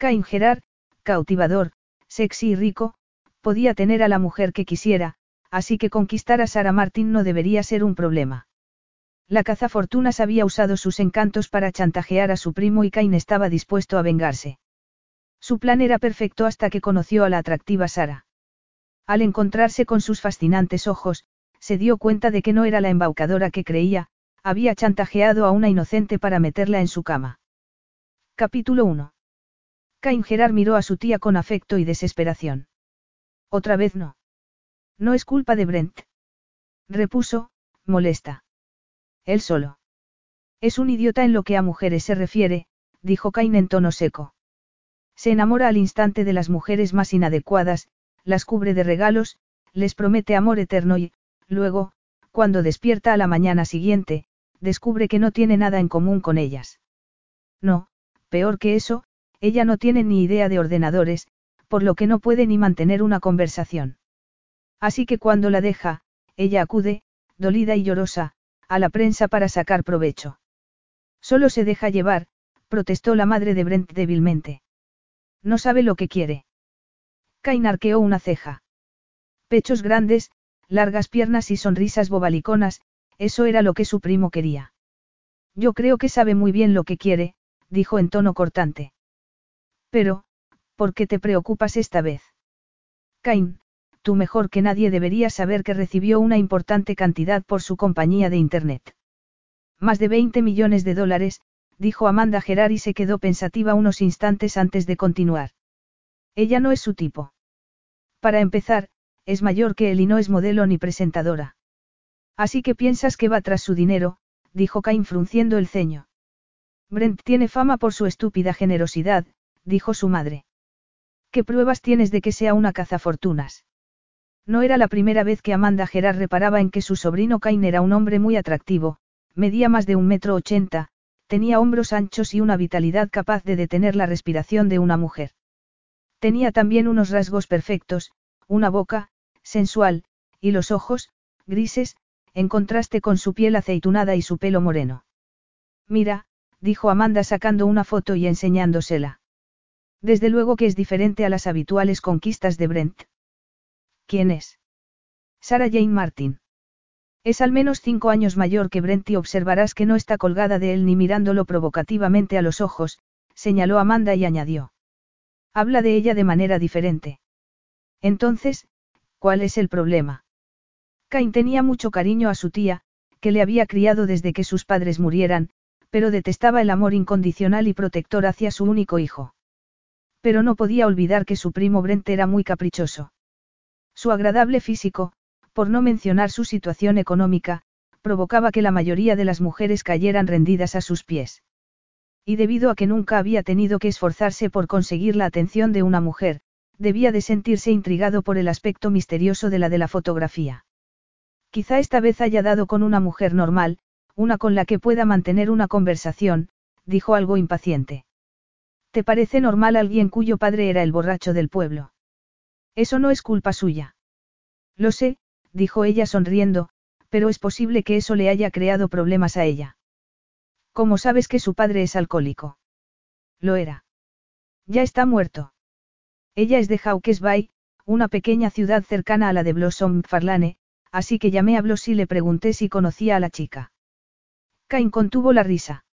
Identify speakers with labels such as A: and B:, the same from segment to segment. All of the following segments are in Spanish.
A: Cain Gerard, cautivador, sexy y rico, podía tener a la mujer que quisiera, así que conquistar a Sara Martin no debería ser un problema. La cazafortunas había usado sus encantos para chantajear a su primo y Cain estaba dispuesto a vengarse. Su plan era perfecto hasta que conoció a la atractiva Sara. Al encontrarse con sus fascinantes ojos, se dio cuenta de que no era la embaucadora que creía, había chantajeado a una inocente para meterla en su cama. Capítulo 1. Cain Gerard miró a su tía con afecto y desesperación. Otra vez no. No es culpa de Brent. Repuso, molesta. Él solo. Es un idiota en lo que a mujeres se refiere, dijo Cain en tono seco. Se enamora al instante de las mujeres más inadecuadas, las cubre de regalos, les promete amor eterno y, luego, cuando despierta a la mañana siguiente, descubre que no tiene nada en común con ellas. No, peor que eso, ella no tiene ni idea de ordenadores, por lo que no puede ni mantener una conversación. Así que cuando la deja, ella acude, dolida y llorosa, a la prensa para sacar provecho. Solo se deja llevar, protestó la madre de Brent débilmente. No sabe lo que quiere. Cain arqueó una ceja. Pechos grandes, largas piernas y sonrisas bobaliconas, eso era lo que su primo quería. Yo creo que sabe muy bien lo que quiere, dijo en tono cortante. Pero, ¿por qué te preocupas esta vez? Cain, tú mejor que nadie deberías saber que recibió una importante cantidad por su compañía de Internet. Más de 20 millones de dólares, dijo Amanda Gerard y se quedó pensativa unos instantes antes de continuar. Ella no es su tipo. Para empezar, es mayor que él y no es modelo ni presentadora. Así que piensas que va tras su dinero, dijo Cain frunciendo el ceño. Brent tiene fama por su estúpida generosidad, dijo su madre. ¿Qué pruebas tienes de que sea una cazafortunas? No era la primera vez que Amanda Gerard reparaba en que su sobrino Cain era un hombre muy atractivo, medía más de un metro ochenta, tenía hombros anchos y una vitalidad capaz de detener la respiración de una mujer. Tenía también unos rasgos perfectos, una boca, sensual, y los ojos, grises, en contraste con su piel aceitunada y su pelo moreno. Mira, dijo Amanda sacando una foto y enseñándosela. Desde luego que es diferente a las habituales conquistas de Brent. ¿Quién es? Sarah Jane Martin. Es al menos cinco años mayor que Brent y observarás que no está colgada de él ni mirándolo provocativamente a los ojos, señaló Amanda y añadió. Habla de ella de manera diferente. Entonces, ¿cuál es el problema? Cain tenía mucho cariño a su tía, que le había criado desde que sus padres murieran, pero detestaba el amor incondicional y protector hacia su único hijo. Pero no podía olvidar que su primo Brent era muy caprichoso. Su agradable físico, por no mencionar su situación económica, provocaba que la mayoría de las mujeres cayeran rendidas a sus pies. Y debido a que nunca había tenido que esforzarse por conseguir la atención de una mujer, debía de sentirse intrigado por el aspecto misterioso de la de la fotografía. Quizá esta vez haya dado con una mujer normal, una con la que pueda mantener una conversación, dijo algo impaciente. ¿Te parece normal alguien cuyo padre era el borracho del pueblo? Eso no es culpa suya. Lo sé, dijo ella sonriendo, pero es posible que eso le haya creado problemas a ella. ¿Cómo sabes que su padre es alcohólico? Lo era. Ya está muerto. Ella es de Hawkes Bay, una pequeña ciudad cercana a la de Blossom Farlane, así que llamé a Bloss y le pregunté si conocía a la chica. Cain contuvo la risa.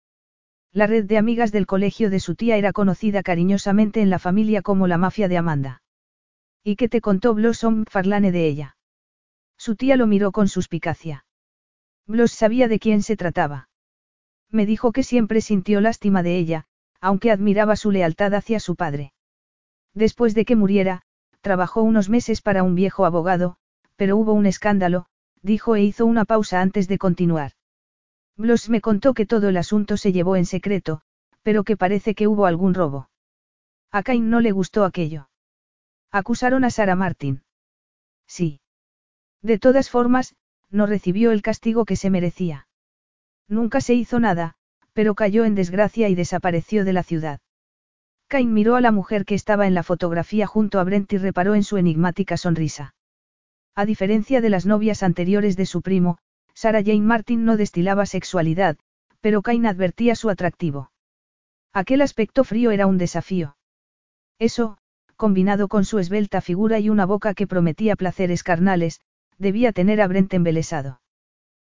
A: La red de amigas del colegio de su tía era conocida cariñosamente en la familia como la mafia de Amanda. ¿Y qué te contó Blossom Farlane de ella? Su tía lo miró con suspicacia. Bloss sabía de quién se trataba. Me dijo que siempre sintió lástima de ella, aunque admiraba su lealtad hacia su padre. Después de que muriera, trabajó unos meses para un viejo abogado, pero hubo un escándalo, dijo e hizo una pausa antes de continuar. Bloss me contó que todo el asunto se llevó en secreto, pero que parece que hubo algún robo. A Cain no le gustó aquello. Acusaron a Sara Martin. Sí. De todas formas, no recibió el castigo que se merecía. Nunca se hizo nada, pero cayó en desgracia y desapareció de la ciudad. Cain miró a la mujer que estaba en la fotografía junto a Brent y reparó en su enigmática sonrisa. A diferencia de las novias anteriores de su primo, Sarah Jane Martin no destilaba sexualidad, pero Cain advertía su atractivo. Aquel aspecto frío era un desafío. Eso, combinado con su esbelta figura y una boca que prometía placeres carnales, debía tener a Brent embelesado.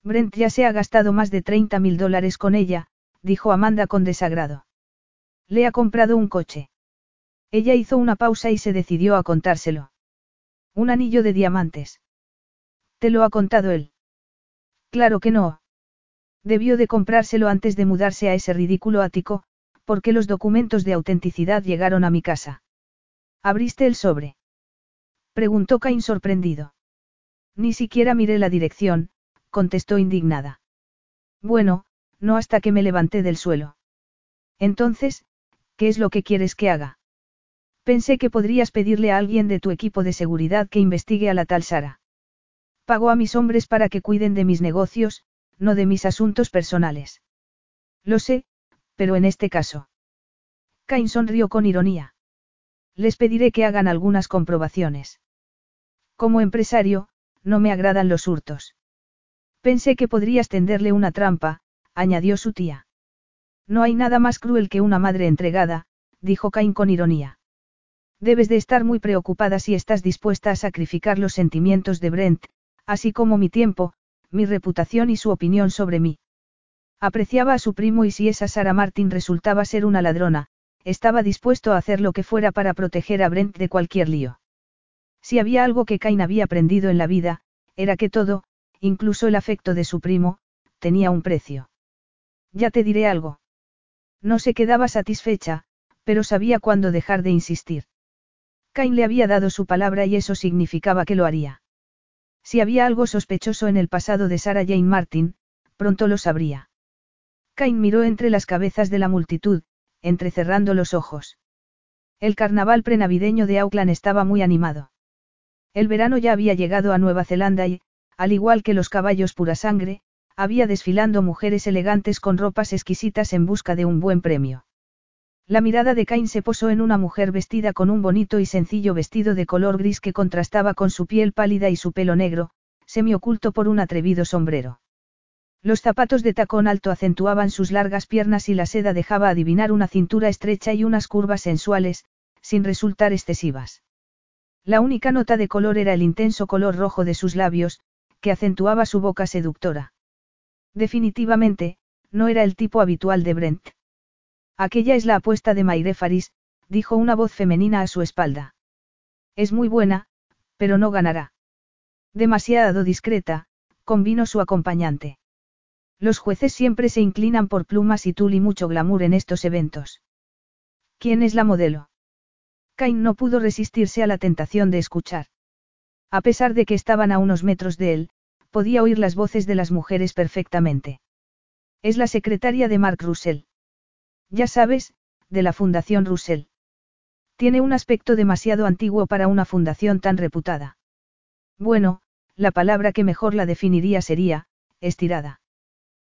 A: Brent ya se ha gastado más de 30 mil dólares con ella, dijo Amanda con desagrado. Le ha comprado un coche. Ella hizo una pausa y se decidió a contárselo. Un anillo de diamantes. ¿Te lo ha contado él? Claro que no. Debió de comprárselo antes de mudarse a ese ridículo ático, porque los documentos de autenticidad llegaron a mi casa. ¿Abriste el sobre? Preguntó Cain sorprendido. Ni siquiera miré la dirección, contestó indignada. Bueno, no hasta que me levanté del suelo. Entonces, ¿Qué es lo que quieres que haga? Pensé que podrías pedirle a alguien de tu equipo de seguridad que investigue a la tal Sara. Pago a mis hombres para que cuiden de mis negocios, no de mis asuntos personales. Lo sé, pero en este caso. Cain sonrió con ironía. Les pediré que hagan algunas comprobaciones. Como empresario, no me agradan los hurtos. Pensé que podrías tenderle una trampa, añadió su tía. No hay nada más cruel que una madre entregada, dijo Cain con ironía. Debes de estar muy preocupada si estás dispuesta a sacrificar los sentimientos de Brent, así como mi tiempo, mi reputación y su opinión sobre mí. Apreciaba a su primo y si esa Sara Martin resultaba ser una ladrona, estaba dispuesto a hacer lo que fuera para proteger a Brent de cualquier lío. Si había algo que Cain había aprendido en la vida, era que todo, incluso el afecto de su primo, tenía un precio. Ya te diré algo. No se quedaba satisfecha, pero sabía cuándo dejar de insistir. Cain le había dado su palabra y eso significaba que lo haría. Si había algo sospechoso en el pasado de Sarah Jane Martin, pronto lo sabría. Cain miró entre las cabezas de la multitud, entrecerrando los ojos. El carnaval prenavideño de Auckland estaba muy animado. El verano ya había llegado a Nueva Zelanda y, al igual que los caballos pura sangre, había desfilando mujeres elegantes con ropas exquisitas en busca de un buen premio. La mirada de Cain se posó en una mujer vestida con un bonito y sencillo vestido de color gris que contrastaba con su piel pálida y su pelo negro, semioculto por un atrevido sombrero. Los zapatos de tacón alto acentuaban sus largas piernas y la seda dejaba adivinar una cintura estrecha y unas curvas sensuales, sin resultar excesivas. La única nota de color era el intenso color rojo de sus labios, que acentuaba su boca seductora. Definitivamente, no era el tipo habitual de Brent. Aquella es la apuesta de Maire Faris, dijo una voz femenina a su espalda. Es muy buena, pero no ganará. Demasiado discreta, convino su acompañante. Los jueces siempre se inclinan por plumas y tul y mucho glamour en estos eventos. ¿Quién es la modelo? Cain no pudo resistirse a la tentación de escuchar. A pesar de que estaban a unos metros de él, podía oír las voces de las mujeres perfectamente. Es la secretaria de Mark Russell. Ya sabes, de la Fundación Russell. Tiene un aspecto demasiado antiguo para una fundación tan reputada. Bueno, la palabra que mejor la definiría sería, estirada.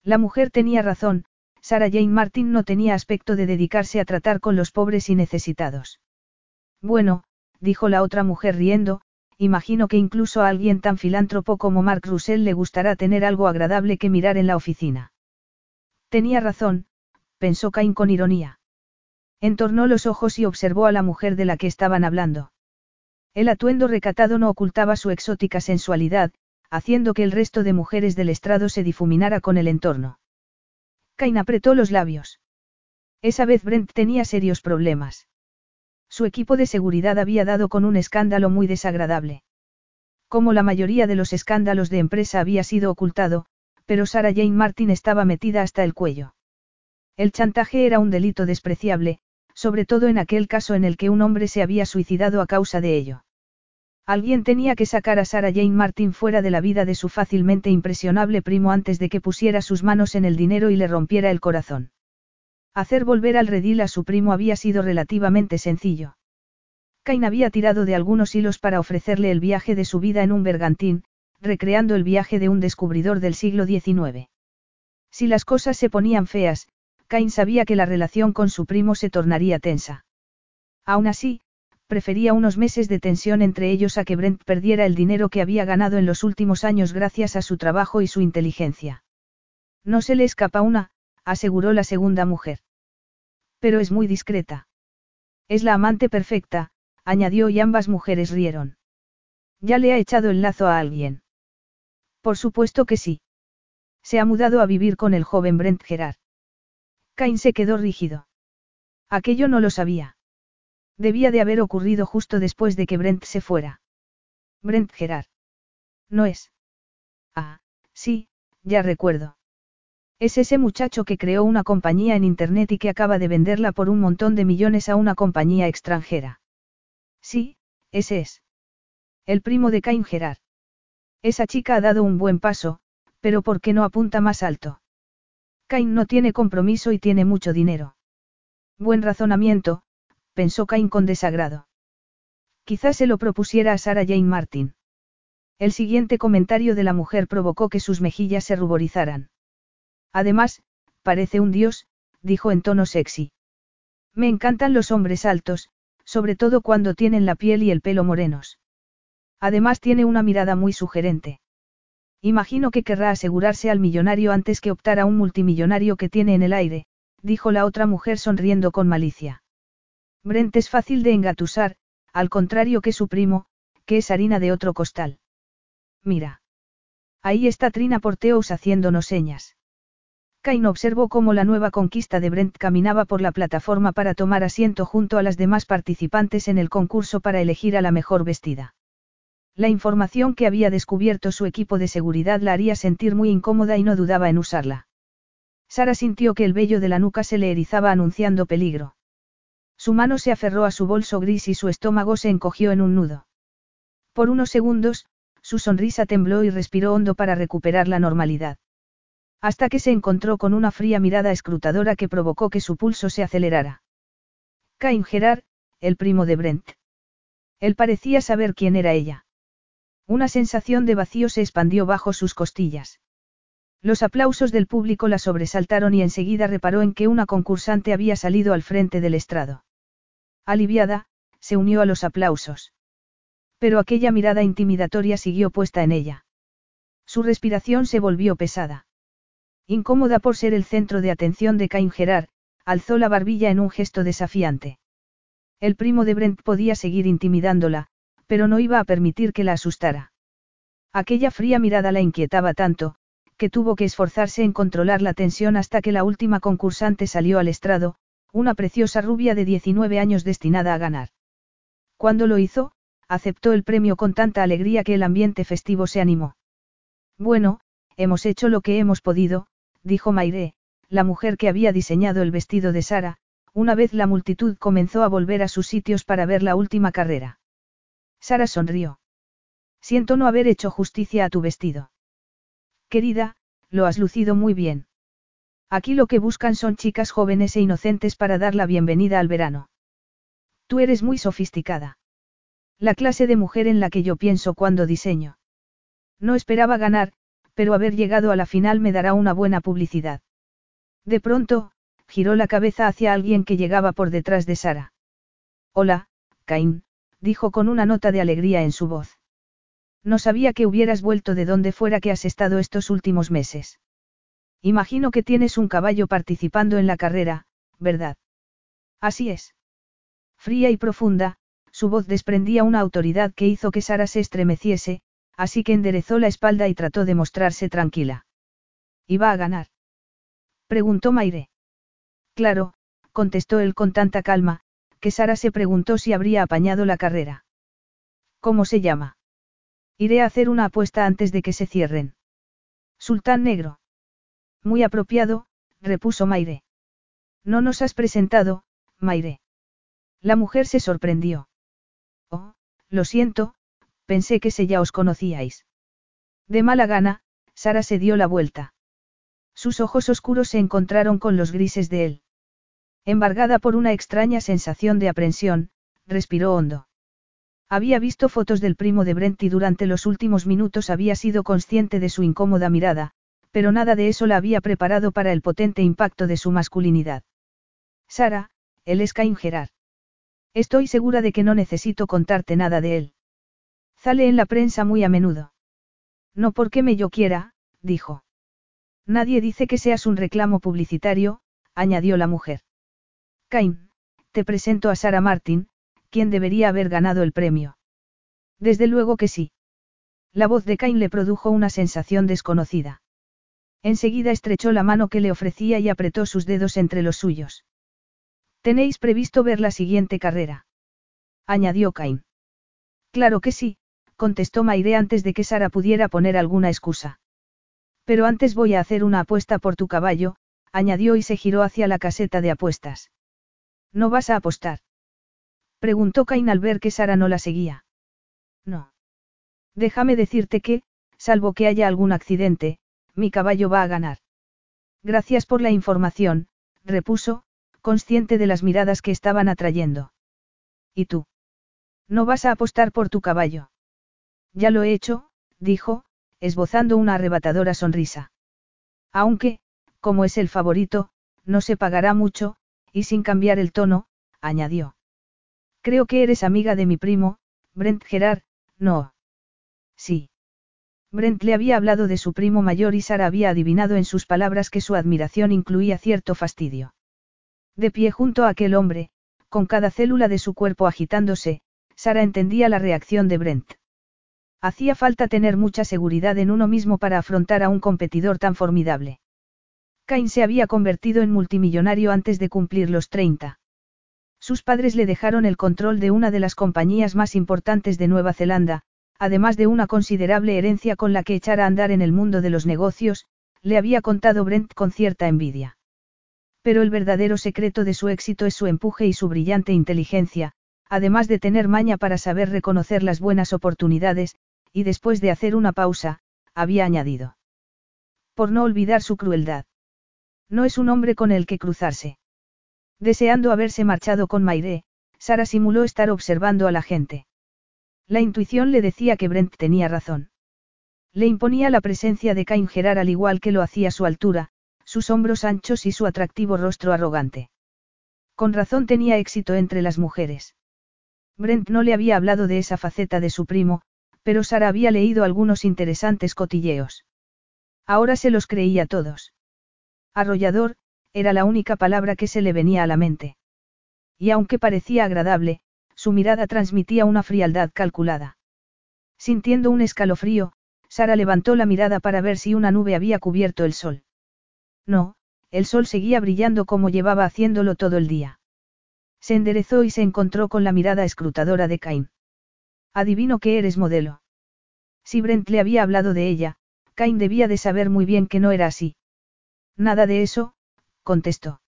A: La mujer tenía razón, Sarah Jane Martin no tenía aspecto de dedicarse a tratar con los pobres y necesitados. Bueno, dijo la otra mujer riendo, imagino que incluso a alguien tan filántropo como Mark Russell le gustará tener algo agradable que mirar en la oficina. Tenía razón, pensó Cain con ironía. Entornó los ojos y observó a la mujer de la que estaban hablando. El atuendo recatado no ocultaba su exótica sensualidad, haciendo que el resto de mujeres del estrado se difuminara con el entorno. Cain apretó los labios. Esa vez Brent tenía serios problemas. Su equipo de seguridad había dado con un escándalo muy desagradable. Como la mayoría de los escándalos de empresa había sido ocultado, pero Sarah Jane Martin estaba metida hasta el cuello. El chantaje era un delito despreciable, sobre todo en aquel caso en el que un hombre se había suicidado a causa de ello. Alguien tenía que sacar a Sarah Jane Martin fuera de la vida de su fácilmente impresionable primo antes de que pusiera sus manos en el dinero y le rompiera el corazón. Hacer volver al redil a su primo había sido relativamente sencillo. Cain había tirado de algunos hilos para ofrecerle el viaje de su vida en un bergantín, recreando el viaje de un descubridor del siglo XIX. Si las cosas se ponían feas, Cain sabía que la relación con su primo se tornaría tensa. Aún así, prefería unos meses de tensión entre ellos a que Brent perdiera el dinero que había ganado en los últimos años gracias a su trabajo y su inteligencia. No se le escapa una, aseguró la segunda mujer. Pero es muy discreta. Es la amante perfecta, añadió y ambas mujeres rieron. ¿Ya le ha echado el lazo a alguien? Por supuesto que sí. Se ha mudado a vivir con el joven Brent Gerard. Cain se quedó rígido. Aquello no lo sabía. Debía de haber ocurrido justo después de que Brent se fuera. Brent Gerard. No es. Ah, sí, ya recuerdo. Es ese muchacho que creó una compañía en Internet y que acaba de venderla por un montón de millones a una compañía extranjera. Sí, ese es. El primo de Cain Gerard. Esa chica ha dado un buen paso, pero ¿por qué no apunta más alto? Cain no tiene compromiso y tiene mucho dinero. Buen razonamiento, pensó Cain con desagrado. Quizás se lo propusiera a Sarah Jane Martin. El siguiente comentario de la mujer provocó que sus mejillas se ruborizaran. Además, parece un dios, dijo en tono sexy. Me encantan los hombres altos, sobre todo cuando tienen la piel y el pelo morenos. Además tiene una mirada muy sugerente. Imagino que querrá asegurarse al millonario antes que optar a un multimillonario que tiene en el aire, dijo la otra mujer sonriendo con malicia. Brent es fácil de engatusar, al contrario que su primo, que es harina de otro costal. Mira. Ahí está Trina Porteous haciéndonos señas. Cain observó cómo la nueva conquista de Brent caminaba por la plataforma para tomar asiento junto a las demás participantes en el concurso para elegir a la mejor vestida. La información que había descubierto su equipo de seguridad la haría sentir muy incómoda y no dudaba en usarla. Sara sintió que el vello de la nuca se le erizaba anunciando peligro. Su mano se aferró a su bolso gris y su estómago se encogió en un nudo. Por unos segundos, su sonrisa tembló y respiró hondo para recuperar la normalidad. Hasta que se encontró con una fría mirada escrutadora que provocó que su pulso se acelerara. Cain Gerard, el primo de Brent. Él parecía saber quién era ella. Una sensación de vacío se expandió bajo sus costillas. Los aplausos del público la sobresaltaron y enseguida reparó en que una concursante había salido al frente del estrado. Aliviada, se unió a los aplausos. Pero aquella mirada intimidatoria siguió puesta en ella. Su respiración se volvió pesada. Incómoda por ser el centro de atención de Cain Gerard, alzó la barbilla en un gesto desafiante. El primo de Brent podía seguir intimidándola, pero no iba a permitir que la asustara. Aquella fría mirada la inquietaba tanto, que tuvo que esforzarse en controlar la tensión hasta que la última concursante salió al estrado, una preciosa rubia de 19 años destinada a ganar. Cuando lo hizo, aceptó el premio con tanta alegría que el ambiente festivo se animó. Bueno, hemos hecho lo que hemos podido, dijo Maire, la mujer que había diseñado el vestido de Sara, una vez la multitud comenzó a volver a sus sitios para ver la última carrera. Sara sonrió. Siento no haber hecho justicia a tu vestido. Querida, lo has lucido muy bien. Aquí lo que buscan son chicas jóvenes e inocentes para dar la bienvenida al verano. Tú eres muy sofisticada. La clase de mujer en la que yo pienso cuando diseño. No esperaba ganar, pero haber llegado a la final me dará una buena publicidad. De pronto, giró la cabeza hacia alguien que llegaba por detrás de Sara. Hola, Cain, dijo con una nota de alegría en su voz. No sabía que hubieras vuelto de donde fuera que has estado estos últimos meses. Imagino que tienes un caballo participando en la carrera, ¿verdad? Así es. Fría y profunda, su voz desprendía una autoridad que hizo que Sara se estremeciese, así que enderezó la espalda y trató de mostrarse tranquila. ¿Iba a ganar? Preguntó Maire. Claro, contestó él con tanta calma, que Sara se preguntó si habría apañado la carrera. ¿Cómo se llama? Iré a hacer una apuesta antes de que se cierren. Sultán Negro. Muy apropiado, repuso Maire. No nos has presentado, Maire. La mujer se sorprendió. Oh, lo siento, pensé que se ya os conocíais. De mala gana, Sara se dio la vuelta. Sus ojos oscuros se encontraron con los grises de él. Embargada por una extraña sensación de aprensión, respiró hondo. Había visto fotos del primo de Brent y durante los últimos minutos había sido consciente de su incómoda mirada, pero nada de eso la había preparado para el potente impacto de su masculinidad. Sara, él es Cain Gerard. Estoy segura de que no necesito contarte nada de él. Sale en la prensa muy a menudo. No porque me yo quiera, dijo. Nadie dice que seas un reclamo publicitario, añadió la mujer. Cain, te presento a Sara Martin, quien debería haber ganado el premio. Desde luego que sí. La voz de Cain le produjo una sensación desconocida. Enseguida estrechó la mano que le ofrecía y apretó sus dedos entre los suyos. ¿Tenéis previsto ver la siguiente carrera? añadió Cain. Claro que sí, contestó Maire antes de que Sara pudiera poner alguna excusa. Pero antes voy a hacer una apuesta por tu caballo, añadió y se giró hacia la caseta de apuestas. ¿No vas a apostar? Preguntó Cain al ver que Sara no la seguía. No. Déjame decirte que, salvo que haya algún accidente, mi caballo va a ganar. Gracias por la información, repuso, consciente de las miradas que estaban atrayendo. ¿Y tú? ¿No vas a apostar por tu caballo? Ya lo he hecho, dijo, esbozando una arrebatadora sonrisa. Aunque, como es el favorito, no se pagará mucho, y sin cambiar el tono, añadió. Creo que eres amiga de mi primo, Brent Gerard, no. Sí. Brent le había hablado de su primo mayor y Sara había adivinado en sus palabras que su admiración incluía cierto fastidio. De pie junto a aquel hombre, con cada célula de su cuerpo agitándose, Sara entendía la reacción de Brent. Hacía falta tener mucha seguridad en uno mismo para afrontar a un competidor tan formidable. Cain se había convertido en multimillonario antes de cumplir los 30. Sus padres le dejaron el control de una de las compañías más importantes de Nueva Zelanda, además de una considerable herencia con la que echar a andar en el mundo de los negocios, le había contado Brent con cierta envidia. Pero el verdadero secreto de su éxito es su empuje y su brillante inteligencia, además de tener maña para saber reconocer las buenas oportunidades, y después de hacer una pausa, había añadido. Por no olvidar su crueldad. No es un hombre con el que cruzarse. Deseando haberse marchado con Maire, Sara simuló estar observando a la gente. La intuición le decía que Brent tenía razón. Le imponía la presencia de Cain Gerard al igual que lo hacía su altura, sus hombros anchos y su atractivo rostro arrogante. Con razón tenía éxito entre las mujeres. Brent no le había hablado de esa faceta de su primo, pero Sara había leído algunos interesantes cotilleos. Ahora se los creía todos. Arrollador, era la única palabra que se le venía a la mente. Y aunque parecía agradable, su mirada transmitía una frialdad calculada. Sintiendo un escalofrío, Sara levantó la mirada para ver si una nube había cubierto el sol. No, el sol seguía brillando como llevaba haciéndolo todo el día. Se enderezó y se encontró con la mirada escrutadora de Cain. Adivino que eres modelo. Si Brent le había hablado de ella, Cain debía de saber muy bien que no era así. Nada de eso, contestó.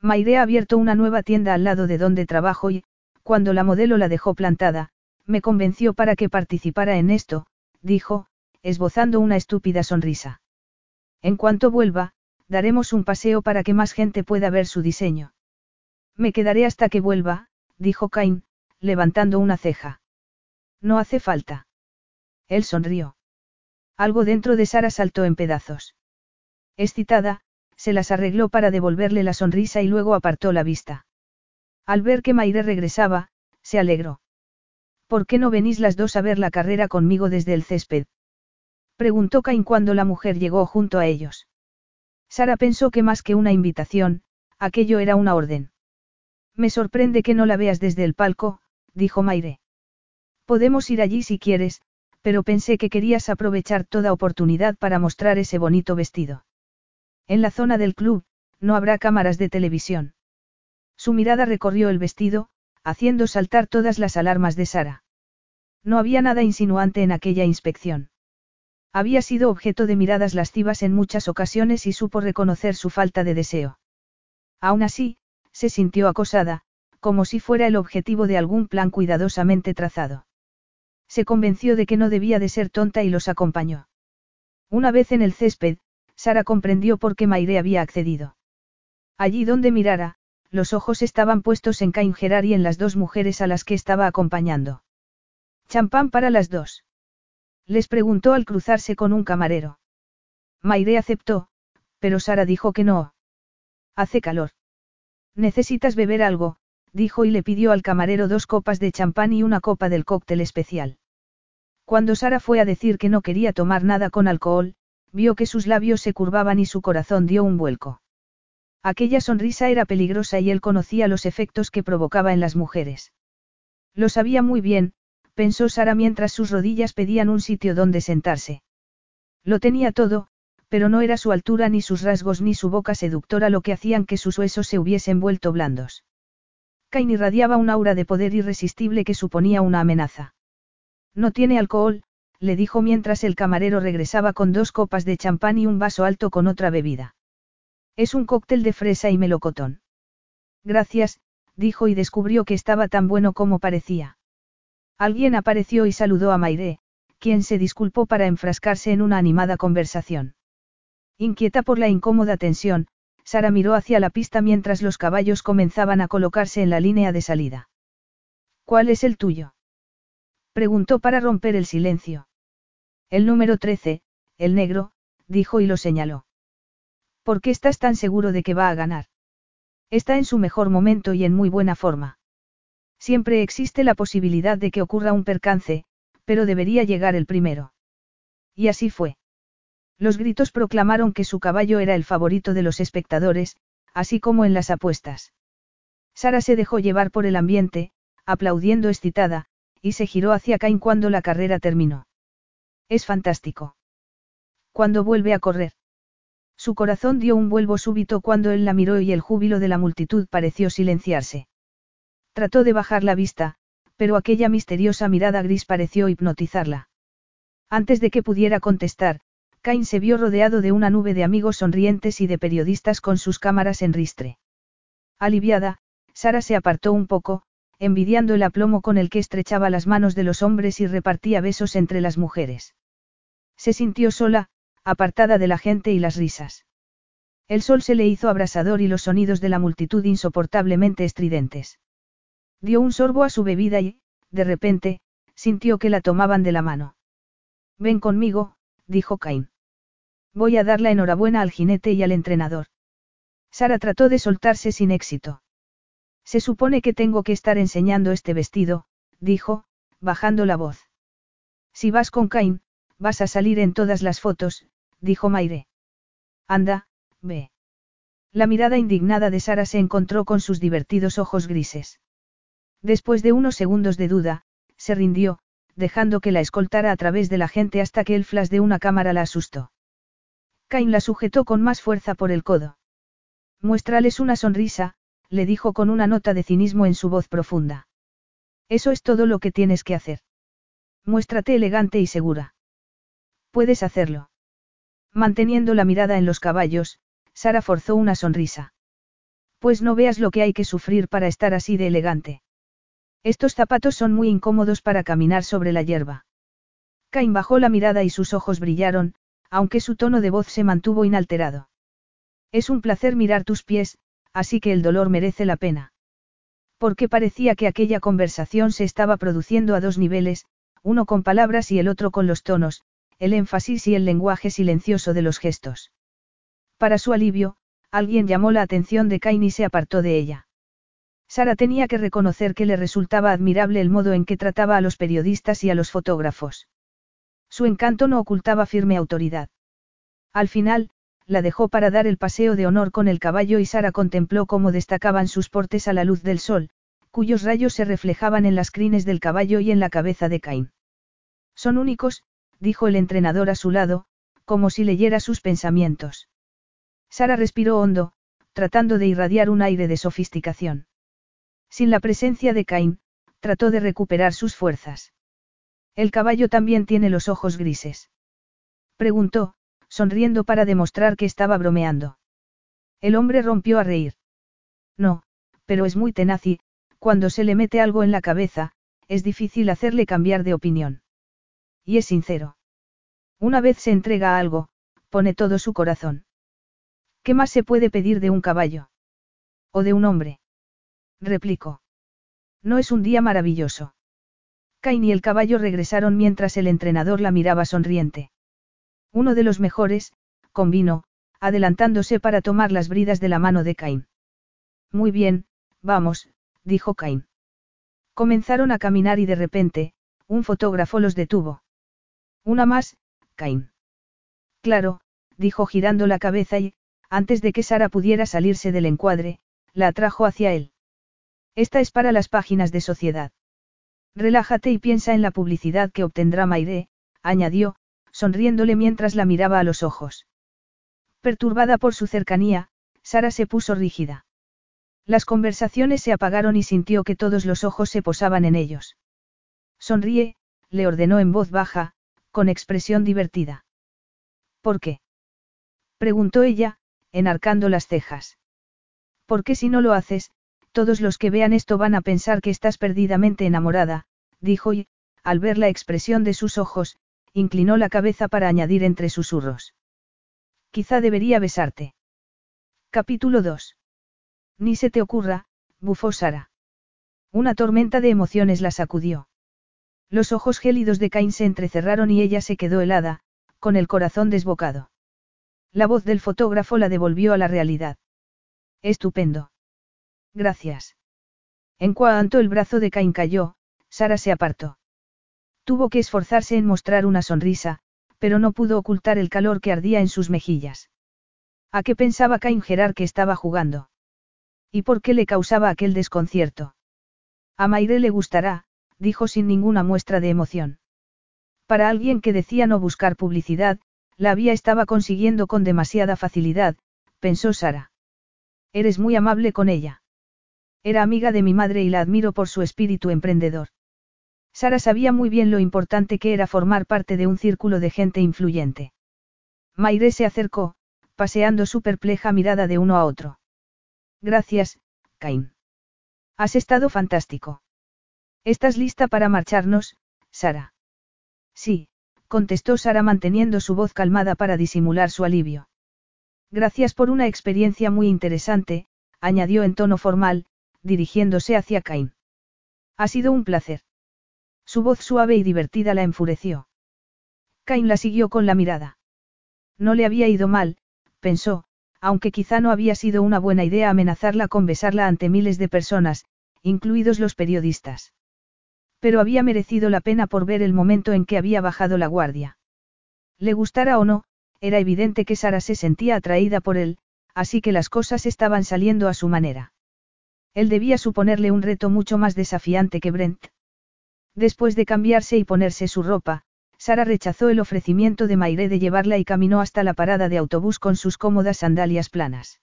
A: Maire ha abierto una nueva tienda al lado de donde trabajo y, cuando la modelo la dejó plantada, me convenció para que participara en esto, dijo, esbozando una estúpida sonrisa. En cuanto vuelva, daremos un paseo para que más gente pueda ver su diseño. Me quedaré hasta que vuelva, dijo Cain, levantando una ceja. No hace falta. Él sonrió. Algo dentro de Sara saltó en pedazos. Excitada, se las arregló para devolverle la sonrisa y luego apartó la vista. Al ver que Maire regresaba, se alegró. ¿Por qué no venís las dos a ver la carrera conmigo desde el césped? Preguntó Cain cuando la mujer llegó junto a ellos. Sara pensó que más que una invitación, aquello era una orden. Me sorprende que no la veas desde el palco, dijo Maire. Podemos ir allí si quieres, pero pensé que querías aprovechar toda oportunidad para mostrar ese bonito vestido. En la zona del club, no habrá cámaras de televisión. Su mirada recorrió el vestido, haciendo saltar todas las alarmas de Sara. No había nada insinuante en aquella inspección. Había sido objeto de miradas lascivas en muchas ocasiones y supo reconocer su falta de deseo. Aún así, se sintió acosada, como si fuera el objetivo de algún plan cuidadosamente trazado. Se convenció de que no debía de ser tonta y los acompañó. Una vez en el césped, Sara comprendió por qué Maire había accedido. Allí donde mirara, los ojos estaban puestos en Cain Gerard y en las dos mujeres a las que estaba acompañando. ¿Champán para las dos? Les preguntó al cruzarse con un camarero. Maire aceptó, pero Sara dijo que no. Hace calor. Necesitas beber algo, dijo y le pidió al camarero dos copas de champán y una copa del cóctel especial. Cuando Sara fue a decir que no quería tomar nada con alcohol, vio que sus labios se curvaban y su corazón dio un vuelco. Aquella sonrisa era peligrosa y él conocía los efectos que provocaba en las mujeres. Lo sabía muy bien, pensó Sara mientras sus rodillas pedían un sitio donde sentarse. Lo tenía todo, pero no era su altura ni sus rasgos ni su boca seductora lo que hacían que sus huesos se hubiesen vuelto blandos. Cain irradiaba un aura de poder irresistible que suponía una amenaza. No tiene alcohol, le dijo mientras el camarero regresaba con dos copas de champán y un vaso alto con otra bebida. Es un cóctel de fresa y melocotón. Gracias, dijo y descubrió que estaba tan bueno como parecía. Alguien apareció y saludó a Maire, quien se disculpó para enfrascarse en una animada conversación. Inquieta por la incómoda tensión, Sara miró hacia la pista mientras los caballos comenzaban a colocarse en la línea de salida. ¿Cuál es el tuyo? Preguntó para romper el silencio. El número 13, el negro, dijo y lo señaló. ¿Por qué estás tan seguro de que va a ganar? Está en su mejor momento y en muy buena forma. Siempre existe la posibilidad de que ocurra un percance, pero debería llegar el primero. Y así fue. Los gritos proclamaron que su caballo era el favorito de los espectadores, así como en las apuestas. Sara se dejó llevar por el ambiente, aplaudiendo excitada, y se giró hacia Cain cuando la carrera terminó. Es fantástico. Cuando vuelve a correr. Su corazón dio un vuelvo súbito cuando él la miró y el júbilo de la multitud pareció silenciarse. Trató de bajar la vista, pero aquella misteriosa mirada gris pareció hipnotizarla. Antes de que pudiera contestar, Cain se vio rodeado de una nube de amigos sonrientes y de periodistas con sus cámaras en ristre. Aliviada, Sara se apartó un poco, envidiando el aplomo con el que estrechaba las manos de los hombres y repartía besos entre las mujeres. Se sintió sola, apartada de la gente y las risas. El sol se le hizo abrasador y los sonidos de la multitud insoportablemente estridentes. Dio un sorbo a su bebida y, de repente, sintió que la tomaban de la mano. Ven conmigo, dijo Cain. Voy a dar la enhorabuena al jinete y al entrenador. Sara trató de soltarse sin éxito. Se supone que tengo que estar enseñando este vestido, dijo, bajando la voz. Si vas con Cain, vas a salir en todas las fotos, dijo Maire. Anda, ve. La mirada indignada de Sara se encontró con sus divertidos ojos grises. Después de unos segundos de duda, se rindió, dejando que la escoltara a través de la gente hasta que el flash de una cámara la asustó. Cain la sujetó con más fuerza por el codo. Muéstrales una sonrisa, le dijo con una nota de cinismo en su voz profunda. Eso es todo lo que tienes que hacer. Muéstrate elegante y segura. Puedes hacerlo. Manteniendo la mirada en los caballos, Sara forzó una sonrisa. Pues no veas lo que hay que sufrir para estar así de elegante. Estos zapatos son muy incómodos para caminar sobre la hierba. Cain bajó la mirada y sus ojos brillaron, aunque su tono de voz se mantuvo inalterado. Es un placer mirar tus pies, así que el dolor merece la pena. Porque parecía que aquella conversación se estaba produciendo a dos niveles, uno con palabras y el otro con los tonos, el énfasis y el lenguaje silencioso de los gestos. Para su alivio, alguien llamó la atención de Cain y se apartó de ella. Sara tenía que reconocer que le resultaba admirable el modo en que trataba a los periodistas y a los fotógrafos. Su encanto no ocultaba firme autoridad. Al final, la dejó para dar el paseo de honor con el caballo y Sara contempló cómo destacaban sus portes a la luz del sol, cuyos rayos se reflejaban en las crines del caballo y en la cabeza de Cain. Son únicos, dijo el entrenador a su lado, como si leyera sus pensamientos. Sara respiró hondo, tratando de irradiar un aire de sofisticación. Sin la presencia de Cain, trató de recuperar sus fuerzas. El caballo también tiene los ojos grises. Preguntó, sonriendo para demostrar que estaba bromeando. El hombre rompió a reír. No, pero es muy tenaz y, cuando se le mete algo en la cabeza, es difícil hacerle cambiar de opinión. Y es sincero. Una vez se entrega a algo, pone todo su corazón. ¿Qué más se puede pedir de un caballo? ¿O de un hombre? replicó. No es un día maravilloso. Cain y el caballo regresaron mientras el entrenador la miraba sonriente. Uno de los mejores, convino, adelantándose para tomar las bridas de la mano de Cain. Muy bien, vamos, dijo Cain. Comenzaron a caminar y de repente, un fotógrafo los detuvo. Una más, Cain. Claro, dijo girando la cabeza y, antes de que Sara pudiera salirse del encuadre, la atrajo hacia él. Esta es para las páginas de sociedad. Relájate y piensa en la publicidad que obtendrá Maire, añadió, sonriéndole mientras la miraba a los ojos. Perturbada por su cercanía, Sara se puso rígida. Las conversaciones se apagaron y sintió que todos los ojos se posaban en ellos. Sonríe, le ordenó en voz baja, con expresión divertida. ¿Por qué? preguntó ella, enarcando las cejas. Porque si no lo haces, todos los que vean esto van a pensar que estás perdidamente enamorada, dijo y, al ver la expresión de sus ojos, inclinó la cabeza para añadir entre susurros. Quizá debería besarte. Capítulo 2. Ni se te ocurra, bufó Sara. Una tormenta de emociones la sacudió. Los ojos gélidos de Cain se entrecerraron y ella se quedó helada, con el corazón desbocado. La voz del fotógrafo la devolvió a la realidad. Estupendo. Gracias. En cuanto el brazo de Cain cayó, Sara se apartó. Tuvo que esforzarse en mostrar una sonrisa, pero no pudo ocultar el calor que ardía en sus mejillas. ¿A qué pensaba Cain Gerard que estaba jugando? ¿Y por qué le causaba aquel desconcierto? A Maire le gustará, dijo sin ninguna muestra de emoción. Para alguien que decía no buscar publicidad, la había estaba consiguiendo con demasiada facilidad, pensó Sara. Eres muy amable con ella. Era amiga de mi madre y la admiro por su espíritu emprendedor. Sara sabía muy bien lo importante que era formar parte de un círculo de gente influyente. Maire se acercó, paseando su perpleja mirada de uno a otro. Gracias, Cain. Has estado fantástico. ¿Estás lista para marcharnos, Sara? Sí, contestó Sara manteniendo su voz calmada para disimular su alivio. Gracias por una experiencia muy interesante, añadió en tono formal, dirigiéndose hacia Cain. Ha sido un placer. Su voz suave y divertida la enfureció. Cain la siguió con la mirada. No le había ido mal, pensó, aunque quizá no había sido una buena idea amenazarla con besarla ante miles de personas, incluidos los periodistas. Pero había merecido la pena por ver el momento en que había bajado la guardia. Le gustara o no, era evidente que Sara se sentía atraída por él, así que las cosas estaban saliendo a su manera. Él debía suponerle un reto mucho más desafiante que Brent. Después de cambiarse y ponerse su ropa, Sara rechazó el ofrecimiento de Maire de llevarla y caminó hasta la parada de autobús con sus cómodas sandalias planas.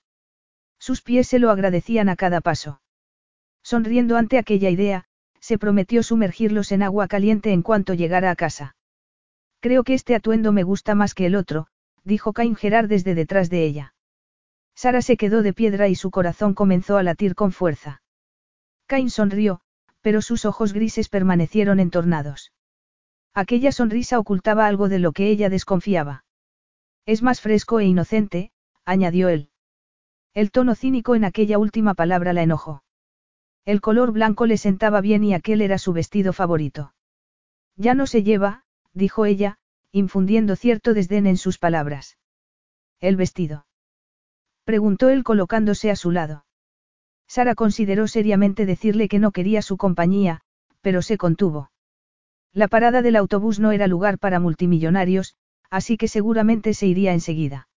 A: Sus pies se lo agradecían a cada paso. Sonriendo ante aquella idea, se prometió sumergirlos en agua caliente en cuanto llegara a casa. Creo que este atuendo me gusta más que el otro, dijo Cain Gerard desde detrás de ella. Sara se quedó de piedra y su corazón comenzó a latir con fuerza. Cain sonrió, pero sus ojos grises permanecieron entornados. Aquella sonrisa ocultaba algo de lo que ella desconfiaba. Es más fresco e inocente, añadió él. El tono cínico en aquella última palabra la enojó. El color blanco le sentaba bien y aquel era su vestido favorito. Ya no se lleva, dijo ella, infundiendo cierto desdén en sus palabras. ¿El vestido? preguntó él colocándose a su lado. Sara consideró seriamente decirle que no quería su compañía, pero se contuvo. La parada del autobús no era lugar para multimillonarios, así que seguramente se iría enseguida.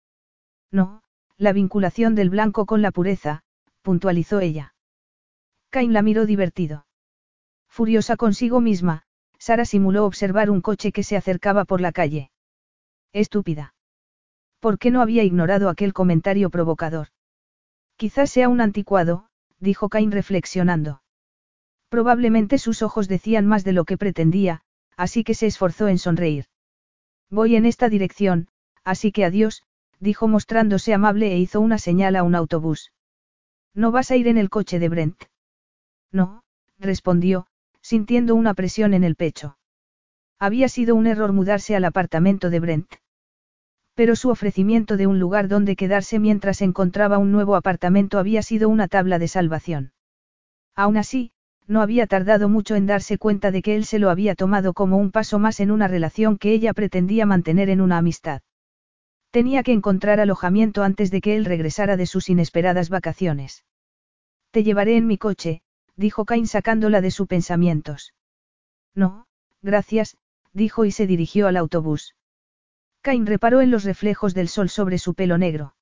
A: No, la vinculación del blanco con la pureza, puntualizó ella. Cain la miró divertido. Furiosa consigo misma, Sara simuló observar un coche que se acercaba por la calle. Estúpida. ¿Por qué no había ignorado aquel comentario provocador? Quizás sea un anticuado, dijo Cain reflexionando. Probablemente sus ojos decían más de lo que pretendía, así que se esforzó en sonreír. Voy en esta dirección, así que adiós, dijo mostrándose amable e hizo una señal a un autobús. ¿No vas a ir en el coche de Brent? No, respondió, sintiendo una presión en el pecho. Había sido un error mudarse al apartamento de Brent. Pero su ofrecimiento de un lugar donde quedarse mientras encontraba un nuevo apartamento había sido una tabla de salvación. Aún así, no había tardado mucho en darse cuenta de que él se lo había tomado como un paso más en una relación que ella pretendía mantener en una amistad. Tenía que encontrar alojamiento antes de que él regresara de sus inesperadas vacaciones. Te llevaré en mi coche, dijo Cain sacándola de sus pensamientos. No, gracias, dijo y se dirigió al autobús. Cain reparó en los reflejos del sol sobre su pelo negro.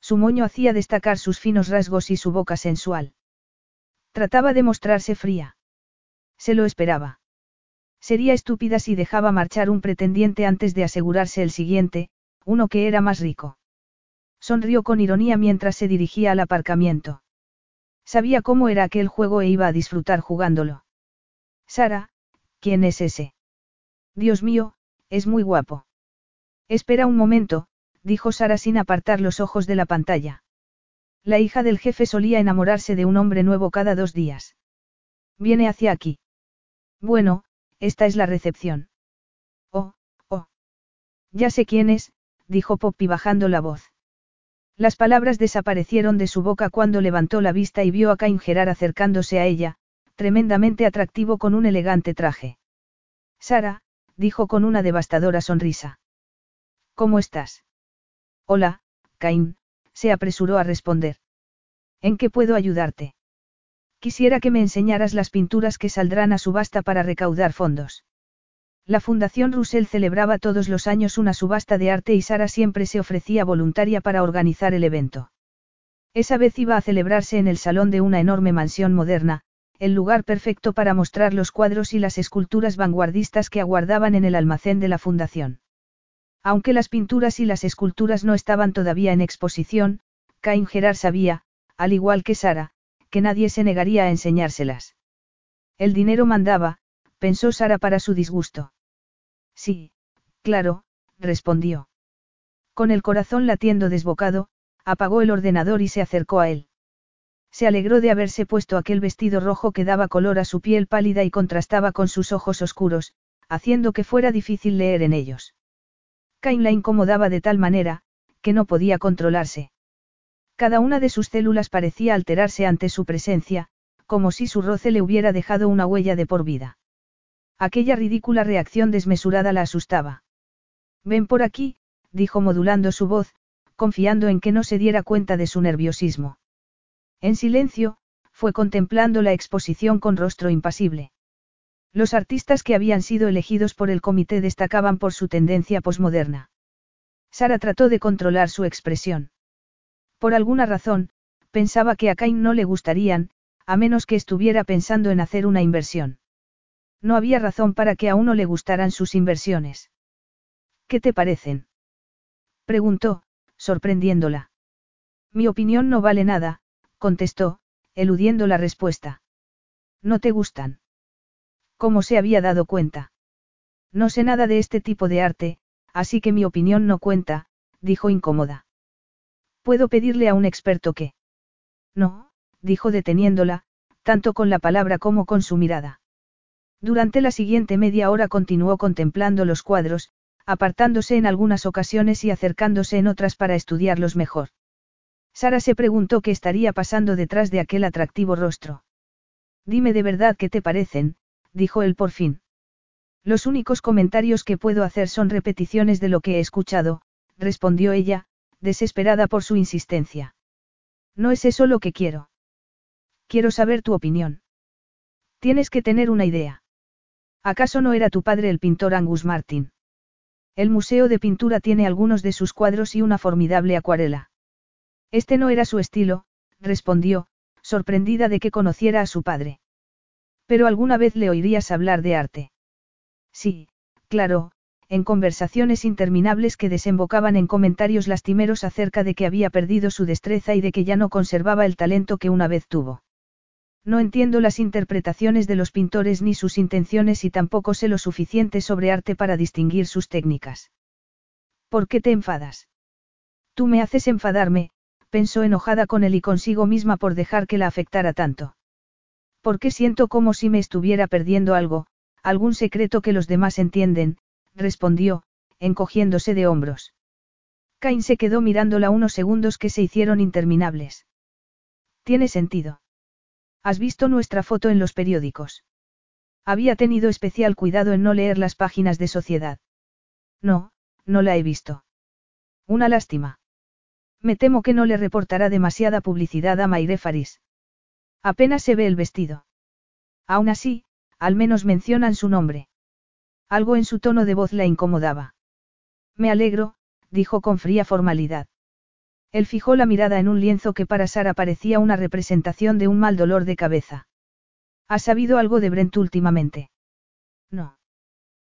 A: Su moño hacía destacar sus finos rasgos y su boca sensual. Trataba de mostrarse fría. Se lo esperaba. Sería estúpida si dejaba marchar un pretendiente antes de asegurarse el siguiente, uno que era más rico. Sonrió con ironía mientras se dirigía al aparcamiento. Sabía cómo era aquel juego e iba a disfrutar jugándolo. Sara, ¿quién es ese? Dios mío, es muy guapo. Espera un momento, dijo Sara sin apartar los ojos de la pantalla. La hija del jefe solía enamorarse de un hombre nuevo cada dos días. Viene hacia aquí. Bueno, esta es la recepción. Oh, oh. Ya sé quién es, dijo Poppy bajando la voz. Las palabras desaparecieron de su boca cuando levantó la vista y vio a Cain Gerard acercándose a ella, tremendamente atractivo con un elegante traje. Sara, dijo con una devastadora sonrisa. ¿Cómo estás? Hola, Cain, se apresuró a responder. ¿En qué puedo ayudarte? Quisiera que me enseñaras las pinturas que saldrán a subasta para recaudar fondos. La Fundación Russell celebraba todos los años una subasta de arte y Sara siempre se ofrecía voluntaria para organizar el evento. Esa vez iba a celebrarse en el salón de una enorme mansión moderna, el lugar perfecto para mostrar los cuadros y las esculturas vanguardistas que aguardaban en el almacén de la Fundación. Aunque las pinturas y las esculturas no estaban todavía en exposición, Cain Gerard sabía, al igual que Sara, que nadie se negaría a enseñárselas. El dinero mandaba, pensó Sara para su disgusto. Sí, claro, respondió. Con el corazón latiendo desbocado, apagó el ordenador y se acercó a él. Se alegró de haberse puesto aquel vestido rojo que daba color a su piel pálida y contrastaba con sus ojos oscuros, haciendo que fuera difícil leer en ellos. Cain la incomodaba de tal manera, que no podía controlarse. Cada una de sus células parecía alterarse ante su presencia, como si su roce le hubiera dejado una huella de por vida. Aquella ridícula reacción desmesurada la asustaba. Ven por aquí, dijo modulando su voz, confiando en que no se diera cuenta de su nerviosismo. En silencio, fue contemplando la exposición con rostro impasible. Los artistas que habían sido elegidos por el comité destacaban por su tendencia posmoderna. Sara trató de controlar su expresión. Por alguna razón, pensaba que a Cain no le gustarían, a menos que estuviera pensando en hacer una inversión. No había razón para que a uno le gustaran sus inversiones. ¿Qué te parecen? preguntó, sorprendiéndola. Mi opinión no vale nada, contestó, eludiendo la respuesta. ¿No te gustan? ¿Cómo se había dado cuenta? No sé nada de este tipo de arte, así que mi opinión no cuenta, dijo incómoda. ¿Puedo pedirle a un experto que? No, dijo deteniéndola, tanto con la palabra como con su mirada. Durante la siguiente media hora continuó contemplando los cuadros, apartándose en algunas ocasiones y acercándose en otras para estudiarlos mejor. Sara se preguntó qué estaría pasando detrás de aquel atractivo rostro. Dime de verdad qué te parecen, dijo él por fin. Los únicos comentarios que puedo hacer son repeticiones de lo que he escuchado, respondió ella, desesperada por su insistencia. No es eso lo que quiero. Quiero saber tu opinión. Tienes que tener una idea. ¿Acaso no era tu padre el pintor Angus Martin? El Museo de Pintura tiene algunos de sus cuadros y una formidable acuarela. Este no era su estilo, respondió, sorprendida de que conociera a su padre. Pero alguna vez le oirías hablar de arte. Sí, claro, en conversaciones interminables que desembocaban en comentarios lastimeros acerca de que había perdido su destreza y de que ya no conservaba el talento que una vez tuvo. No entiendo las interpretaciones de los pintores ni sus intenciones y tampoco sé lo suficiente sobre arte para distinguir sus técnicas. ¿Por qué te enfadas? Tú me haces enfadarme, pensó enojada con él y consigo misma por dejar que la afectara tanto. Porque siento como si me estuviera perdiendo algo, algún secreto que los demás entienden, respondió, encogiéndose de hombros. Cain se quedó mirándola unos segundos que se hicieron interminables. Tiene sentido. ¿Has visto nuestra foto en los periódicos? Había tenido especial cuidado en no leer las páginas de sociedad. No, no la he visto. Una lástima. Me temo que no le reportará demasiada publicidad a Maire Faris. Apenas se ve el vestido. Aún así, al menos mencionan su nombre. Algo en su tono de voz la incomodaba. Me alegro, dijo con fría formalidad. Él fijó la mirada en un lienzo que para Sara parecía una representación de un mal dolor de cabeza. ¿Has sabido algo de Brent últimamente? No.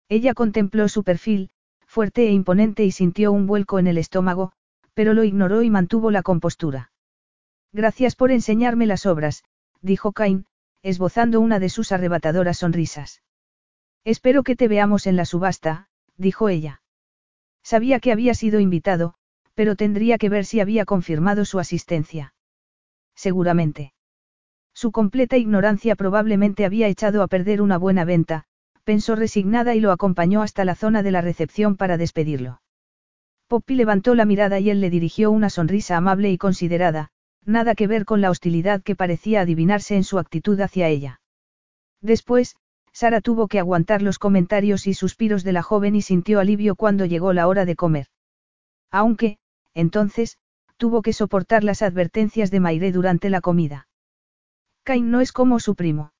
A: Ella contempló su perfil, fuerte e imponente y sintió un vuelco en el estómago, pero lo ignoró y mantuvo la compostura. Gracias por enseñarme las obras, dijo Cain, esbozando una de sus arrebatadoras sonrisas. Espero que te veamos en la subasta, dijo ella. Sabía que había sido invitado, pero tendría que ver si había confirmado su asistencia. Seguramente. Su completa ignorancia probablemente había echado a perder una buena venta, pensó resignada y lo acompañó hasta la zona de la recepción para despedirlo. Poppy levantó la mirada y él le dirigió una sonrisa amable y considerada, nada que ver con la hostilidad que parecía adivinarse en su actitud hacia ella. Después, Sara tuvo que aguantar los comentarios y suspiros de la joven y sintió alivio cuando llegó la hora de comer. Aunque, entonces, tuvo que soportar las advertencias de Maire durante la comida. Cain no es como su primo.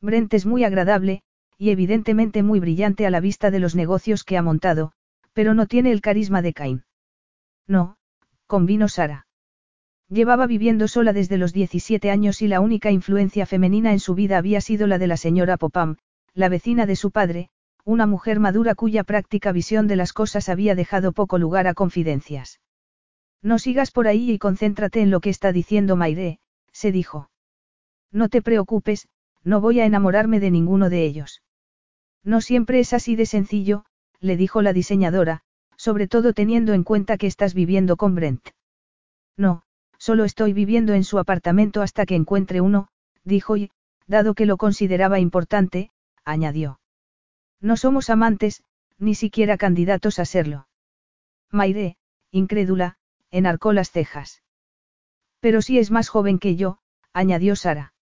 A: Brent es muy agradable, y evidentemente muy brillante a la vista de los negocios que ha montado, pero no tiene el carisma de Cain. No, convino Sara. Llevaba viviendo sola desde los 17 años y la única influencia femenina en su vida había sido la de la señora Popam, la vecina de su padre, una mujer madura cuya práctica visión de las cosas había dejado poco lugar a confidencias. No sigas por ahí y concéntrate en lo que está diciendo Maire, se dijo. No te preocupes, no voy a enamorarme de ninguno de ellos. No siempre es así de sencillo, le dijo la diseñadora, sobre todo teniendo en cuenta que estás viviendo con Brent. No, solo estoy viviendo en su apartamento hasta que encuentre uno, dijo y, dado que lo consideraba importante, añadió. No somos amantes, ni siquiera candidatos a serlo. Maire, incrédula, enarcó las cejas. Pero si es más joven que yo, añadió Sara.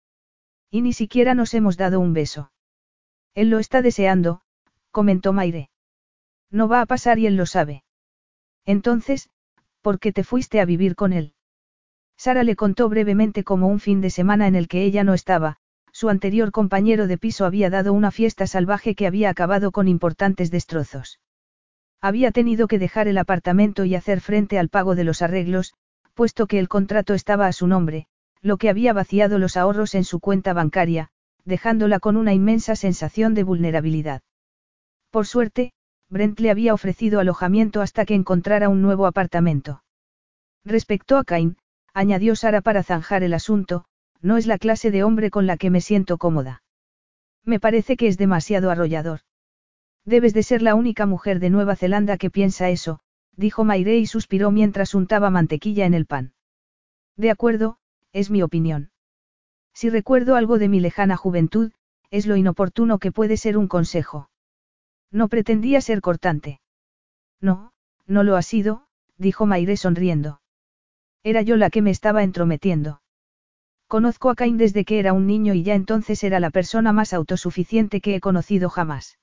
A: Y ni siquiera nos hemos dado un beso. Él lo está deseando, comentó Maire. No va a pasar y él lo sabe. Entonces, ¿por qué te fuiste a vivir con él? Sara le contó brevemente cómo un fin de semana en el que ella no estaba, su anterior compañero de piso había dado una fiesta salvaje que había acabado con importantes destrozos. Había tenido que dejar el apartamento y hacer frente al pago de los arreglos, puesto que el contrato estaba a su nombre, lo que había vaciado los ahorros en su cuenta bancaria, dejándola con una inmensa sensación de vulnerabilidad. Por suerte, Brent le había ofrecido alojamiento hasta que encontrara un nuevo apartamento. Respecto a Cain, añadió Sara para zanjar el asunto, no es la clase de hombre con la que me siento cómoda. Me parece que es demasiado arrollador. Debes de ser la única mujer de Nueva Zelanda que piensa eso, dijo Maire y suspiró mientras untaba mantequilla en el pan. De acuerdo, es mi opinión. Si recuerdo algo de mi lejana juventud, es lo inoportuno que puede ser un consejo. No pretendía ser cortante. No, no lo ha sido, dijo Maire sonriendo. Era yo la que me estaba entrometiendo. Conozco a Cain desde que era un niño y ya entonces era la persona más autosuficiente que he conocido jamás.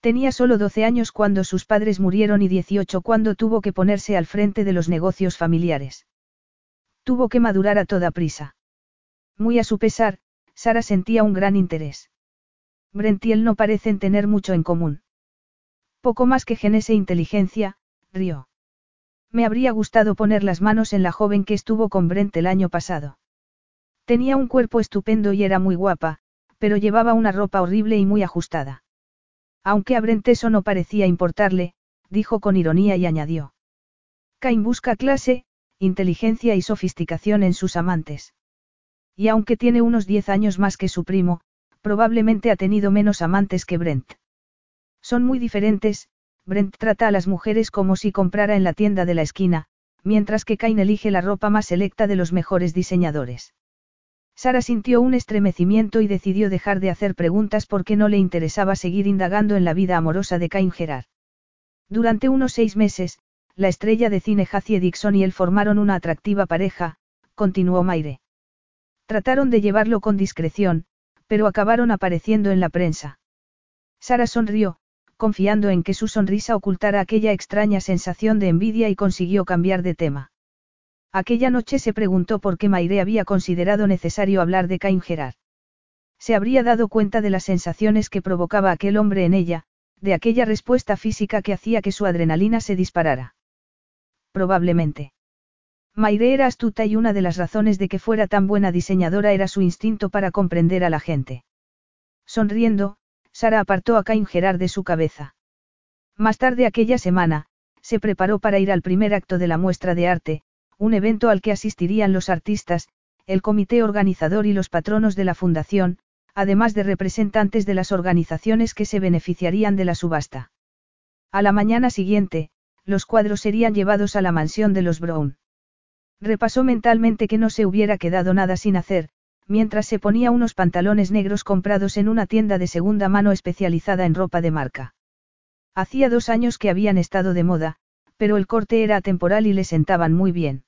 A: Tenía solo 12 años cuando sus padres murieron y 18 cuando tuvo que ponerse al frente de los negocios familiares. Tuvo que madurar a toda prisa. Muy a su pesar, Sara sentía un gran interés. Brent y él no parecen tener mucho en común. Poco más que genes e inteligencia, rió. Me habría gustado poner las manos en la joven que estuvo con Brent el año pasado. Tenía un cuerpo estupendo y era muy guapa, pero llevaba una ropa horrible y muy ajustada. Aunque a Brent eso no parecía importarle, dijo con ironía y añadió. Cain busca clase, inteligencia y sofisticación en sus amantes. Y aunque tiene unos diez años más que su primo, probablemente ha tenido menos amantes que Brent. Son muy diferentes, Brent trata a las mujeres como si comprara en la tienda de la esquina, mientras que Cain elige la ropa más selecta de los mejores diseñadores. Sara sintió un estremecimiento y decidió dejar de hacer preguntas porque no le interesaba seguir indagando en la vida amorosa de Cain Gerard. Durante unos seis meses, la estrella de cine Hacie Dixon y él formaron una atractiva pareja, continuó Maire. Trataron de llevarlo con discreción, pero acabaron apareciendo en la prensa. Sara sonrió, confiando en que su sonrisa ocultara aquella extraña sensación de envidia y consiguió cambiar de tema. Aquella noche se preguntó por qué Maire había considerado necesario hablar de Cain Gerard. Se habría dado cuenta de las sensaciones que provocaba aquel hombre en ella, de aquella respuesta física que hacía que su adrenalina se disparara. Probablemente. Maire era astuta y una de las razones de que fuera tan buena diseñadora era su instinto para comprender a la gente. Sonriendo, Sara apartó a Cain Gerard de su cabeza. Más tarde aquella semana, se preparó para ir al primer acto de la muestra de arte, un evento al que asistirían los artistas, el comité organizador y los patronos de la fundación, además de representantes de las organizaciones que se beneficiarían de la subasta. A la mañana siguiente, los cuadros serían llevados a la mansión de los Brown. Repasó mentalmente que no se hubiera quedado nada sin hacer, mientras se ponía unos pantalones negros comprados en una tienda de segunda mano especializada en ropa de marca. Hacía dos años que habían estado de moda, pero el corte era atemporal y le sentaban muy bien.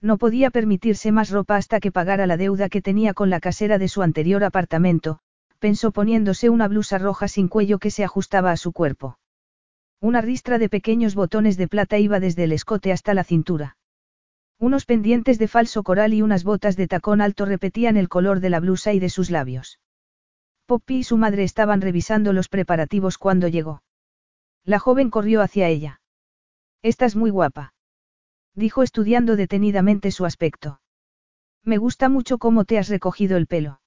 A: No podía permitirse más ropa hasta que pagara la deuda que tenía con la casera de su anterior apartamento, pensó poniéndose una blusa roja sin cuello que se ajustaba a su cuerpo. Una ristra de pequeños botones de plata iba desde el escote hasta la cintura. Unos pendientes de falso coral y unas botas de tacón alto repetían el color de la blusa y de sus labios. Poppy y su madre estaban revisando los preparativos cuando llegó. La joven corrió hacia ella. Estás muy guapa dijo estudiando detenidamente su aspecto. Me gusta mucho cómo te has recogido el pelo.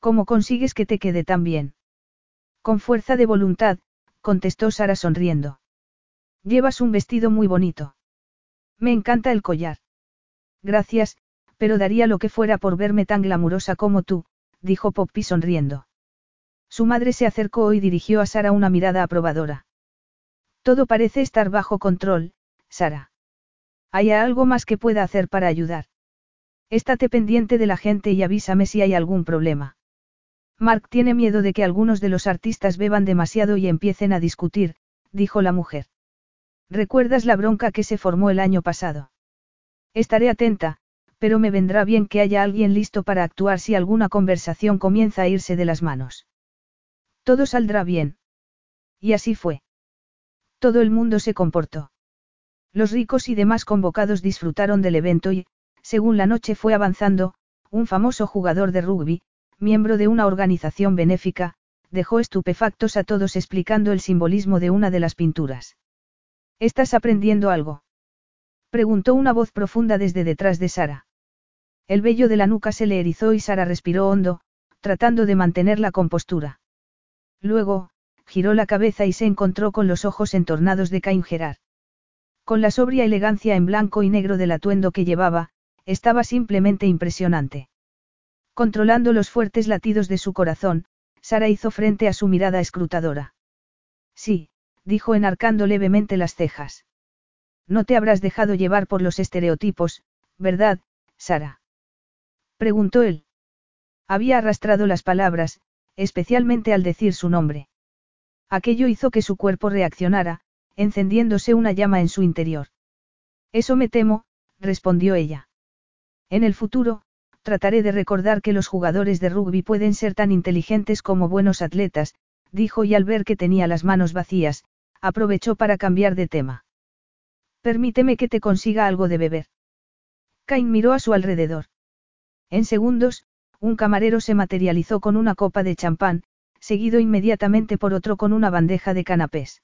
A: ¿Cómo consigues que te quede tan bien? Con fuerza de voluntad, contestó Sara sonriendo. Llevas un vestido muy bonito. Me encanta el collar. Gracias, pero daría lo que fuera por verme tan glamurosa como tú, dijo Poppy sonriendo. Su madre se acercó y dirigió a Sara una mirada aprobadora. Todo parece estar bajo control, Sara. ¿Hay algo más que pueda hacer para ayudar? Estate pendiente de la gente y avísame si hay algún problema. Mark tiene miedo de que algunos de los artistas beban demasiado y empiecen a discutir, dijo la mujer. ¿Recuerdas la bronca que se formó el año pasado? Estaré atenta, pero me vendrá bien que haya alguien listo para actuar si alguna conversación comienza a irse de las manos. Todo saldrá bien. Y así fue. Todo el mundo se comportó. Los ricos y demás convocados disfrutaron del evento y, según la noche fue avanzando, un famoso jugador de rugby, miembro de una organización benéfica, dejó estupefactos a todos explicando el simbolismo de una de las pinturas. ¿Estás aprendiendo algo? Preguntó una voz profunda desde detrás de Sara. El vello de la nuca se le erizó y Sara respiró hondo, tratando de mantener la compostura. Luego, giró la cabeza y se encontró con los ojos entornados de Cain Gerard. Con la sobria elegancia en blanco y negro del atuendo que llevaba, estaba simplemente impresionante. Controlando los fuertes latidos de su corazón, Sara hizo frente a su mirada escrutadora. Sí, dijo enarcando levemente las cejas. No te habrás dejado llevar por los estereotipos, ¿verdad, Sara? Preguntó él. Había arrastrado las palabras, especialmente al decir su nombre. Aquello hizo que su cuerpo reaccionara, encendiéndose una llama en su interior. Eso me temo, respondió ella. En el futuro, trataré de recordar que los jugadores de rugby pueden ser tan inteligentes como buenos atletas, dijo y al ver que tenía las manos vacías, aprovechó para cambiar de tema. Permíteme que te consiga algo de beber. Cain miró a su alrededor. En segundos, un camarero se materializó con una copa de champán, seguido inmediatamente por otro con una bandeja de canapés.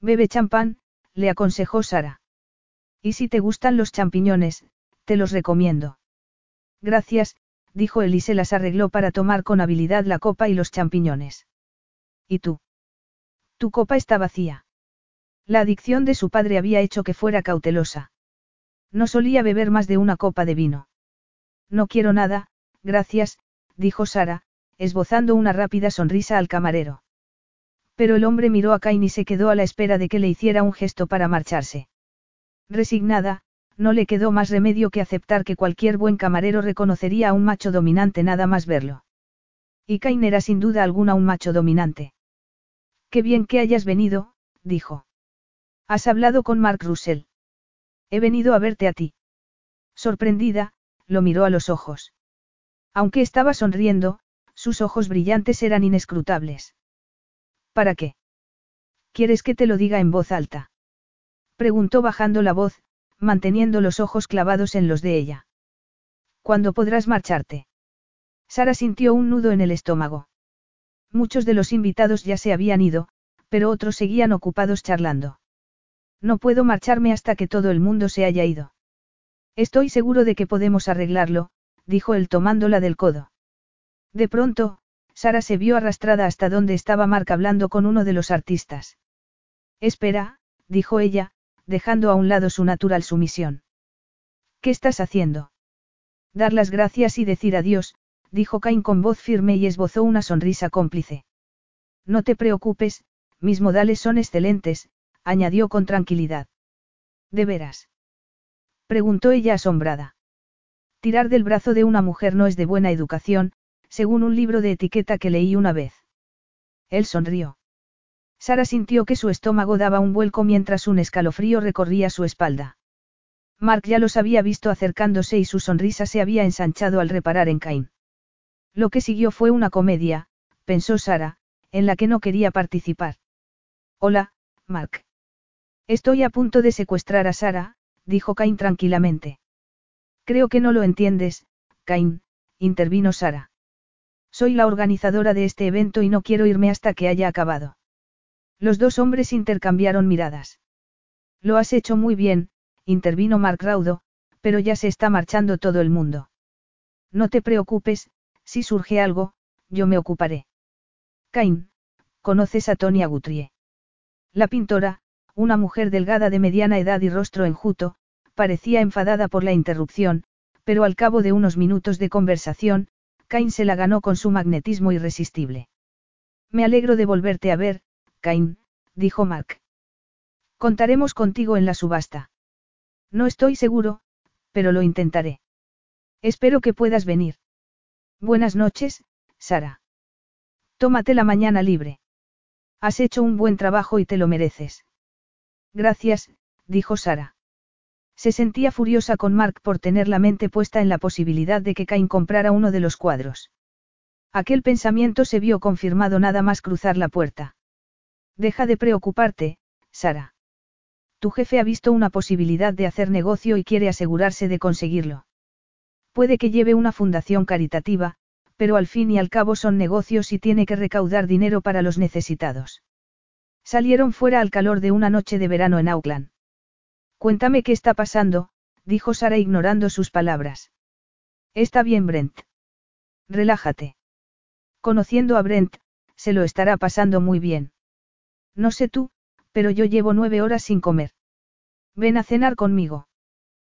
A: Bebe champán, le aconsejó Sara. Y si te gustan los champiñones, te los recomiendo. Gracias, dijo él y se las arregló para tomar con habilidad la copa y los champiñones. ¿Y tú? Tu copa está vacía. La adicción de su padre había hecho que fuera cautelosa. No solía beber más de una copa de vino. No quiero nada, gracias, dijo Sara, esbozando una rápida sonrisa al camarero. Pero el hombre miró a Cain y se quedó a la espera de que le hiciera un gesto para marcharse. Resignada, no le quedó más remedio que aceptar que cualquier buen camarero reconocería a un macho dominante nada más verlo. Y Cain era sin duda alguna un macho dominante. Qué bien que hayas venido, dijo. Has hablado con Mark Russell. He venido a verte a ti. Sorprendida, lo miró a los ojos. Aunque estaba sonriendo, sus ojos brillantes eran inescrutables. ¿Para qué? ¿Quieres que te lo diga en voz alta? Preguntó bajando la voz, manteniendo los ojos clavados en los de ella. ¿Cuándo podrás marcharte? Sara sintió un nudo en el estómago. Muchos de los invitados ya se habían ido, pero otros seguían ocupados charlando. No puedo marcharme hasta que todo el mundo se haya ido. Estoy seguro de que podemos arreglarlo, dijo él tomándola del codo. De pronto, Sara se vio arrastrada hasta donde estaba Mark hablando con uno de los artistas. Espera, dijo ella, dejando a un lado su natural sumisión. ¿Qué estás haciendo? Dar las gracias y decir adiós, dijo Cain con voz firme y esbozó una sonrisa cómplice. No te preocupes, mis modales son excelentes, añadió con tranquilidad. ¿De veras? preguntó ella asombrada. Tirar del brazo de una mujer no es de buena educación, según un libro de etiqueta que leí una vez. Él sonrió. Sara sintió que su estómago daba un vuelco mientras un escalofrío recorría su espalda. Mark ya los había visto acercándose y su sonrisa se había ensanchado al reparar en Cain. Lo que siguió fue una comedia, pensó Sara, en la que no quería participar. Hola, Mark. Estoy a punto de secuestrar a Sara, dijo Cain tranquilamente. Creo que no lo entiendes, Cain, intervino Sara. Soy la organizadora de este evento y no quiero irme hasta que haya acabado. Los dos hombres intercambiaron miradas. Lo has hecho muy bien, intervino Mark Raudo, pero ya se está marchando todo el mundo. No te preocupes, si surge algo, yo me ocuparé. Cain, ¿conoces a Tonia Guthrie? La pintora, una mujer delgada de mediana edad y rostro enjuto, parecía enfadada por la interrupción, pero al cabo de unos minutos de conversación, Cain se la ganó con su magnetismo irresistible. Me alegro de volverte a ver, Cain, dijo Mark. Contaremos contigo en la subasta. No estoy seguro, pero lo intentaré. Espero que puedas venir. Buenas noches, Sara. Tómate la mañana libre. Has hecho un buen trabajo y te lo mereces. Gracias, dijo Sara. Se sentía furiosa con Mark por tener la mente puesta en la posibilidad de que Cain comprara uno de los cuadros. Aquel pensamiento se vio confirmado nada más cruzar la puerta. Deja de preocuparte, Sara. Tu jefe ha visto una posibilidad de hacer negocio y quiere asegurarse de conseguirlo. Puede que lleve una fundación caritativa, pero al fin y al cabo son negocios y tiene que recaudar dinero para los necesitados. Salieron fuera al calor de una noche de verano en Auckland. Cuéntame qué está pasando, dijo Sara ignorando sus palabras. Está bien, Brent. Relájate. Conociendo a Brent, se lo estará pasando muy bien. No sé tú, pero yo llevo nueve horas sin comer. Ven a cenar conmigo.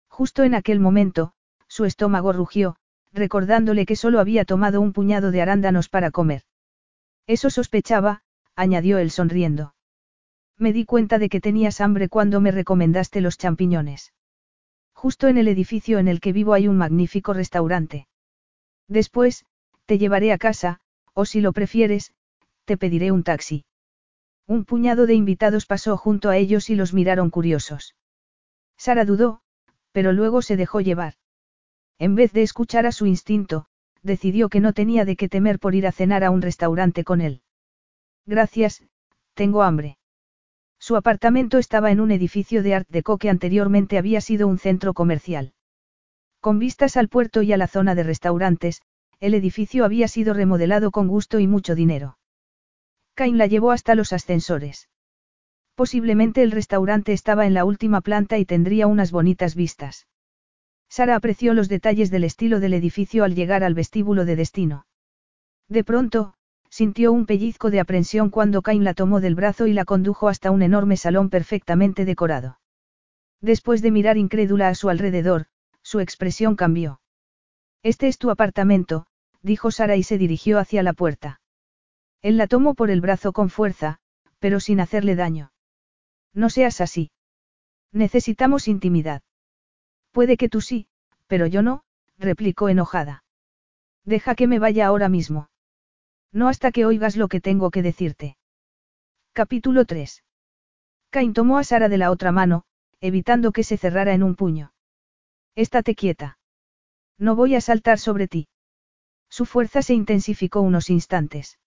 A: Justo en aquel momento, su estómago rugió, recordándole que solo había tomado un puñado de arándanos para comer. Eso sospechaba, añadió él sonriendo. Me di cuenta de que tenías hambre cuando me recomendaste los champiñones. Justo en el edificio en el que vivo hay un magnífico restaurante. Después, te llevaré a casa, o si lo prefieres, te pediré un taxi. Un puñado de invitados pasó junto a ellos y los miraron curiosos. Sara dudó, pero luego se dejó llevar. En vez de escuchar a su instinto, decidió que no tenía de qué temer por ir a cenar a un restaurante con él. Gracias, tengo hambre. Su apartamento estaba en un edificio de Art Deco que anteriormente había sido un centro comercial. Con vistas al puerto y a la zona de restaurantes, el edificio había sido remodelado con gusto y mucho dinero. Cain la llevó hasta los ascensores. Posiblemente el restaurante estaba en la última planta y tendría unas bonitas vistas. Sara apreció los detalles del estilo del edificio al llegar al vestíbulo de destino. De pronto, sintió un pellizco de aprensión cuando Cain la tomó del brazo y la condujo hasta un enorme salón perfectamente decorado. Después de mirar incrédula a su alrededor, su expresión cambió. Este es tu apartamento, dijo Sara y se dirigió hacia la puerta. Él la tomó por el brazo con fuerza, pero sin hacerle daño. No seas así. Necesitamos intimidad. Puede que tú sí, pero yo no, replicó enojada. Deja que me vaya ahora mismo. No hasta que oigas lo que tengo que decirte. Capítulo 3. Cain tomó a Sara de la otra mano, evitando que se cerrara en un puño. Estate quieta. No voy a saltar sobre ti. Su fuerza se intensificó unos instantes.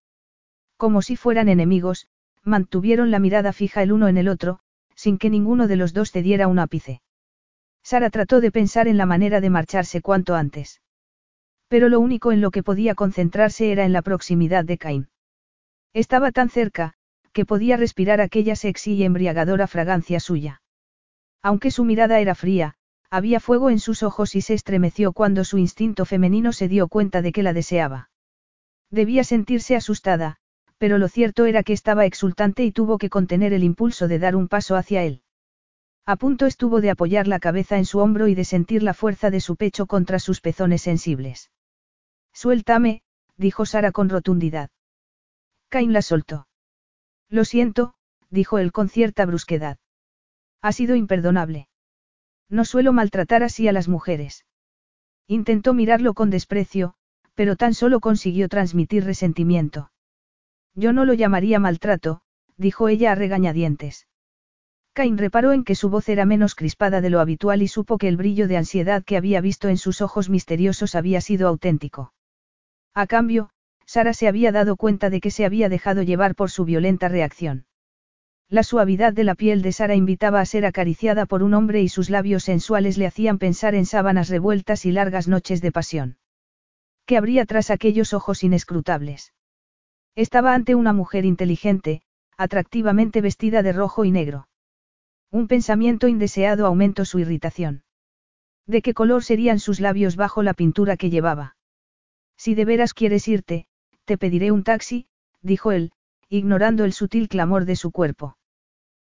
A: Como si fueran enemigos, mantuvieron la mirada fija el uno en el otro, sin que ninguno de los dos cediera un ápice. Sara trató de pensar en la manera de marcharse cuanto antes. Pero lo único en lo que podía concentrarse era en la proximidad de Cain. Estaba tan cerca, que podía respirar aquella sexy y embriagadora fragancia suya. Aunque su mirada era fría, había fuego en sus ojos y se estremeció cuando su instinto femenino se dio cuenta de que la deseaba. Debía sentirse asustada, pero lo cierto era que estaba exultante y tuvo que contener el impulso de dar un paso hacia él. A punto estuvo de apoyar la cabeza en su hombro y de sentir la fuerza de su pecho contra sus pezones sensibles. Suéltame, dijo Sara con rotundidad. Cain la soltó. Lo siento, dijo él con cierta brusquedad. Ha sido imperdonable. No suelo maltratar así a las mujeres. Intentó mirarlo con desprecio, pero tan solo consiguió transmitir resentimiento. Yo no lo llamaría maltrato, dijo ella a regañadientes. Cain reparó en que su voz era menos crispada de lo habitual y supo que el brillo de ansiedad que había visto en sus ojos misteriosos había sido auténtico. A cambio, Sara se había dado cuenta de que se había dejado llevar por su violenta reacción. La suavidad de la piel de Sara invitaba a ser acariciada por un hombre y sus labios sensuales le hacían pensar en sábanas revueltas y largas noches de pasión. ¿Qué habría tras aquellos ojos inescrutables? Estaba ante una mujer inteligente, atractivamente vestida de rojo y negro. Un pensamiento indeseado aumentó su irritación. ¿De qué color serían sus labios bajo la pintura que llevaba? Si de veras quieres irte, te pediré un taxi, dijo él, ignorando el sutil clamor de su cuerpo.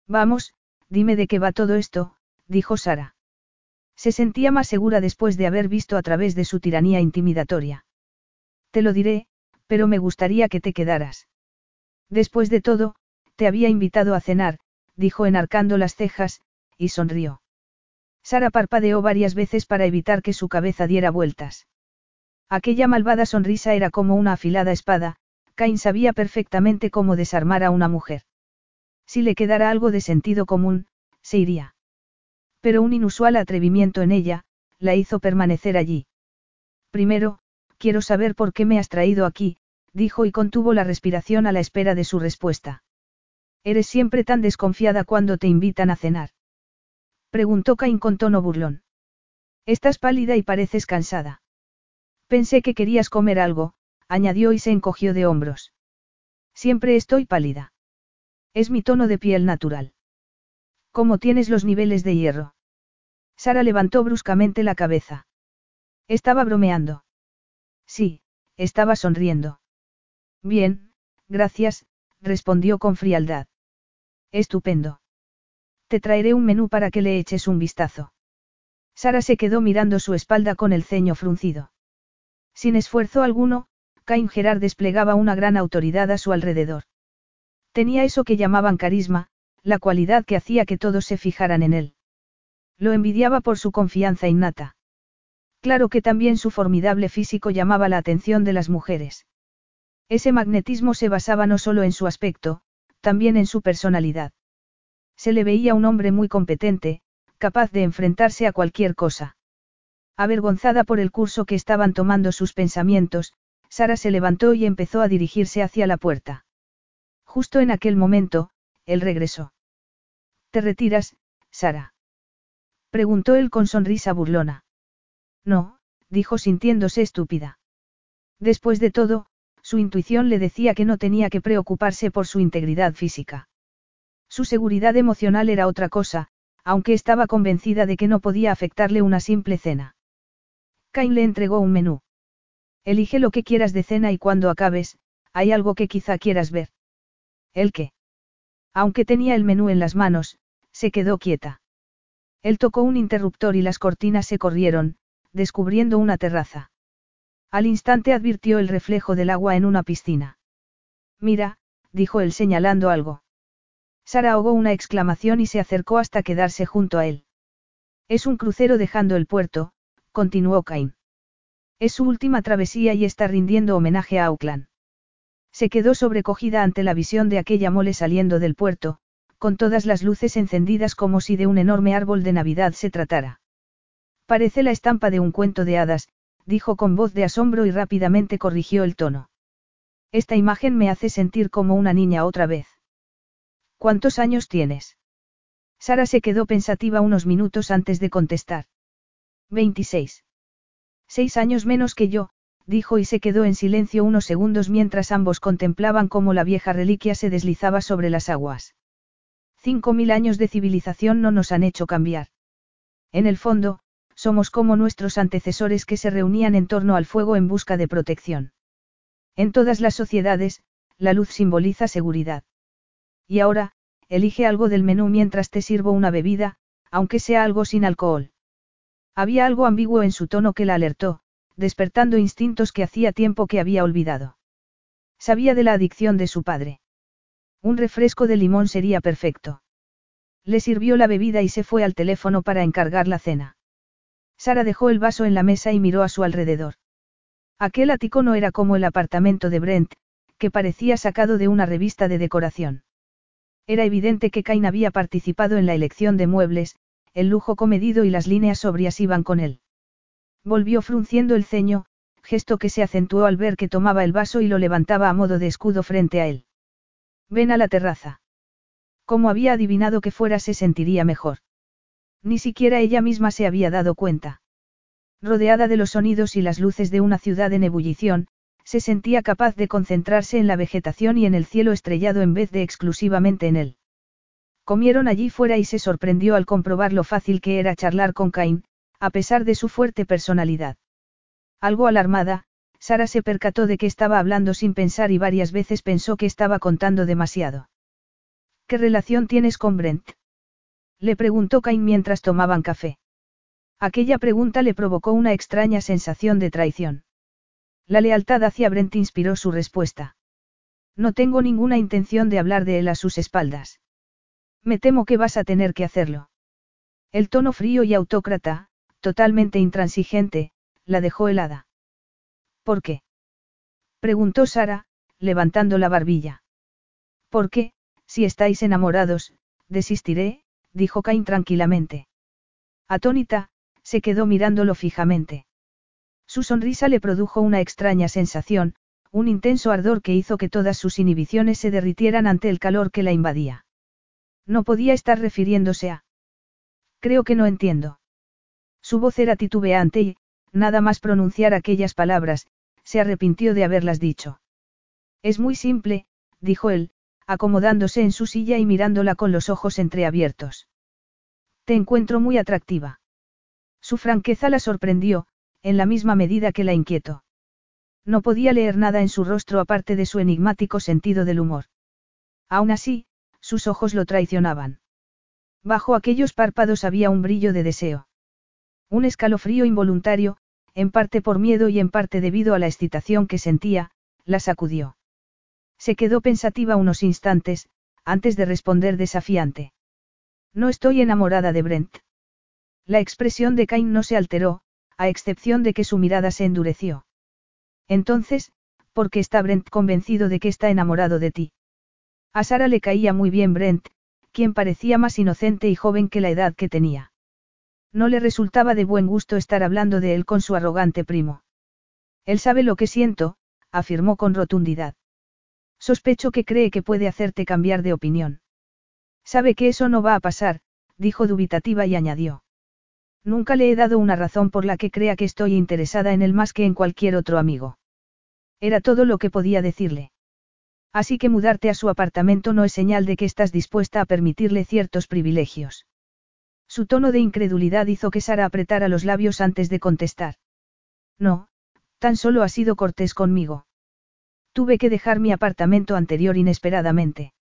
A: Vamos, dime de qué va todo esto, dijo Sara. Se sentía más segura después de haber visto a través de su tiranía intimidatoria. Te lo diré, pero me gustaría que te quedaras. Después de todo, te había invitado a cenar, dijo enarcando las cejas, y sonrió. Sara parpadeó varias veces para evitar que su cabeza diera vueltas. Aquella malvada sonrisa era como una afilada espada, Cain sabía perfectamente cómo desarmar a una mujer. Si le quedara algo de sentido común, se iría. Pero un inusual atrevimiento en ella, la hizo permanecer allí. Primero, quiero saber por qué me has traído aquí, dijo y contuvo la respiración a la espera de su respuesta. Eres siempre tan desconfiada cuando te invitan a cenar. Preguntó Cain con tono burlón. Estás pálida y pareces cansada. Pensé que querías comer algo, añadió y se encogió de hombros. Siempre estoy pálida. Es mi tono de piel natural. ¿Cómo tienes los niveles de hierro? Sara levantó bruscamente la cabeza. Estaba bromeando. Sí, estaba sonriendo. Bien, gracias, respondió con frialdad. Estupendo. Te traeré un menú para que le eches un vistazo. Sara se quedó mirando su espalda con el ceño fruncido. Sin esfuerzo alguno, Cain Gerard desplegaba una gran autoridad a su alrededor. Tenía eso que llamaban carisma, la cualidad que hacía que todos se fijaran en él. Lo envidiaba por su confianza innata. Claro que también su formidable físico llamaba la atención de las mujeres. Ese magnetismo se basaba no solo en su aspecto, también en su personalidad. Se le veía un hombre muy competente, capaz de enfrentarse a cualquier cosa. Avergonzada por el curso que estaban tomando sus pensamientos, Sara se levantó y empezó a dirigirse hacia la puerta. Justo en aquel momento, él regresó. ¿Te retiras, Sara? Preguntó él con sonrisa burlona. No, dijo sintiéndose estúpida. Después de todo, su intuición le decía que no tenía que preocuparse por su integridad física. Su seguridad emocional era otra cosa, aunque estaba convencida de que no podía afectarle una simple cena. Cain le entregó un menú. Elige lo que quieras de cena y cuando acabes, hay algo que quizá quieras ver. ¿El qué? Aunque tenía el menú en las manos, se quedó quieta. Él tocó un interruptor y las cortinas se corrieron, descubriendo una terraza. Al instante advirtió el reflejo del agua en una piscina. Mira, dijo él señalando algo. Sara ahogó una exclamación y se acercó hasta quedarse junto a él. Es un crucero dejando el puerto, continuó Cain. Es su última travesía y está rindiendo homenaje a Auckland. Se quedó sobrecogida ante la visión de aquella mole saliendo del puerto, con todas las luces encendidas como si de un enorme árbol de Navidad se tratara. Parece la estampa de un cuento de hadas, dijo con voz de asombro y rápidamente corrigió el tono. Esta imagen me hace sentir como una niña otra vez. ¿Cuántos años tienes? Sara se quedó pensativa unos minutos antes de contestar. 26. Seis años menos que yo, dijo y se quedó en silencio unos segundos mientras ambos contemplaban cómo la vieja reliquia se deslizaba sobre las aguas. Cinco mil años de civilización no nos han hecho cambiar. En el fondo, somos como nuestros antecesores que se reunían en torno al fuego en busca de protección. En todas las sociedades, la luz simboliza seguridad. Y ahora, elige algo del menú mientras te sirvo una bebida, aunque sea algo sin alcohol. Había algo ambiguo en su tono que la alertó, despertando instintos que hacía tiempo que había olvidado. Sabía de la adicción de su padre. Un refresco de limón sería perfecto. Le sirvió la bebida y se fue al teléfono para encargar la cena. Sara dejó el vaso en la mesa y miró a su alrededor. Aquel ático no era como el apartamento de Brent, que parecía sacado de una revista de decoración. Era evidente que Cain había participado en la elección de muebles, el lujo comedido y las líneas sobrias iban con él. Volvió frunciendo el ceño, gesto que se acentuó al ver que tomaba el vaso y lo levantaba a modo de escudo frente a él. Ven a la terraza. Como había adivinado que fuera se sentiría mejor. Ni siquiera ella misma se había dado cuenta. Rodeada de los sonidos y las luces de una ciudad en ebullición, se sentía capaz de concentrarse en la vegetación y en el cielo estrellado en vez de exclusivamente en él. Comieron allí fuera y se sorprendió al comprobar lo fácil que era charlar con Cain, a pesar de su fuerte personalidad. Algo alarmada, Sara se percató de que estaba hablando sin pensar y varias veces pensó que estaba contando demasiado. ¿Qué relación tienes con Brent? Le preguntó Cain mientras tomaban café. Aquella pregunta le provocó una extraña sensación de traición. La lealtad hacia Brent inspiró su respuesta. No tengo ninguna intención de hablar de él a sus espaldas. Me temo que vas a tener que hacerlo. El tono frío y autócrata, totalmente intransigente, la dejó helada. ¿Por qué? preguntó Sara, levantando la barbilla. ¿Por qué, si estáis enamorados, desistiré, dijo Cain tranquilamente. Atónita, se quedó mirándolo fijamente. Su sonrisa le produjo una extraña sensación, un intenso ardor que hizo que todas sus inhibiciones se derritieran ante el calor que la invadía. No podía estar refiriéndose a... Creo que no entiendo. Su voz era titubeante y, nada más pronunciar aquellas palabras, se arrepintió de haberlas dicho. Es muy simple, dijo él, acomodándose en su silla y mirándola con los ojos entreabiertos. Te encuentro muy atractiva. Su franqueza la sorprendió, en la misma medida que la inquietó. No podía leer nada en su rostro aparte de su enigmático sentido del humor. Aún así, sus ojos lo traicionaban. Bajo aquellos párpados había un brillo de deseo. Un escalofrío involuntario, en parte por miedo y en parte debido a la excitación que sentía, la sacudió. Se quedó pensativa unos instantes, antes de responder desafiante. No estoy enamorada de Brent. La expresión de Cain no se alteró, a excepción de que su mirada se endureció. Entonces, ¿por qué está Brent convencido de que está enamorado de ti? A Sara le caía muy bien Brent, quien parecía más inocente y joven que la edad que tenía. No le resultaba de buen gusto estar hablando de él con su arrogante primo. Él sabe lo que siento, afirmó con rotundidad. Sospecho que cree que puede hacerte cambiar de opinión. Sabe que eso no va a pasar, dijo dubitativa y añadió. Nunca le he dado una razón por la que crea que estoy interesada en él más que en cualquier otro amigo. Era todo lo que podía decirle. Así que mudarte a su apartamento no es señal de que estás dispuesta a permitirle ciertos privilegios. Su tono de incredulidad hizo que Sara apretara los labios antes de contestar. No, tan solo ha sido cortés conmigo. Tuve que dejar mi apartamento anterior inesperadamente.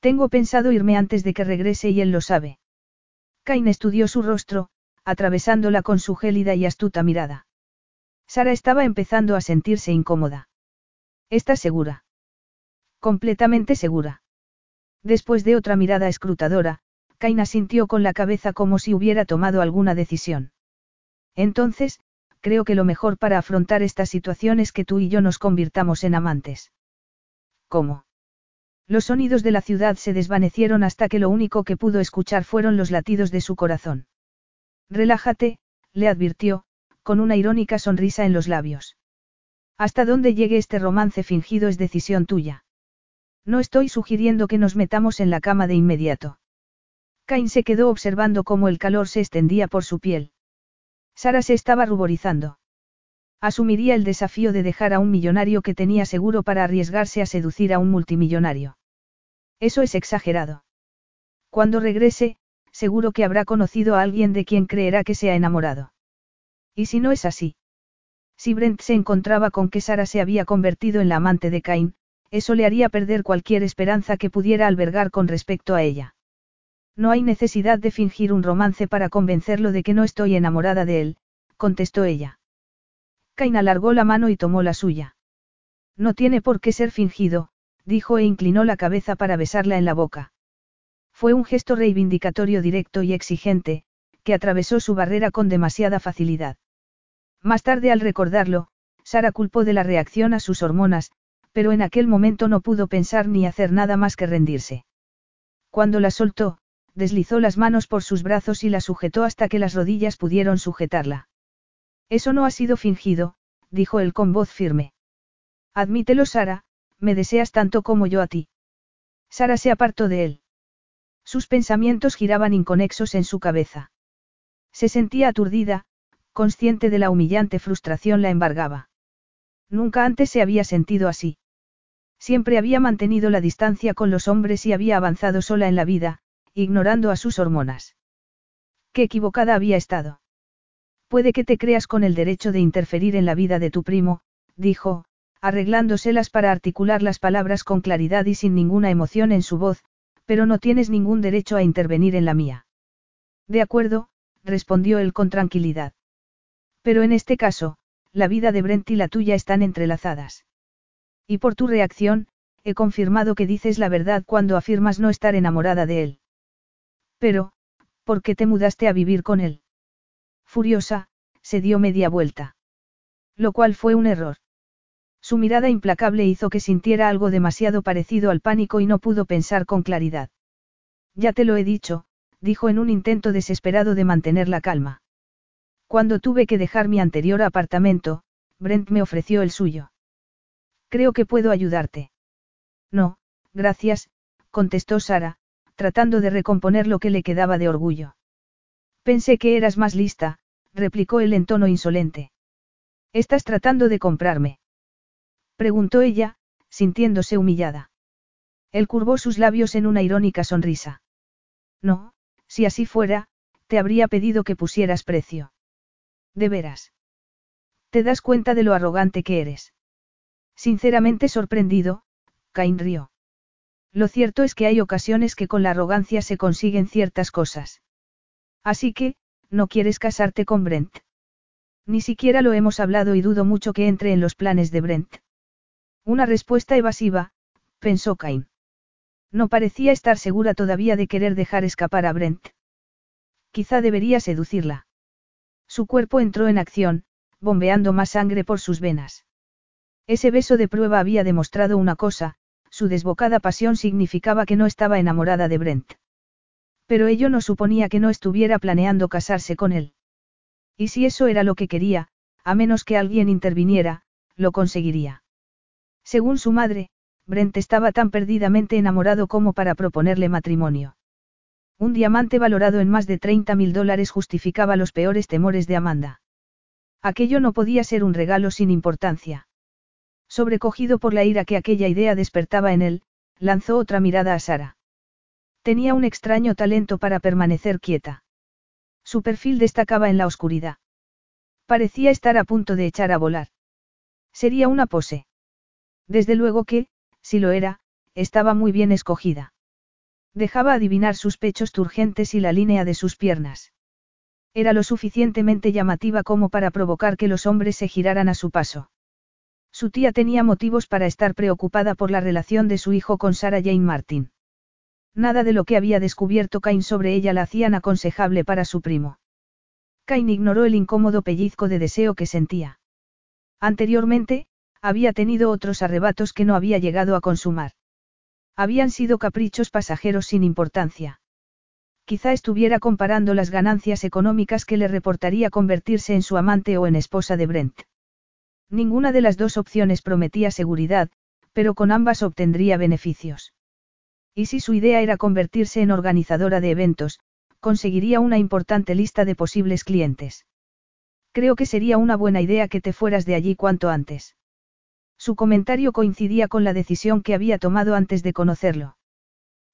A: Tengo pensado irme antes de que regrese y él lo sabe. Cain estudió su rostro, atravesándola con su gélida y astuta mirada. Sara estaba empezando a sentirse incómoda. ¿Estás segura? Completamente segura. Después de otra mirada escrutadora, Cain asintió con la cabeza como si hubiera tomado alguna decisión. Entonces, creo que lo mejor para afrontar esta situación es que tú y yo nos convirtamos en amantes. ¿Cómo? Los sonidos de la ciudad se desvanecieron hasta que lo único que pudo escuchar fueron los latidos de su corazón. Relájate, le advirtió, con una irónica sonrisa en los labios. Hasta dónde llegue este romance fingido es decisión tuya. No estoy sugiriendo que nos metamos en la cama de inmediato. Cain se quedó observando cómo el calor se extendía por su piel. Sara se estaba ruborizando. Asumiría el desafío de dejar a un millonario que tenía seguro para arriesgarse a seducir a un multimillonario. Eso es exagerado. Cuando regrese, seguro que habrá conocido a alguien de quien creerá que se ha enamorado. ¿Y si no es así? Si Brent se encontraba con que Sara se había convertido en la amante de Cain, eso le haría perder cualquier esperanza que pudiera albergar con respecto a ella. No hay necesidad de fingir un romance para convencerlo de que no estoy enamorada de él, contestó ella. Cain alargó la mano y tomó la suya. No tiene por qué ser fingido, dijo e inclinó la cabeza para besarla en la boca. Fue un gesto reivindicatorio directo y exigente, que atravesó su barrera con demasiada facilidad. Más tarde al recordarlo, Sara culpó de la reacción a sus hormonas, pero en aquel momento no pudo pensar ni hacer nada más que rendirse. Cuando la soltó, deslizó las manos por sus brazos y la sujetó hasta que las rodillas pudieron sujetarla. Eso no ha sido fingido, dijo él con voz firme. Admítelo, Sara, me deseas tanto como yo a ti. Sara se apartó de él. Sus pensamientos giraban inconexos en su cabeza. Se sentía aturdida, consciente de la humillante frustración la embargaba. Nunca antes se había sentido así. Siempre había mantenido la distancia con los hombres y había avanzado sola en la vida, ignorando a sus hormonas. Qué equivocada había estado. Puede que te creas con el derecho de interferir en la vida de tu primo, dijo, arreglándoselas para articular las palabras con claridad y sin ninguna emoción en su voz, pero no tienes ningún derecho a intervenir en la mía. De acuerdo, respondió él con tranquilidad. Pero en este caso, la vida de Brent y la tuya están entrelazadas. Y por tu reacción, he confirmado que dices la verdad cuando afirmas no estar enamorada de él. Pero, ¿por qué te mudaste a vivir con él? Furiosa, se dio media vuelta. Lo cual fue un error. Su mirada implacable hizo que sintiera algo demasiado parecido al pánico y no pudo pensar con claridad. Ya te lo he dicho, dijo en un intento desesperado de mantener la calma. Cuando tuve que dejar mi anterior apartamento, Brent me ofreció el suyo. Creo que puedo ayudarte. No, gracias, contestó Sara, tratando de recomponer lo que le quedaba de orgullo. Pensé que eras más lista, replicó él en tono insolente. ¿Estás tratando de comprarme? Preguntó ella, sintiéndose humillada. Él curvó sus labios en una irónica sonrisa. No, si así fuera, te habría pedido que pusieras precio. De veras. ¿Te das cuenta de lo arrogante que eres? Sinceramente sorprendido, Cain rió. Lo cierto es que hay ocasiones que con la arrogancia se consiguen ciertas cosas. Así que, no quieres casarte con Brent. Ni siquiera lo hemos hablado y dudo mucho que entre en los planes de Brent. Una respuesta evasiva, pensó Cain. No parecía estar segura todavía de querer dejar escapar a Brent. Quizá debería seducirla. Su cuerpo entró en acción, bombeando más sangre por sus venas. Ese beso de prueba había demostrado una cosa, su desbocada pasión significaba que no estaba enamorada de Brent. Pero ello no suponía que no estuviera planeando casarse con él. Y si eso era lo que quería, a menos que alguien interviniera, lo conseguiría. Según su madre, Brent estaba tan perdidamente enamorado como para proponerle matrimonio. Un diamante valorado en más de 30 mil dólares justificaba los peores temores de Amanda. Aquello no podía ser un regalo sin importancia. Sobrecogido por la ira que aquella idea despertaba en él, lanzó otra mirada a Sara. Tenía un extraño talento para permanecer quieta. Su perfil destacaba en la oscuridad. Parecía estar a punto de echar a volar. Sería una pose. Desde luego que, si lo era, estaba muy bien escogida. Dejaba adivinar sus pechos turgentes y la línea de sus piernas. Era lo suficientemente llamativa como para provocar que los hombres se giraran a su paso. Su tía tenía motivos para estar preocupada por la relación de su hijo con Sarah Jane Martin. Nada de lo que había descubierto Cain sobre ella la hacían aconsejable para su primo. Cain ignoró el incómodo pellizco de deseo que sentía. Anteriormente, había tenido otros arrebatos que no había llegado a consumar. Habían sido caprichos pasajeros sin importancia. Quizá estuviera comparando las ganancias económicas que le reportaría convertirse en su amante o en esposa de Brent. Ninguna de las dos opciones prometía seguridad, pero con ambas obtendría beneficios. Y si su idea era convertirse en organizadora de eventos, conseguiría una importante lista de posibles clientes. Creo que sería una buena idea que te fueras de allí cuanto antes. Su comentario coincidía con la decisión que había tomado antes de conocerlo.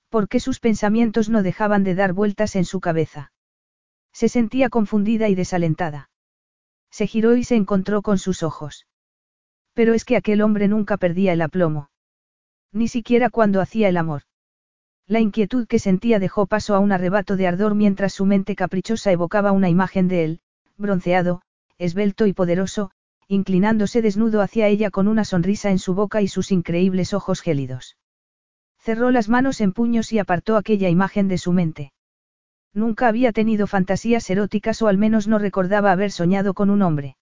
A: Porque sus pensamientos no dejaban de dar vueltas en su cabeza. Se sentía confundida y desalentada. Se giró y se encontró con sus ojos. Pero es que aquel hombre nunca perdía el aplomo. Ni siquiera cuando hacía el amor. La inquietud que sentía dejó paso a un arrebato de ardor mientras su mente caprichosa evocaba una imagen de él, bronceado, esbelto y poderoso, inclinándose desnudo hacia ella con una sonrisa en su boca y sus increíbles ojos gélidos. Cerró las manos en puños y apartó aquella imagen de su mente. Nunca había tenido fantasías eróticas o al menos no recordaba haber soñado con un hombre.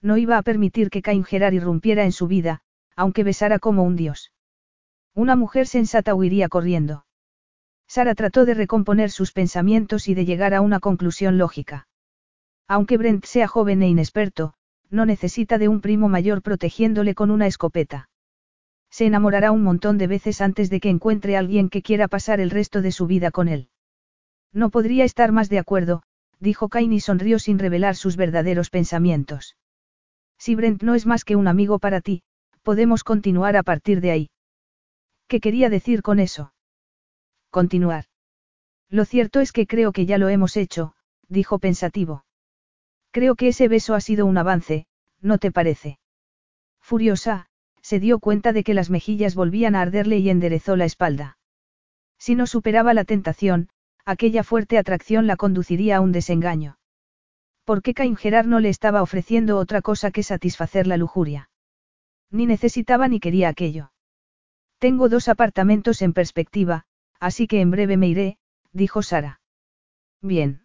A: No iba a permitir que Cain Gerard irrumpiera en su vida, aunque besara como un dios. Una mujer sensata huiría corriendo. Sara trató de recomponer sus pensamientos y de llegar a una conclusión lógica. Aunque Brent sea joven e inexperto, no necesita de un primo mayor protegiéndole con una escopeta. Se enamorará un montón de veces antes de que encuentre alguien que quiera pasar el resto de su vida con él. No podría estar más de acuerdo, dijo Cain y sonrió sin revelar sus verdaderos pensamientos. Si Brent no es más que un amigo para ti, podemos continuar a partir de ahí. ¿Qué quería decir con eso? Continuar. Lo cierto es que creo que ya lo hemos hecho, dijo pensativo. Creo que ese beso ha sido un avance, ¿no te parece? Furiosa, se dio cuenta de que las mejillas volvían a arderle y enderezó la espalda. Si no superaba la tentación, aquella fuerte atracción la conduciría a un desengaño. ¿Por qué Cain Gerard no le estaba ofreciendo otra cosa que satisfacer la lujuria? Ni necesitaba ni quería aquello. Tengo dos apartamentos en perspectiva, así que en breve me iré, dijo Sara. Bien.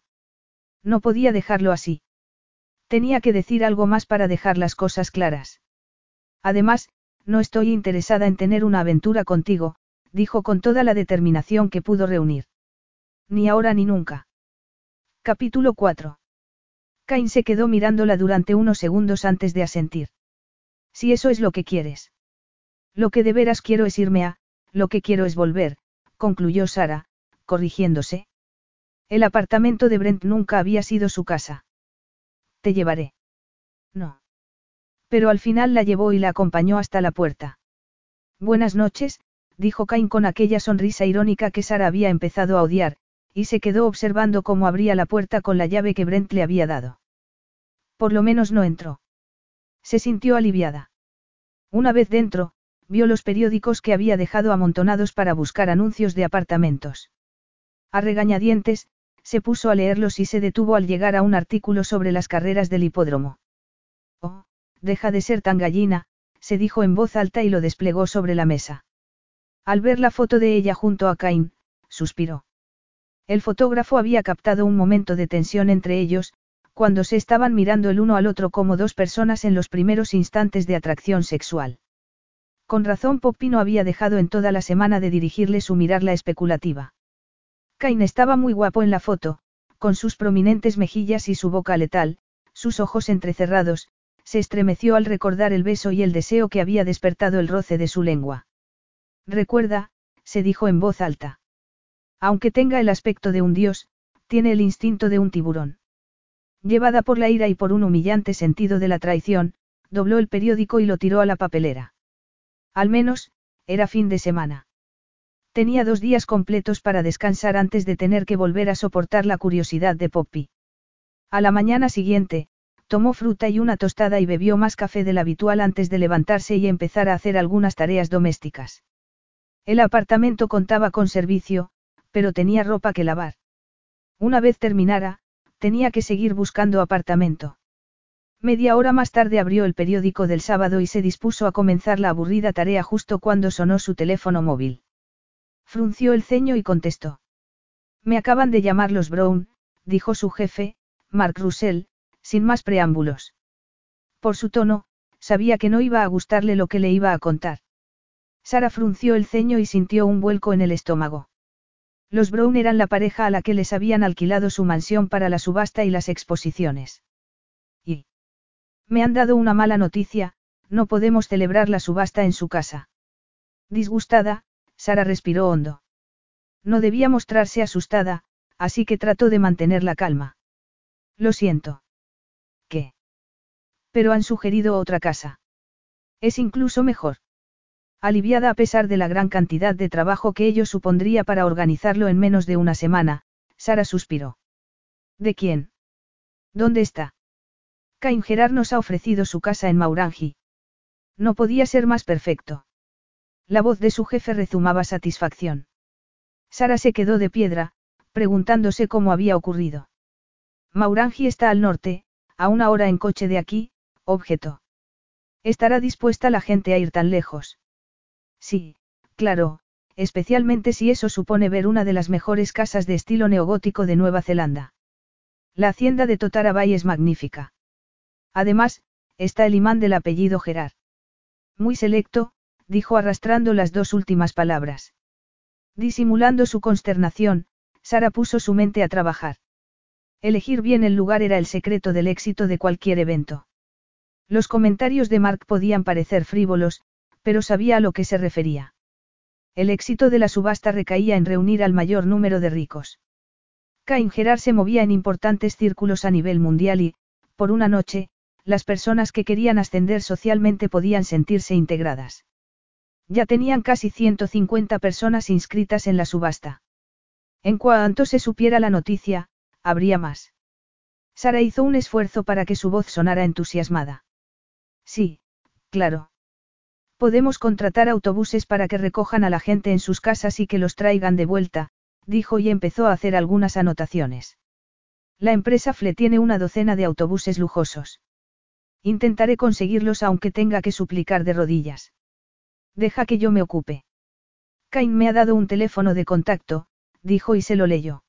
A: No podía dejarlo así. Tenía que decir algo más para dejar las cosas claras. Además, no estoy interesada en tener una aventura contigo, dijo con toda la determinación que pudo reunir. Ni ahora ni nunca. Capítulo 4. Cain se quedó mirándola durante unos segundos antes de asentir. Si eso es lo que quieres. Lo que de veras quiero es irme a, lo que quiero es volver, concluyó Sara, corrigiéndose. El apartamento de Brent nunca había sido su casa. Te llevaré. No. Pero al final la llevó y la acompañó hasta la puerta. Buenas noches, dijo Cain con aquella sonrisa irónica que Sara había empezado a odiar, y se quedó observando cómo abría la puerta con la llave que Brent le había dado. Por lo menos no entró. Se sintió aliviada. Una vez dentro, vio los periódicos que había dejado amontonados para buscar anuncios de apartamentos. A regañadientes, se puso a leerlos y se detuvo al llegar a un artículo sobre las carreras del hipódromo. Oh, deja de ser tan gallina, se dijo en voz alta y lo desplegó sobre la mesa. Al ver la foto de ella junto a Cain, suspiró. El fotógrafo había captado un momento de tensión entre ellos, cuando se estaban mirando el uno al otro como dos personas en los primeros instantes de atracción sexual. Con razón Poppy no había dejado en toda la semana de dirigirle su mirarla especulativa. Cain estaba muy guapo en la foto, con sus prominentes mejillas y su boca letal, sus ojos entrecerrados, se estremeció al recordar el beso y el deseo que había despertado el roce de su lengua. Recuerda, se dijo en voz alta. Aunque tenga el aspecto de un dios, tiene el instinto de un tiburón. Llevada por la ira y por un humillante sentido de la traición, dobló el periódico y lo tiró a la papelera. Al menos, era fin de semana. Tenía dos días completos para descansar antes de tener que volver a soportar la curiosidad de Poppy. A la mañana siguiente, tomó fruta y una tostada y bebió más café del habitual antes de levantarse y empezar a hacer algunas tareas domésticas. El apartamento contaba con servicio, pero tenía ropa que lavar. Una vez terminara, tenía que seguir buscando apartamento. Media hora más tarde abrió el periódico del sábado y se dispuso a comenzar la aburrida tarea justo cuando sonó su teléfono móvil. Frunció el ceño y contestó. Me acaban de llamar los Brown, dijo su jefe, Mark Russell, sin más preámbulos. Por su tono, sabía que no iba a gustarle lo que le iba a contar. Sara frunció el ceño y sintió un vuelco en el estómago. Los Brown eran la pareja a la que les habían alquilado su mansión para la subasta y las exposiciones. Y. Me han dado una mala noticia, no podemos celebrar la subasta en su casa. Disgustada, Sara respiró hondo. No debía mostrarse asustada, así que trató de mantener la calma. Lo siento. ¿Qué? Pero han sugerido otra casa. Es incluso mejor. Aliviada a pesar de la gran cantidad de trabajo que ello supondría para organizarlo en menos de una semana, Sara suspiró. ¿De quién? ¿Dónde está? Cain Gerard nos ha ofrecido su casa en Maurangi. No podía ser más perfecto. La voz de su jefe rezumaba satisfacción. Sara se quedó de piedra, preguntándose cómo había ocurrido. Maurangi está al norte, a una hora en coche de aquí, objeto. ¿Estará dispuesta la gente a ir tan lejos? Sí, claro, especialmente si eso supone ver una de las mejores casas de estilo neogótico de Nueva Zelanda. La hacienda de Totarabay es magnífica. Además, está el imán del apellido Gerard. Muy selecto, dijo arrastrando las dos últimas palabras. Disimulando su consternación, Sara puso su mente a trabajar. Elegir bien el lugar era el secreto del éxito de cualquier evento. Los comentarios de Mark podían parecer frívolos, pero sabía a lo que se refería. El éxito de la subasta recaía en reunir al mayor número de ricos. Cain Gerard se movía en importantes círculos a nivel mundial y, por una noche, las personas que querían ascender socialmente podían sentirse integradas. Ya tenían casi 150 personas inscritas en la subasta. En cuanto se supiera la noticia, habría más. Sara hizo un esfuerzo para que su voz sonara entusiasmada. Sí, claro. Podemos contratar autobuses para que recojan a la gente en sus casas y que los traigan de vuelta, dijo y empezó a hacer algunas anotaciones. La empresa FLE tiene una docena de autobuses lujosos. Intentaré conseguirlos aunque tenga que suplicar de rodillas. Deja que yo me ocupe. Cain me ha dado un teléfono de contacto, dijo y se lo leyó.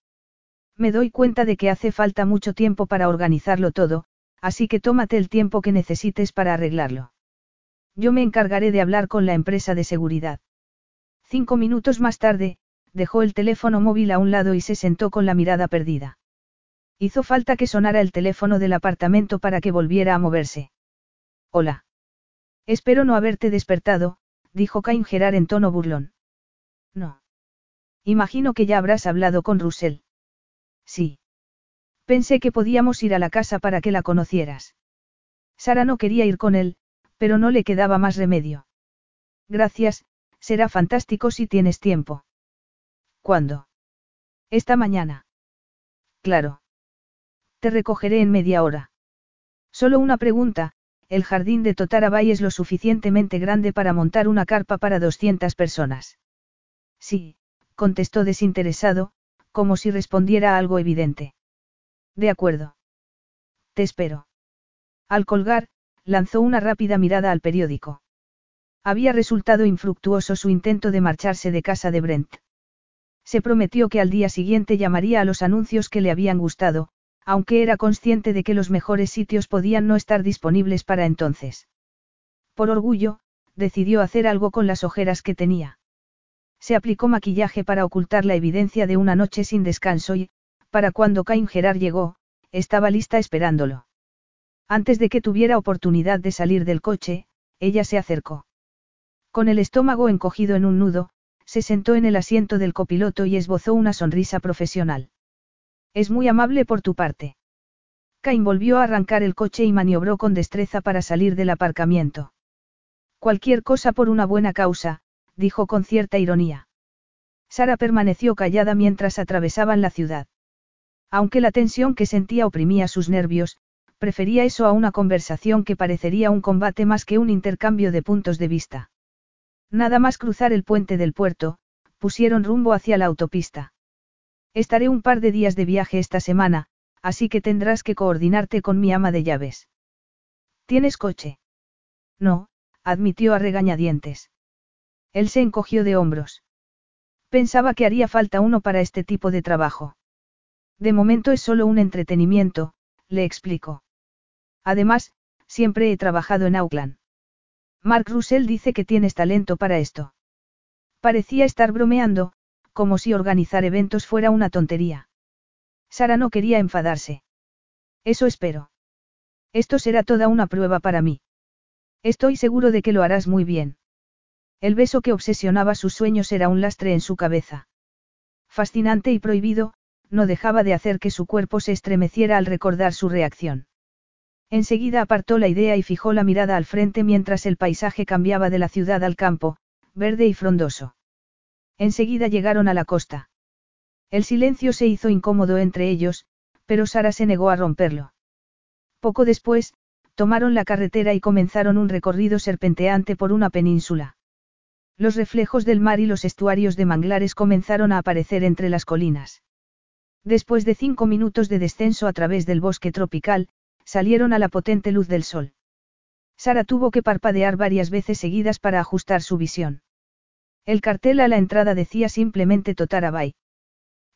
A: Me doy cuenta de que hace falta mucho tiempo para organizarlo todo, así que tómate el tiempo que necesites para arreglarlo. Yo me encargaré de hablar con la empresa de seguridad. Cinco minutos más tarde, dejó el teléfono móvil a un lado y se sentó con la mirada perdida. Hizo falta que sonara el teléfono del apartamento para que volviera a moverse. Hola. Espero no haberte despertado, dijo Cain Gerard en tono burlón. No. Imagino que ya habrás hablado con Russell. Sí. Pensé que podíamos ir a la casa para que la conocieras. Sara no quería ir con él, pero no le quedaba más remedio. Gracias, será fantástico si tienes tiempo. ¿Cuándo? Esta mañana. Claro. Te recogeré en media hora. Solo una pregunta, el jardín de Totarabay es lo suficientemente grande para montar una carpa para 200 personas. Sí, contestó desinteresado, como si respondiera a algo evidente. De acuerdo. Te espero. Al colgar, lanzó una rápida mirada al periódico. Había resultado infructuoso su intento de marcharse de casa de Brent. Se prometió que al día siguiente llamaría a los anuncios que le habían gustado, aunque era consciente de que los mejores sitios podían no estar disponibles para entonces. Por orgullo, decidió hacer algo con las ojeras que tenía. Se aplicó maquillaje para ocultar la evidencia de una noche sin descanso y, para cuando Cain Gerard llegó, estaba lista esperándolo. Antes de que tuviera oportunidad de salir del coche, ella se acercó. Con el estómago encogido en un nudo, se sentó en el asiento del copiloto y esbozó una sonrisa profesional. Es muy amable por tu parte. Cain volvió a arrancar el coche y maniobró con destreza para salir del aparcamiento. Cualquier cosa por una buena causa, dijo con cierta ironía. Sara permaneció callada mientras atravesaban la ciudad. Aunque la tensión que sentía oprimía sus nervios, prefería eso a una conversación que parecería un combate más que un intercambio de puntos de vista. Nada más cruzar el puente del puerto, pusieron rumbo hacia la autopista. Estaré un par de días de viaje esta semana, así que tendrás que coordinarte con mi ama de llaves. ¿Tienes coche? No, admitió a regañadientes. Él se encogió de hombros. Pensaba que haría falta uno para este tipo de trabajo. De momento es solo un entretenimiento, le explicó. Además, siempre he trabajado en Auckland. Mark Russell dice que tienes talento para esto. Parecía estar bromeando, como si organizar eventos fuera una tontería. Sara no quería enfadarse. Eso espero. Esto será toda una prueba para mí. Estoy seguro de que lo harás muy bien. El beso que obsesionaba sus sueños era un lastre en su cabeza. Fascinante y prohibido, no dejaba de hacer que su cuerpo se estremeciera al recordar su reacción. Enseguida apartó la idea y fijó la mirada al frente mientras el paisaje cambiaba de la ciudad al campo, verde y frondoso. Enseguida llegaron a la costa. El silencio se hizo incómodo entre ellos, pero Sara se negó a romperlo. Poco después, tomaron la carretera y comenzaron un recorrido serpenteante por una península. Los reflejos del mar y los estuarios de manglares comenzaron a aparecer entre las colinas. Después de cinco minutos de descenso a través del bosque tropical, salieron a la potente luz del sol. Sara tuvo que parpadear varias veces seguidas para ajustar su visión. El cartel a la entrada decía simplemente Totarabay.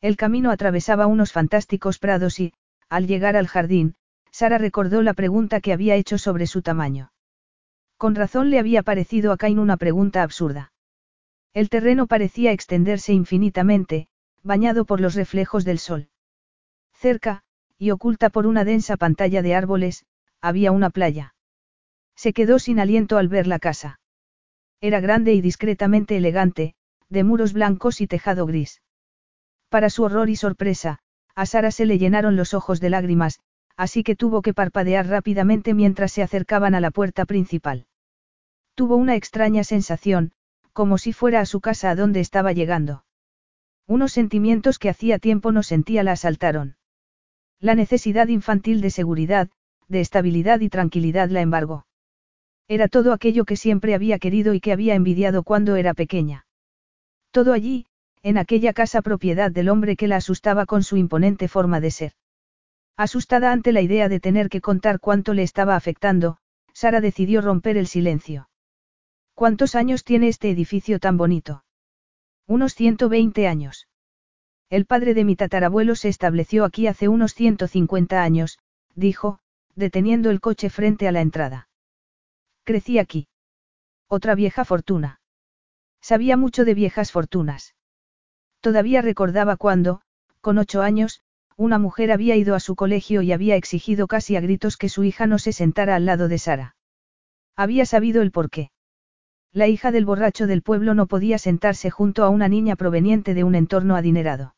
A: El camino atravesaba unos fantásticos prados y, al llegar al jardín, Sara recordó la pregunta que había hecho sobre su tamaño. Con razón le había parecido a Cain una pregunta absurda. El terreno parecía extenderse infinitamente, bañado por los reflejos del sol. Cerca, y oculta por una densa pantalla de árboles, había una playa. Se quedó sin aliento al ver la casa. Era grande y discretamente elegante, de muros blancos y tejado gris. Para su horror y sorpresa, a Sara se le llenaron los ojos de lágrimas, así que tuvo que parpadear rápidamente mientras se acercaban a la puerta principal. Tuvo una extraña sensación, como si fuera a su casa a donde estaba llegando. Unos sentimientos que hacía tiempo no sentía la asaltaron. La necesidad infantil de seguridad, de estabilidad y tranquilidad la embargó. Era todo aquello que siempre había querido y que había envidiado cuando era pequeña. Todo allí, en aquella casa propiedad del hombre que la asustaba con su imponente forma de ser. Asustada ante la idea de tener que contar cuánto le estaba afectando, Sara decidió romper el silencio. ¿Cuántos años tiene este edificio tan bonito? Unos 120 años. El padre de mi tatarabuelo se estableció aquí hace unos 150 años, dijo, deteniendo el coche frente a la entrada. Crecí aquí. Otra vieja fortuna. Sabía mucho de viejas fortunas. Todavía recordaba cuando, con ocho años, una mujer había ido a su colegio y había exigido casi a gritos que su hija no se sentara al lado de Sara. Había sabido el porqué. La hija del borracho del pueblo no podía sentarse junto a una niña proveniente de un entorno adinerado.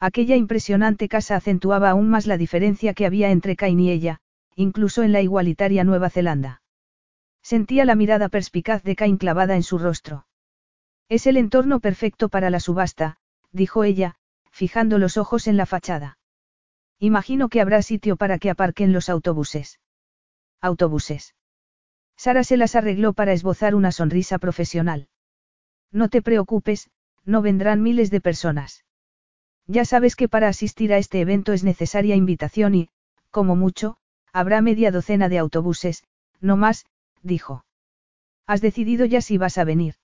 A: Aquella impresionante casa acentuaba aún más la diferencia que había entre Cain y ella, incluso en la igualitaria Nueva Zelanda. Sentía la mirada perspicaz de Cain clavada en su rostro. Es el entorno perfecto para la subasta, dijo ella, fijando los ojos en la fachada. Imagino que habrá sitio para que aparquen los autobuses. Autobuses. Sara se las arregló para esbozar una sonrisa profesional. No te preocupes, no vendrán miles de personas. Ya sabes que para asistir a este evento es necesaria invitación y, como mucho, habrá media docena de autobuses, no más, dijo. ¿Has decidido ya si vas a venir?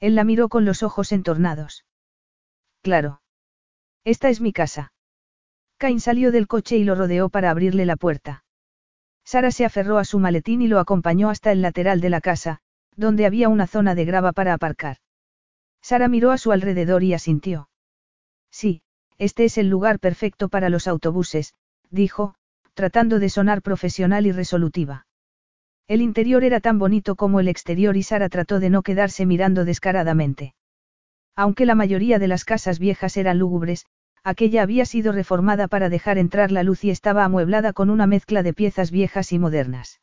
A: Él la miró con los ojos entornados. Claro. Esta es mi casa. Cain salió del coche y lo rodeó para abrirle la puerta. Sara se aferró a su maletín y lo acompañó hasta el lateral de la casa, donde había una zona de grava para aparcar. Sara miró a su alrededor y asintió. Sí, este es el lugar perfecto para los autobuses, dijo, tratando de sonar profesional y resolutiva. El interior era tan bonito como el exterior y Sara trató de no quedarse mirando descaradamente. Aunque la mayoría de las casas viejas eran lúgubres, aquella había sido reformada para dejar entrar la luz y estaba amueblada con una mezcla de piezas viejas y modernas.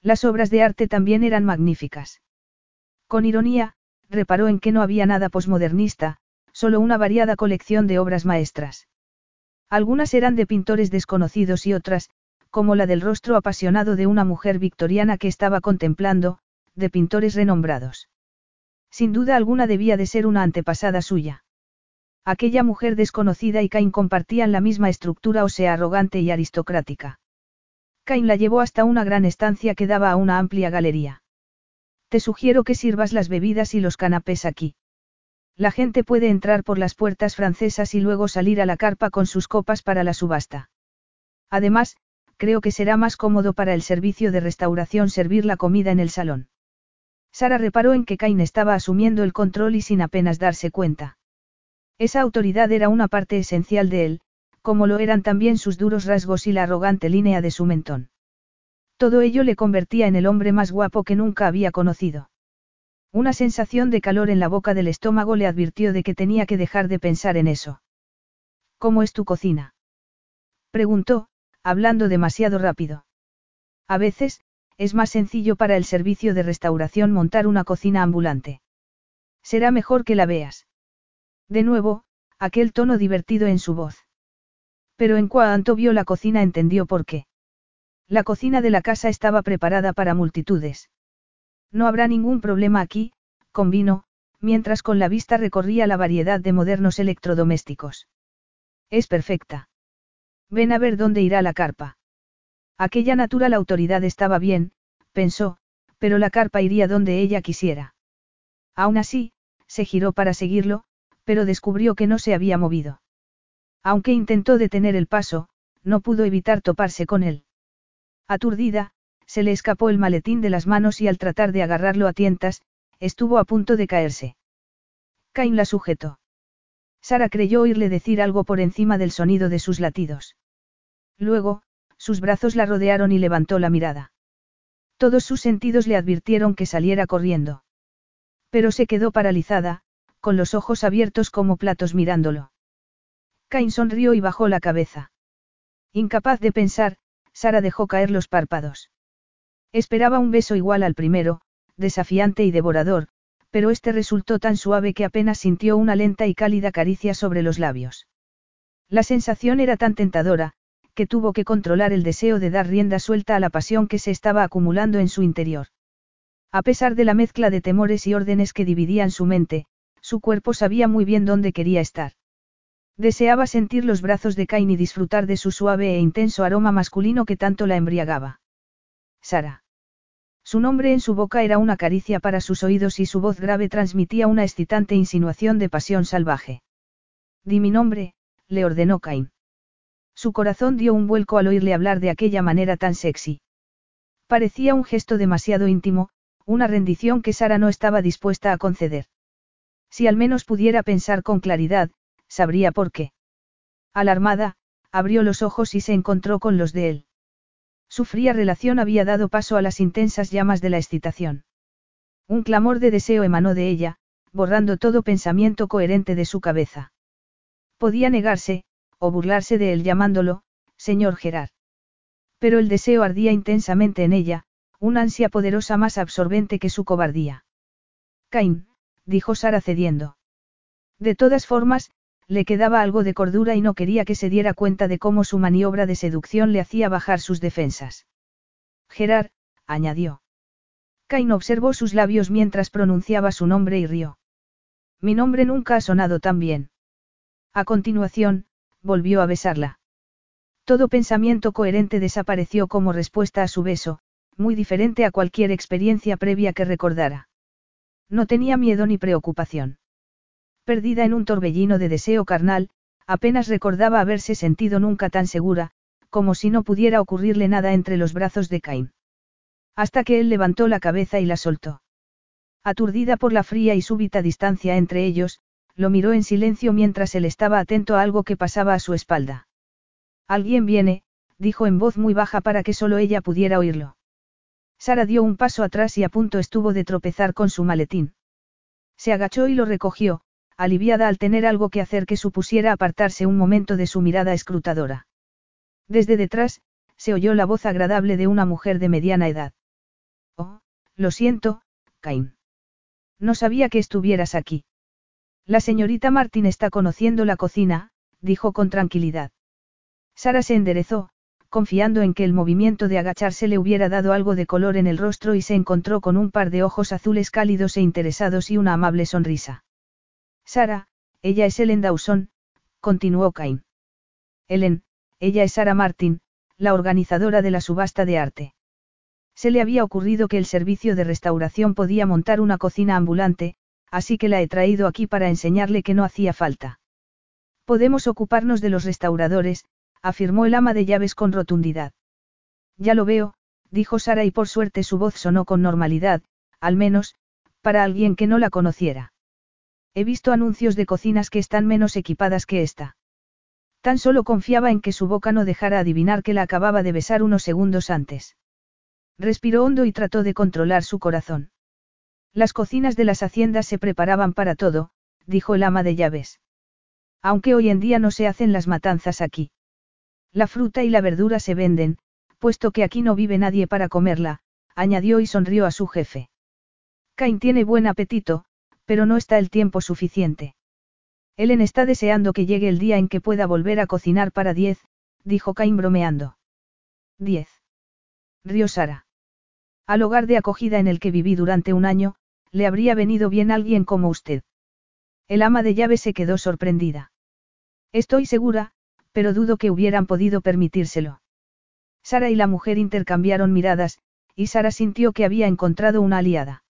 A: Las obras de arte también eran magníficas. Con ironía, reparó en que no había nada posmodernista, solo una variada colección de obras maestras. Algunas eran de pintores desconocidos y otras, como la del rostro apasionado de una mujer victoriana que estaba contemplando, de pintores renombrados. Sin duda alguna debía de ser una antepasada suya. Aquella mujer desconocida y Cain compartían la misma estructura ósea arrogante y aristocrática. Cain la llevó hasta una gran estancia que daba a una amplia galería. Te sugiero que sirvas las bebidas y los canapés aquí. La gente puede entrar por las puertas francesas y luego salir a la carpa con sus copas para la subasta. Además, creo que será más cómodo para el servicio de restauración servir la comida en el salón. Sara reparó en que Cain estaba asumiendo el control y sin apenas darse cuenta. Esa autoridad era una parte esencial de él, como lo eran también sus duros rasgos y la arrogante línea de su mentón. Todo ello le convertía en el hombre más guapo que nunca había conocido. Una sensación de calor en la boca del estómago le advirtió de que tenía que dejar de pensar en eso. ¿Cómo es tu cocina? Preguntó, hablando demasiado rápido. A veces, es más sencillo para el servicio de restauración montar una cocina ambulante. Será mejor que la veas. De nuevo, aquel tono divertido en su voz. Pero en cuanto vio la cocina entendió por qué. La cocina de la casa estaba preparada para multitudes. No habrá ningún problema aquí, convino, mientras con la vista recorría la variedad de modernos electrodomésticos. Es perfecta. Ven a ver dónde irá la carpa. Aquella natural autoridad estaba bien, pensó, pero la carpa iría donde ella quisiera. Aún así, se giró para seguirlo, pero descubrió que no se había movido. Aunque intentó detener el paso, no pudo evitar toparse con él. Aturdida, se le escapó el maletín de las manos y al tratar de agarrarlo a tientas, estuvo a punto de caerse. Cain la sujetó. Sara creyó oírle decir algo por encima del sonido de sus latidos. Luego, sus brazos la rodearon y levantó la mirada. Todos sus sentidos le advirtieron que saliera corriendo. Pero se quedó paralizada, con los ojos abiertos como platos mirándolo. Cain sonrió y bajó la cabeza. Incapaz de pensar, Sara dejó caer los párpados. Esperaba un beso igual al primero, desafiante y devorador, pero este resultó tan suave que apenas sintió una lenta y cálida caricia sobre los labios. La sensación era tan tentadora, que tuvo que controlar el deseo de dar rienda suelta a la pasión que se estaba acumulando en su interior. A pesar de la mezcla de temores y órdenes que dividían su mente, su cuerpo sabía muy bien dónde quería estar. Deseaba sentir los brazos de Cain y disfrutar de su suave e intenso aroma masculino que tanto la embriagaba. Sara. Su nombre en su boca era una caricia para sus oídos y su voz grave transmitía una excitante insinuación de pasión salvaje. Di mi nombre, le ordenó Cain. Su corazón dio un vuelco al oírle hablar de aquella manera tan sexy. Parecía un gesto demasiado íntimo, una rendición que Sara no estaba dispuesta a conceder. Si al menos pudiera pensar con claridad, sabría por qué. Alarmada, abrió los ojos y se encontró con los de él. Su fría relación había dado paso a las intensas llamas de la excitación. Un clamor de deseo emanó de ella, borrando todo pensamiento coherente de su cabeza. Podía negarse, o burlarse de él llamándolo, señor Gerard. Pero el deseo ardía intensamente en ella, una ansia poderosa más absorbente que su cobardía. Cain, dijo Sara cediendo. De todas formas, le quedaba algo de cordura y no quería que se diera cuenta de cómo su maniobra de seducción le hacía bajar sus defensas. Gerard, añadió. Cain observó sus labios mientras pronunciaba su nombre y rió. Mi nombre nunca ha sonado tan bien. A continuación, volvió a besarla. Todo pensamiento coherente desapareció como respuesta a su beso, muy diferente a cualquier experiencia previa que recordara. No tenía miedo ni preocupación. Perdida en un torbellino de deseo carnal, apenas recordaba haberse sentido nunca tan segura, como si no pudiera ocurrirle nada entre los brazos de Cain. Hasta que él levantó la cabeza y la soltó. Aturdida por la fría y súbita distancia entre ellos, lo miró en silencio mientras él estaba atento a algo que pasaba a su espalda. Alguien viene, dijo en voz muy baja para que solo ella pudiera oírlo. Sara dio un paso atrás y a punto estuvo de tropezar con su maletín. Se agachó y lo recogió, aliviada al tener algo que hacer que supusiera apartarse un momento de su mirada escrutadora. Desde detrás, se oyó la voz agradable de una mujer de mediana edad. Oh, lo siento, Cain. No sabía que estuvieras aquí. La señorita Martín está conociendo la cocina, dijo con tranquilidad. Sara se enderezó, confiando en que el movimiento de agacharse le hubiera dado algo de color en el rostro y se encontró con un par de ojos azules cálidos e interesados y una amable sonrisa. Sara, ella es Ellen Dawson, continuó Cain. Ellen, ella es Sara Martin, la organizadora de la subasta de arte. Se le había ocurrido que el servicio de restauración podía montar una cocina ambulante, así que la he traído aquí para enseñarle que no hacía falta. Podemos ocuparnos de los restauradores, afirmó el ama de llaves con rotundidad. Ya lo veo, dijo Sara y por suerte su voz sonó con normalidad, al menos, para alguien que no la conociera. He visto anuncios de cocinas que están menos equipadas que esta. Tan solo confiaba en que su boca no dejara adivinar que la acababa de besar unos segundos antes. Respiró hondo y trató de controlar su corazón. Las cocinas de las haciendas se preparaban para todo, dijo el ama de llaves. Aunque hoy en día no se hacen las matanzas aquí. La fruta y la verdura se venden, puesto que aquí no vive nadie para comerla, añadió y sonrió a su jefe. Cain tiene buen apetito, pero no está el tiempo suficiente. Ellen está deseando que llegue el día en que pueda volver a cocinar para diez, dijo Cain bromeando. Diez. Rió Sara. Al hogar de acogida en el que viví durante un año, le habría venido bien alguien como usted. El ama de llave se quedó sorprendida. Estoy segura, pero dudo que hubieran podido permitírselo. Sara y la mujer intercambiaron miradas, y Sara sintió que había encontrado una aliada.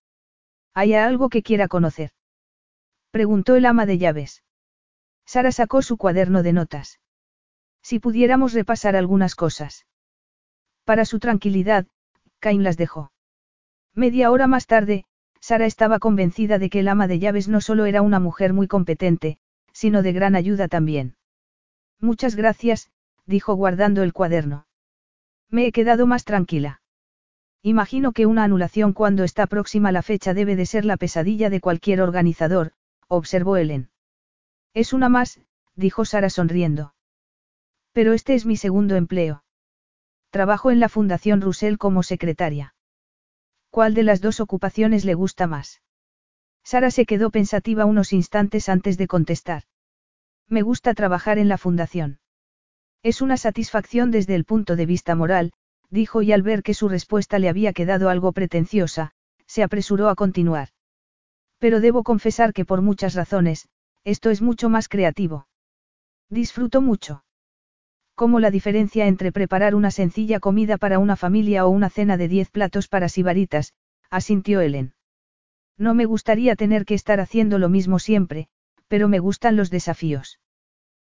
A: ¿Hay algo que quiera conocer? Preguntó el ama de llaves. Sara sacó su cuaderno de notas. Si pudiéramos repasar algunas cosas. Para su tranquilidad, Cain las dejó. Media hora más tarde, Sara estaba convencida de que el ama de llaves no solo era una mujer muy competente, sino de gran ayuda también. Muchas gracias, dijo guardando el cuaderno. Me he quedado más tranquila. Imagino que una anulación cuando está próxima la fecha debe de ser la pesadilla de cualquier organizador, observó Ellen. Es una más, dijo Sara sonriendo. Pero este es mi segundo empleo. Trabajo en la Fundación Russell como secretaria. ¿Cuál de las dos ocupaciones le gusta más? Sara se quedó pensativa unos instantes antes de contestar. Me gusta trabajar en la fundación. Es una satisfacción desde el punto de vista moral, dijo y al ver que su respuesta le había quedado algo pretenciosa, se apresuró a continuar. Pero debo confesar que por muchas razones, esto es mucho más creativo. Disfruto mucho. Como la diferencia entre preparar una sencilla comida para una familia o una cena de diez platos para sibaritas, asintió Ellen. No me gustaría tener que estar haciendo lo mismo siempre, pero me gustan los desafíos.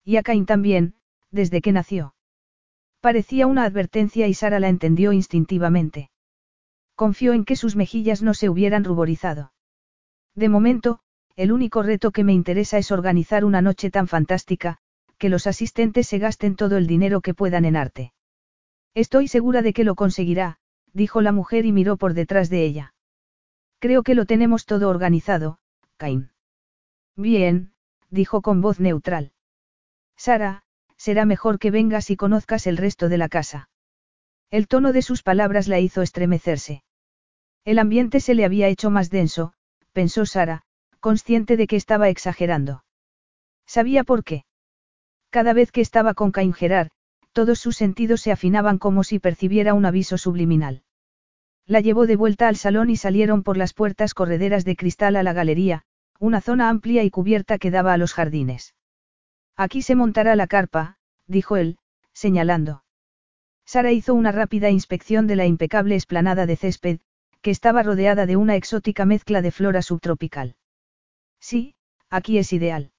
A: Y a Cain también, desde que nació. Parecía una advertencia y Sara la entendió instintivamente. Confió en que sus mejillas no se hubieran ruborizado. De momento, el único reto que me interesa es organizar una noche tan fantástica, que los asistentes se gasten todo el dinero que puedan en arte. Estoy segura de que lo conseguirá, dijo la mujer y miró por detrás de ella. Creo que lo tenemos todo organizado, Cain. Bien, dijo con voz neutral. Sara, será mejor que vengas y conozcas el resto de la casa. El tono de sus palabras la hizo estremecerse. El ambiente se le había hecho más denso, pensó Sara, consciente de que estaba exagerando. Sabía por qué. Cada vez que estaba con Cain Gerard, todos sus sentidos se afinaban como si percibiera un aviso subliminal. La llevó de vuelta al salón y salieron por las puertas correderas de cristal a la galería, una zona amplia y cubierta que daba a los jardines. Aquí se montará la carpa, dijo él, señalando. Sara hizo una rápida inspección de la impecable esplanada de césped, que estaba rodeada de una exótica mezcla de flora subtropical. Sí, aquí es ideal.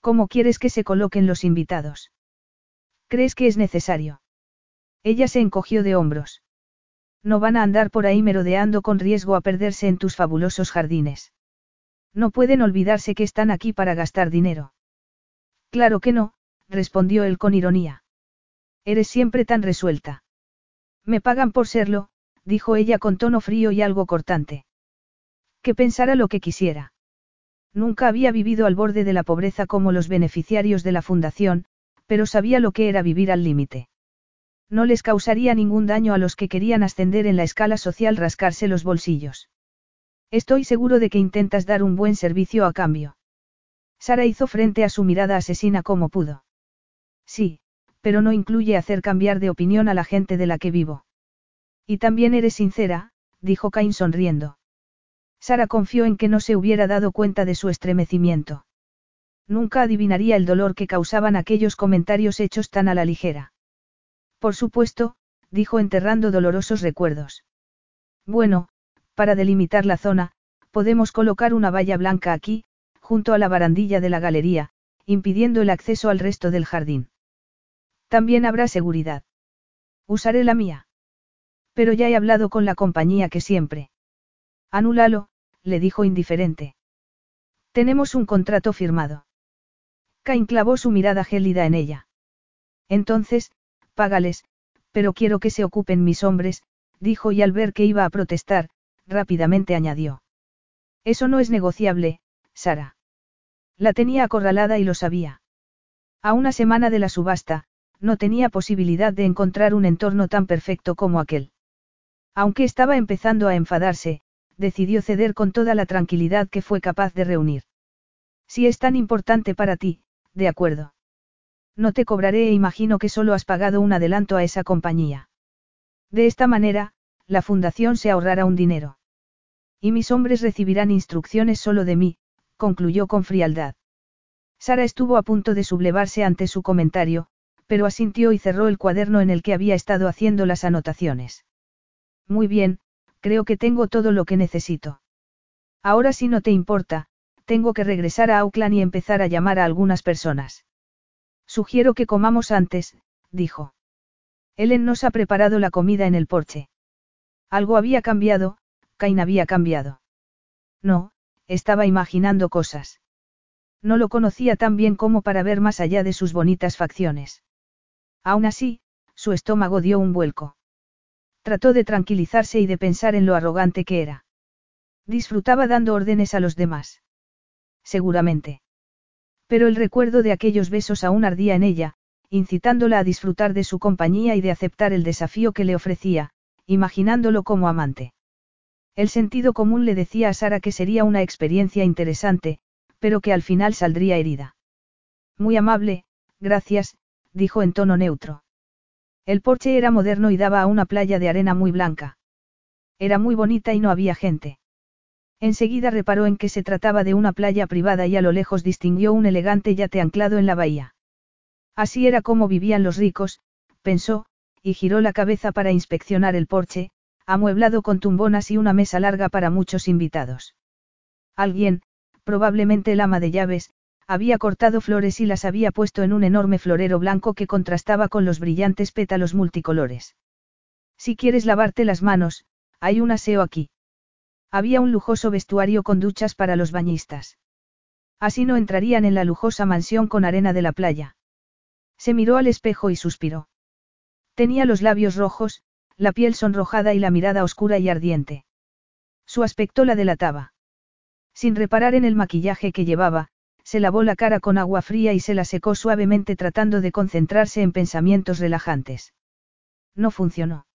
A: ¿Cómo quieres que se coloquen los invitados? ¿Crees que es necesario? Ella se encogió de hombros. No van a andar por ahí merodeando con riesgo a perderse en tus fabulosos jardines. No pueden olvidarse que están aquí para gastar dinero. Claro que no, respondió él con ironía. Eres siempre tan resuelta. Me pagan por serlo, dijo ella con tono frío y algo cortante. Que pensara lo que quisiera. Nunca había vivido al borde de la pobreza como los beneficiarios de la fundación, pero sabía lo que era vivir al límite. No les causaría ningún daño a los que querían ascender en la escala social rascarse los bolsillos. Estoy seguro de que intentas dar un buen servicio a cambio. Sara hizo frente a su mirada asesina como pudo. Sí, pero no incluye hacer cambiar de opinión a la gente de la que vivo. Y también eres sincera, dijo Cain sonriendo. Sara confió en que no se hubiera dado cuenta de su estremecimiento. Nunca adivinaría el dolor que causaban aquellos comentarios hechos tan a la ligera. Por supuesto, dijo enterrando dolorosos recuerdos. Bueno, para delimitar la zona, podemos colocar una valla blanca aquí, junto a la barandilla de la galería, impidiendo el acceso al resto del jardín. También habrá seguridad. Usaré la mía. Pero ya he hablado con la compañía que siempre. Anúlalo, le dijo indiferente. Tenemos un contrato firmado. Cain clavó su mirada gélida en ella. Entonces, págales, pero quiero que se ocupen mis hombres, dijo y al ver que iba a protestar, rápidamente añadió. Eso no es negociable, Sara. La tenía acorralada y lo sabía. A una semana de la subasta, no tenía posibilidad de encontrar un entorno tan perfecto como aquel. Aunque estaba empezando a enfadarse, decidió ceder con toda la tranquilidad que fue capaz de reunir. Si es tan importante para ti, de acuerdo. No te cobraré e imagino que solo has pagado un adelanto a esa compañía. De esta manera, la fundación se ahorrará un dinero. Y mis hombres recibirán instrucciones solo de mí, concluyó con frialdad. Sara estuvo a punto de sublevarse ante su comentario, pero asintió y cerró el cuaderno en el que había estado haciendo las anotaciones. Muy bien, creo que tengo todo lo que necesito. Ahora si no te importa, tengo que regresar a Auckland y empezar a llamar a algunas personas. Sugiero que comamos antes, dijo. Ellen nos ha preparado la comida en el porche. Algo había cambiado, Cain había cambiado. No, estaba imaginando cosas. No lo conocía tan bien como para ver más allá de sus bonitas facciones. Aún así, su estómago dio un vuelco. Trató de tranquilizarse y de pensar en lo arrogante que era. Disfrutaba dando órdenes a los demás. Seguramente. Pero el recuerdo de aquellos besos aún ardía en ella, incitándola a disfrutar de su compañía y de aceptar el desafío que le ofrecía, imaginándolo como amante. El sentido común le decía a Sara que sería una experiencia interesante, pero que al final saldría herida. Muy amable, gracias, dijo en tono neutro. El porche era moderno y daba a una playa de arena muy blanca. Era muy bonita y no había gente. Enseguida reparó en que se trataba de una playa privada y a lo lejos distinguió un elegante yate anclado en la bahía. Así era como vivían los ricos, pensó, y giró la cabeza para inspeccionar el porche, amueblado con tumbonas y una mesa larga para muchos invitados. Alguien, probablemente el ama de llaves, había cortado flores y las había puesto en un enorme florero blanco que contrastaba con los brillantes pétalos multicolores. Si quieres lavarte las manos, hay un aseo aquí. Había un lujoso vestuario con duchas para los bañistas. Así no entrarían en la lujosa mansión con arena de la playa. Se miró al espejo y suspiró. Tenía los labios rojos, la piel sonrojada y la mirada oscura y ardiente. Su aspecto la delataba. Sin reparar en el maquillaje que llevaba, se lavó la cara con agua fría y se la secó suavemente tratando de concentrarse en pensamientos relajantes. No funcionó.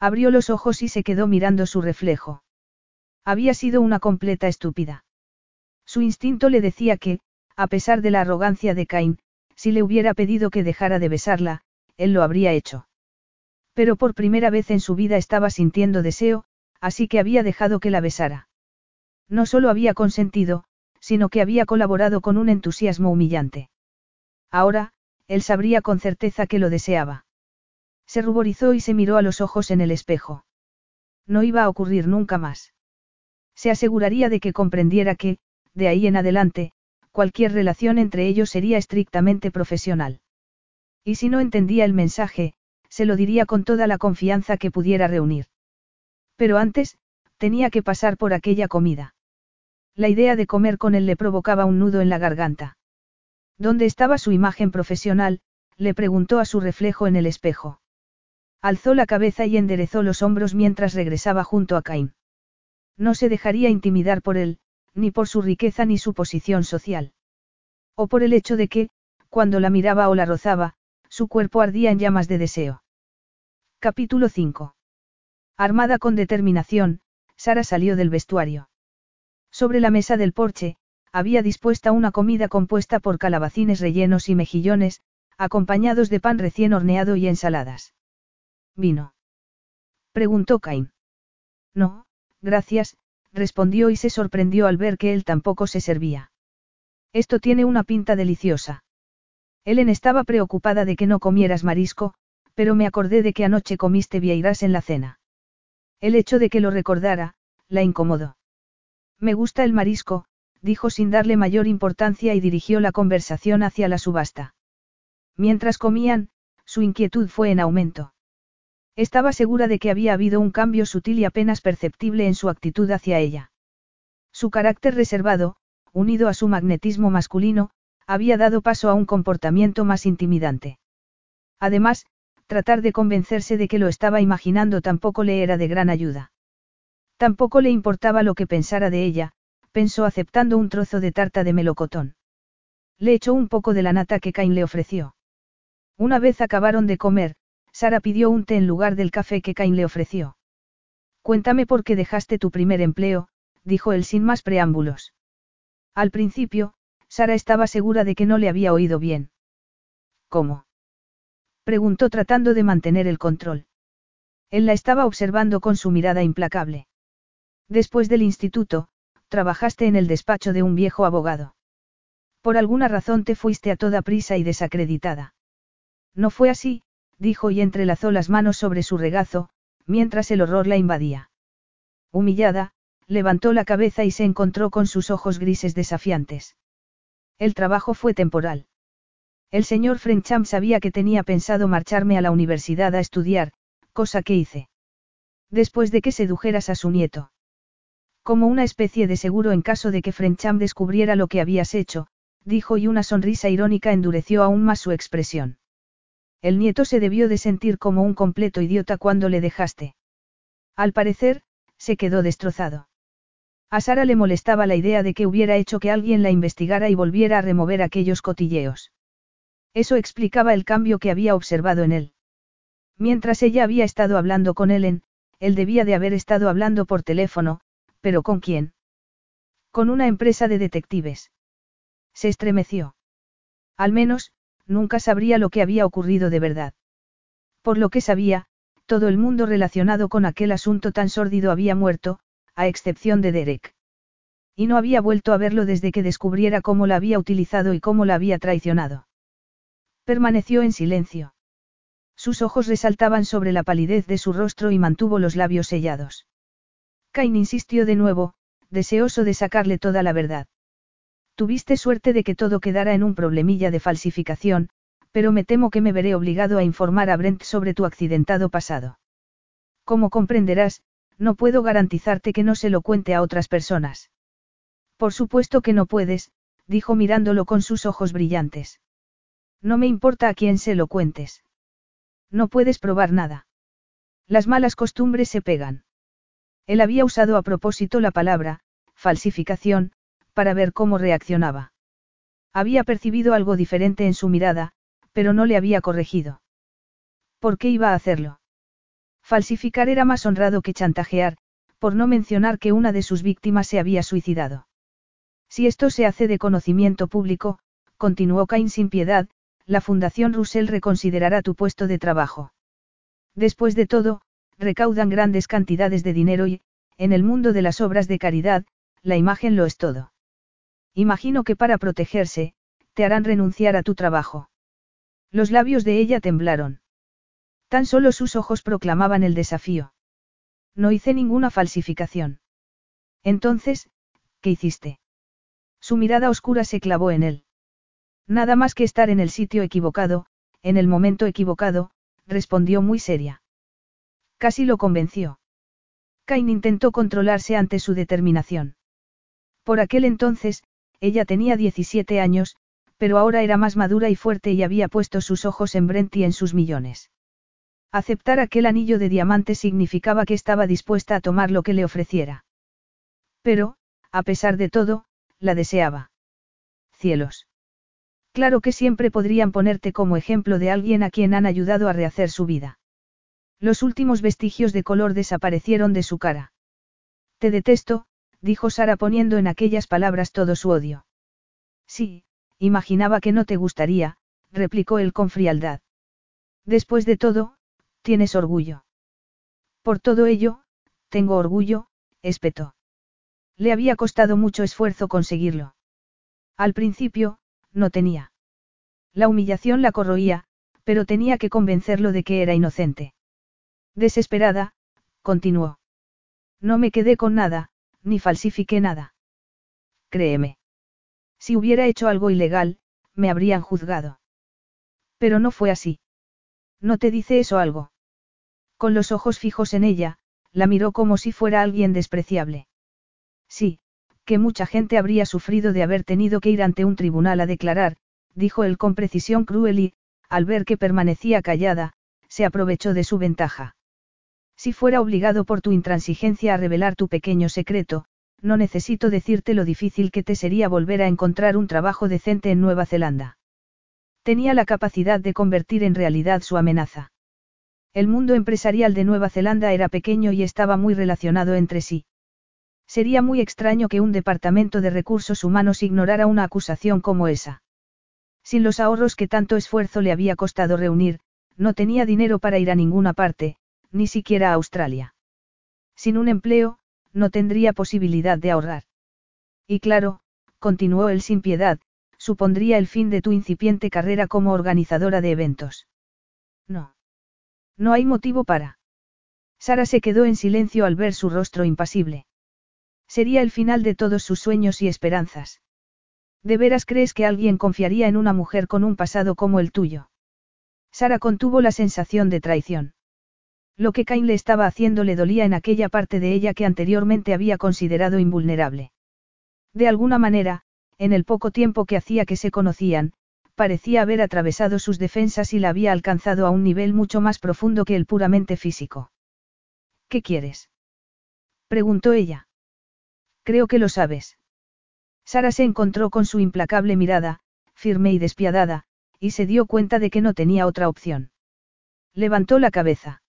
A: Abrió los ojos y se quedó mirando su reflejo. Había sido una completa estúpida. Su instinto le decía que, a pesar de la arrogancia de Cain, si le hubiera pedido que dejara de besarla, él lo habría hecho. Pero por primera vez en su vida estaba sintiendo deseo, así que había dejado que la besara. No solo había consentido, sino que había colaborado con un entusiasmo humillante. Ahora, él sabría con certeza que lo deseaba. Se ruborizó y se miró a los ojos en el espejo. No iba a ocurrir nunca más. Se aseguraría de que comprendiera que, de ahí en adelante, cualquier relación entre ellos sería estrictamente profesional. Y si no entendía el mensaje, se lo diría con toda la confianza que pudiera reunir. Pero antes, tenía que pasar por aquella comida. La idea de comer con él le provocaba un nudo en la garganta. ¿Dónde estaba su imagen profesional? le preguntó a su reflejo en el espejo. Alzó la cabeza y enderezó los hombros mientras regresaba junto a Cain. No se dejaría intimidar por él, ni por su riqueza ni su posición social. O por el hecho de que, cuando la miraba o la rozaba, su cuerpo ardía en llamas de deseo. Capítulo 5. Armada con determinación, Sara salió del vestuario. Sobre la mesa del porche, había dispuesta una comida compuesta por calabacines rellenos y mejillones, acompañados de pan recién horneado y ensaladas. ¿Vino? preguntó Cain. No, gracias, respondió y se sorprendió al ver que él tampoco se servía. Esto tiene una pinta deliciosa. Ellen estaba preocupada de que no comieras marisco, pero me acordé de que anoche comiste vieiras en la cena. El hecho de que lo recordara, la incomodó. Me gusta el marisco, dijo sin darle mayor importancia y dirigió la conversación hacia la subasta. Mientras comían, su inquietud fue en aumento. Estaba segura de que había habido un cambio sutil y apenas perceptible en su actitud hacia ella. Su carácter reservado, unido a su magnetismo masculino, había dado paso a un comportamiento más intimidante. Además, tratar de convencerse de que lo estaba imaginando tampoco le era de gran ayuda. Tampoco le importaba lo que pensara de ella, pensó aceptando un trozo de tarta de melocotón. Le echó un poco de la nata que Cain le ofreció. Una vez acabaron de comer, Sara pidió un té en lugar del café que Cain le ofreció. Cuéntame por qué dejaste tu primer empleo, dijo él sin más preámbulos. Al principio, Sara estaba segura de que no le había oído bien. ¿Cómo? preguntó tratando de mantener el control. Él la estaba observando con su mirada implacable. Después del instituto, trabajaste en el despacho de un viejo abogado. Por alguna razón te fuiste a toda prisa y desacreditada. No fue así, dijo y entrelazó las manos sobre su regazo, mientras el horror la invadía. Humillada, levantó la cabeza y se encontró con sus ojos grises desafiantes. El trabajo fue temporal. El señor Frencham sabía que tenía pensado marcharme a la universidad a estudiar, cosa que hice. Después de que sedujeras a su nieto. Como una especie de seguro en caso de que Frencham descubriera lo que habías hecho, dijo y una sonrisa irónica endureció aún más su expresión. El nieto se debió de sentir como un completo idiota cuando le dejaste. Al parecer, se quedó destrozado. A Sara le molestaba la idea de que hubiera hecho que alguien la investigara y volviera a remover aquellos cotilleos. Eso explicaba el cambio que había observado en él. Mientras ella había estado hablando con Ellen, él debía de haber estado hablando por teléfono, pero ¿con quién? Con una empresa de detectives. Se estremeció. Al menos, nunca sabría lo que había ocurrido de verdad. Por lo que sabía, todo el mundo relacionado con aquel asunto tan sórdido había muerto, a excepción de Derek. Y no había vuelto a verlo desde que descubriera cómo la había utilizado y cómo la había traicionado. Permaneció en silencio. Sus ojos resaltaban sobre la palidez de su rostro y mantuvo los labios sellados. Cain insistió de nuevo, deseoso de sacarle toda la verdad. Tuviste suerte de que todo quedara en un problemilla de falsificación, pero me temo que me veré obligado a informar a Brent sobre tu accidentado pasado. Como comprenderás, no puedo garantizarte que no se lo cuente a otras personas. Por supuesto que no puedes, dijo mirándolo con sus ojos brillantes. No me importa a quién se lo cuentes. No puedes probar nada. Las malas costumbres se pegan. Él había usado a propósito la palabra, falsificación, para ver cómo reaccionaba. Había percibido algo diferente en su mirada, pero no le había corregido. ¿Por qué iba a hacerlo? Falsificar era más honrado que chantajear, por no mencionar que una de sus víctimas se había suicidado. Si esto se hace de conocimiento público, continuó Cain sin piedad, la Fundación Russell reconsiderará tu puesto de trabajo. Después de todo, recaudan grandes cantidades de dinero y, en el mundo de las obras de caridad, la imagen lo es todo. Imagino que para protegerse, te harán renunciar a tu trabajo. Los labios de ella temblaron. Tan solo sus ojos proclamaban el desafío. No hice ninguna falsificación. Entonces, ¿qué hiciste? Su mirada oscura se clavó en él. Nada más que estar en el sitio equivocado, en el momento equivocado, respondió muy seria. Casi lo convenció. Cain intentó controlarse ante su determinación. Por aquel entonces, ella tenía 17 años, pero ahora era más madura y fuerte y había puesto sus ojos en Brent y en sus millones. Aceptar aquel anillo de diamante significaba que estaba dispuesta a tomar lo que le ofreciera. Pero, a pesar de todo, la deseaba. Cielos. Claro que siempre podrían ponerte como ejemplo de alguien a quien han ayudado a rehacer su vida. Los últimos vestigios de color desaparecieron de su cara. Te detesto, dijo Sara poniendo en aquellas palabras todo su odio. Sí, imaginaba que no te gustaría, replicó él con frialdad. Después de todo, tienes orgullo. Por todo ello, tengo orgullo, espetó. Le había costado mucho esfuerzo conseguirlo. Al principio, no tenía. La humillación la corroía, pero tenía que convencerlo de que era inocente. Desesperada, continuó. No me quedé con nada, ni falsifiqué nada. Créeme. Si hubiera hecho algo ilegal, me habrían juzgado. Pero no fue así. ¿No te dice eso algo? Con los ojos fijos en ella, la miró como si fuera alguien despreciable. Sí, que mucha gente habría sufrido de haber tenido que ir ante un tribunal a declarar, dijo él con precisión cruel y, al ver que permanecía callada, se aprovechó de su ventaja. Si fuera obligado por tu intransigencia a revelar tu pequeño secreto, no necesito decirte lo difícil que te sería volver a encontrar un trabajo decente en Nueva Zelanda. Tenía la capacidad de convertir en realidad su amenaza. El mundo empresarial de Nueva Zelanda era pequeño y estaba muy relacionado entre sí. Sería muy extraño que un departamento de recursos humanos ignorara una acusación como esa. Sin los ahorros que tanto esfuerzo le había costado reunir, no tenía dinero para ir a ninguna parte, ni siquiera a Australia. Sin un empleo, no tendría posibilidad de ahorrar. Y claro, continuó él sin piedad, supondría el fin de tu incipiente carrera como organizadora de eventos. No. No hay motivo para. Sara se quedó en silencio al ver su rostro impasible. Sería el final de todos sus sueños y esperanzas. ¿De veras crees que alguien confiaría en una mujer con un pasado como el tuyo? Sara contuvo la sensación de traición. Lo que Cain le estaba haciendo le dolía en aquella parte de ella que anteriormente había considerado invulnerable. De alguna manera, en el poco tiempo que hacía que se conocían, parecía haber atravesado sus defensas y la había alcanzado a un nivel mucho más profundo que el puramente físico. ¿Qué quieres? preguntó ella. Creo que lo sabes. Sara se encontró con su implacable mirada, firme y despiadada, y se dio cuenta de que no tenía otra opción. Levantó la cabeza.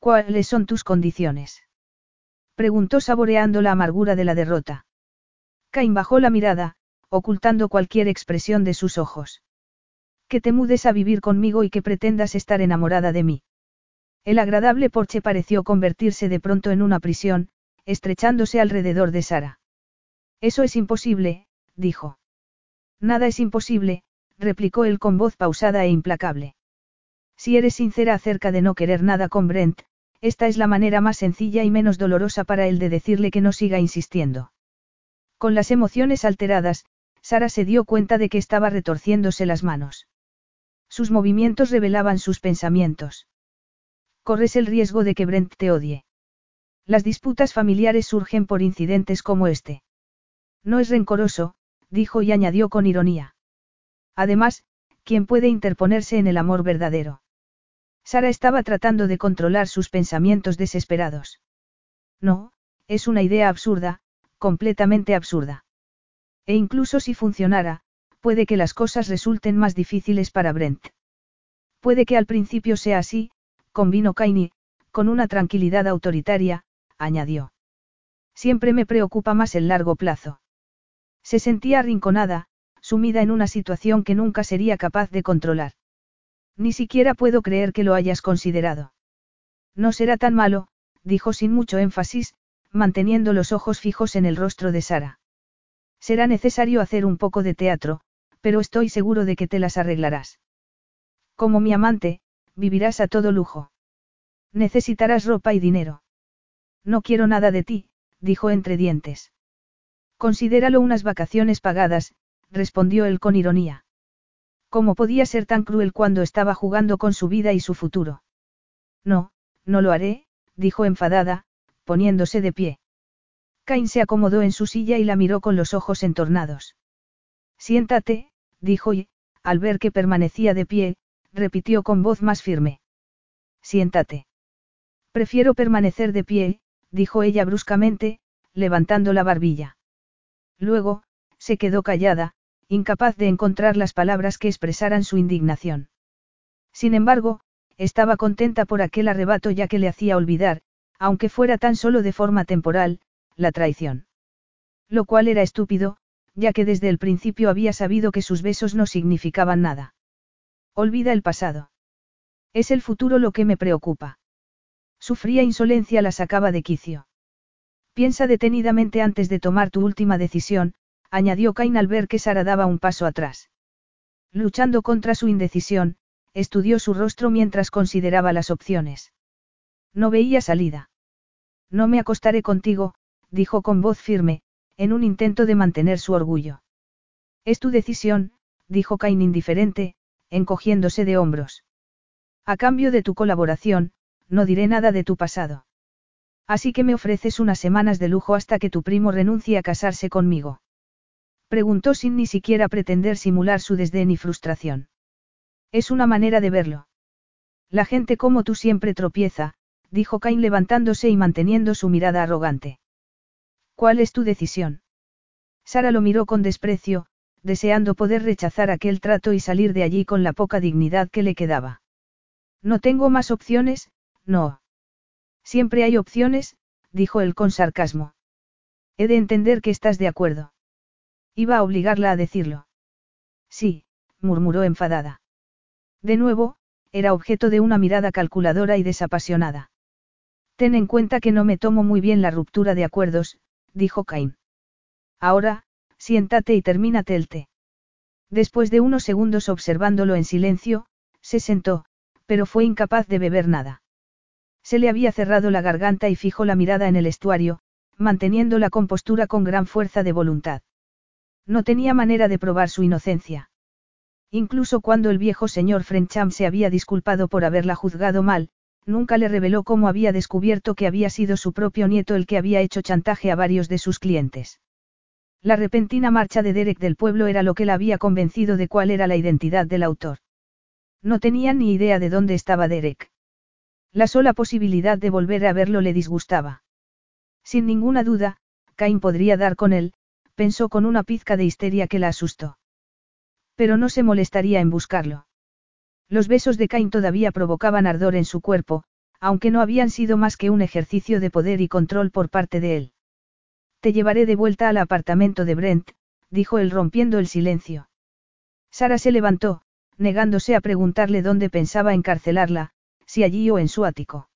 A: ¿Cuáles son tus condiciones? Preguntó saboreando la amargura de la derrota. Cain bajó la mirada, ocultando cualquier expresión de sus ojos. Que te mudes a vivir conmigo y que pretendas estar enamorada de mí. El agradable porche pareció convertirse de pronto en una prisión, estrechándose alrededor de Sara. Eso es imposible, dijo. Nada es imposible, replicó él con voz pausada e implacable. Si eres sincera acerca de no querer nada con Brent, esta es la manera más sencilla y menos dolorosa para él de decirle que no siga insistiendo. Con las emociones alteradas, Sara se dio cuenta de que estaba retorciéndose las manos. Sus movimientos revelaban sus pensamientos. Corres el riesgo de que Brent te odie. Las disputas familiares surgen por incidentes como este. No es rencoroso, dijo y añadió con ironía. Además, ¿quién puede interponerse en el amor verdadero? Sara estaba tratando de controlar sus pensamientos desesperados. No, es una idea absurda, completamente absurda. E incluso si funcionara, puede que las cosas resulten más difíciles para Brent. Puede que al principio sea así, convino Kaini, con una tranquilidad autoritaria, añadió. Siempre me preocupa más el largo plazo. Se sentía arrinconada, sumida en una situación que nunca sería capaz de controlar. Ni siquiera puedo creer que lo hayas considerado. No será tan malo, dijo sin mucho énfasis, manteniendo los ojos fijos en el rostro de Sara. Será necesario hacer un poco de teatro, pero estoy seguro de que te las arreglarás. Como mi amante, vivirás a todo lujo. Necesitarás ropa y dinero. No quiero nada de ti, dijo entre dientes. Considéralo unas vacaciones pagadas, respondió él con ironía. ¿Cómo podía ser tan cruel cuando estaba jugando con su vida y su futuro? No, no lo haré, dijo enfadada, poniéndose de pie. Cain se acomodó en su silla y la miró con los ojos entornados. Siéntate, dijo y, al ver que permanecía de pie, repitió con voz más firme. Siéntate. Prefiero permanecer de pie, dijo ella bruscamente, levantando la barbilla. Luego, se quedó callada, incapaz de encontrar las palabras que expresaran su indignación. Sin embargo, estaba contenta por aquel arrebato ya que le hacía olvidar, aunque fuera tan solo de forma temporal, la traición. Lo cual era estúpido, ya que desde el principio había sabido que sus besos no significaban nada. Olvida el pasado. Es el futuro lo que me preocupa. Su fría insolencia la sacaba de quicio. Piensa detenidamente antes de tomar tu última decisión, añadió Cain al ver que Sara daba un paso atrás. Luchando contra su indecisión, estudió su rostro mientras consideraba las opciones. No veía salida. No me acostaré contigo, dijo con voz firme, en un intento de mantener su orgullo. Es tu decisión, dijo Cain indiferente, encogiéndose de hombros. A cambio de tu colaboración, no diré nada de tu pasado. Así que me ofreces unas semanas de lujo hasta que tu primo renuncie a casarse conmigo. Preguntó sin ni siquiera pretender simular su desdén y frustración. Es una manera de verlo. La gente como tú siempre tropieza, dijo Cain levantándose y manteniendo su mirada arrogante. ¿Cuál es tu decisión? Sara lo miró con desprecio, deseando poder rechazar aquel trato y salir de allí con la poca dignidad que le quedaba. No tengo más opciones, no. Siempre hay opciones, dijo él con sarcasmo. He de entender que estás de acuerdo. Iba a obligarla a decirlo. Sí, murmuró enfadada. De nuevo, era objeto de una mirada calculadora y desapasionada. Ten en cuenta que no me tomo muy bien la ruptura de acuerdos, dijo Cain. Ahora, siéntate y termínate el té. Después de unos segundos observándolo en silencio, se sentó, pero fue incapaz de beber nada. Se le había cerrado la garganta y fijó la mirada en el estuario, manteniendo la compostura con gran fuerza de voluntad. No tenía manera de probar su inocencia. Incluso cuando el viejo señor Frencham se había disculpado por haberla juzgado mal, nunca le reveló cómo había descubierto que había sido su propio nieto el que había hecho chantaje a varios de sus clientes. La repentina marcha de Derek del pueblo era lo que la había convencido de cuál era la identidad del autor. No tenía ni idea de dónde estaba Derek. La sola posibilidad de volver a verlo le disgustaba. Sin ninguna duda, Cain podría dar con él, pensó con una pizca de histeria que la asustó. Pero no se molestaría en buscarlo. Los besos de Cain todavía provocaban ardor en su cuerpo, aunque no habían sido más que un ejercicio de poder y control por parte de él. Te llevaré de vuelta al apartamento de Brent, dijo él rompiendo el silencio. Sara se levantó, negándose a preguntarle dónde pensaba encarcelarla, si allí o en su ático.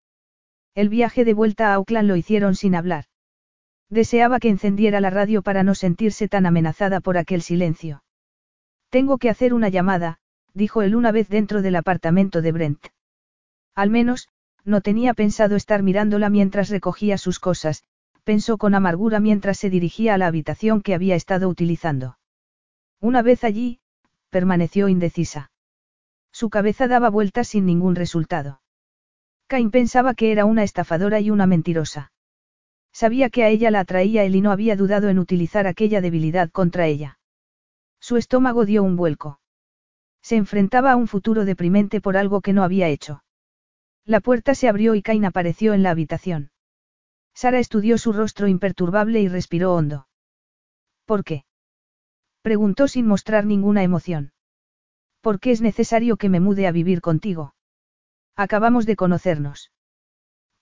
A: El viaje de vuelta a Auckland lo hicieron sin hablar. Deseaba que encendiera la radio para no sentirse tan amenazada por aquel silencio. Tengo que hacer una llamada, dijo él una vez dentro del apartamento de Brent. Al menos, no tenía pensado estar mirándola mientras recogía sus cosas, pensó con amargura mientras se dirigía a la habitación que había estado utilizando. Una vez allí, permaneció indecisa. Su cabeza daba vueltas sin ningún resultado. Cain pensaba que era una estafadora y una mentirosa. Sabía que a ella la atraía él y no había dudado en utilizar aquella debilidad contra ella. Su estómago dio un vuelco. Se enfrentaba a un futuro deprimente por algo que no había hecho. La puerta se abrió y Cain apareció en la habitación. Sara estudió su rostro imperturbable y respiró hondo. ¿Por qué? Preguntó sin mostrar ninguna emoción. ¿Por qué es necesario que me mude a vivir contigo? Acabamos de conocernos.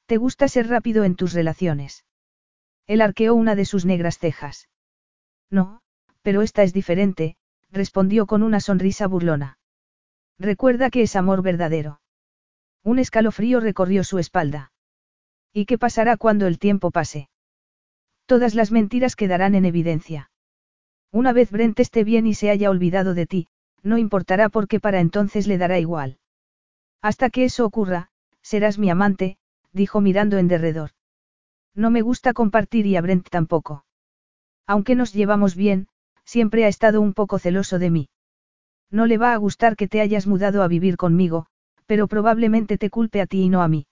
A: ¿Te gusta ser rápido en tus relaciones? Él arqueó una de sus negras cejas. No, pero esta es diferente, respondió con una sonrisa burlona. Recuerda que es amor verdadero. Un escalofrío recorrió su espalda. ¿Y qué pasará cuando el tiempo pase? Todas las mentiras quedarán en evidencia. Una vez Brent esté bien y se haya olvidado de ti, no importará porque para entonces le dará igual. Hasta que eso ocurra, serás mi amante, dijo mirando en derredor. No me gusta compartir y a Brent tampoco. Aunque nos llevamos bien, siempre ha estado un poco celoso de mí. No le va a gustar que te hayas mudado a vivir conmigo, pero probablemente te culpe a ti y no a mí.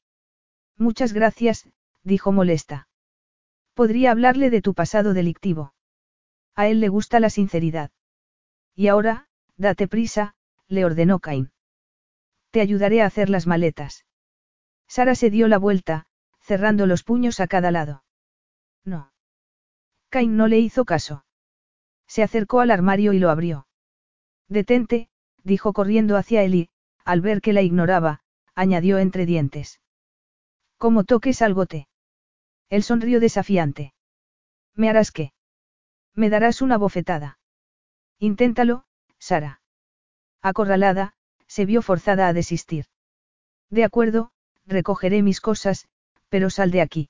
A: Muchas gracias, dijo molesta. Podría hablarle de tu pasado delictivo. A él le gusta la sinceridad. Y ahora, date prisa, le ordenó Cain. Te ayudaré a hacer las maletas. Sara se dio la vuelta, cerrando los puños a cada lado. No. Cain no le hizo caso. Se acercó al armario y lo abrió. Detente, dijo corriendo hacia él y, al ver que la ignoraba, añadió entre dientes. Como toques algo te. Él sonrió desafiante. ¿Me harás qué? Me darás una bofetada. Inténtalo, Sara. Acorralada, se vio forzada a desistir. De acuerdo, recogeré mis cosas, pero sal de aquí.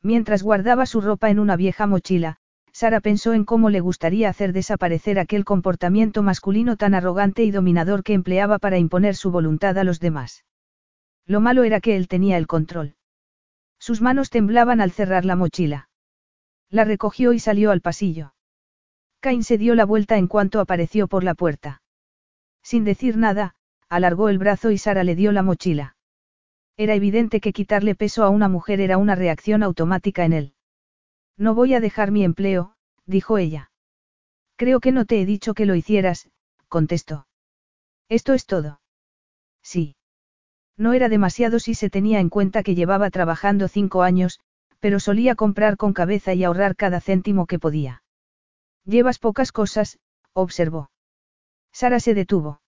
A: Mientras guardaba su ropa en una vieja mochila, Sara pensó en cómo le gustaría hacer desaparecer aquel comportamiento masculino tan arrogante y dominador que empleaba para imponer su voluntad a los demás. Lo malo era que él tenía el control. Sus manos temblaban al cerrar la mochila. La recogió y salió al pasillo. Cain se dio la vuelta en cuanto apareció por la puerta. Sin decir nada, alargó el brazo y Sara le dio la mochila. Era evidente que quitarle peso a una mujer era una reacción automática en él. No voy a dejar mi empleo, dijo ella. Creo que no te he dicho que lo hicieras, contestó. Esto es todo. Sí. No era demasiado si se tenía en cuenta que llevaba trabajando cinco años, pero solía comprar con cabeza y ahorrar cada céntimo que podía. Llevas pocas cosas, observó. Sara se detuvo.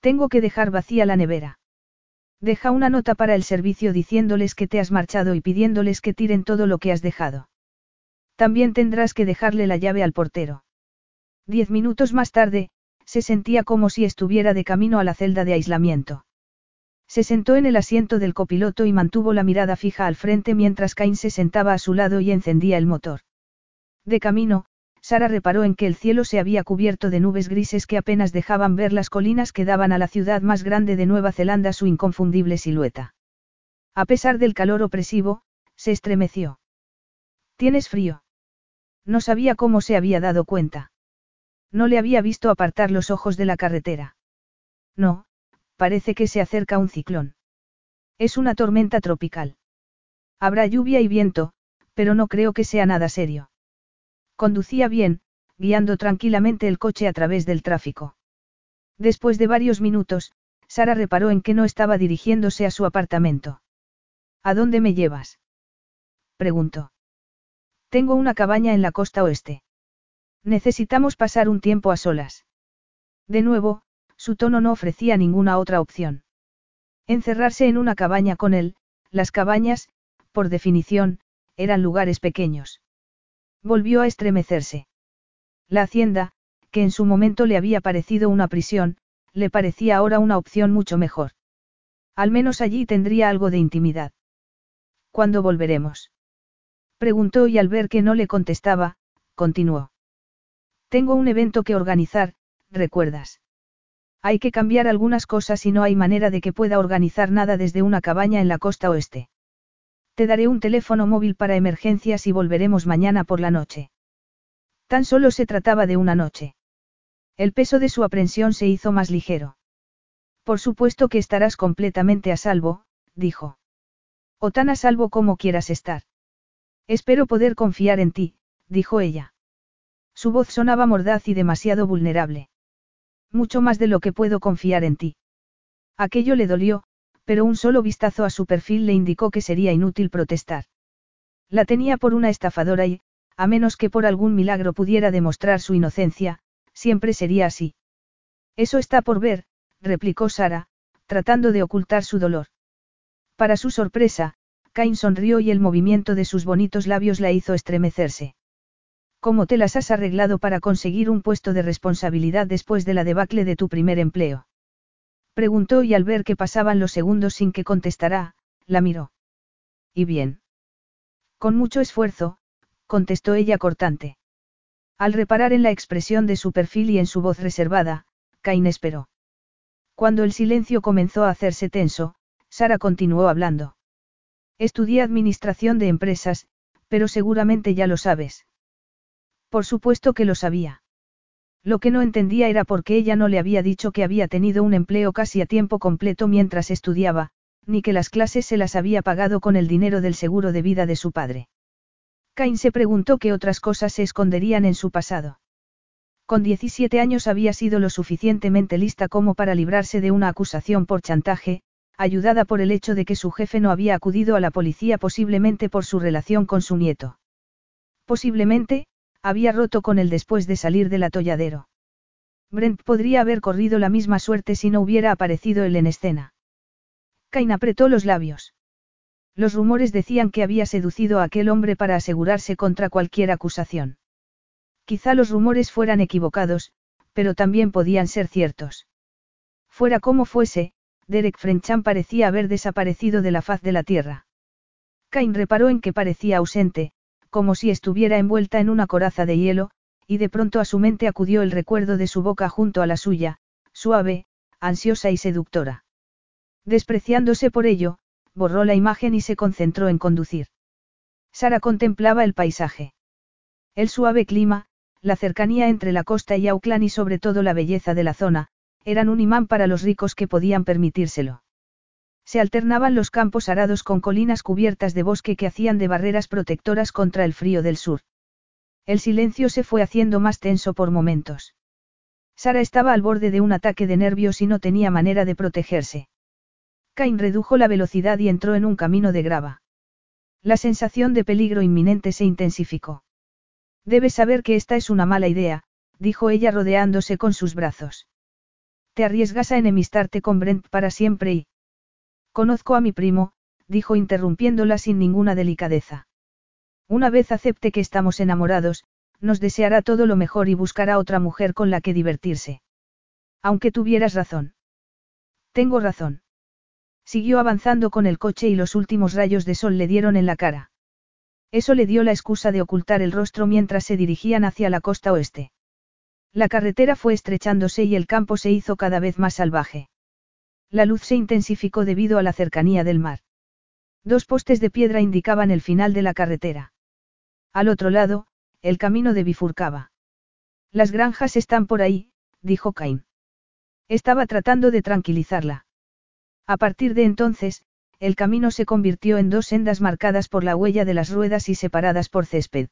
A: Tengo que dejar vacía la nevera. Deja una nota para el servicio diciéndoles que te has marchado y pidiéndoles que tiren todo lo que has dejado. También tendrás que dejarle la llave al portero. Diez minutos más tarde, se sentía como si estuviera de camino a la celda de aislamiento. Se sentó en el asiento del copiloto y mantuvo la mirada fija al frente mientras Cain se sentaba a su lado y encendía el motor. De camino, Sara reparó en que el cielo se había cubierto de nubes grises que apenas dejaban ver las colinas que daban a la ciudad más grande de Nueva Zelanda su inconfundible silueta. A pesar del calor opresivo, se estremeció. ¿Tienes frío? No sabía cómo se había dado cuenta. No le había visto apartar los ojos de la carretera. No, parece que se acerca un ciclón. Es una tormenta tropical. Habrá lluvia y viento, pero no creo que sea nada serio. Conducía bien, guiando tranquilamente el coche a través del tráfico. Después de varios minutos, Sara reparó en que no estaba dirigiéndose a su apartamento. ¿A dónde me llevas? preguntó. Tengo una cabaña en la costa oeste. Necesitamos pasar un tiempo a solas. De nuevo, su tono no ofrecía ninguna otra opción. Encerrarse en una cabaña con él, las cabañas, por definición, eran lugares pequeños. Volvió a estremecerse. La hacienda, que en su momento le había parecido una prisión, le parecía ahora una opción mucho mejor. Al menos allí tendría algo de intimidad. ¿Cuándo volveremos? Preguntó y al ver que no le contestaba, continuó. Tengo un evento que organizar, ¿recuerdas? Hay que cambiar algunas cosas y no hay manera de que pueda organizar nada desde una cabaña en la costa oeste. Te daré un teléfono móvil para emergencias y volveremos mañana por la noche. Tan solo se trataba de una noche. El peso de su aprensión se hizo más ligero. Por supuesto que estarás completamente a salvo, dijo. O tan a salvo como quieras estar. Espero poder confiar en ti, dijo ella. Su voz sonaba mordaz y demasiado vulnerable. Mucho más de lo que puedo confiar en ti. Aquello le dolió, pero un solo vistazo a su perfil le indicó que sería inútil protestar. La tenía por una estafadora y, a menos que por algún milagro pudiera demostrar su inocencia, siempre sería así. Eso está por ver, replicó Sara, tratando de ocultar su dolor. Para su sorpresa, Cain sonrió y el movimiento de sus bonitos labios la hizo estremecerse. ¿Cómo te las has arreglado para conseguir un puesto de responsabilidad después de la debacle de tu primer empleo? Preguntó y al ver que pasaban los segundos sin que contestara, la miró. ¿Y bien? Con mucho esfuerzo, contestó ella cortante. Al reparar en la expresión de su perfil y en su voz reservada, Cain esperó. Cuando el silencio comenzó a hacerse tenso, Sara continuó hablando. Estudié administración de empresas, pero seguramente ya lo sabes. Por supuesto que lo sabía. Lo que no entendía era por qué ella no le había dicho que había tenido un empleo casi a tiempo completo mientras estudiaba, ni que las clases se las había pagado con el dinero del seguro de vida de su padre. Cain se preguntó qué otras cosas se esconderían en su pasado. Con 17 años había sido lo suficientemente lista como para librarse de una acusación por chantaje, ayudada por el hecho de que su jefe no había acudido a la policía posiblemente por su relación con su nieto. Posiblemente, había roto con él después de salir del atolladero. Brent podría haber corrido la misma suerte si no hubiera aparecido él en escena. Cain apretó los labios. Los rumores decían que había seducido a aquel hombre para asegurarse contra cualquier acusación. Quizá los rumores fueran equivocados, pero también podían ser ciertos. Fuera como fuese, Derek Frenchan parecía haber desaparecido de la faz de la tierra. Cain reparó en que parecía ausente, como si estuviera envuelta en una coraza de hielo, y de pronto a su mente acudió el recuerdo de su boca junto a la suya, suave, ansiosa y seductora. Despreciándose por ello, borró la imagen y se concentró en conducir. Sara contemplaba el paisaje. El suave clima, la cercanía entre la costa y Auckland y sobre todo la belleza de la zona, eran un imán para los ricos que podían permitírselo. Se alternaban los campos arados con colinas cubiertas de bosque que hacían de barreras protectoras contra el frío del sur. El silencio se fue haciendo más tenso por momentos. Sara estaba al borde de un ataque de nervios y no tenía manera de protegerse. Cain redujo la velocidad y entró en un camino de grava. La sensación de peligro inminente se intensificó. Debes saber que esta es una mala idea, dijo ella rodeándose con sus brazos. Te arriesgas a enemistarte con Brent para siempre y... Conozco a mi primo, dijo interrumpiéndola sin ninguna delicadeza. Una vez acepte que estamos enamorados, nos deseará todo lo mejor y buscará otra mujer con la que divertirse. Aunque tuvieras razón. Tengo razón. Siguió avanzando con el coche y los últimos rayos de sol le dieron en la cara. Eso le dio la excusa de ocultar el rostro mientras se dirigían hacia la costa oeste. La carretera fue estrechándose y el campo se hizo cada vez más salvaje. La luz se intensificó debido a la cercanía del mar. Dos postes de piedra indicaban el final de la carretera. Al otro lado, el camino de bifurcaba. Las granjas están por ahí, dijo Cain. Estaba tratando de tranquilizarla. A partir de entonces, el camino se convirtió en dos sendas marcadas por la huella de las ruedas y separadas por césped.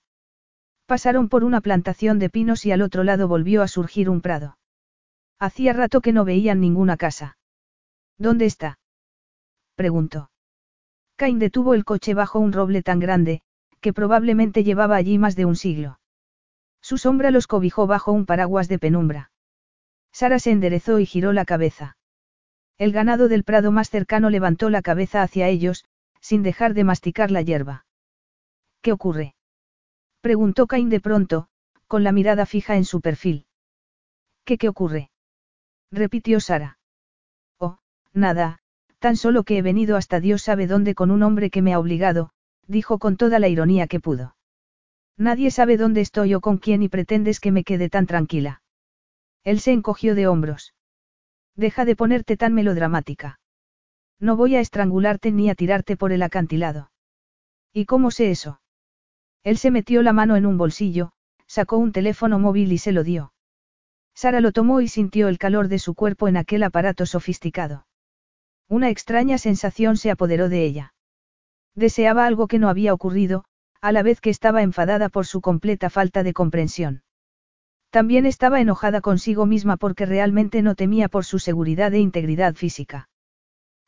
A: Pasaron por una plantación de pinos y al otro lado volvió a surgir un prado. Hacía rato que no veían ninguna casa. ¿Dónde está? preguntó. Cain detuvo el coche bajo un roble tan grande, que probablemente llevaba allí más de un siglo. Su sombra los cobijó bajo un paraguas de penumbra. Sara se enderezó y giró la cabeza. El ganado del prado más cercano levantó la cabeza hacia ellos, sin dejar de masticar la hierba. ¿Qué ocurre? Preguntó Cain de pronto, con la mirada fija en su perfil. ¿Qué qué ocurre? repitió Sara. Oh, nada, tan solo que he venido hasta Dios sabe dónde con un hombre que me ha obligado, dijo con toda la ironía que pudo. Nadie sabe dónde estoy o con quién y pretendes que me quede tan tranquila. Él se encogió de hombros. Deja de ponerte tan melodramática. No voy a estrangularte ni a tirarte por el acantilado. ¿Y cómo sé eso? Él se metió la mano en un bolsillo, sacó un teléfono móvil y se lo dio. Sara lo tomó y sintió el calor de su cuerpo en aquel aparato sofisticado. Una extraña sensación se apoderó de ella. Deseaba algo que no había ocurrido, a la vez que estaba enfadada por su completa falta de comprensión. También estaba enojada consigo misma porque realmente no temía por su seguridad e integridad física.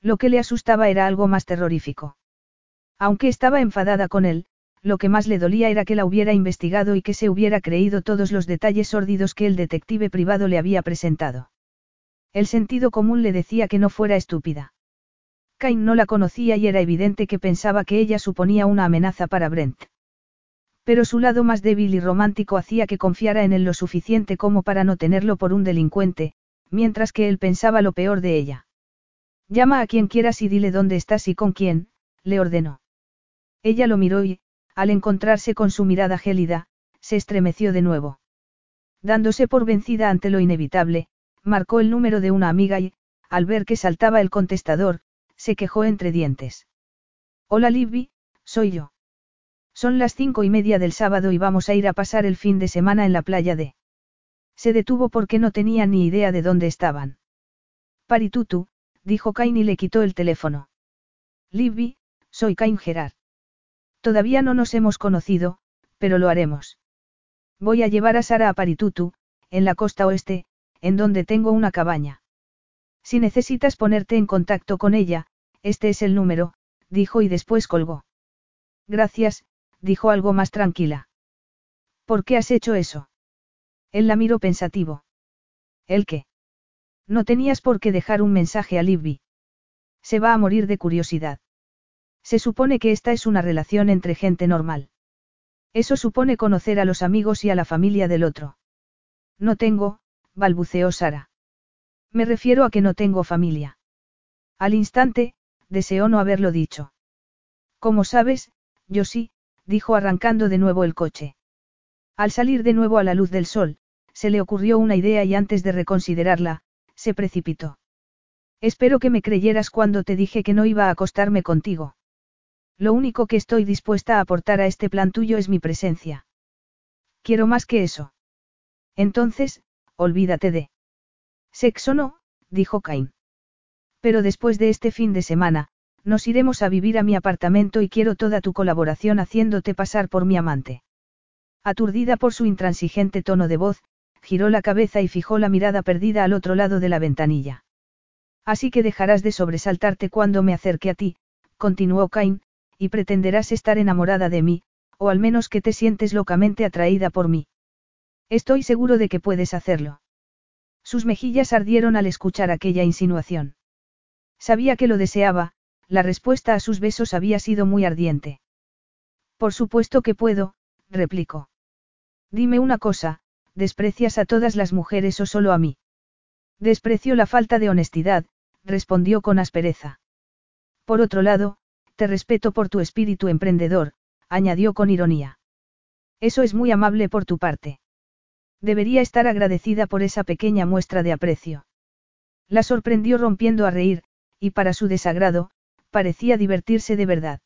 A: Lo que le asustaba era algo más terrorífico. Aunque estaba enfadada con él, lo que más le dolía era que la hubiera investigado y que se hubiera creído todos los detalles sórdidos que el detective privado le había presentado. El sentido común le decía que no fuera estúpida. Cain no la conocía y era evidente que pensaba que ella suponía una amenaza para Brent. Pero su lado más débil y romántico hacía que confiara en él lo suficiente como para no tenerlo por un delincuente, mientras que él pensaba lo peor de ella. Llama a quien quieras y dile dónde estás y con quién, le ordenó. Ella lo miró y, al encontrarse con su mirada gélida, se estremeció de nuevo. Dándose por vencida ante lo inevitable, marcó el número de una amiga y, al ver que saltaba el contestador, se quejó entre dientes. Hola Libby, soy yo. Son las cinco y media del sábado y vamos a ir a pasar el fin de semana en la playa de. Se detuvo porque no tenía ni idea de dónde estaban. Paritutu, dijo Cain y le quitó el teléfono. Libby, soy Cain Gerard. Todavía no nos hemos conocido, pero lo haremos. Voy a llevar a Sara a Paritutu, en la costa oeste, en donde tengo una cabaña. Si necesitas ponerte en contacto con ella, este es el número, dijo y después colgó. Gracias, dijo algo más tranquila. ¿Por qué has hecho eso? Él la miró pensativo. ¿El qué? No tenías por qué dejar un mensaje a Libby. Se va a morir de curiosidad. Se supone que esta es una relación entre gente normal. Eso supone conocer a los amigos y a la familia del otro. No tengo, balbuceó Sara. Me refiero a que no tengo familia. Al instante, deseó no haberlo dicho. Como sabes, yo sí, dijo arrancando de nuevo el coche. Al salir de nuevo a la luz del sol, se le ocurrió una idea y antes de reconsiderarla, se precipitó. Espero que me creyeras cuando te dije que no iba a acostarme contigo. Lo único que estoy dispuesta a aportar a este plan tuyo es mi presencia. Quiero más que eso. Entonces, olvídate de... Sexo no, dijo Cain. Pero después de este fin de semana, nos iremos a vivir a mi apartamento y quiero toda tu colaboración haciéndote pasar por mi amante. Aturdida por su intransigente tono de voz, giró la cabeza y fijó la mirada perdida al otro lado de la ventanilla. Así que dejarás de sobresaltarte cuando me acerque a ti, continuó Cain, y pretenderás estar enamorada de mí, o al menos que te sientes locamente atraída por mí. Estoy seguro de que puedes hacerlo. Sus mejillas ardieron al escuchar aquella insinuación. Sabía que lo deseaba, la respuesta a sus besos había sido muy ardiente. Por supuesto que puedo, replicó. Dime una cosa, ¿desprecias a todas las mujeres o solo a mí? Desprecio la falta de honestidad, respondió con aspereza. Por otro lado, te respeto por tu espíritu emprendedor, añadió con ironía. Eso es muy amable por tu parte. Debería estar agradecida por esa pequeña muestra de aprecio. La sorprendió rompiendo a reír, y para su desagrado, parecía divertirse de verdad.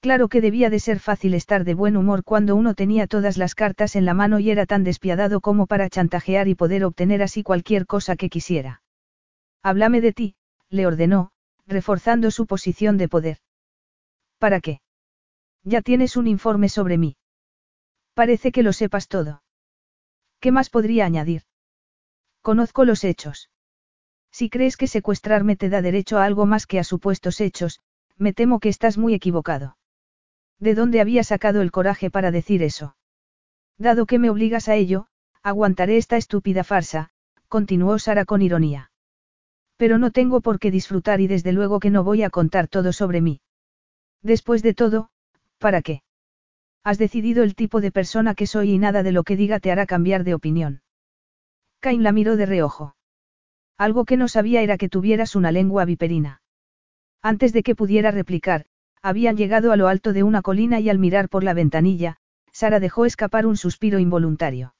A: Claro que debía de ser fácil estar de buen humor cuando uno tenía todas las cartas en la mano y era tan despiadado como para chantajear y poder obtener así cualquier cosa que quisiera. Háblame de ti, le ordenó, reforzando su posición de poder. ¿Para qué? Ya tienes un informe sobre mí. Parece que lo sepas todo. ¿Qué más podría añadir? Conozco los hechos. Si crees que secuestrarme te da derecho a algo más que a supuestos hechos, me temo que estás muy equivocado. ¿De dónde había sacado el coraje para decir eso? Dado que me obligas a ello, aguantaré esta estúpida farsa, continuó Sara con ironía. Pero no tengo por qué disfrutar y desde luego que no voy a contar todo sobre mí. Después de todo, ¿para qué? Has decidido el tipo de persona que soy y nada de lo que diga te hará cambiar de opinión. Cain la miró de reojo. Algo que no sabía era que tuvieras una lengua viperina. Antes de que pudiera replicar, habían llegado a lo alto de una colina y al mirar por la ventanilla, Sara dejó escapar un suspiro involuntario.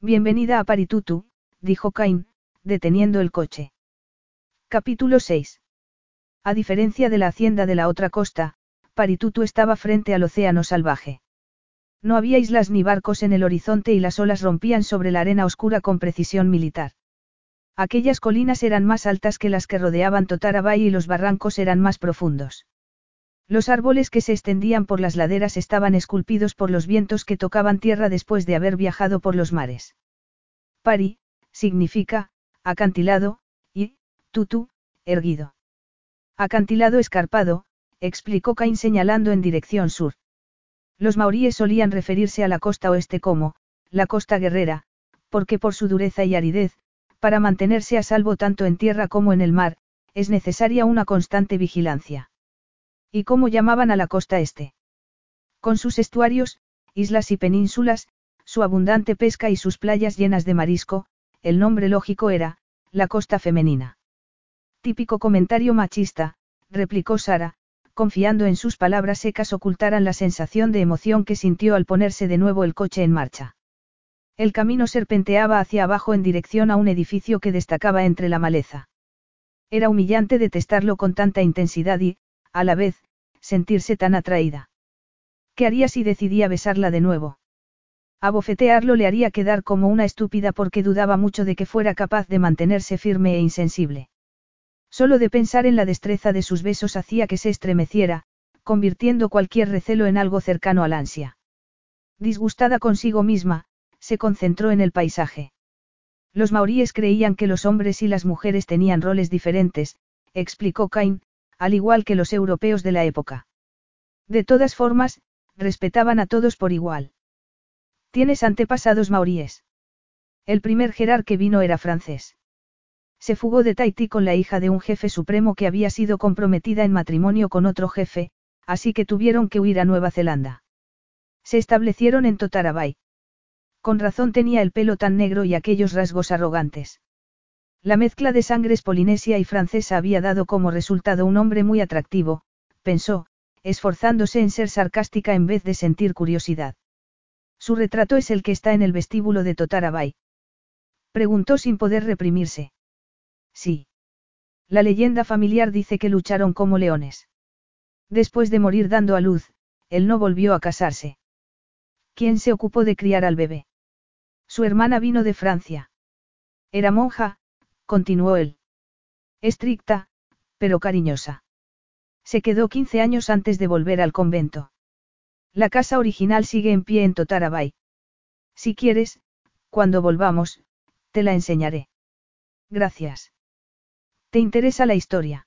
A: Bienvenida a Paritutu, dijo Cain, deteniendo el coche. Capítulo 6. A diferencia de la hacienda de la otra costa, Paritutu estaba frente al océano salvaje. No había islas ni barcos en el horizonte y las olas rompían sobre la arena oscura con precisión militar. Aquellas colinas eran más altas que las que rodeaban Totarabay y los barrancos eran más profundos. Los árboles que se extendían por las laderas estaban esculpidos por los vientos que tocaban tierra después de haber viajado por los mares. Pari, significa, acantilado, y, tutu, erguido. Acantilado escarpado, explicó Cain señalando en dirección sur. Los maoríes solían referirse a la costa oeste como, la costa guerrera, porque por su dureza y aridez, para mantenerse a salvo tanto en tierra como en el mar, es necesaria una constante vigilancia. ¿Y cómo llamaban a la costa este? Con sus estuarios, islas y penínsulas, su abundante pesca y sus playas llenas de marisco, el nombre lógico era, la costa femenina. Típico comentario machista, replicó Sara, confiando en sus palabras secas ocultaran la sensación de emoción que sintió al ponerse de nuevo el coche en marcha. El camino serpenteaba hacia abajo en dirección a un edificio que destacaba entre la maleza. Era humillante detestarlo con tanta intensidad y, a la vez, sentirse tan atraída. ¿Qué haría si decidía besarla de nuevo? Abofetearlo le haría quedar como una estúpida porque dudaba mucho de que fuera capaz de mantenerse firme e insensible. Solo de pensar en la destreza de sus besos hacía que se estremeciera, convirtiendo cualquier recelo en algo cercano al ansia. Disgustada consigo misma, se concentró en el paisaje. Los maoríes creían que los hombres y las mujeres tenían roles diferentes, explicó Cain, al igual que los europeos de la época. De todas formas, respetaban a todos por igual. Tienes antepasados maoríes. El primer Gerard que vino era francés. Se fugó de Tahití con la hija de un jefe supremo que había sido comprometida en matrimonio con otro jefe, así que tuvieron que huir a Nueva Zelanda. Se establecieron en Totarabay. Con razón tenía el pelo tan negro y aquellos rasgos arrogantes. La mezcla de sangres polinesia y francesa había dado como resultado un hombre muy atractivo, pensó, esforzándose en ser sarcástica en vez de sentir curiosidad. Su retrato es el que está en el vestíbulo de Totarabay. Preguntó sin poder reprimirse. Sí. La leyenda familiar dice que lucharon como leones. Después de morir dando a luz, él no volvió a casarse. ¿Quién se ocupó de criar al bebé? Su hermana vino de Francia. Era monja, continuó él. Estricta, pero cariñosa. Se quedó 15 años antes de volver al convento. La casa original sigue en pie en Totarabay. Si quieres, cuando volvamos, te la enseñaré. Gracias. ¿Te interesa la historia?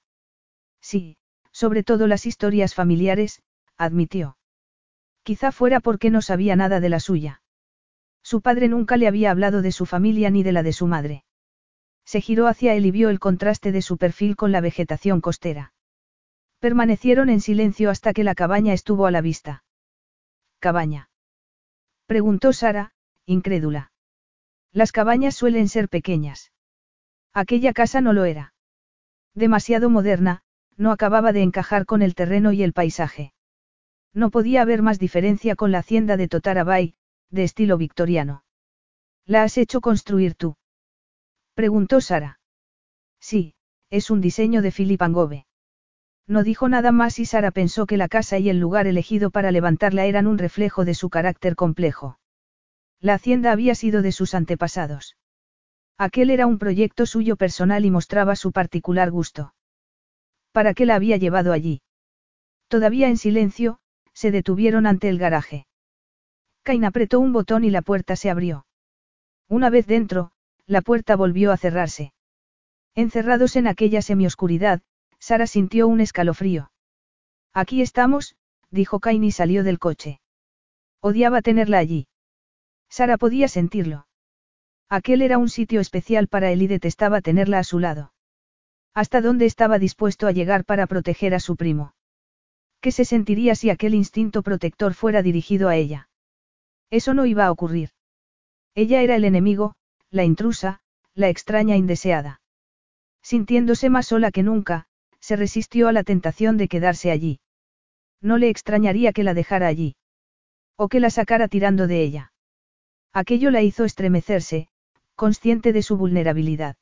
A: Sí, sobre todo las historias familiares, admitió. Quizá fuera porque no sabía nada de la suya. Su padre nunca le había hablado de su familia ni de la de su madre. Se giró hacia él y vio el contraste de su perfil con la vegetación costera. Permanecieron en silencio hasta que la cabaña estuvo a la vista. ¿Cabaña? Preguntó Sara, incrédula. Las cabañas suelen ser pequeñas. Aquella casa no lo era. Demasiado moderna, no acababa de encajar con el terreno y el paisaje. No podía haber más diferencia con la hacienda de Totarabay, de estilo victoriano. ¿La has hecho construir tú? Preguntó Sara. Sí, es un diseño de Philip Angove. No dijo nada más y Sara pensó que la casa y el lugar elegido para levantarla eran un reflejo de su carácter complejo. La hacienda había sido de sus antepasados. Aquel era un proyecto suyo personal y mostraba su particular gusto. ¿Para qué la había llevado allí? Todavía en silencio, se detuvieron ante el garaje. Cain apretó un botón y la puerta se abrió. Una vez dentro, la puerta volvió a cerrarse. Encerrados en aquella semioscuridad, Sara sintió un escalofrío. Aquí estamos, dijo Cain y salió del coche. Odiaba tenerla allí. Sara podía sentirlo. Aquel era un sitio especial para él y detestaba tenerla a su lado. ¿Hasta dónde estaba dispuesto a llegar para proteger a su primo? ¿Qué se sentiría si aquel instinto protector fuera dirigido a ella? Eso no iba a ocurrir. Ella era el enemigo, la intrusa, la extraña indeseada. Sintiéndose más sola que nunca, se resistió a la tentación de quedarse allí. No le extrañaría que la dejara allí. O que la sacara tirando de ella. Aquello la hizo estremecerse, consciente de su vulnerabilidad.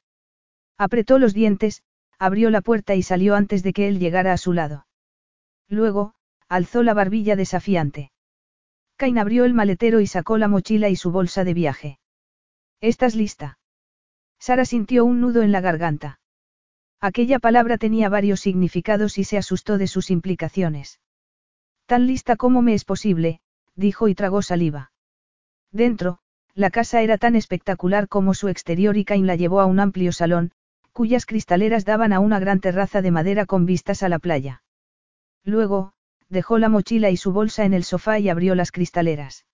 A: Apretó los dientes, abrió la puerta y salió antes de que él llegara a su lado. Luego, alzó la barbilla desafiante. Cain abrió el maletero y sacó la mochila y su bolsa de viaje. ¿Estás lista? Sara sintió un nudo en la garganta. Aquella palabra tenía varios significados y se asustó de sus implicaciones. Tan lista como me es posible, dijo y tragó saliva. Dentro, la casa era tan espectacular como su exterior y Cain la llevó a un amplio salón, cuyas cristaleras daban a una gran terraza de madera con vistas a la playa. Luego, dejó la mochila y su bolsa en el sofá y abrió las cristaleras.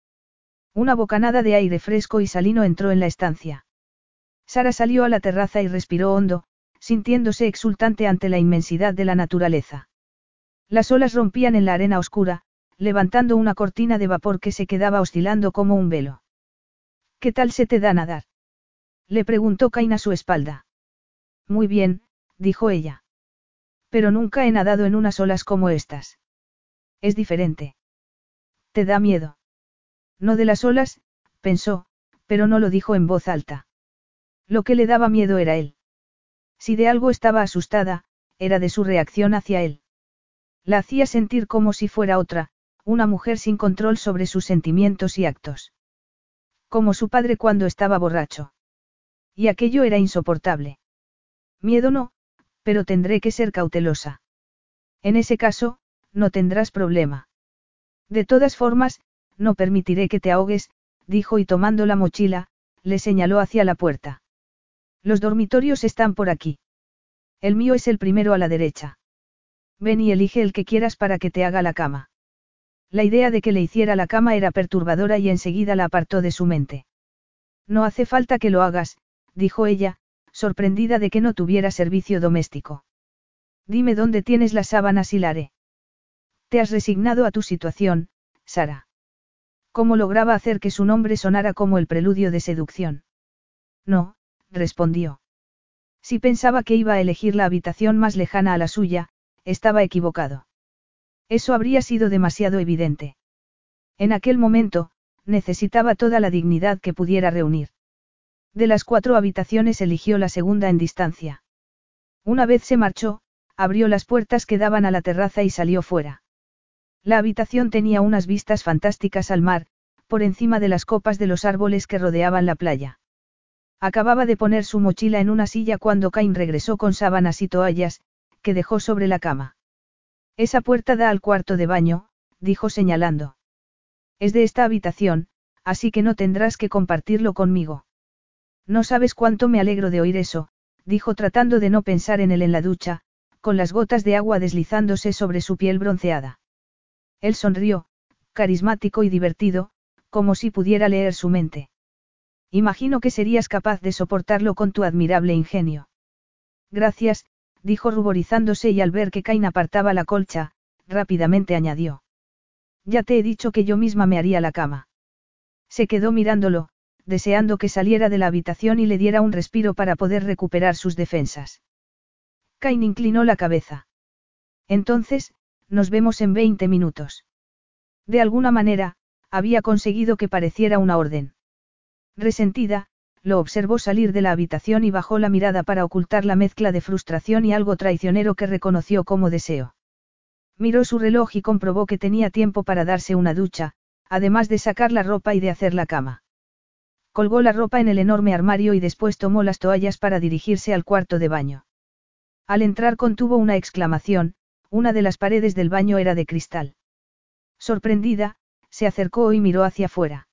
A: Una bocanada de aire fresco y salino entró en la estancia. Sara salió a la terraza y respiró hondo, sintiéndose exultante ante la inmensidad de la naturaleza. Las olas rompían en la arena oscura, levantando una cortina de vapor que se quedaba oscilando como un velo. ¿Qué tal se te da nadar? Le preguntó Cain a su espalda. Muy bien, dijo ella. Pero nunca he nadado en unas olas como estas. Es diferente. ¿Te da miedo? No de las olas, pensó, pero no lo dijo en voz alta. Lo que le daba miedo era él. Si de algo estaba asustada, era de su reacción hacia él. La hacía sentir como si fuera otra, una mujer sin control sobre sus sentimientos y actos. Como su padre cuando estaba borracho. Y aquello era insoportable. Miedo no, pero tendré que ser cautelosa. En ese caso, no tendrás problema. De todas formas, no permitiré que te ahogues, dijo y tomando la mochila, le señaló hacia la puerta. Los dormitorios están por aquí. El mío es el primero a la derecha. Ven y elige el que quieras para que te haga la cama. La idea de que le hiciera la cama era perturbadora y enseguida la apartó de su mente. No hace falta que lo hagas, dijo ella, sorprendida de que no tuviera servicio doméstico. Dime dónde tienes las sábanas y la haré. Te has resignado a tu situación, Sara. ¿Cómo lograba hacer que su nombre sonara como el preludio de seducción? No, respondió. Si pensaba que iba a elegir la habitación más lejana a la suya, estaba equivocado. Eso habría sido demasiado evidente. En aquel momento, necesitaba toda la dignidad que pudiera reunir. De las cuatro habitaciones eligió la segunda en distancia. Una vez se marchó, abrió las puertas que daban a la terraza y salió fuera. La habitación tenía unas vistas fantásticas al mar, por encima de las copas de los árboles que rodeaban la playa. Acababa de poner su mochila en una silla cuando Cain regresó con sábanas y toallas, que dejó sobre la cama. Esa puerta da al cuarto de baño, dijo señalando. Es de esta habitación, así que no tendrás que compartirlo conmigo. No sabes cuánto me alegro de oír eso, dijo tratando de no pensar en él en la ducha, con las gotas de agua deslizándose sobre su piel bronceada. Él sonrió, carismático y divertido, como si pudiera leer su mente. Imagino que serías capaz de soportarlo con tu admirable ingenio. Gracias, dijo ruborizándose y al ver que Cain apartaba la colcha, rápidamente añadió. Ya te he dicho que yo misma me haría la cama. Se quedó mirándolo, deseando que saliera de la habitación y le diera un respiro para poder recuperar sus defensas. Cain inclinó la cabeza. Entonces, nos vemos en 20 minutos. De alguna manera, había conseguido que pareciera una orden. Resentida, lo observó salir de la habitación y bajó la mirada para ocultar la mezcla de frustración y algo traicionero que reconoció como deseo. Miró su reloj y comprobó que tenía tiempo para darse una ducha, además de sacar la ropa y de hacer la cama. Colgó la ropa en el enorme armario y después tomó las toallas para dirigirse al cuarto de baño. Al entrar contuvo una exclamación, una de las paredes del baño era de cristal. Sorprendida, se acercó y miró hacia afuera.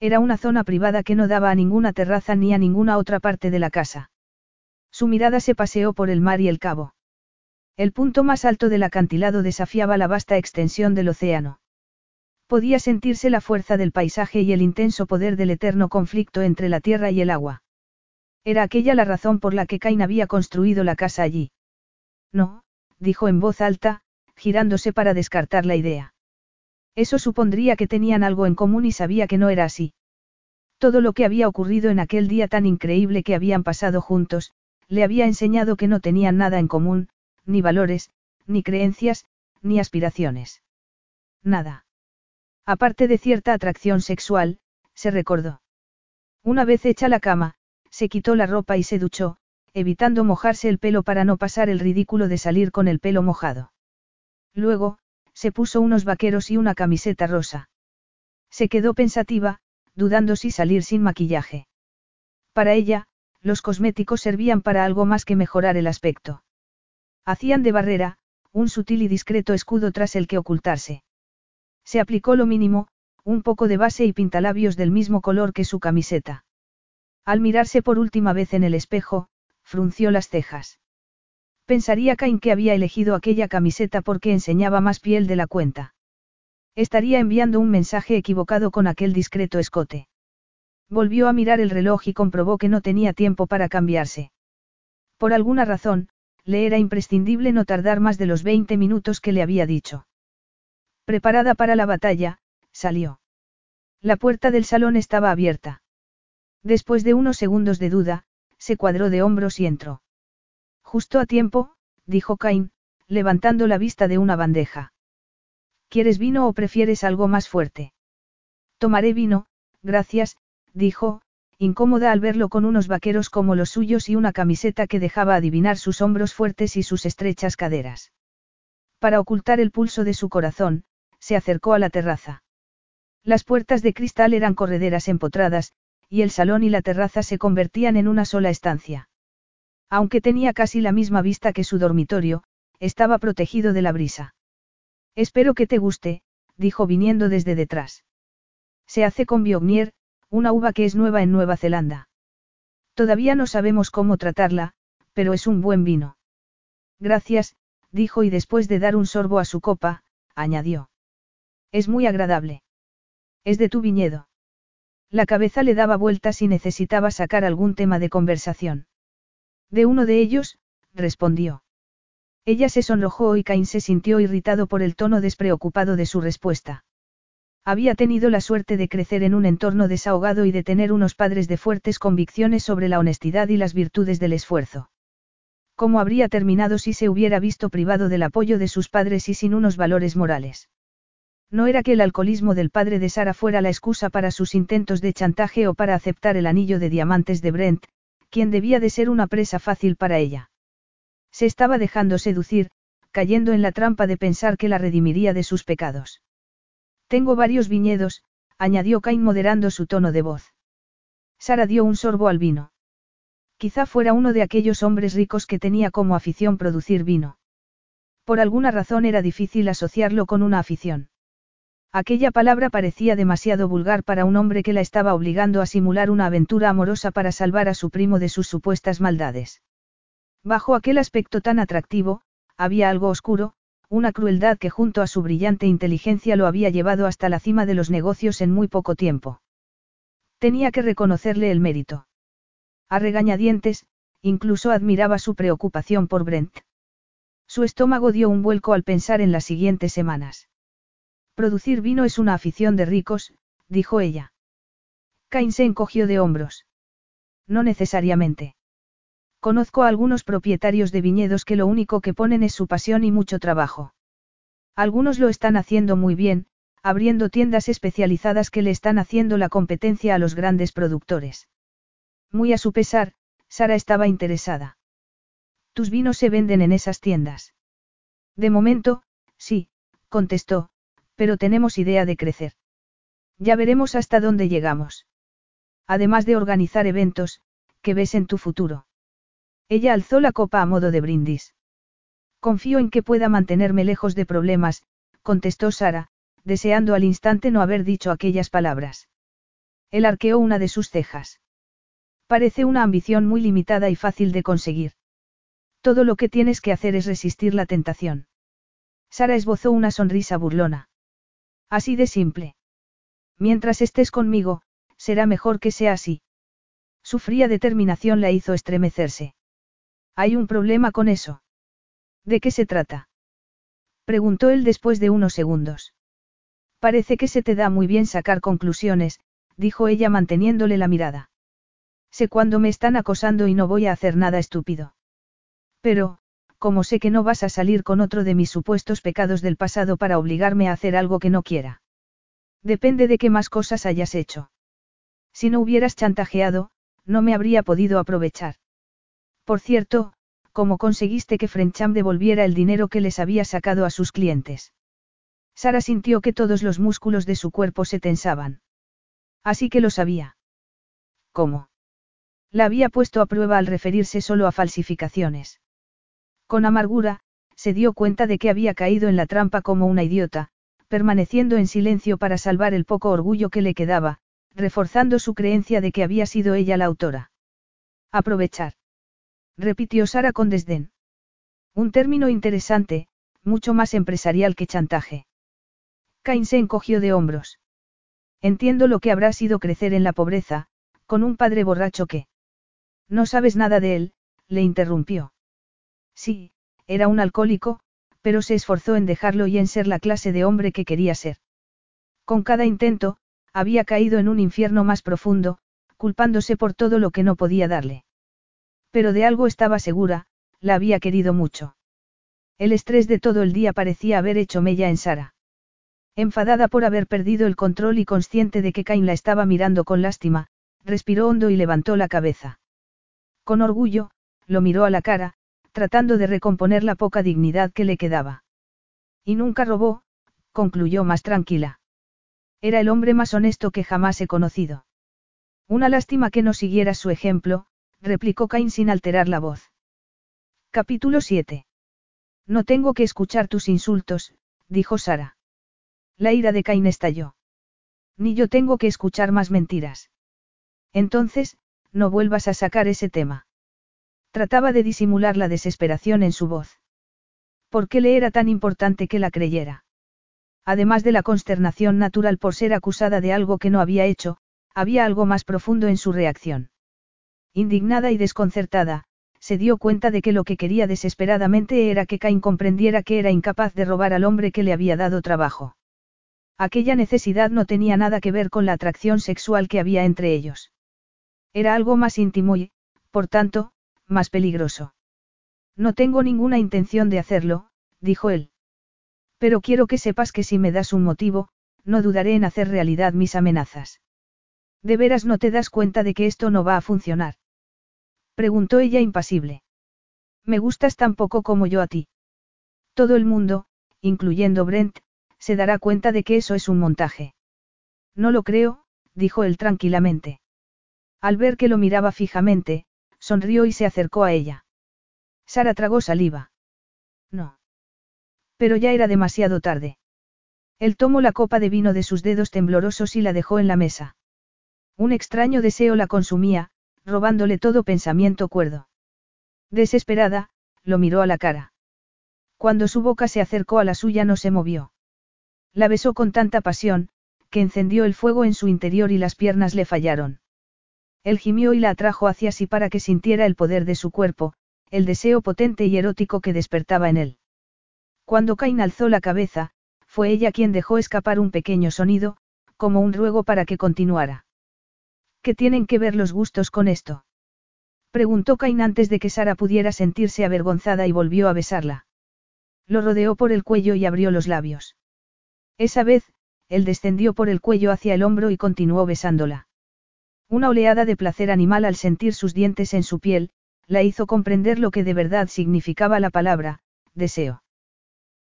A: Era una zona privada que no daba a ninguna terraza ni a ninguna otra parte de la casa. Su mirada se paseó por el mar y el cabo. El punto más alto del acantilado desafiaba la vasta extensión del océano. Podía sentirse la fuerza del paisaje y el intenso poder del eterno conflicto entre la tierra y el agua. Era aquella la razón por la que Cain había construido la casa allí. No, dijo en voz alta, girándose para descartar la idea. Eso supondría que tenían algo en común y sabía que no era así. Todo lo que había ocurrido en aquel día tan increíble que habían pasado juntos, le había enseñado que no tenían nada en común, ni valores, ni creencias, ni aspiraciones. Nada. Aparte de cierta atracción sexual, se recordó. Una vez hecha la cama, se quitó la ropa y se duchó, evitando mojarse el pelo para no pasar el ridículo de salir con el pelo mojado. Luego, se puso unos vaqueros y una camiseta rosa. Se quedó pensativa, dudando si salir sin maquillaje. Para ella, los cosméticos servían para algo más que mejorar el aspecto. Hacían de barrera, un sutil y discreto escudo tras el que ocultarse. Se aplicó lo mínimo, un poco de base y pintalabios del mismo color que su camiseta. Al mirarse por última vez en el espejo, frunció las cejas. Pensaría Cain que había elegido aquella camiseta porque enseñaba más piel de la cuenta. Estaría enviando un mensaje equivocado con aquel discreto escote. Volvió a mirar el reloj y comprobó que no tenía tiempo para cambiarse. Por alguna razón, le era imprescindible no tardar más de los 20 minutos que le había dicho. Preparada para la batalla, salió. La puerta del salón estaba abierta. Después de unos segundos de duda, se cuadró de hombros y entró. Justo a tiempo, dijo Cain, levantando la vista de una bandeja. ¿Quieres vino o prefieres algo más fuerte? Tomaré vino, gracias, dijo, incómoda al verlo con unos vaqueros como los suyos y una camiseta que dejaba adivinar sus hombros fuertes y sus estrechas caderas. Para ocultar el pulso de su corazón, se acercó a la terraza. Las puertas de cristal eran correderas empotradas, y el salón y la terraza se convertían en una sola estancia. Aunque tenía casi la misma vista que su dormitorio, estaba protegido de la brisa. Espero que te guste, dijo viniendo desde detrás. Se hace con Biognier, una uva que es nueva en Nueva Zelanda. Todavía no sabemos cómo tratarla, pero es un buen vino. Gracias, dijo y después de dar un sorbo a su copa, añadió. Es muy agradable. Es de tu viñedo. La cabeza le daba vueltas y necesitaba sacar algún tema de conversación. De uno de ellos, respondió. Ella se sonrojó y Cain se sintió irritado por el tono despreocupado de su respuesta. Había tenido la suerte de crecer en un entorno desahogado y de tener unos padres de fuertes convicciones sobre la honestidad y las virtudes del esfuerzo. ¿Cómo habría terminado si se hubiera visto privado del apoyo de sus padres y sin unos valores morales? No era que el alcoholismo del padre de Sara fuera la excusa para sus intentos de chantaje o para aceptar el anillo de diamantes de Brent, quien debía de ser una presa fácil para ella. Se estaba dejando seducir, cayendo en la trampa de pensar que la redimiría de sus pecados. Tengo varios viñedos, añadió Cain moderando su tono de voz. Sara dio un sorbo al vino. Quizá fuera uno de aquellos hombres ricos que tenía como afición producir vino. Por alguna razón era difícil asociarlo con una afición. Aquella palabra parecía demasiado vulgar para un hombre que la estaba obligando a simular una aventura amorosa para salvar a su primo de sus supuestas maldades. Bajo aquel aspecto tan atractivo, había algo oscuro, una crueldad que junto a su brillante inteligencia lo había llevado hasta la cima de los negocios en muy poco tiempo. Tenía que reconocerle el mérito. A regañadientes, incluso admiraba su preocupación por Brent. Su estómago dio un vuelco al pensar en las siguientes semanas. Producir vino es una afición de ricos, dijo ella. Cain se encogió de hombros. No necesariamente. Conozco a algunos propietarios de viñedos que lo único que ponen es su pasión y mucho trabajo. Algunos lo están haciendo muy bien, abriendo tiendas especializadas que le están haciendo la competencia a los grandes productores. Muy a su pesar, Sara estaba interesada. Tus vinos se venden en esas tiendas. De momento, sí, contestó, pero tenemos idea de crecer. Ya veremos hasta dónde llegamos. Además de organizar eventos, ¿qué ves en tu futuro? Ella alzó la copa a modo de brindis. Confío en que pueda mantenerme lejos de problemas, contestó Sara, deseando al instante no haber dicho aquellas palabras. Él arqueó una de sus cejas. Parece una ambición muy limitada y fácil de conseguir. Todo lo que tienes que hacer es resistir la tentación. Sara esbozó una sonrisa burlona. Así de simple. Mientras estés conmigo, será mejor que sea así. Su fría determinación la hizo estremecerse. ¿Hay un problema con eso? ¿De qué se trata? Preguntó él después de unos segundos. Parece que se te da muy bien sacar conclusiones, dijo ella manteniéndole la mirada. Sé cuándo me están acosando y no voy a hacer nada estúpido. Pero, como sé que no vas a salir con otro de mis supuestos pecados del pasado para obligarme a hacer algo que no quiera. Depende de qué más cosas hayas hecho. Si no hubieras chantajeado, no me habría podido aprovechar. Por cierto, ¿cómo conseguiste que Frencham devolviera el dinero que les había sacado a sus clientes? Sara sintió que todos los músculos de su cuerpo se tensaban. Así que lo sabía. ¿Cómo? La había puesto a prueba al referirse solo a falsificaciones. Con amargura, se dio cuenta de que había caído en la trampa como una idiota, permaneciendo en silencio para salvar el poco orgullo que le quedaba, reforzando su creencia de que había sido ella la autora. Aprovechar. Repitió Sara con desdén. Un término interesante, mucho más empresarial que chantaje. Cain se encogió de hombros. Entiendo lo que habrá sido crecer en la pobreza, con un padre borracho que... No sabes nada de él, le interrumpió. Sí, era un alcohólico, pero se esforzó en dejarlo y en ser la clase de hombre que quería ser. Con cada intento, había caído en un infierno más profundo, culpándose por todo lo que no podía darle. Pero de algo estaba segura, la había querido mucho. El estrés de todo el día parecía haber hecho mella en Sara. Enfadada por haber perdido el control y consciente de que Cain la estaba mirando con lástima, respiró hondo y levantó la cabeza. Con orgullo, lo miró a la cara, tratando de recomponer la poca dignidad que le quedaba. Y nunca robó, concluyó más tranquila. Era el hombre más honesto que jamás he conocido. Una lástima que no siguiera su ejemplo, replicó Cain sin alterar la voz. Capítulo 7. No tengo que escuchar tus insultos, dijo Sara. La ira de Cain estalló. Ni yo tengo que escuchar más mentiras. Entonces, no vuelvas a sacar ese tema. Trataba de disimular la desesperación en su voz. ¿Por qué le era tan importante que la creyera? Además de la consternación natural por ser acusada de algo que no había hecho, había algo más profundo en su reacción. Indignada y desconcertada, se dio cuenta de que lo que quería desesperadamente era que Cain comprendiera que era incapaz de robar al hombre que le había dado trabajo. Aquella necesidad no tenía nada que ver con la atracción sexual que había entre ellos. Era algo más íntimo y, por tanto, más peligroso. No tengo ninguna intención de hacerlo, dijo él. Pero quiero que sepas que si me das un motivo, no dudaré en hacer realidad mis amenazas. ¿De veras no te das cuenta de que esto no va a funcionar? Preguntó ella impasible. Me gustas tan poco como yo a ti. Todo el mundo, incluyendo Brent, se dará cuenta de que eso es un montaje. No lo creo, dijo él tranquilamente. Al ver que lo miraba fijamente, sonrió y se acercó a ella. Sara tragó saliva. No. Pero ya era demasiado tarde. Él tomó la copa de vino de sus dedos temblorosos y la dejó en la mesa. Un extraño deseo la consumía, robándole todo pensamiento cuerdo. Desesperada, lo miró a la cara. Cuando su boca se acercó a la suya no se movió. La besó con tanta pasión, que encendió el fuego en su interior y las piernas le fallaron. Él gimió y la atrajo hacia sí para que sintiera el poder de su cuerpo, el deseo potente y erótico que despertaba en él. Cuando Cain alzó la cabeza, fue ella quien dejó escapar un pequeño sonido, como un ruego para que continuara. ¿Qué tienen que ver los gustos con esto? Preguntó Cain antes de que Sara pudiera sentirse avergonzada y volvió a besarla. Lo rodeó por el cuello y abrió los labios. Esa vez, él descendió por el cuello hacia el hombro y continuó besándola. Una oleada de placer animal al sentir sus dientes en su piel, la hizo comprender lo que de verdad significaba la palabra, deseo.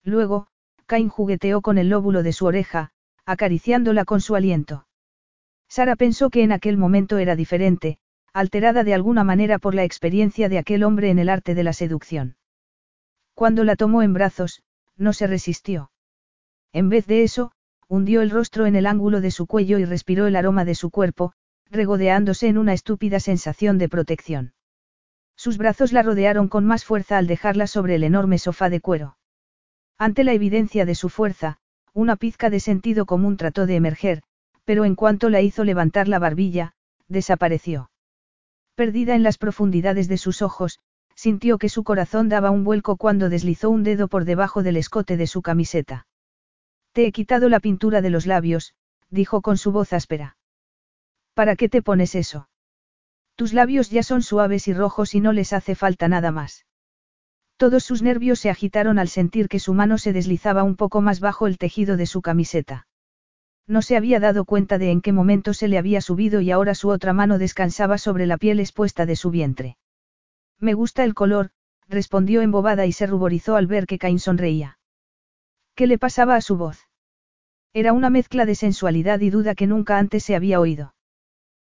A: Luego, Cain jugueteó con el lóbulo de su oreja, acariciándola con su aliento. Sara pensó que en aquel momento era diferente, alterada de alguna manera por la experiencia de aquel hombre en el arte de la seducción. Cuando la tomó en brazos, no se resistió. En vez de eso, hundió el rostro en el ángulo de su cuello y respiró el aroma de su cuerpo, regodeándose en una estúpida sensación de protección. Sus brazos la rodearon con más fuerza al dejarla sobre el enorme sofá de cuero. Ante la evidencia de su fuerza, una pizca de sentido común trató de emerger, pero en cuanto la hizo levantar la barbilla, desapareció. Perdida en las profundidades de sus ojos, sintió que su corazón daba un vuelco cuando deslizó un dedo por debajo del escote de su camiseta. Te he quitado la pintura de los labios, dijo con su voz áspera. ¿Para qué te pones eso? Tus labios ya son suaves y rojos y no les hace falta nada más. Todos sus nervios se agitaron al sentir que su mano se deslizaba un poco más bajo el tejido de su camiseta. No se había dado cuenta de en qué momento se le había subido y ahora su otra mano descansaba sobre la piel expuesta de su vientre. Me gusta el color, respondió embobada y se ruborizó al ver que Cain sonreía. ¿Qué le pasaba a su voz? Era una mezcla de sensualidad y duda que nunca antes se había oído.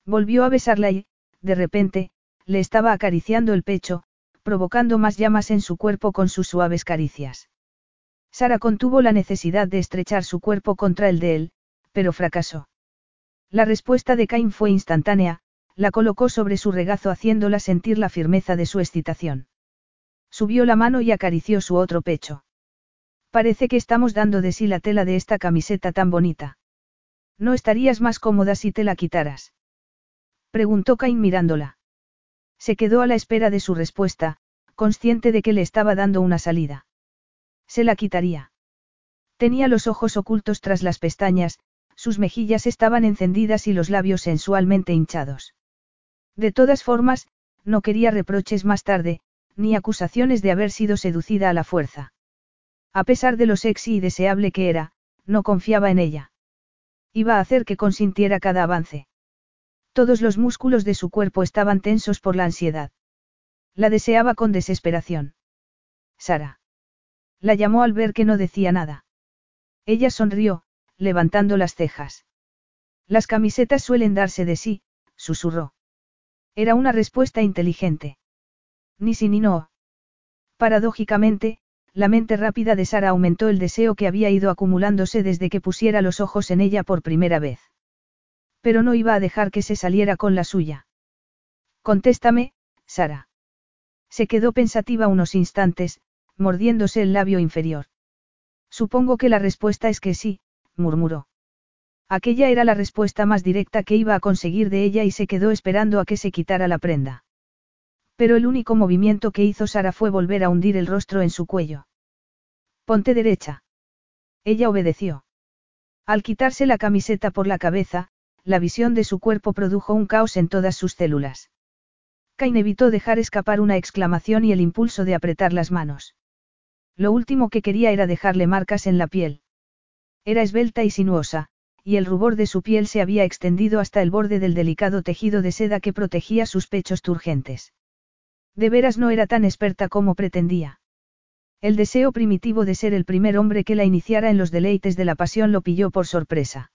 A: Volvió a besarla y, de repente, le estaba acariciando el pecho, provocando más llamas en su cuerpo con sus suaves caricias. Sara contuvo la necesidad de estrechar su cuerpo contra el de él, pero fracasó. La respuesta de Cain fue instantánea, la colocó sobre su regazo haciéndola sentir la firmeza de su excitación. Subió la mano y acarició su otro pecho. Parece que estamos dando de sí la tela de esta camiseta tan bonita. ¿No estarías más cómoda si te la quitaras? Preguntó Cain mirándola. Se quedó a la espera de su respuesta, consciente de que le estaba dando una salida. Se la quitaría. Tenía los ojos ocultos tras las pestañas, sus mejillas estaban encendidas y los labios sensualmente hinchados. De todas formas, no quería reproches más tarde, ni acusaciones de haber sido seducida a la fuerza. A pesar de lo sexy y deseable que era, no confiaba en ella. Iba a hacer que consintiera cada avance. Todos los músculos de su cuerpo estaban tensos por la ansiedad. La deseaba con desesperación. Sara. La llamó al ver que no decía nada. Ella sonrió, levantando las cejas. Las camisetas suelen darse de sí, susurró. Era una respuesta inteligente. Ni sí ni no. Paradójicamente, la mente rápida de Sara aumentó el deseo que había ido acumulándose desde que pusiera los ojos en ella por primera vez. Pero no iba a dejar que se saliera con la suya. Contéstame, Sara. Se quedó pensativa unos instantes, mordiéndose el labio inferior. Supongo que la respuesta es que sí, murmuró. Aquella era la respuesta más directa que iba a conseguir de ella y se quedó esperando a que se quitara la prenda. Pero el único movimiento que hizo Sara fue volver a hundir el rostro en su cuello. Ponte derecha. Ella obedeció. Al quitarse la camiseta por la cabeza, la visión de su cuerpo produjo un caos en todas sus células. Cain evitó dejar escapar una exclamación y el impulso de apretar las manos. Lo último que quería era dejarle marcas en la piel. Era esbelta y sinuosa, y el rubor de su piel se había extendido hasta el borde del delicado tejido de seda que protegía sus pechos turgentes. De veras no era tan experta como pretendía. El deseo primitivo de ser el primer hombre que la iniciara en los deleites de la pasión lo pilló por sorpresa.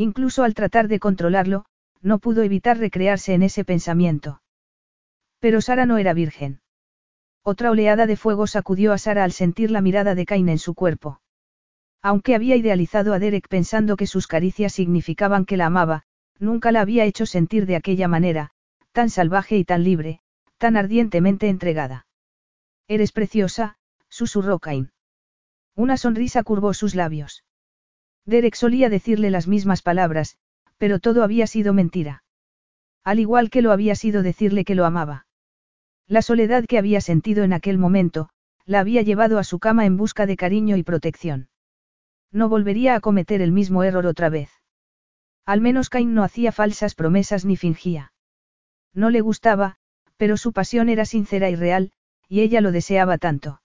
A: Incluso al tratar de controlarlo, no pudo evitar recrearse en ese pensamiento. Pero Sara no era virgen. Otra oleada de fuego sacudió a Sara al sentir la mirada de Cain en su cuerpo. Aunque había idealizado a Derek pensando que sus caricias significaban que la amaba, nunca la había hecho sentir de aquella manera, tan salvaje y tan libre, tan ardientemente entregada. Eres preciosa, susurró Cain. Una sonrisa curvó sus labios. Derek solía decirle las mismas palabras, pero todo había sido mentira. Al igual que lo había sido decirle que lo amaba. La soledad que había sentido en aquel momento, la había llevado a su cama en busca de cariño y protección. No volvería a cometer el mismo error otra vez. Al menos Cain no hacía falsas promesas ni fingía. No le gustaba, pero su pasión era sincera y real, y ella lo deseaba tanto.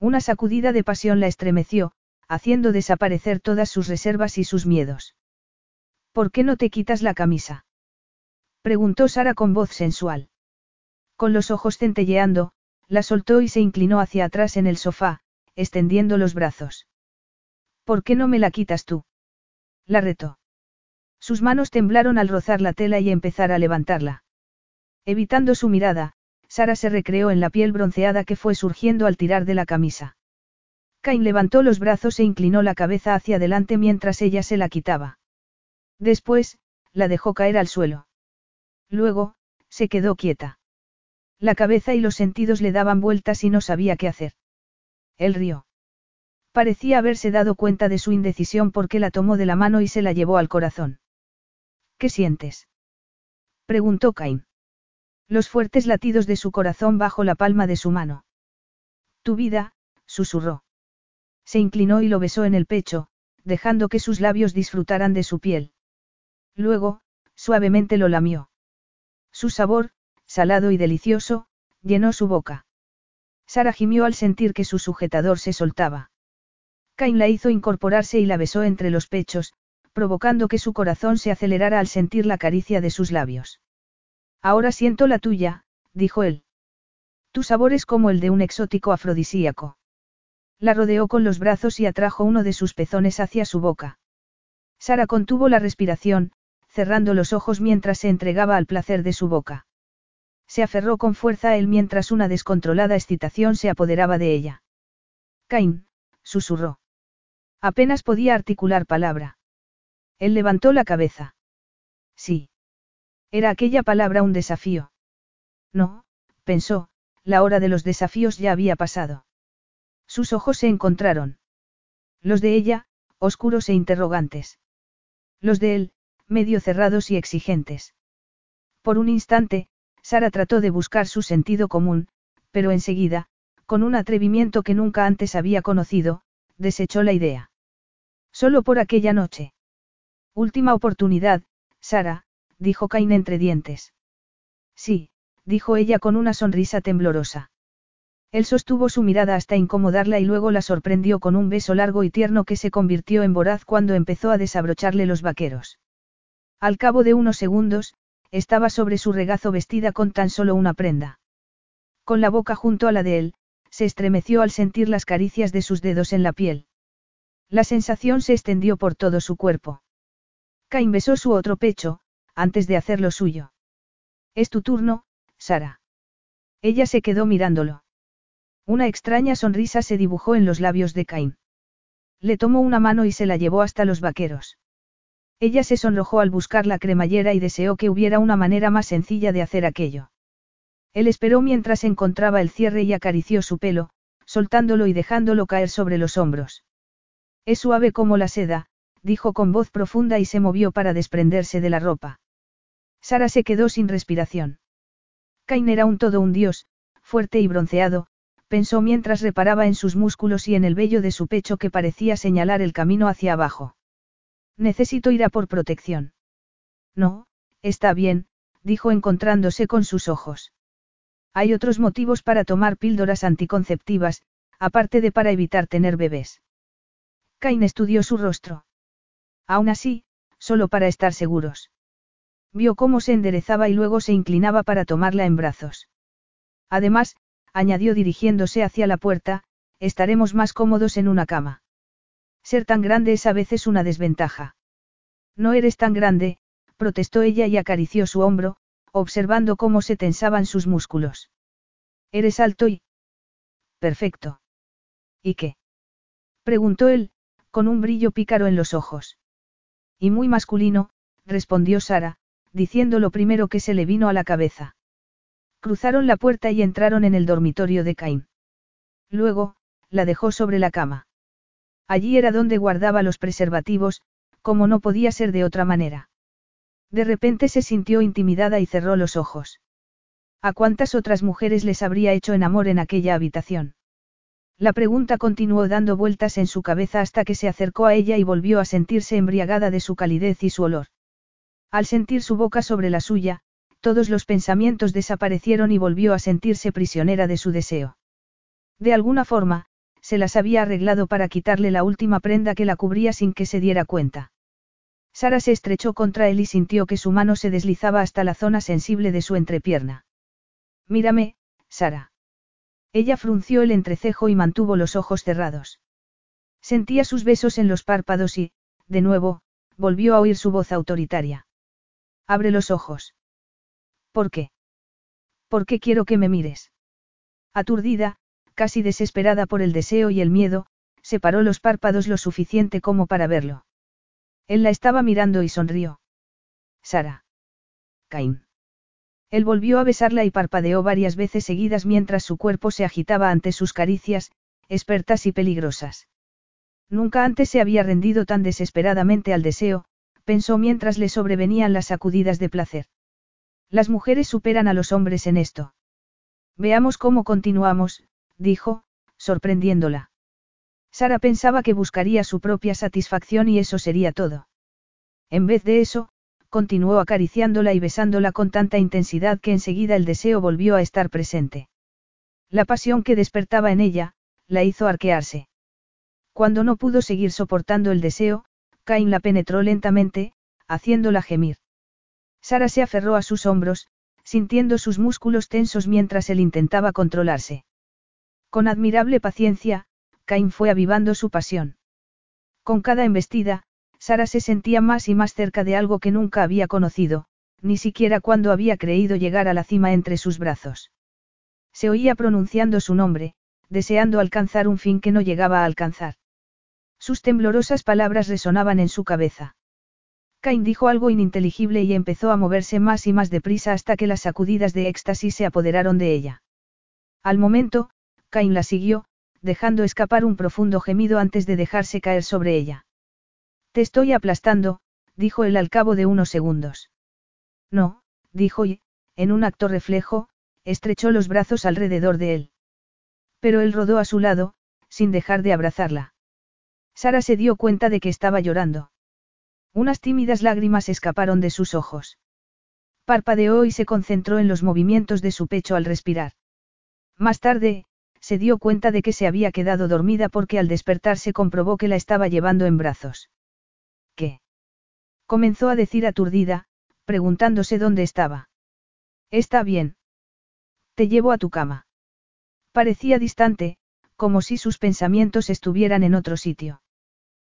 A: Una sacudida de pasión la estremeció, haciendo desaparecer todas sus reservas y sus miedos. ¿Por qué no te quitas la camisa? preguntó Sara con voz sensual. Con los ojos centelleando, la soltó y se inclinó hacia atrás en el sofá, extendiendo los brazos. ¿Por qué no me la quitas tú? La retó. Sus manos temblaron al rozar la tela y empezar a levantarla. Evitando su mirada, Sara se recreó en la piel bronceada que fue surgiendo al tirar de la camisa. Cain levantó los brazos e inclinó la cabeza hacia adelante mientras ella se la quitaba. Después, la dejó caer al suelo. Luego, se quedó quieta. La cabeza y los sentidos le daban vueltas y no sabía qué hacer. Él rió. Parecía haberse dado cuenta de su indecisión porque la tomó de la mano y se la llevó al corazón. ¿Qué sientes? preguntó Cain. Los fuertes latidos de su corazón bajo la palma de su mano. Tu vida, susurró. Se inclinó y lo besó en el pecho, dejando que sus labios disfrutaran de su piel. Luego, suavemente lo lamió. Su sabor, salado y delicioso, llenó su boca. Sara gimió al sentir que su sujetador se soltaba. Cain la hizo incorporarse y la besó entre los pechos, provocando que su corazón se acelerara al sentir la caricia de sus labios. Ahora siento la tuya, dijo él. Tu sabor es como el de un exótico afrodisíaco. La rodeó con los brazos y atrajo uno de sus pezones hacia su boca. Sara contuvo la respiración, cerrando los ojos mientras se entregaba al placer de su boca. Se aferró con fuerza a él mientras una descontrolada excitación se apoderaba de ella. Cain, susurró. Apenas podía articular palabra. Él levantó la cabeza. Sí. Era aquella palabra un desafío. No, pensó, la hora de los desafíos ya había pasado. Sus ojos se encontraron. Los de ella, oscuros e interrogantes. Los de él, medio cerrados y exigentes. Por un instante, Sara trató de buscar su sentido común, pero enseguida, con un atrevimiento que nunca antes había conocido, desechó la idea. Solo por aquella noche. Última oportunidad, Sara, dijo Cain entre dientes. Sí, dijo ella con una sonrisa temblorosa. Él sostuvo su mirada hasta incomodarla y luego la sorprendió con un beso largo y tierno que se convirtió en voraz cuando empezó a desabrocharle los vaqueros. Al cabo de unos segundos, estaba sobre su regazo vestida con tan solo una prenda. Con la boca junto a la de él, se estremeció al sentir las caricias de sus dedos en la piel. La sensación se extendió por todo su cuerpo. Cain besó su otro pecho, antes de hacer lo suyo. Es tu turno, Sara. Ella se quedó mirándolo. Una extraña sonrisa se dibujó en los labios de Cain. Le tomó una mano y se la llevó hasta los vaqueros. Ella se sonrojó al buscar la cremallera y deseó que hubiera una manera más sencilla de hacer aquello. Él esperó mientras encontraba el cierre y acarició su pelo, soltándolo y dejándolo caer sobre los hombros. Es suave como la seda, dijo con voz profunda y se movió para desprenderse de la ropa. Sara se quedó sin respiración. Cain era un todo un dios, fuerte y bronceado, pensó mientras reparaba en sus músculos y en el vello de su pecho que parecía señalar el camino hacia abajo. Necesito ir a por protección. No, está bien, dijo encontrándose con sus ojos. Hay otros motivos para tomar píldoras anticonceptivas, aparte de para evitar tener bebés. Cain estudió su rostro. Aún así, solo para estar seguros. Vio cómo se enderezaba y luego se inclinaba para tomarla en brazos. Además, añadió dirigiéndose hacia la puerta, estaremos más cómodos en una cama. Ser tan grande es a veces una desventaja. No eres tan grande, protestó ella y acarició su hombro, observando cómo se tensaban sus músculos. Eres alto y... Perfecto. ¿Y qué? preguntó él, con un brillo pícaro en los ojos. Y muy masculino, respondió Sara, diciendo lo primero que se le vino a la cabeza. Cruzaron la puerta y entraron en el dormitorio de Cain. Luego, la dejó sobre la cama. Allí era donde guardaba los preservativos, como no podía ser de otra manera. De repente se sintió intimidada y cerró los ojos. ¿A cuántas otras mujeres les habría hecho en amor en aquella habitación? La pregunta continuó dando vueltas en su cabeza hasta que se acercó a ella y volvió a sentirse embriagada de su calidez y su olor. Al sentir su boca sobre la suya, todos los pensamientos desaparecieron y volvió a sentirse prisionera de su deseo. De alguna forma, se las había arreglado para quitarle la última prenda que la cubría sin que se diera cuenta. Sara se estrechó contra él y sintió que su mano se deslizaba hasta la zona sensible de su entrepierna. Mírame, Sara. Ella frunció el entrecejo y mantuvo los ojos cerrados. Sentía sus besos en los párpados y, de nuevo, volvió a oír su voz autoritaria. Abre los ojos. ¿Por qué? ¿Por qué quiero que me mires? Aturdida, casi desesperada por el deseo y el miedo, separó los párpados lo suficiente como para verlo. Él la estaba mirando y sonrió. Sara. Cain. Él volvió a besarla y parpadeó varias veces seguidas mientras su cuerpo se agitaba ante sus caricias, expertas y peligrosas. Nunca antes se había rendido tan desesperadamente al deseo, pensó mientras le sobrevenían las sacudidas de placer. Las mujeres superan a los hombres en esto. Veamos cómo continuamos, dijo, sorprendiéndola. Sara pensaba que buscaría su propia satisfacción y eso sería todo. En vez de eso, continuó acariciándola y besándola con tanta intensidad que enseguida el deseo volvió a estar presente. La pasión que despertaba en ella, la hizo arquearse. Cuando no pudo seguir soportando el deseo, Cain la penetró lentamente, haciéndola gemir. Sara se aferró a sus hombros, sintiendo sus músculos tensos mientras él intentaba controlarse. Con admirable paciencia, Cain fue avivando su pasión. Con cada embestida, Sara se sentía más y más cerca de algo que nunca había conocido, ni siquiera cuando había creído llegar a la cima entre sus brazos. Se oía pronunciando su nombre, deseando alcanzar un fin que no llegaba a alcanzar. Sus temblorosas palabras resonaban en su cabeza. Cain dijo algo ininteligible y empezó a moverse más y más deprisa hasta que las sacudidas de éxtasis se apoderaron de ella. Al momento, Cain la siguió, dejando escapar un profundo gemido antes de dejarse caer sobre ella. Te estoy aplastando, dijo él al cabo de unos segundos. No, dijo y, en un acto reflejo, estrechó los brazos alrededor de él. Pero él rodó a su lado, sin dejar de abrazarla. Sara se dio cuenta de que estaba llorando. Unas tímidas lágrimas escaparon de sus ojos. Parpadeó y se concentró en los movimientos de su pecho al respirar. Más tarde, se dio cuenta de que se había quedado dormida porque al despertarse comprobó que la estaba llevando en brazos. ¿Qué? Comenzó a decir aturdida, preguntándose dónde estaba. Está bien. Te llevo a tu cama. Parecía distante, como si sus pensamientos estuvieran en otro sitio.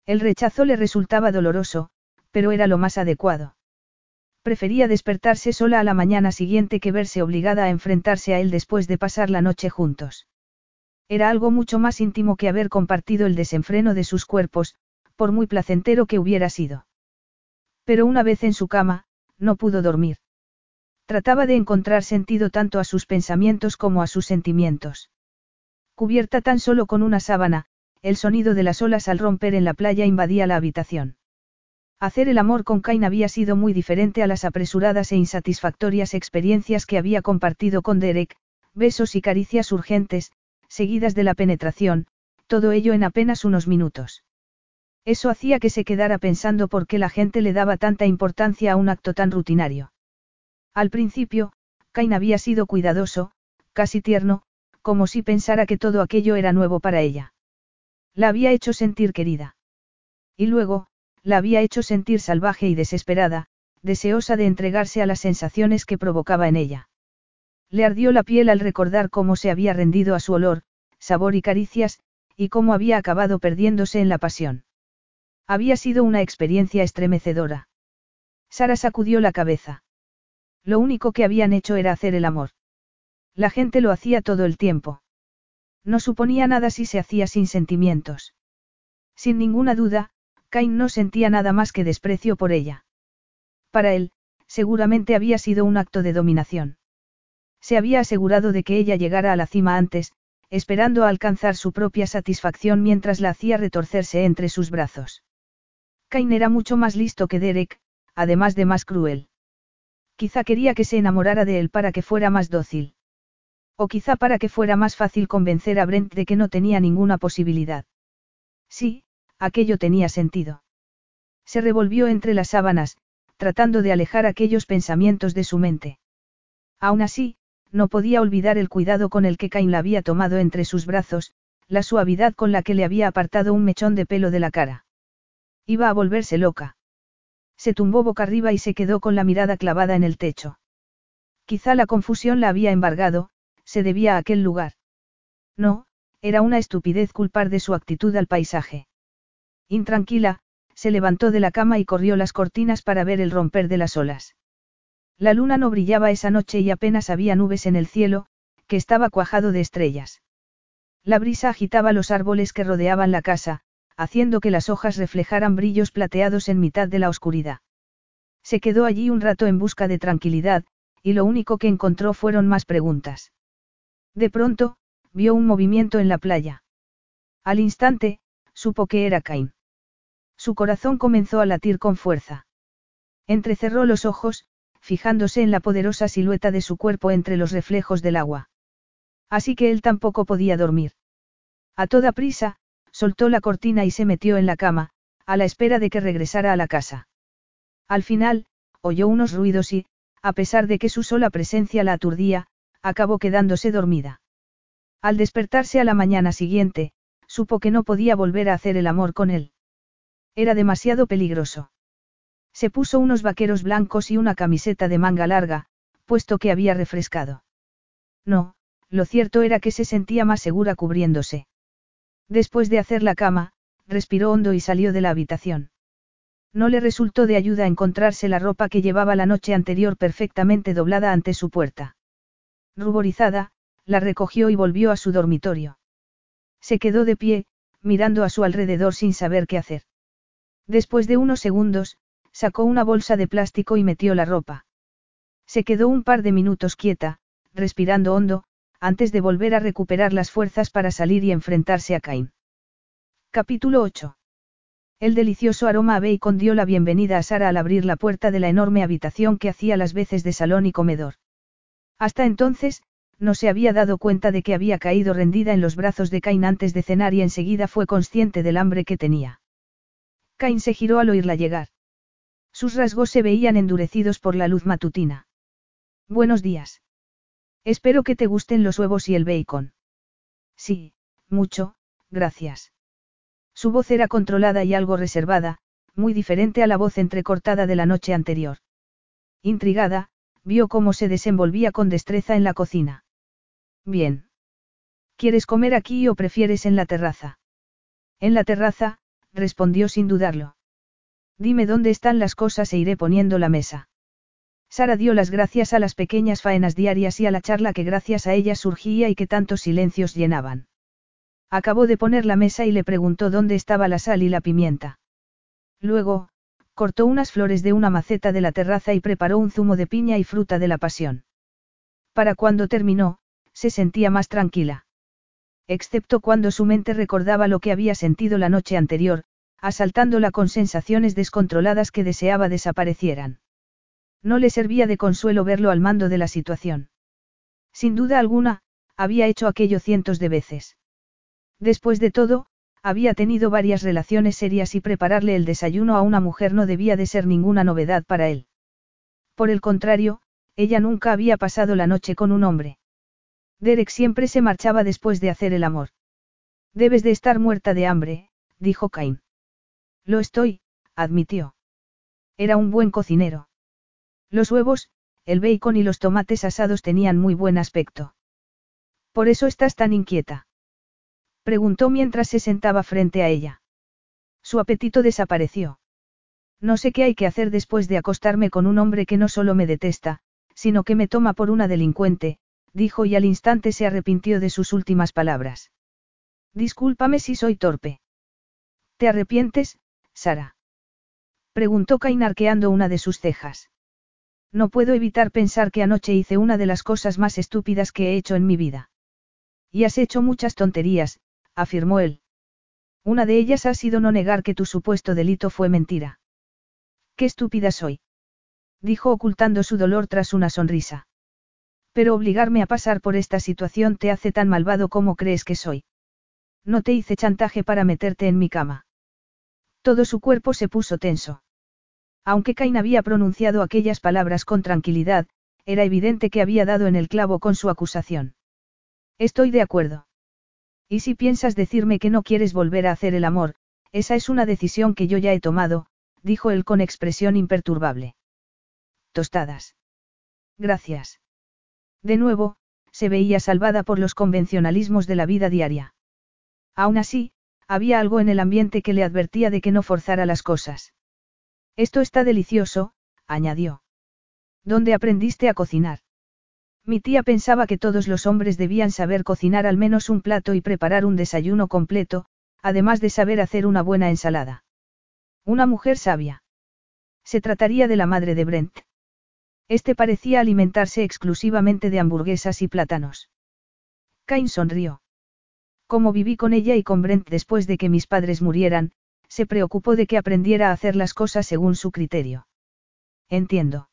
A: El rechazo le resultaba doloroso, pero era lo más adecuado. Prefería despertarse sola a la mañana siguiente que verse obligada a enfrentarse a él después de pasar la noche juntos. Era algo mucho más íntimo que haber compartido el desenfreno de sus cuerpos, por muy placentero que hubiera sido. Pero una vez en su cama, no pudo dormir. Trataba de encontrar sentido tanto a sus pensamientos como a sus sentimientos. Cubierta tan solo con una sábana, el sonido de las olas al romper en la playa invadía la habitación. Hacer el amor con Cain había sido muy diferente a las apresuradas e insatisfactorias experiencias que había compartido con Derek, besos y caricias urgentes, seguidas de la penetración, todo ello en apenas unos minutos. Eso hacía que se quedara pensando por qué la gente le daba tanta importancia a un acto tan rutinario. Al principio, Cain había sido cuidadoso, casi tierno, como si pensara que todo aquello era nuevo para ella. La había hecho sentir querida. Y luego, la había hecho sentir salvaje y desesperada, deseosa de entregarse a las sensaciones que provocaba en ella. Le ardió la piel al recordar cómo se había rendido a su olor, sabor y caricias, y cómo había acabado perdiéndose en la pasión. Había sido una experiencia estremecedora. Sara sacudió la cabeza. Lo único que habían hecho era hacer el amor. La gente lo hacía todo el tiempo. No suponía nada si se hacía sin sentimientos. Sin ninguna duda, Cain no sentía nada más que desprecio por ella. Para él, seguramente había sido un acto de dominación. Se había asegurado de que ella llegara a la cima antes, esperando a alcanzar su propia satisfacción mientras la hacía retorcerse entre sus brazos. Cain era mucho más listo que Derek, además de más cruel. Quizá quería que se enamorara de él para que fuera más dócil. O quizá para que fuera más fácil convencer a Brent de que no tenía ninguna posibilidad. Sí, aquello tenía sentido. Se revolvió entre las sábanas, tratando de alejar aquellos pensamientos de su mente. Aún así, no podía olvidar el cuidado con el que Cain la había tomado entre sus brazos, la suavidad con la que le había apartado un mechón de pelo de la cara. Iba a volverse loca. Se tumbó boca arriba y se quedó con la mirada clavada en el techo. Quizá la confusión la había embargado, se debía a aquel lugar. No, era una estupidez culpar de su actitud al paisaje. Intranquila, se levantó de la cama y corrió las cortinas para ver el romper de las olas. La luna no brillaba esa noche y apenas había nubes en el cielo, que estaba cuajado de estrellas. La brisa agitaba los árboles que rodeaban la casa, haciendo que las hojas reflejaran brillos plateados en mitad de la oscuridad. Se quedó allí un rato en busca de tranquilidad, y lo único que encontró fueron más preguntas. De pronto, vio un movimiento en la playa. Al instante, supo que era Cain. Su corazón comenzó a latir con fuerza. Entrecerró los ojos, fijándose en la poderosa silueta de su cuerpo entre los reflejos del agua. Así que él tampoco podía dormir. A toda prisa, soltó la cortina y se metió en la cama, a la espera de que regresara a la casa. Al final, oyó unos ruidos y, a pesar de que su sola presencia la aturdía, acabó quedándose dormida. Al despertarse a la mañana siguiente, supo que no podía volver a hacer el amor con él. Era demasiado peligroso. Se puso unos vaqueros blancos y una camiseta de manga larga, puesto que había refrescado. No, lo cierto era que se sentía más segura cubriéndose. Después de hacer la cama, respiró hondo y salió de la habitación. No le resultó de ayuda encontrarse la ropa que llevaba la noche anterior perfectamente doblada ante su puerta. Ruborizada, la recogió y volvió a su dormitorio. Se quedó de pie, mirando a su alrededor sin saber qué hacer. Después de unos segundos, sacó una bolsa de plástico y metió la ropa. Se quedó un par de minutos quieta, respirando hondo, antes de volver a recuperar las fuerzas para salir y enfrentarse a Cain. Capítulo 8. El delicioso aroma a bacon dio la bienvenida a Sara al abrir la puerta de la enorme habitación que hacía las veces de salón y comedor. Hasta entonces, no se había dado cuenta de que había caído rendida en los brazos de Cain antes de cenar y enseguida fue consciente del hambre que tenía. Cain se giró al oírla llegar. Sus rasgos se veían endurecidos por la luz matutina. Buenos días. Espero que te gusten los huevos y el bacon. Sí, mucho, gracias. Su voz era controlada y algo reservada, muy diferente a la voz entrecortada de la noche anterior. Intrigada, vio cómo se desenvolvía con destreza en la cocina. Bien. ¿Quieres comer aquí o prefieres en la terraza? En la terraza, respondió sin dudarlo. Dime dónde están las cosas e iré poniendo la mesa. Sara dio las gracias a las pequeñas faenas diarias y a la charla que gracias a ella surgía y que tantos silencios llenaban. Acabó de poner la mesa y le preguntó dónde estaba la sal y la pimienta. Luego, cortó unas flores de una maceta de la terraza y preparó un zumo de piña y fruta de la pasión. Para cuando terminó, se sentía más tranquila. Excepto cuando su mente recordaba lo que había sentido la noche anterior, asaltándola con sensaciones descontroladas que deseaba desaparecieran. No le servía de consuelo verlo al mando de la situación. Sin duda alguna, había hecho aquello cientos de veces. Después de todo, había tenido varias relaciones serias y prepararle el desayuno a una mujer no debía de ser ninguna novedad para él. Por el contrario, ella nunca había pasado la noche con un hombre. Derek siempre se marchaba después de hacer el amor. Debes de estar muerta de hambre, dijo Cain. Lo estoy, admitió. Era un buen cocinero. Los huevos, el bacon y los tomates asados tenían muy buen aspecto. ¿Por eso estás tan inquieta? Preguntó mientras se sentaba frente a ella. Su apetito desapareció. No sé qué hay que hacer después de acostarme con un hombre que no solo me detesta, sino que me toma por una delincuente, dijo y al instante se arrepintió de sus últimas palabras. Discúlpame si soy torpe. ¿Te arrepientes, Sara? Preguntó Cain arqueando una de sus cejas. No puedo evitar pensar que anoche hice una de las cosas más estúpidas que he hecho en mi vida. Y has hecho muchas tonterías, afirmó él. Una de ellas ha sido no negar que tu supuesto delito fue mentira. Qué estúpida soy. Dijo ocultando su dolor tras una sonrisa. Pero obligarme a pasar por esta situación te hace tan malvado como crees que soy. No te hice chantaje para meterte en mi cama. Todo su cuerpo se puso tenso. Aunque Cain había pronunciado aquellas palabras con tranquilidad, era evidente que había dado en el clavo con su acusación. Estoy de acuerdo. Y si piensas decirme que no quieres volver a hacer el amor, esa es una decisión que yo ya he tomado, dijo él con expresión imperturbable. Tostadas. Gracias. De nuevo, se veía salvada por los convencionalismos de la vida diaria. Aún así, había algo en el ambiente que le advertía de que no forzara las cosas. Esto está delicioso, añadió. ¿Dónde aprendiste a cocinar? Mi tía pensaba que todos los hombres debían saber cocinar al menos un plato y preparar un desayuno completo, además de saber hacer una buena ensalada. Una mujer sabia. Se trataría de la madre de Brent. Este parecía alimentarse exclusivamente de hamburguesas y plátanos. Cain sonrió. Como viví con ella y con Brent después de que mis padres murieran, se preocupó de que aprendiera a hacer las cosas según su criterio. Entiendo.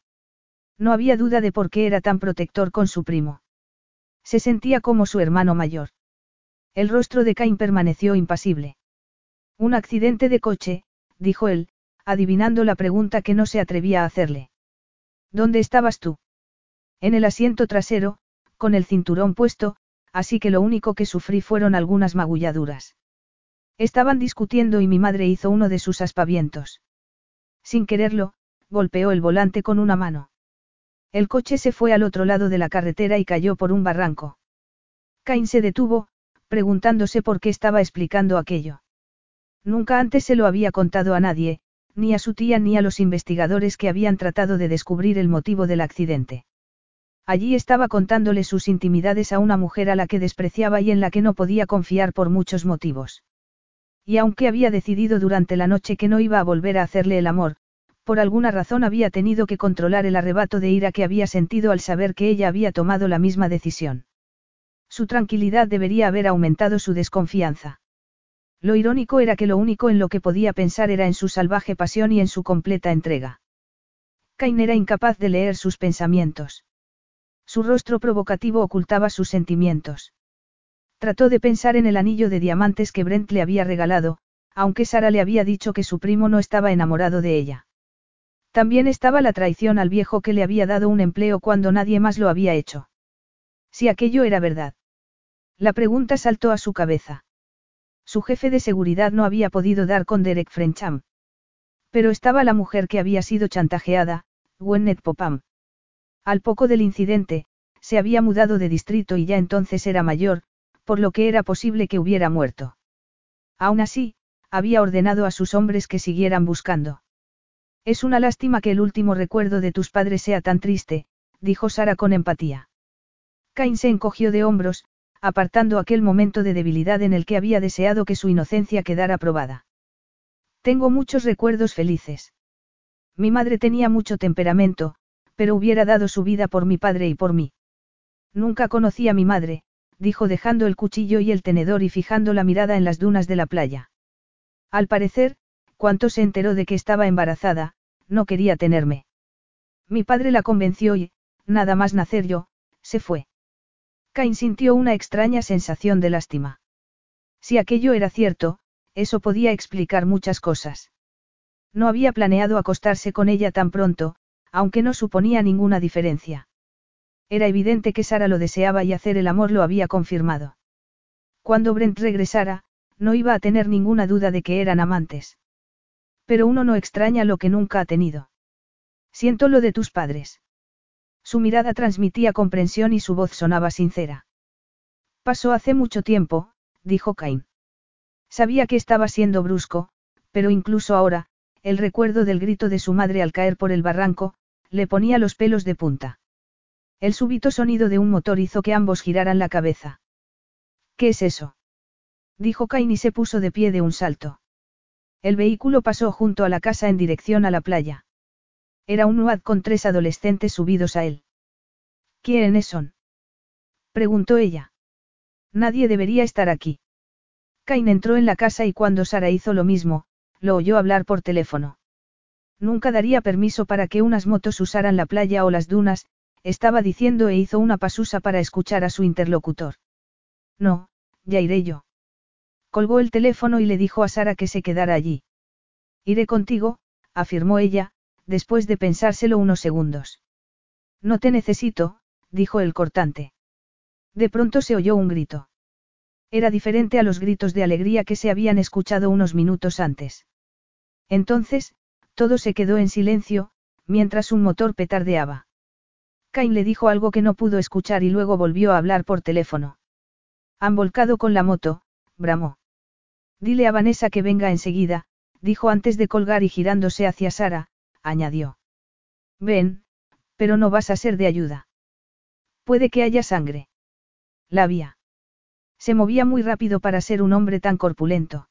A: No había duda de por qué era tan protector con su primo. Se sentía como su hermano mayor. El rostro de Cain permaneció impasible. Un accidente de coche, dijo él, adivinando la pregunta que no se atrevía a hacerle. ¿Dónde estabas tú? En el asiento trasero, con el cinturón puesto, así que lo único que sufrí fueron algunas magulladuras. Estaban discutiendo y mi madre hizo uno de sus aspavientos. Sin quererlo, golpeó el volante con una mano. El coche se fue al otro lado de la carretera y cayó por un barranco. Cain se detuvo, preguntándose por qué estaba explicando aquello. Nunca antes se lo había contado a nadie, ni a su tía ni a los investigadores que habían tratado de descubrir el motivo del accidente. Allí estaba contándole sus intimidades a una mujer a la que despreciaba y en la que no podía confiar por muchos motivos. Y aunque había decidido durante la noche que no iba a volver a hacerle el amor, por alguna razón había tenido que controlar el arrebato de ira que había sentido al saber que ella había tomado la misma decisión. Su tranquilidad debería haber aumentado su desconfianza. Lo irónico era que lo único en lo que podía pensar era en su salvaje pasión y en su completa entrega. Cain era incapaz de leer sus pensamientos. Su rostro provocativo ocultaba sus sentimientos. Trató de pensar en el anillo de diamantes que Brent le había regalado, aunque Sara le había dicho que su primo no estaba enamorado de ella. También estaba la traición al viejo que le había dado un empleo cuando nadie más lo había hecho. Si aquello era verdad. La pregunta saltó a su cabeza. Su jefe de seguridad no había podido dar con Derek Frencham. Pero estaba la mujer que había sido chantajeada, Gwennet Popam. Al poco del incidente, se había mudado de distrito y ya entonces era mayor, por lo que era posible que hubiera muerto. Aún así, había ordenado a sus hombres que siguieran buscando. Es una lástima que el último recuerdo de tus padres sea tan triste, dijo Sara con empatía. Cain se encogió de hombros, apartando aquel momento de debilidad en el que había deseado que su inocencia quedara probada. Tengo muchos recuerdos felices. Mi madre tenía mucho temperamento, pero hubiera dado su vida por mi padre y por mí. Nunca conocí a mi madre, dijo dejando el cuchillo y el tenedor y fijando la mirada en las dunas de la playa. Al parecer, cuanto se enteró de que estaba embarazada, no quería tenerme. Mi padre la convenció y, nada más nacer yo, se fue. Cain sintió una extraña sensación de lástima. Si aquello era cierto, eso podía explicar muchas cosas. No había planeado acostarse con ella tan pronto, aunque no suponía ninguna diferencia. Era evidente que Sara lo deseaba y hacer el amor lo había confirmado. Cuando Brent regresara, no iba a tener ninguna duda de que eran amantes. Pero uno no extraña lo que nunca ha tenido. Siento lo de tus padres. Su mirada transmitía comprensión y su voz sonaba sincera. Pasó hace mucho tiempo, dijo Cain. Sabía que estaba siendo brusco, pero incluso ahora, el recuerdo del grito de su madre al caer por el barranco, le ponía los pelos de punta. El súbito sonido de un motor hizo que ambos giraran la cabeza. ¿Qué es eso? Dijo Cain y se puso de pie de un salto. El vehículo pasó junto a la casa en dirección a la playa. Era un UAD con tres adolescentes subidos a él. ¿Quiénes son? preguntó ella. Nadie debería estar aquí. Cain entró en la casa y cuando Sara hizo lo mismo, lo oyó hablar por teléfono. Nunca daría permiso para que unas motos usaran la playa o las dunas, estaba diciendo e hizo una pasusa para escuchar a su interlocutor. No, ya iré yo. Colgó el teléfono y le dijo a Sara que se quedara allí. Iré contigo, afirmó ella, después de pensárselo unos segundos. No te necesito, dijo el cortante. De pronto se oyó un grito. Era diferente a los gritos de alegría que se habían escuchado unos minutos antes. Entonces, todo se quedó en silencio, mientras un motor petardeaba. Cain le dijo algo que no pudo escuchar y luego volvió a hablar por teléfono. Han volcado con la moto, bramó. Dile a Vanessa que venga enseguida, dijo antes de colgar y girándose hacia Sara, añadió. Ven, pero no vas a ser de ayuda. Puede que haya sangre. La había. Se movía muy rápido para ser un hombre tan corpulento.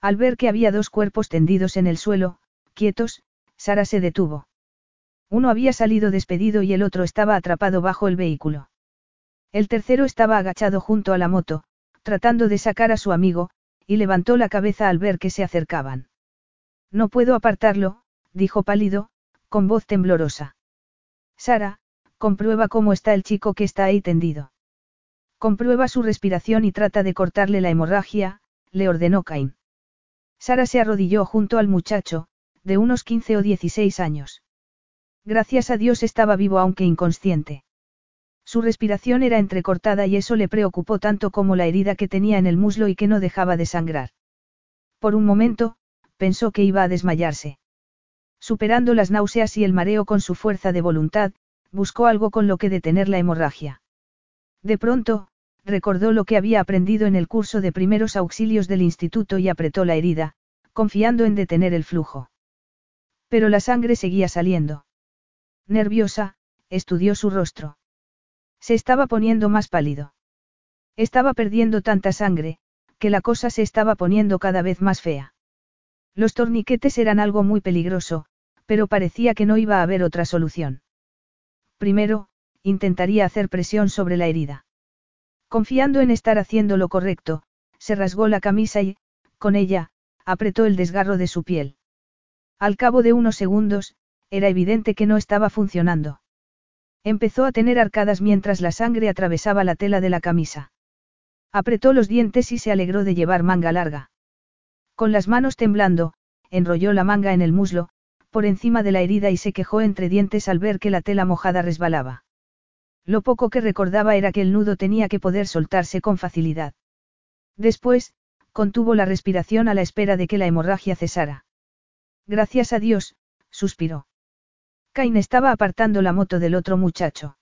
A: Al ver que había dos cuerpos tendidos en el suelo, quietos, Sara se detuvo. Uno había salido despedido y el otro estaba atrapado bajo el vehículo. El tercero estaba agachado junto a la moto, tratando de sacar a su amigo, y levantó la cabeza al ver que se acercaban. No puedo apartarlo, dijo pálido, con voz temblorosa. Sara, comprueba cómo está el chico que está ahí tendido. Comprueba su respiración y trata de cortarle la hemorragia, le ordenó Cain. Sara se arrodilló junto al muchacho, de unos 15 o 16 años. Gracias a Dios estaba vivo aunque inconsciente. Su respiración era entrecortada y eso le preocupó tanto como la herida que tenía en el muslo y que no dejaba de sangrar. Por un momento, pensó que iba a desmayarse. Superando las náuseas y el mareo con su fuerza de voluntad, buscó algo con lo que detener la hemorragia. De pronto, recordó lo que había aprendido en el curso de primeros auxilios del instituto y apretó la herida, confiando en detener el flujo. Pero la sangre seguía saliendo. Nerviosa, estudió su rostro. Se estaba poniendo más pálido. Estaba perdiendo tanta sangre, que la cosa se estaba poniendo cada vez más fea. Los torniquetes eran algo muy peligroso, pero parecía que no iba a haber otra solución. Primero, intentaría hacer presión sobre la herida. Confiando en estar haciendo lo correcto, se rasgó la camisa y, con ella, apretó el desgarro de su piel. Al cabo de unos segundos, era evidente que no estaba funcionando. Empezó a tener arcadas mientras la sangre atravesaba la tela de la camisa. Apretó los dientes y se alegró de llevar manga larga. Con las manos temblando, enrolló la manga en el muslo, por encima de la herida y se quejó entre dientes al ver que la tela mojada resbalaba. Lo poco que recordaba era que el nudo tenía que poder soltarse con facilidad. Después, contuvo la respiración a la espera de que la hemorragia cesara. Gracias a Dios, suspiró. Cain estaba apartando la moto del otro muchacho.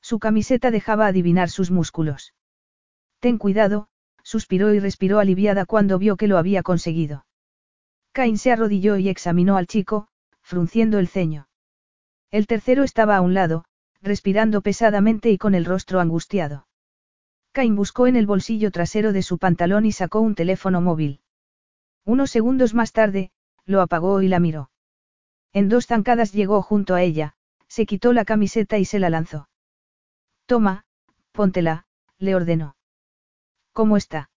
A: Su camiseta dejaba adivinar sus músculos. Ten cuidado, suspiró y respiró aliviada cuando vio que lo había conseguido. Cain se arrodilló y examinó al chico, frunciendo el ceño. El tercero estaba a un lado, respirando pesadamente y con el rostro angustiado. Cain buscó en el bolsillo trasero de su pantalón y sacó un teléfono móvil. Unos segundos más tarde, lo apagó y la miró. En dos zancadas llegó junto a ella, se quitó la camiseta y se la lanzó. Toma, póntela, le ordenó. ¿Cómo está?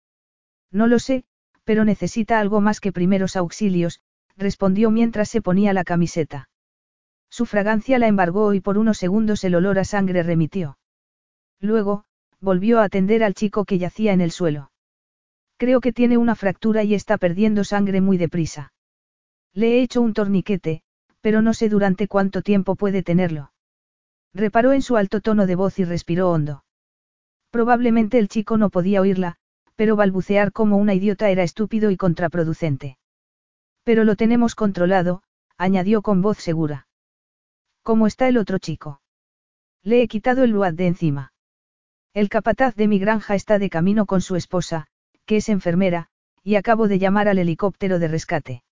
A: No lo sé, pero necesita algo más que primeros auxilios, respondió mientras se ponía la camiseta. Su fragancia la embargó y por unos segundos el olor a sangre remitió. Luego, volvió a atender al chico que yacía en el suelo. Creo que tiene una fractura y está perdiendo sangre muy deprisa. Le he hecho un torniquete, pero no sé durante cuánto tiempo puede tenerlo. Reparó en su alto tono de voz y respiró hondo. Probablemente el chico no podía oírla, pero balbucear como una idiota era estúpido y contraproducente. Pero lo tenemos controlado, añadió con voz segura. ¿Cómo está el otro chico? Le he quitado el luad de encima. El capataz de mi granja está de camino con su esposa, que es enfermera, y acabo de llamar al helicóptero de rescate.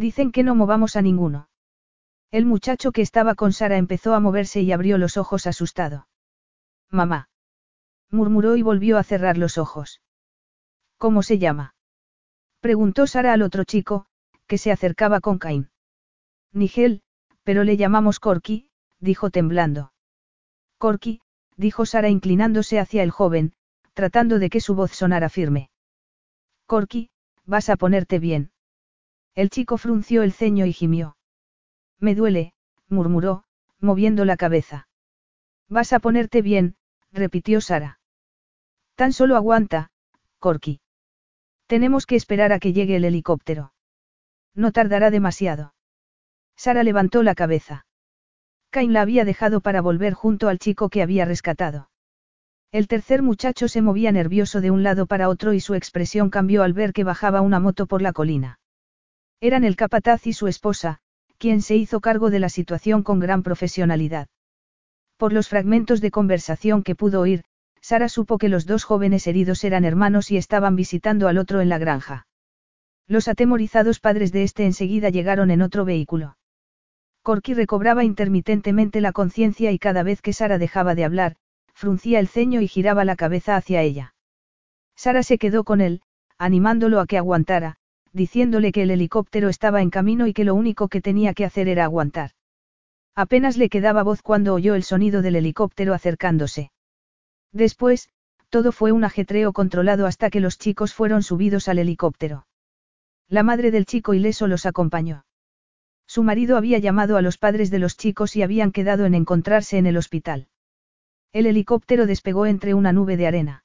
A: Dicen que no movamos a ninguno. El muchacho que estaba con Sara empezó a moverse y abrió los ojos asustado. Mamá. murmuró y volvió a cerrar los ojos. ¿Cómo se llama? preguntó Sara al otro chico, que se acercaba con Cain. Nigel, pero le llamamos Corky, dijo temblando. Corky, dijo Sara inclinándose hacia el joven, tratando de que su voz sonara firme. Corky, vas a ponerte bien. El chico frunció el ceño y gimió. Me duele, murmuró, moviendo la cabeza. Vas a ponerte bien, repitió Sara. Tan solo aguanta, Corky. Tenemos que esperar a que llegue el helicóptero. No tardará demasiado. Sara levantó la cabeza. Cain la había dejado para volver junto al chico que había rescatado. El tercer muchacho se movía nervioso de un lado para otro y su expresión cambió al ver que bajaba una moto por la colina. Eran el capataz y su esposa, quien se hizo cargo de la situación con gran profesionalidad. Por los fragmentos de conversación que pudo oír, Sara supo que los dos jóvenes heridos eran hermanos y estaban visitando al otro en la granja. Los atemorizados padres de este enseguida llegaron en otro vehículo. Corky recobraba intermitentemente la conciencia y cada vez que Sara dejaba de hablar, fruncía el ceño y giraba la cabeza hacia ella. Sara se quedó con él, animándolo a que aguantara, diciéndole que el helicóptero estaba en camino y que lo único que tenía que hacer era aguantar. Apenas le quedaba voz cuando oyó el sonido del helicóptero acercándose. Después, todo fue un ajetreo controlado hasta que los chicos fueron subidos al helicóptero. La madre del chico ileso los acompañó. Su marido había llamado a los padres de los chicos y habían quedado en encontrarse en el hospital. El helicóptero despegó entre una nube de arena.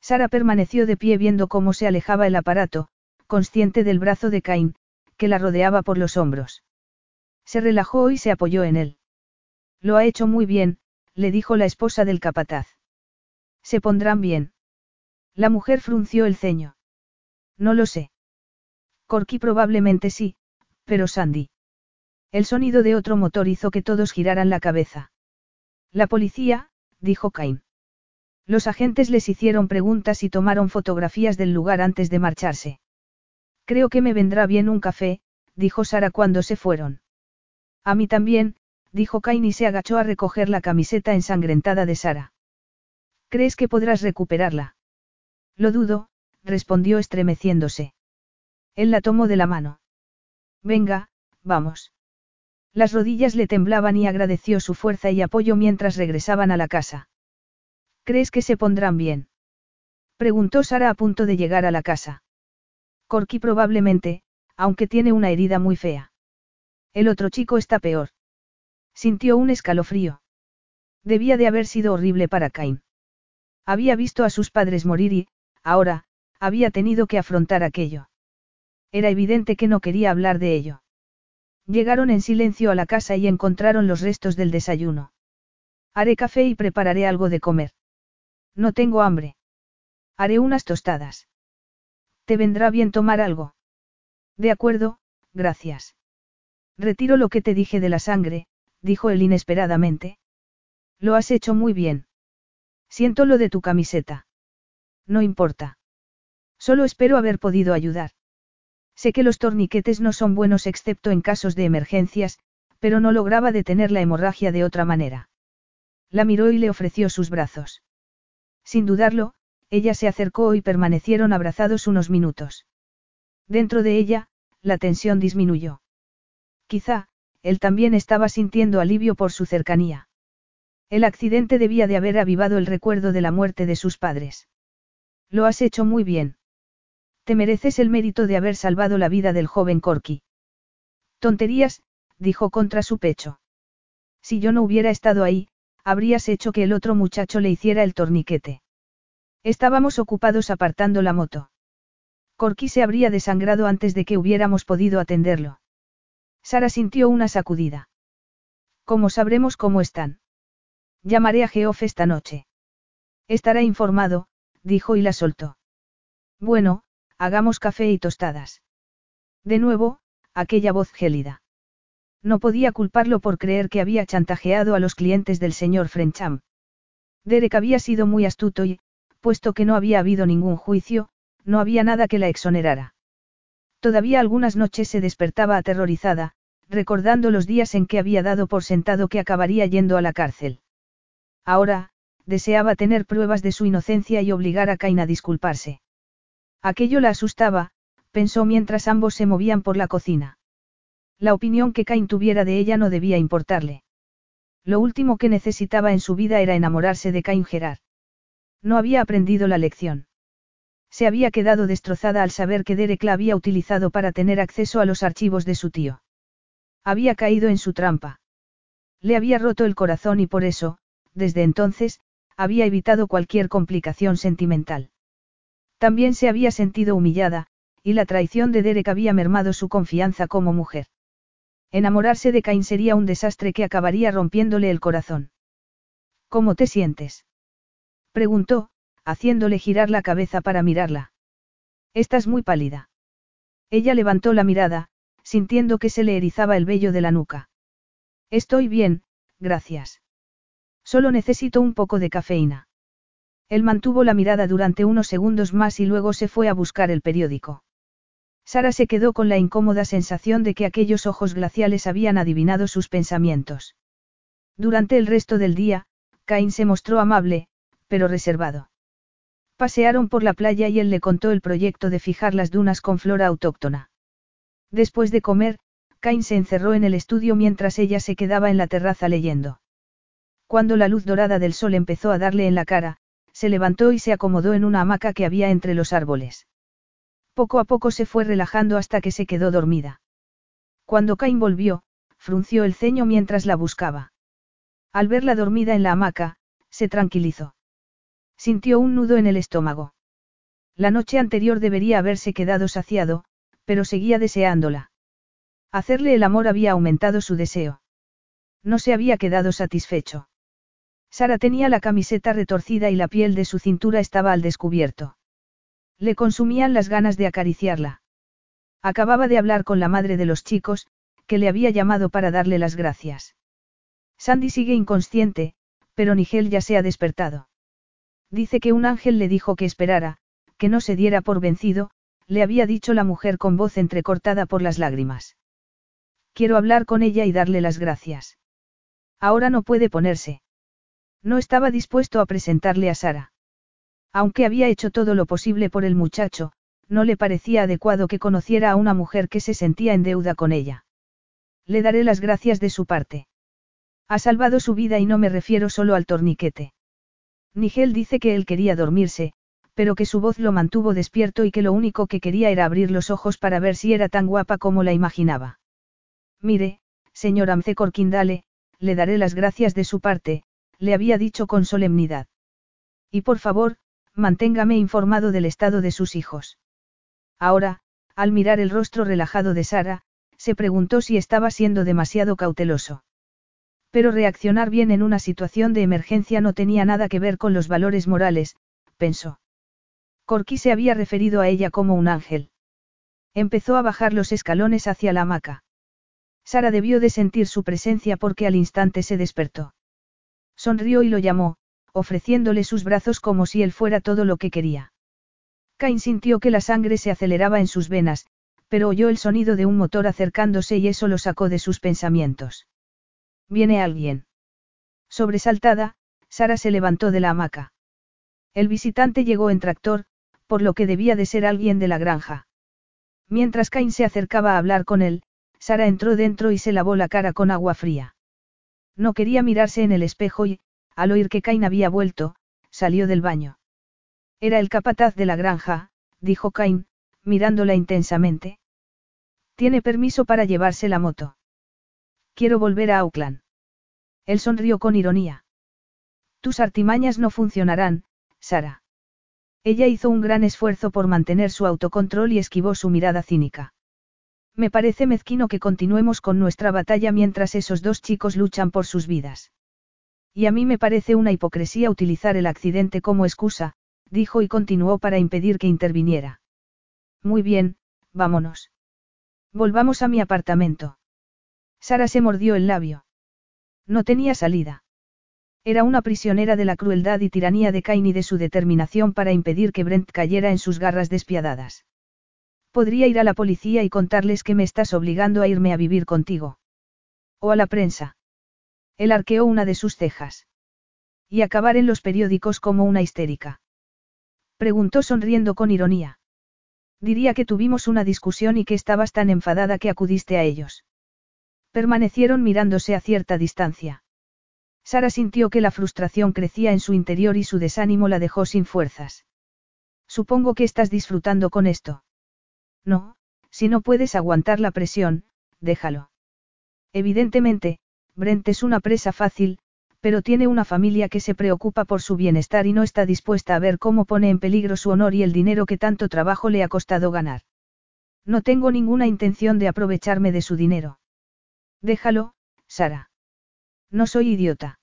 A: Sara permaneció de pie viendo cómo se alejaba el aparato, consciente del brazo de Cain, que la rodeaba por los hombros. Se relajó y se apoyó en él. Lo ha hecho muy bien, le dijo la esposa del capataz. Se pondrán bien. La mujer frunció el ceño. No lo sé. Corky probablemente sí, pero Sandy. El sonido de otro motor hizo que todos giraran la cabeza. La policía, dijo Cain. Los agentes les hicieron preguntas y tomaron fotografías del lugar antes de marcharse. Creo que me vendrá bien un café, dijo Sara cuando se fueron. A mí también, dijo Cain y se agachó a recoger la camiseta ensangrentada de Sara. ¿Crees que podrás recuperarla? Lo dudo, respondió estremeciéndose. Él la tomó de la mano. Venga, vamos. Las rodillas le temblaban y agradeció su fuerza y apoyo mientras regresaban a la casa. ¿Crees que se pondrán bien? Preguntó Sara a punto de llegar a la casa. Corky probablemente, aunque tiene una herida muy fea. El otro chico está peor. Sintió un escalofrío. Debía de haber sido horrible para Cain. Había visto a sus padres morir y, ahora, había tenido que afrontar aquello. Era evidente que no quería hablar de ello. Llegaron en silencio a la casa y encontraron los restos del desayuno. Haré café y prepararé algo de comer. No tengo hambre. Haré unas tostadas. ¿Te vendrá bien tomar algo? De acuerdo, gracias. Retiro lo que te dije de la sangre, dijo él inesperadamente. Lo has hecho muy bien. Siento lo de tu camiseta. No importa. Solo espero haber podido ayudar. Sé que los torniquetes no son buenos excepto en casos de emergencias, pero no lograba detener la hemorragia de otra manera. La miró y le ofreció sus brazos. Sin dudarlo, ella se acercó y permanecieron abrazados unos minutos. Dentro de ella, la tensión disminuyó. Quizá, él también estaba sintiendo alivio por su cercanía. El accidente debía de haber avivado el recuerdo de la muerte de sus padres. Lo has hecho muy bien. Te mereces el mérito de haber salvado la vida del joven Corky. Tonterías, dijo contra su pecho. Si yo no hubiera estado ahí, habrías hecho que el otro muchacho le hiciera el torniquete. Estábamos ocupados apartando la moto. Corky se habría desangrado antes de que hubiéramos podido atenderlo. Sara sintió una sacudida. ¿Cómo sabremos cómo están? Llamaré a Geoff esta noche. Estará informado, dijo y la soltó. Bueno, hagamos café y tostadas. De nuevo, aquella voz gélida. No podía culparlo por creer que había chantajeado a los clientes del señor Frencham. Derek había sido muy astuto y, puesto que no había habido ningún juicio, no había nada que la exonerara. Todavía algunas noches se despertaba aterrorizada, recordando los días en que había dado por sentado que acabaría yendo a la cárcel. Ahora, deseaba tener pruebas de su inocencia y obligar a Cain a disculparse. Aquello la asustaba, pensó mientras ambos se movían por la cocina. La opinión que Cain tuviera de ella no debía importarle. Lo último que necesitaba en su vida era enamorarse de Cain Gerard. No había aprendido la lección. Se había quedado destrozada al saber que Derek la había utilizado para tener acceso a los archivos de su tío. Había caído en su trampa. Le había roto el corazón y por eso, desde entonces, había evitado cualquier complicación sentimental. También se había sentido humillada, y la traición de Derek había mermado su confianza como mujer. Enamorarse de Cain sería un desastre que acabaría rompiéndole el corazón. ¿Cómo te sientes? Preguntó, haciéndole girar la cabeza para mirarla. Estás muy pálida. Ella levantó la mirada, sintiendo que se le erizaba el vello de la nuca. Estoy bien, gracias. Solo necesito un poco de cafeína. Él mantuvo la mirada durante unos segundos más y luego se fue a buscar el periódico. Sara se quedó con la incómoda sensación de que aquellos ojos glaciales habían adivinado sus pensamientos. Durante el resto del día, Cain se mostró amable, pero reservado. Pasearon por la playa y él le contó el proyecto de fijar las dunas con flora autóctona. Después de comer, Cain se encerró en el estudio mientras ella se quedaba en la terraza leyendo. Cuando la luz dorada del sol empezó a darle en la cara, se levantó y se acomodó en una hamaca que había entre los árboles. Poco a poco se fue relajando hasta que se quedó dormida. Cuando Cain volvió, frunció el ceño mientras la buscaba. Al verla dormida en la hamaca, se tranquilizó. Sintió un nudo en el estómago. La noche anterior debería haberse quedado saciado, pero seguía deseándola. Hacerle el amor había aumentado su deseo. No se había quedado satisfecho. Sara tenía la camiseta retorcida y la piel de su cintura estaba al descubierto. Le consumían las ganas de acariciarla. Acababa de hablar con la madre de los chicos, que le había llamado para darle las gracias. Sandy sigue inconsciente, pero Nigel ya se ha despertado. Dice que un ángel le dijo que esperara, que no se diera por vencido, le había dicho la mujer con voz entrecortada por las lágrimas. Quiero hablar con ella y darle las gracias. Ahora no puede ponerse. No estaba dispuesto a presentarle a Sara. Aunque había hecho todo lo posible por el muchacho, no le parecía adecuado que conociera a una mujer que se sentía en deuda con ella. Le daré las gracias de su parte. Ha salvado su vida y no me refiero solo al torniquete. Nigel dice que él quería dormirse, pero que su voz lo mantuvo despierto y que lo único que quería era abrir los ojos para ver si era tan guapa como la imaginaba. Mire, señor Amce Corquindale, le daré las gracias de su parte, le había dicho con solemnidad. Y por favor, manténgame informado del estado de sus hijos. Ahora, al mirar el rostro relajado de Sara, se preguntó si estaba siendo demasiado cauteloso. Pero reaccionar bien en una situación de emergencia no tenía nada que ver con los valores morales, pensó. Corky se había referido a ella como un ángel. Empezó a bajar los escalones hacia la hamaca. Sara debió de sentir su presencia porque al instante se despertó. Sonrió y lo llamó, ofreciéndole sus brazos como si él fuera todo lo que quería. Cain sintió que la sangre se aceleraba en sus venas, pero oyó el sonido de un motor acercándose y eso lo sacó de sus pensamientos. ¿Viene alguien? Sobresaltada, Sara se levantó de la hamaca. El visitante llegó en tractor, por lo que debía de ser alguien de la granja. Mientras Cain se acercaba a hablar con él, Sara entró dentro y se lavó la cara con agua fría. No quería mirarse en el espejo y, al oír que Cain había vuelto, salió del baño. Era el capataz de la granja, dijo Cain, mirándola intensamente. Tiene permiso para llevarse la moto. Quiero volver a Auckland. Él sonrió con ironía. Tus artimañas no funcionarán, Sara. Ella hizo un gran esfuerzo por mantener su autocontrol y esquivó su mirada cínica. Me parece mezquino que continuemos con nuestra batalla mientras esos dos chicos luchan por sus vidas. Y a mí me parece una hipocresía utilizar el accidente como excusa, dijo y continuó para impedir que interviniera. Muy bien, vámonos. Volvamos a mi apartamento. Sara se mordió el labio. No tenía salida. Era una prisionera de la crueldad y tiranía de Cain y de su determinación para impedir que Brent cayera en sus garras despiadadas. Podría ir a la policía y contarles que me estás obligando a irme a vivir contigo. O a la prensa. Él arqueó una de sus cejas. Y acabar en los periódicos como una histérica. Preguntó sonriendo con ironía. Diría que tuvimos una discusión y que estabas tan enfadada que acudiste a ellos. Permanecieron mirándose a cierta distancia. Sara sintió que la frustración crecía en su interior y su desánimo la dejó sin fuerzas. Supongo que estás disfrutando con esto. No, si no puedes aguantar la presión, déjalo. Evidentemente, Brent es una presa fácil, pero tiene una familia que se preocupa por su bienestar y no está dispuesta a ver cómo pone en peligro su honor y el dinero que tanto trabajo le ha costado ganar. No tengo ninguna intención de aprovecharme de su dinero. Déjalo, Sara. No soy idiota.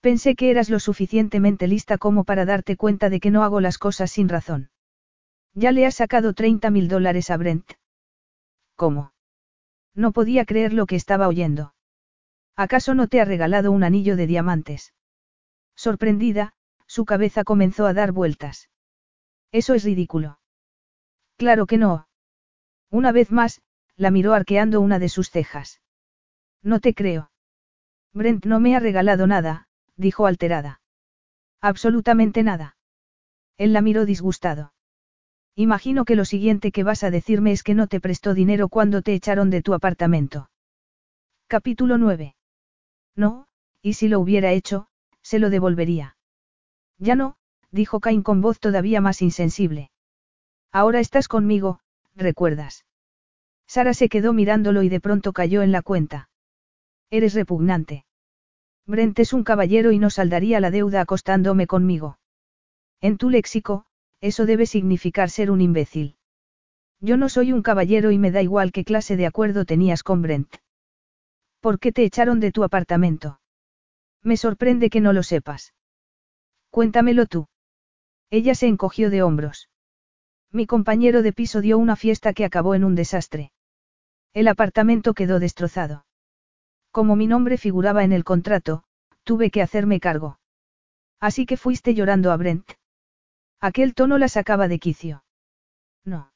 A: Pensé que eras lo suficientemente lista como para darte cuenta de que no hago las cosas sin razón. Ya le has sacado 30 mil dólares a Brent. ¿Cómo? No podía creer lo que estaba oyendo. ¿Acaso no te ha regalado un anillo de diamantes? Sorprendida, su cabeza comenzó a dar vueltas. Eso es ridículo. Claro que no. Una vez más, la miró arqueando una de sus cejas. No te creo. Brent no me ha regalado nada, dijo alterada. Absolutamente nada. Él la miró disgustado. Imagino que lo siguiente que vas a decirme es que no te prestó dinero cuando te echaron de tu apartamento. Capítulo 9. No, y si lo hubiera hecho, se lo devolvería. Ya no, dijo Cain con voz todavía más insensible. Ahora estás conmigo, recuerdas. Sara se quedó mirándolo y de pronto cayó en la cuenta. Eres repugnante. Brent es un caballero y no saldaría la deuda acostándome conmigo. En tu léxico, eso debe significar ser un imbécil. Yo no soy un caballero y me da igual qué clase de acuerdo tenías con Brent. ¿Por qué te echaron de tu apartamento? Me sorprende que no lo sepas. Cuéntamelo tú. Ella se encogió de hombros. Mi compañero de piso dio una fiesta que acabó en un desastre. El apartamento quedó destrozado. Como mi nombre figuraba en el contrato, tuve que hacerme cargo. Así que fuiste llorando a Brent. Aquel tono la sacaba de quicio. No.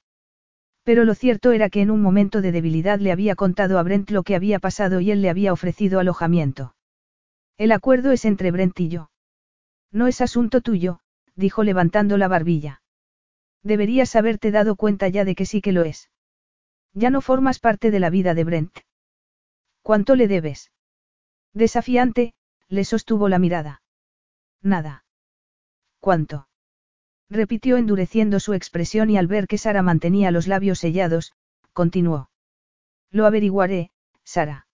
A: Pero lo cierto era que en un momento de debilidad le había contado a Brent lo que había pasado y él le había ofrecido alojamiento. El acuerdo es entre Brent y yo. No es asunto tuyo, dijo levantando la barbilla. Deberías haberte dado cuenta ya de que sí que lo es. Ya no formas parte de la vida de Brent. ¿Cuánto le debes? Desafiante, le sostuvo la mirada. Nada. ¿Cuánto? repitió endureciendo su expresión y al ver que Sara mantenía los labios sellados, continuó. Lo averiguaré, Sara.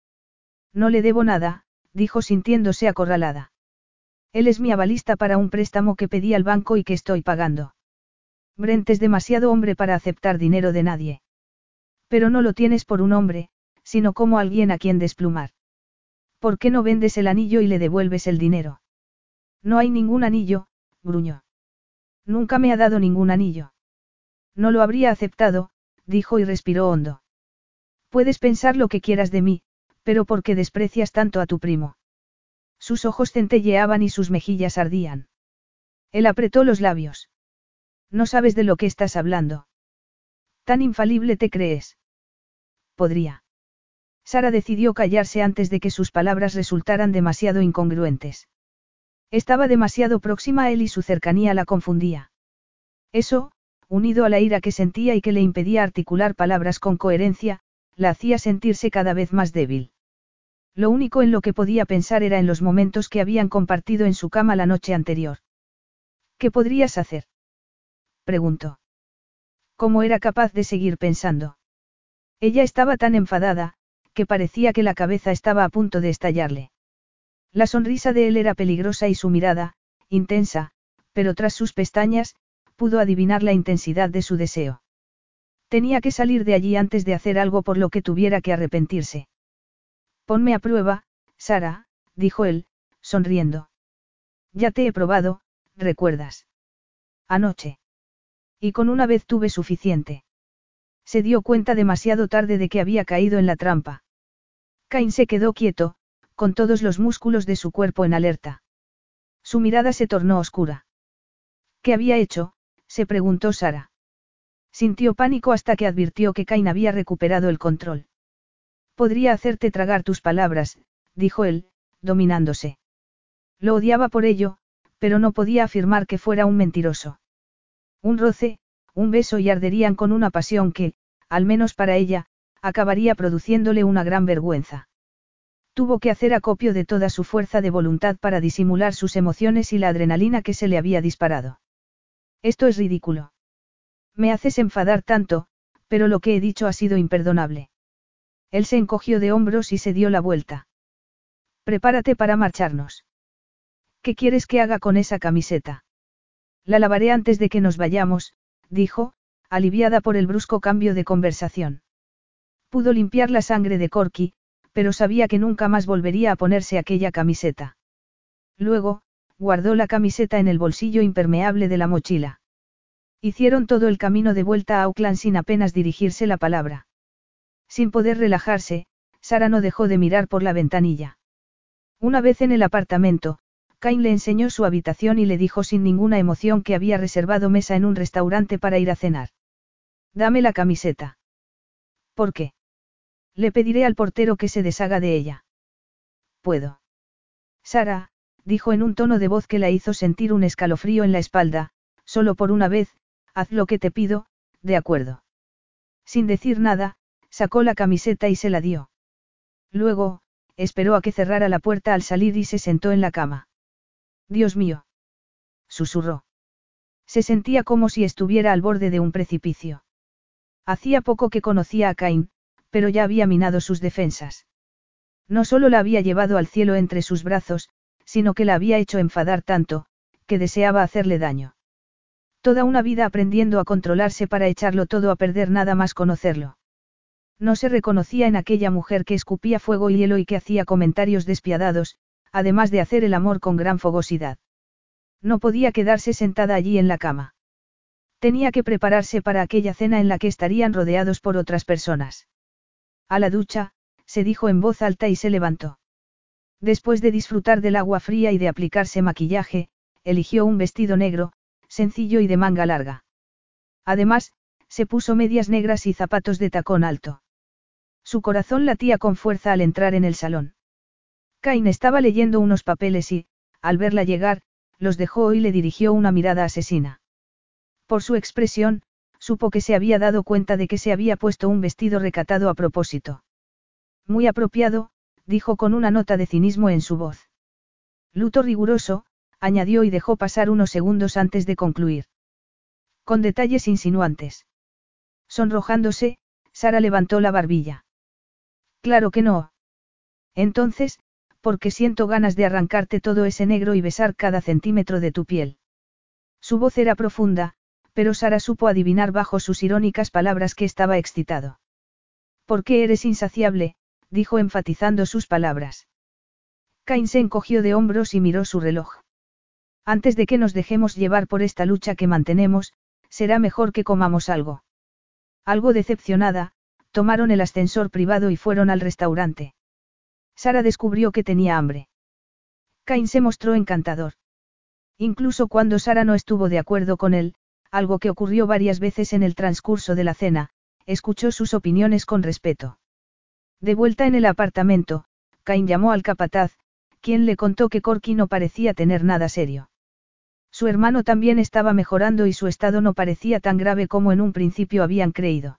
A: No le debo nada, dijo sintiéndose acorralada. Él es mi avalista para un préstamo que pedí al banco y que estoy pagando. Brent es demasiado hombre para aceptar dinero de nadie. Pero no lo tienes por un hombre, sino como alguien a quien desplumar. ¿Por qué no vendes el anillo y le devuelves el dinero? No hay ningún anillo, gruñó. Nunca me ha dado ningún anillo. No lo habría aceptado, dijo y respiró hondo. Puedes pensar lo que quieras de mí, pero ¿por qué desprecias tanto a tu primo? Sus ojos centelleaban y sus mejillas ardían. Él apretó los labios. No sabes de lo que estás hablando. ¿Tan infalible te crees? Podría. Sara decidió callarse antes de que sus palabras resultaran demasiado incongruentes. Estaba demasiado próxima a él y su cercanía la confundía. Eso, unido a la ira que sentía y que le impedía articular palabras con coherencia, la hacía sentirse cada vez más débil. Lo único en lo que podía pensar era en los momentos que habían compartido en su cama la noche anterior. ¿Qué podrías hacer? preguntó. ¿Cómo era capaz de seguir pensando? Ella estaba tan enfadada, que parecía que la cabeza estaba a punto de estallarle. La sonrisa de él era peligrosa y su mirada, intensa, pero tras sus pestañas, pudo adivinar la intensidad de su deseo. Tenía que salir de allí antes de hacer algo por lo que tuviera que arrepentirse. Ponme a prueba, Sara, dijo él, sonriendo. Ya te he probado, recuerdas. Anoche. Y con una vez tuve suficiente. Se dio cuenta demasiado tarde de que había caído en la trampa. Cain se quedó quieto, con todos los músculos de su cuerpo en alerta. Su mirada se tornó oscura. ¿Qué había hecho? se preguntó Sara. Sintió pánico hasta que advirtió que Cain había recuperado el control. Podría hacerte tragar tus palabras, dijo él, dominándose. Lo odiaba por ello, pero no podía afirmar que fuera un mentiroso. Un roce, un beso y arderían con una pasión que, al menos para ella, acabaría produciéndole una gran vergüenza. Tuvo que hacer acopio de toda su fuerza de voluntad para disimular sus emociones y la adrenalina que se le había disparado. Esto es ridículo. Me haces enfadar tanto, pero lo que he dicho ha sido imperdonable. Él se encogió de hombros y se dio la vuelta. Prepárate para marcharnos. ¿Qué quieres que haga con esa camiseta? La lavaré antes de que nos vayamos, dijo, aliviada por el brusco cambio de conversación. Pudo limpiar la sangre de Corky, pero sabía que nunca más volvería a ponerse aquella camiseta. Luego, guardó la camiseta en el bolsillo impermeable de la mochila. Hicieron todo el camino de vuelta a Auckland sin apenas dirigirse la palabra. Sin poder relajarse, Sara no dejó de mirar por la ventanilla. Una vez en el apartamento, Cain le enseñó su habitación y le dijo sin ninguna emoción que había reservado mesa en un restaurante para ir a cenar. Dame la camiseta. ¿Por qué? Le pediré al portero que se deshaga de ella. Puedo. Sara, dijo en un tono de voz que la hizo sentir un escalofrío en la espalda, solo por una vez, haz lo que te pido, de acuerdo. Sin decir nada, sacó la camiseta y se la dio. Luego, esperó a que cerrara la puerta al salir y se sentó en la cama. Dios mío. Susurró. Se sentía como si estuviera al borde de un precipicio. Hacía poco que conocía a Cain, pero ya había minado sus defensas. No solo la había llevado al cielo entre sus brazos, sino que la había hecho enfadar tanto, que deseaba hacerle daño. Toda una vida aprendiendo a controlarse para echarlo todo a perder nada más conocerlo. No se reconocía en aquella mujer que escupía fuego y hielo y que hacía comentarios despiadados, además de hacer el amor con gran fogosidad. No podía quedarse sentada allí en la cama. Tenía que prepararse para aquella cena en la que estarían rodeados por otras personas. A la ducha, se dijo en voz alta y se levantó. Después de disfrutar del agua fría y de aplicarse maquillaje, eligió un vestido negro, sencillo y de manga larga. Además, se puso medias negras y zapatos de tacón alto. Su corazón latía con fuerza al entrar en el salón. Cain estaba leyendo unos papeles y, al verla llegar, los dejó y le dirigió una mirada asesina. Por su expresión, supo que se había dado cuenta de que se había puesto un vestido recatado a propósito. Muy apropiado, dijo con una nota de cinismo en su voz. Luto riguroso, añadió y dejó pasar unos segundos antes de concluir. Con detalles insinuantes. Sonrojándose, Sara levantó la barbilla. Claro que no. Entonces, porque siento ganas de arrancarte todo ese negro y besar cada centímetro de tu piel. Su voz era profunda, pero Sara supo adivinar bajo sus irónicas palabras que estaba excitado. ¿Por qué eres insaciable? dijo enfatizando sus palabras. Cain se encogió de hombros y miró su reloj. Antes de que nos dejemos llevar por esta lucha que mantenemos, será mejor que comamos algo. Algo decepcionada, tomaron el ascensor privado y fueron al restaurante. Sara descubrió que tenía hambre. Cain se mostró encantador. Incluso cuando Sara no estuvo de acuerdo con él, algo que ocurrió varias veces en el transcurso de la cena, escuchó sus opiniones con respeto. De vuelta en el apartamento, Cain llamó al capataz, quien le contó que Corky no parecía tener nada serio. Su hermano también estaba mejorando y su estado no parecía tan grave como en un principio habían creído.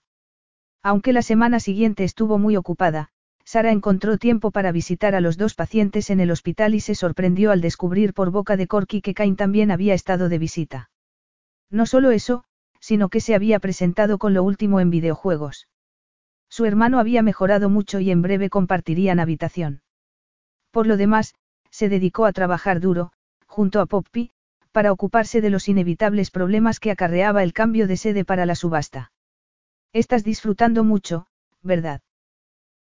A: Aunque la semana siguiente estuvo muy ocupada, Sara encontró tiempo para visitar a los dos pacientes en el hospital y se sorprendió al descubrir por boca de Corky que Cain también había estado de visita. No solo eso, sino que se había presentado con lo último en videojuegos. Su hermano había mejorado mucho y en breve compartirían habitación. Por lo demás, se dedicó a trabajar duro, junto a Poppy, para ocuparse de los inevitables problemas que acarreaba el cambio de sede para la subasta. Estás disfrutando mucho, ¿verdad?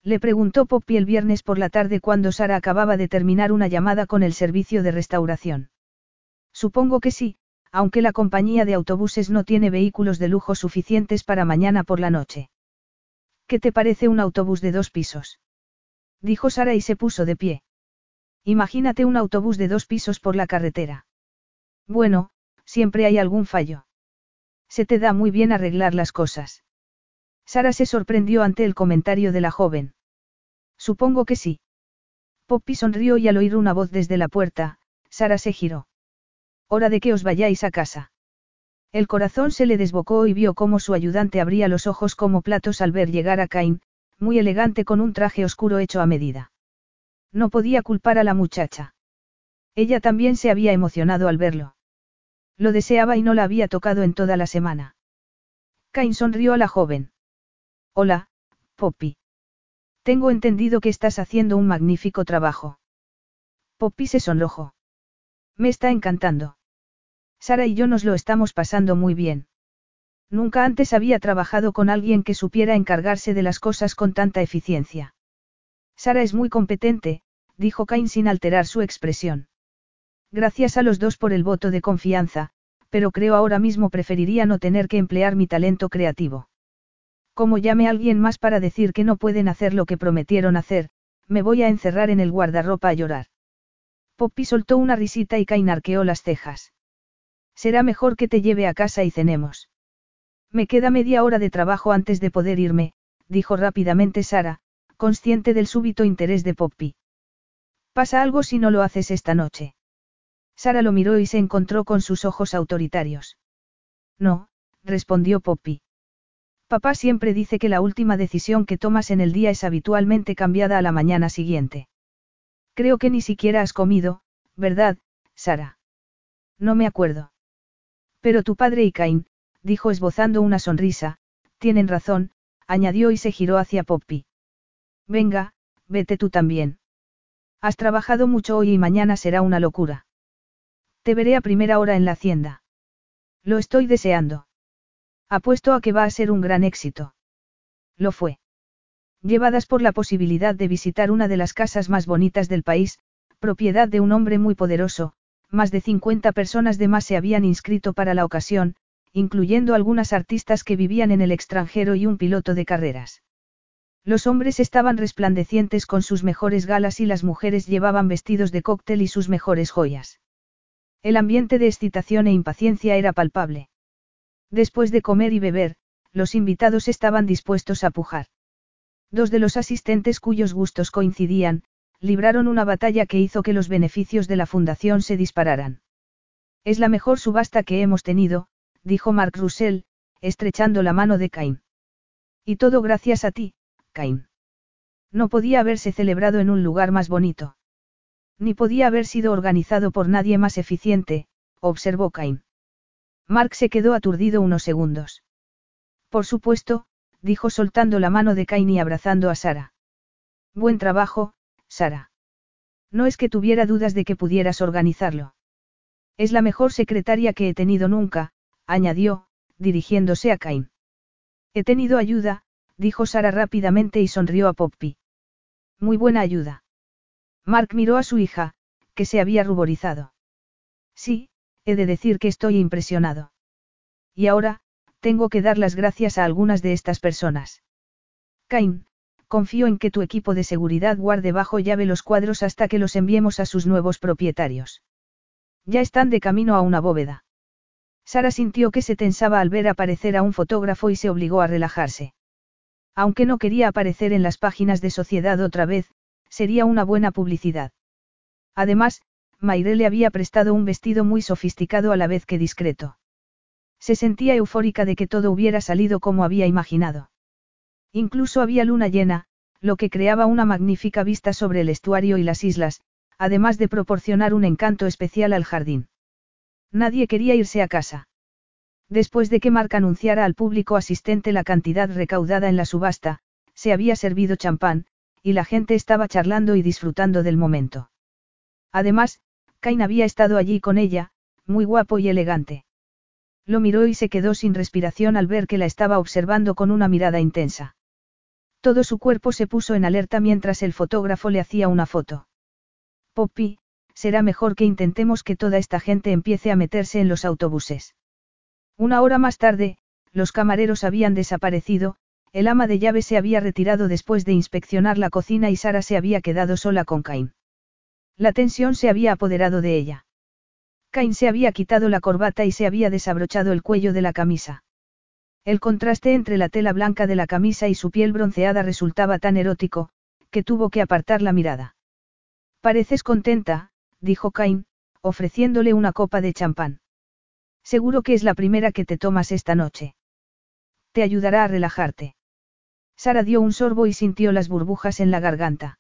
A: Le preguntó Poppy el viernes por la tarde cuando Sara acababa de terminar una llamada con el servicio de restauración. Supongo que sí, aunque la compañía de autobuses no tiene vehículos de lujo suficientes para mañana por la noche. ¿Qué te parece un autobús de dos pisos? Dijo Sara y se puso de pie. Imagínate un autobús de dos pisos por la carretera. Bueno, siempre hay algún fallo. Se te da muy bien arreglar las cosas. Sara se sorprendió ante el comentario de la joven. Supongo que sí. Poppy sonrió y al oír una voz desde la puerta, Sara se giró. Hora de que os vayáis a casa. El corazón se le desbocó y vio cómo su ayudante abría los ojos como platos al ver llegar a Cain, muy elegante con un traje oscuro hecho a medida. No podía culpar a la muchacha. Ella también se había emocionado al verlo. Lo deseaba y no la había tocado en toda la semana. Cain sonrió a la joven. Hola, Poppy. Tengo entendido que estás haciendo un magnífico trabajo. Poppy se sonrojó. Me está encantando. Sara y yo nos lo estamos pasando muy bien. Nunca antes había trabajado con alguien que supiera encargarse de las cosas con tanta eficiencia. Sara es muy competente, dijo Cain sin alterar su expresión. Gracias a los dos por el voto de confianza, pero creo ahora mismo preferiría no tener que emplear mi talento creativo. Como llame a alguien más para decir que no pueden hacer lo que prometieron hacer, me voy a encerrar en el guardarropa a llorar. Poppy soltó una risita y Cain arqueó las cejas. Será mejor que te lleve a casa y cenemos. Me queda media hora de trabajo antes de poder irme, dijo rápidamente Sara, consciente del súbito interés de Poppy. ¿Pasa algo si no lo haces esta noche? Sara lo miró y se encontró con sus ojos autoritarios. No, respondió Poppy. Papá siempre dice que la última decisión que tomas en el día es habitualmente cambiada a la mañana siguiente. Creo que ni siquiera has comido, ¿verdad, Sara? No me acuerdo. Pero tu padre y Cain, dijo esbozando una sonrisa, tienen razón, añadió y se giró hacia Poppy. Venga, vete tú también. Has trabajado mucho hoy y mañana será una locura. Te veré a primera hora en la hacienda. Lo estoy deseando. Apuesto a que va a ser un gran éxito. Lo fue. Llevadas por la posibilidad de visitar una de las casas más bonitas del país, propiedad de un hombre muy poderoso, más de 50 personas de más se habían inscrito para la ocasión, incluyendo algunas artistas que vivían en el extranjero y un piloto de carreras. Los hombres estaban resplandecientes con sus mejores galas y las mujeres llevaban vestidos de cóctel y sus mejores joyas. El ambiente de excitación e impaciencia era palpable. Después de comer y beber, los invitados estaban dispuestos a pujar. Dos de los asistentes cuyos gustos coincidían, libraron una batalla que hizo que los beneficios de la fundación se dispararan. Es la mejor subasta que hemos tenido, dijo Mark Russell, estrechando la mano de Cain. Y todo gracias a ti, Cain. No podía haberse celebrado en un lugar más bonito. Ni podía haber sido organizado por nadie más eficiente, observó Cain. Mark se quedó aturdido unos segundos. Por supuesto, dijo soltando la mano de Cain y abrazando a Sara. Buen trabajo, Sara. No es que tuviera dudas de que pudieras organizarlo. Es la mejor secretaria que he tenido nunca, añadió, dirigiéndose a Cain. He tenido ayuda, dijo Sara rápidamente y sonrió a Poppy. Muy buena ayuda. Mark miró a su hija, que se había ruborizado. Sí, he de decir que estoy impresionado. Y ahora, tengo que dar las gracias a algunas de estas personas. Cain, confío en que tu equipo de seguridad guarde bajo llave los cuadros hasta que los enviemos a sus nuevos propietarios. Ya están de camino a una bóveda. Sara sintió que se tensaba al ver aparecer a un fotógrafo y se obligó a relajarse. Aunque no quería aparecer en las páginas de sociedad otra vez, sería una buena publicidad. Además, Mayre le había prestado un vestido muy sofisticado a la vez que discreto. Se sentía eufórica de que todo hubiera salido como había imaginado. Incluso había luna llena, lo que creaba una magnífica vista sobre el estuario y las islas, además de proporcionar un encanto especial al jardín. Nadie quería irse a casa. Después de que Mark anunciara al público asistente la cantidad recaudada en la subasta, se había servido champán, y la gente estaba charlando y disfrutando del momento. Además, Cain había estado allí con ella, muy guapo y elegante. Lo miró y se quedó sin respiración al ver que la estaba observando con una mirada intensa. Todo su cuerpo se puso en alerta mientras el fotógrafo le hacía una foto. Poppy, será mejor que intentemos que toda esta gente empiece a meterse en los autobuses. Una hora más tarde, los camareros habían desaparecido, el ama de llave se había retirado después de inspeccionar la cocina y Sara se había quedado sola con Cain. La tensión se había apoderado de ella. Cain se había quitado la corbata y se había desabrochado el cuello de la camisa. El contraste entre la tela blanca de la camisa y su piel bronceada resultaba tan erótico, que tuvo que apartar la mirada. Pareces contenta, dijo Cain, ofreciéndole una copa de champán. Seguro que es la primera que te tomas esta noche. Te ayudará a relajarte. Sara dio un sorbo y sintió las burbujas en la garganta.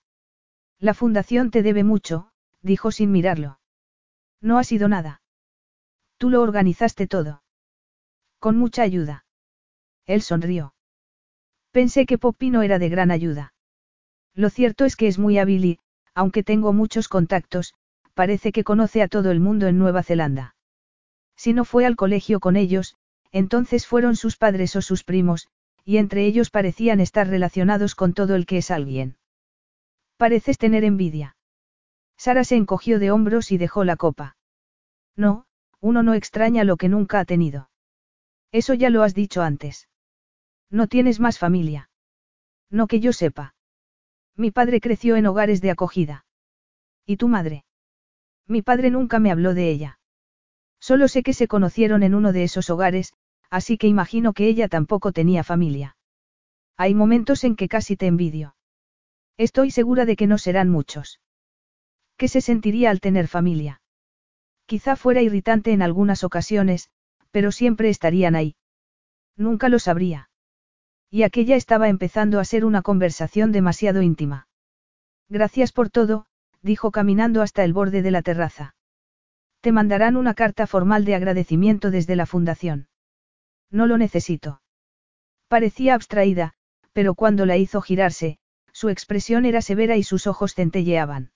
A: La fundación te debe mucho, dijo sin mirarlo. No ha sido nada. Tú lo organizaste todo. Con mucha ayuda. Él sonrió. Pensé que Poppy no era de gran ayuda. Lo cierto es que es muy hábil y, aunque tengo muchos contactos, parece que conoce a todo el mundo en Nueva Zelanda. Si no fue al colegio con ellos, entonces fueron sus padres o sus primos, y entre ellos parecían estar relacionados con todo el que es alguien. Pareces tener envidia. Sara se encogió de hombros y dejó la copa. No, uno no extraña lo que nunca ha tenido. Eso ya lo has dicho antes. No tienes más familia. No que yo sepa. Mi padre creció en hogares de acogida. ¿Y tu madre? Mi padre nunca me habló de ella. Solo sé que se conocieron en uno de esos hogares, así que imagino que ella tampoco tenía familia. Hay momentos en que casi te envidio. Estoy segura de que no serán muchos. ¿Qué se sentiría al tener familia? Quizá fuera irritante en algunas ocasiones, pero siempre estarían ahí. Nunca lo sabría. Y aquella estaba empezando a ser una conversación demasiado íntima. Gracias por todo, dijo caminando hasta el borde de la terraza. Te mandarán una carta formal de agradecimiento desde la fundación. No lo necesito. Parecía abstraída, pero cuando la hizo girarse, su expresión era severa y sus ojos centelleaban.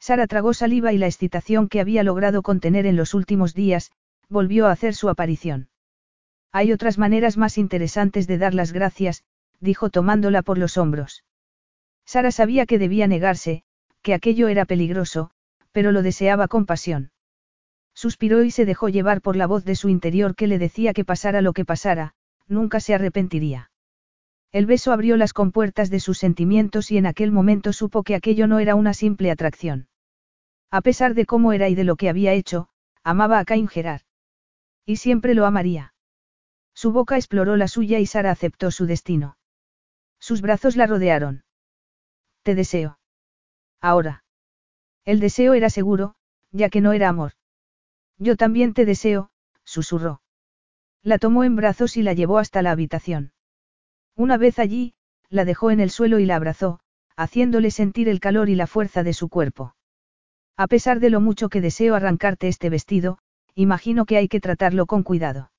A: Sara tragó saliva y la excitación que había logrado contener en los últimos días, volvió a hacer su aparición. Hay otras maneras más interesantes de dar las gracias, dijo tomándola por los hombros. Sara sabía que debía negarse, que aquello era peligroso, pero lo deseaba con pasión. Suspiró y se dejó llevar por la voz de su interior que le decía que pasara lo que pasara, nunca se arrepentiría. El beso abrió las compuertas de sus sentimientos y en aquel momento supo que aquello no era una simple atracción. A pesar de cómo era y de lo que había hecho, amaba a Cain Gerard. Y siempre lo amaría. Su boca exploró la suya y Sara aceptó su destino. Sus brazos la rodearon. Te deseo. Ahora. El deseo era seguro, ya que no era amor. Yo también te deseo, susurró. La tomó en brazos y la llevó hasta la habitación. Una vez allí, la dejó en el suelo y la abrazó, haciéndole sentir el calor y la fuerza de su cuerpo. A pesar de lo mucho que deseo arrancarte este vestido, imagino que hay que tratarlo con cuidado.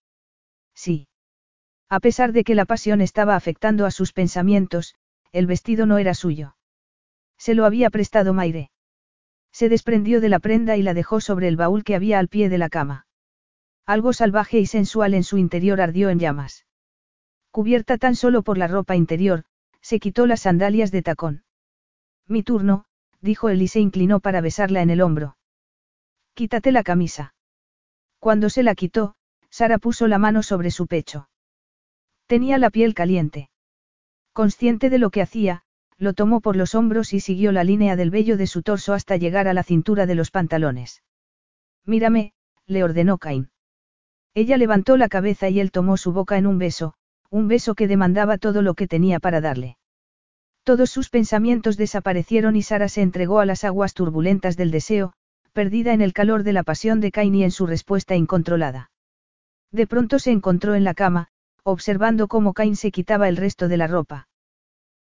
A: Sí. A pesar de que la pasión estaba afectando a sus pensamientos, el vestido no era suyo. Se lo había prestado Maire. Se desprendió de la prenda y la dejó sobre el baúl que había al pie de la cama. Algo salvaje y sensual en su interior ardió en llamas. Cubierta tan solo por la ropa interior, se quitó las sandalias de tacón. Mi turno, dijo él y se inclinó para besarla en el hombro. Quítate la camisa. Cuando se la quitó, Sara puso la mano sobre su pecho. Tenía la piel caliente. Consciente de lo que hacía, lo tomó por los hombros y siguió la línea del vello de su torso hasta llegar a la cintura de los pantalones. Mírame, le ordenó Cain. Ella levantó la cabeza y él tomó su boca en un beso, un beso que demandaba todo lo que tenía para darle. Todos sus pensamientos desaparecieron y Sara se entregó a las aguas turbulentas del deseo, perdida en el calor de la pasión de Cain y en su respuesta incontrolada. De pronto se encontró en la cama, observando cómo Cain se quitaba el resto de la ropa.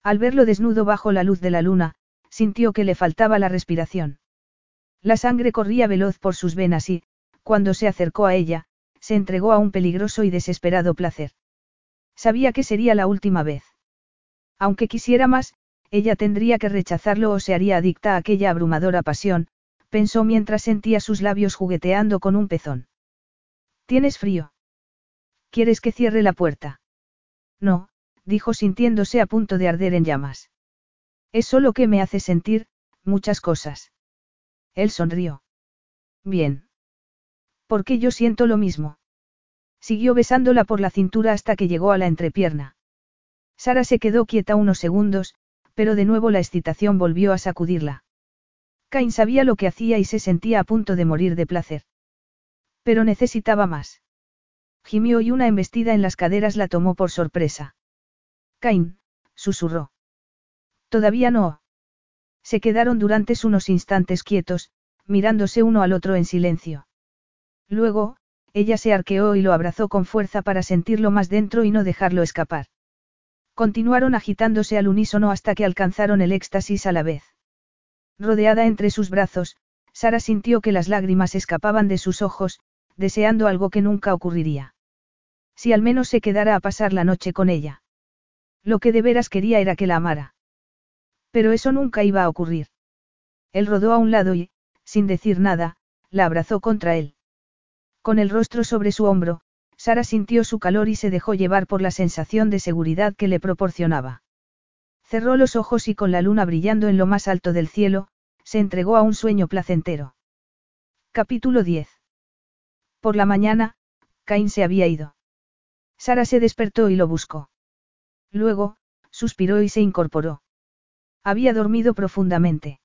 A: Al verlo desnudo bajo la luz de la luna, sintió que le faltaba la respiración. La sangre corría veloz por sus venas y, cuando se acercó a ella, se entregó a un peligroso y desesperado placer. Sabía que sería la última vez. Aunque quisiera más, ella tendría que rechazarlo o se haría adicta a aquella abrumadora pasión, pensó mientras sentía sus labios jugueteando con un pezón. ¿Tienes frío? ¿Quieres que cierre la puerta? No, dijo sintiéndose a punto de arder en llamas. Es solo que me hace sentir, muchas cosas. Él sonrió. Bien. Porque yo siento lo mismo. Siguió besándola por la cintura hasta que llegó a la entrepierna. Sara se quedó quieta unos segundos, pero de nuevo la excitación volvió a sacudirla. Cain sabía lo que hacía y se sentía a punto de morir de placer. Pero necesitaba más. Gimió y una embestida en las caderas la tomó por sorpresa. Cain, susurró. Todavía no. Se quedaron durante unos instantes quietos, mirándose uno al otro en silencio. Luego, ella se arqueó y lo abrazó con fuerza para sentirlo más dentro y no dejarlo escapar. Continuaron agitándose al unísono hasta que alcanzaron el éxtasis a la vez. Rodeada entre sus brazos, Sara sintió que las lágrimas escapaban de sus ojos, deseando algo que nunca ocurriría. Si al menos se quedara a pasar la noche con ella. Lo que de veras quería era que la amara. Pero eso nunca iba a ocurrir. Él rodó a un lado y, sin decir nada, la abrazó contra él. Con el rostro sobre su hombro, Sara sintió su calor y se dejó llevar por la sensación de seguridad que le proporcionaba. Cerró los ojos y con la luna brillando en lo más alto del cielo, se entregó a un sueño placentero. Capítulo 10. Por la mañana, Cain se había ido. Sara se despertó y lo buscó. Luego, suspiró y se incorporó. Había dormido profundamente.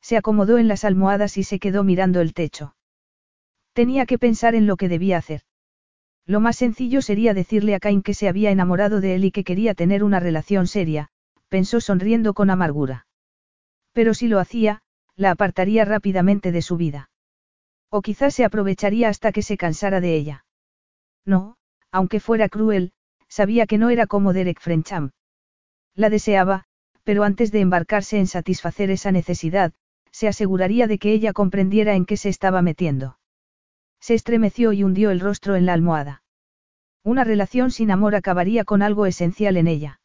A: Se acomodó en las almohadas y se quedó mirando el techo. Tenía que pensar en lo que debía hacer. Lo más sencillo sería decirle a Cain que se había enamorado de él y que quería tener una relación seria, pensó sonriendo con amargura. Pero si lo hacía, la apartaría rápidamente de su vida. O quizás se aprovecharía hasta que se cansara de ella. No, aunque fuera cruel, sabía que no era como Derek Frencham. La deseaba, pero antes de embarcarse en satisfacer esa necesidad, se aseguraría de que ella comprendiera en qué se estaba metiendo. Se estremeció y hundió el rostro en la almohada. Una relación sin amor acabaría con algo esencial en ella.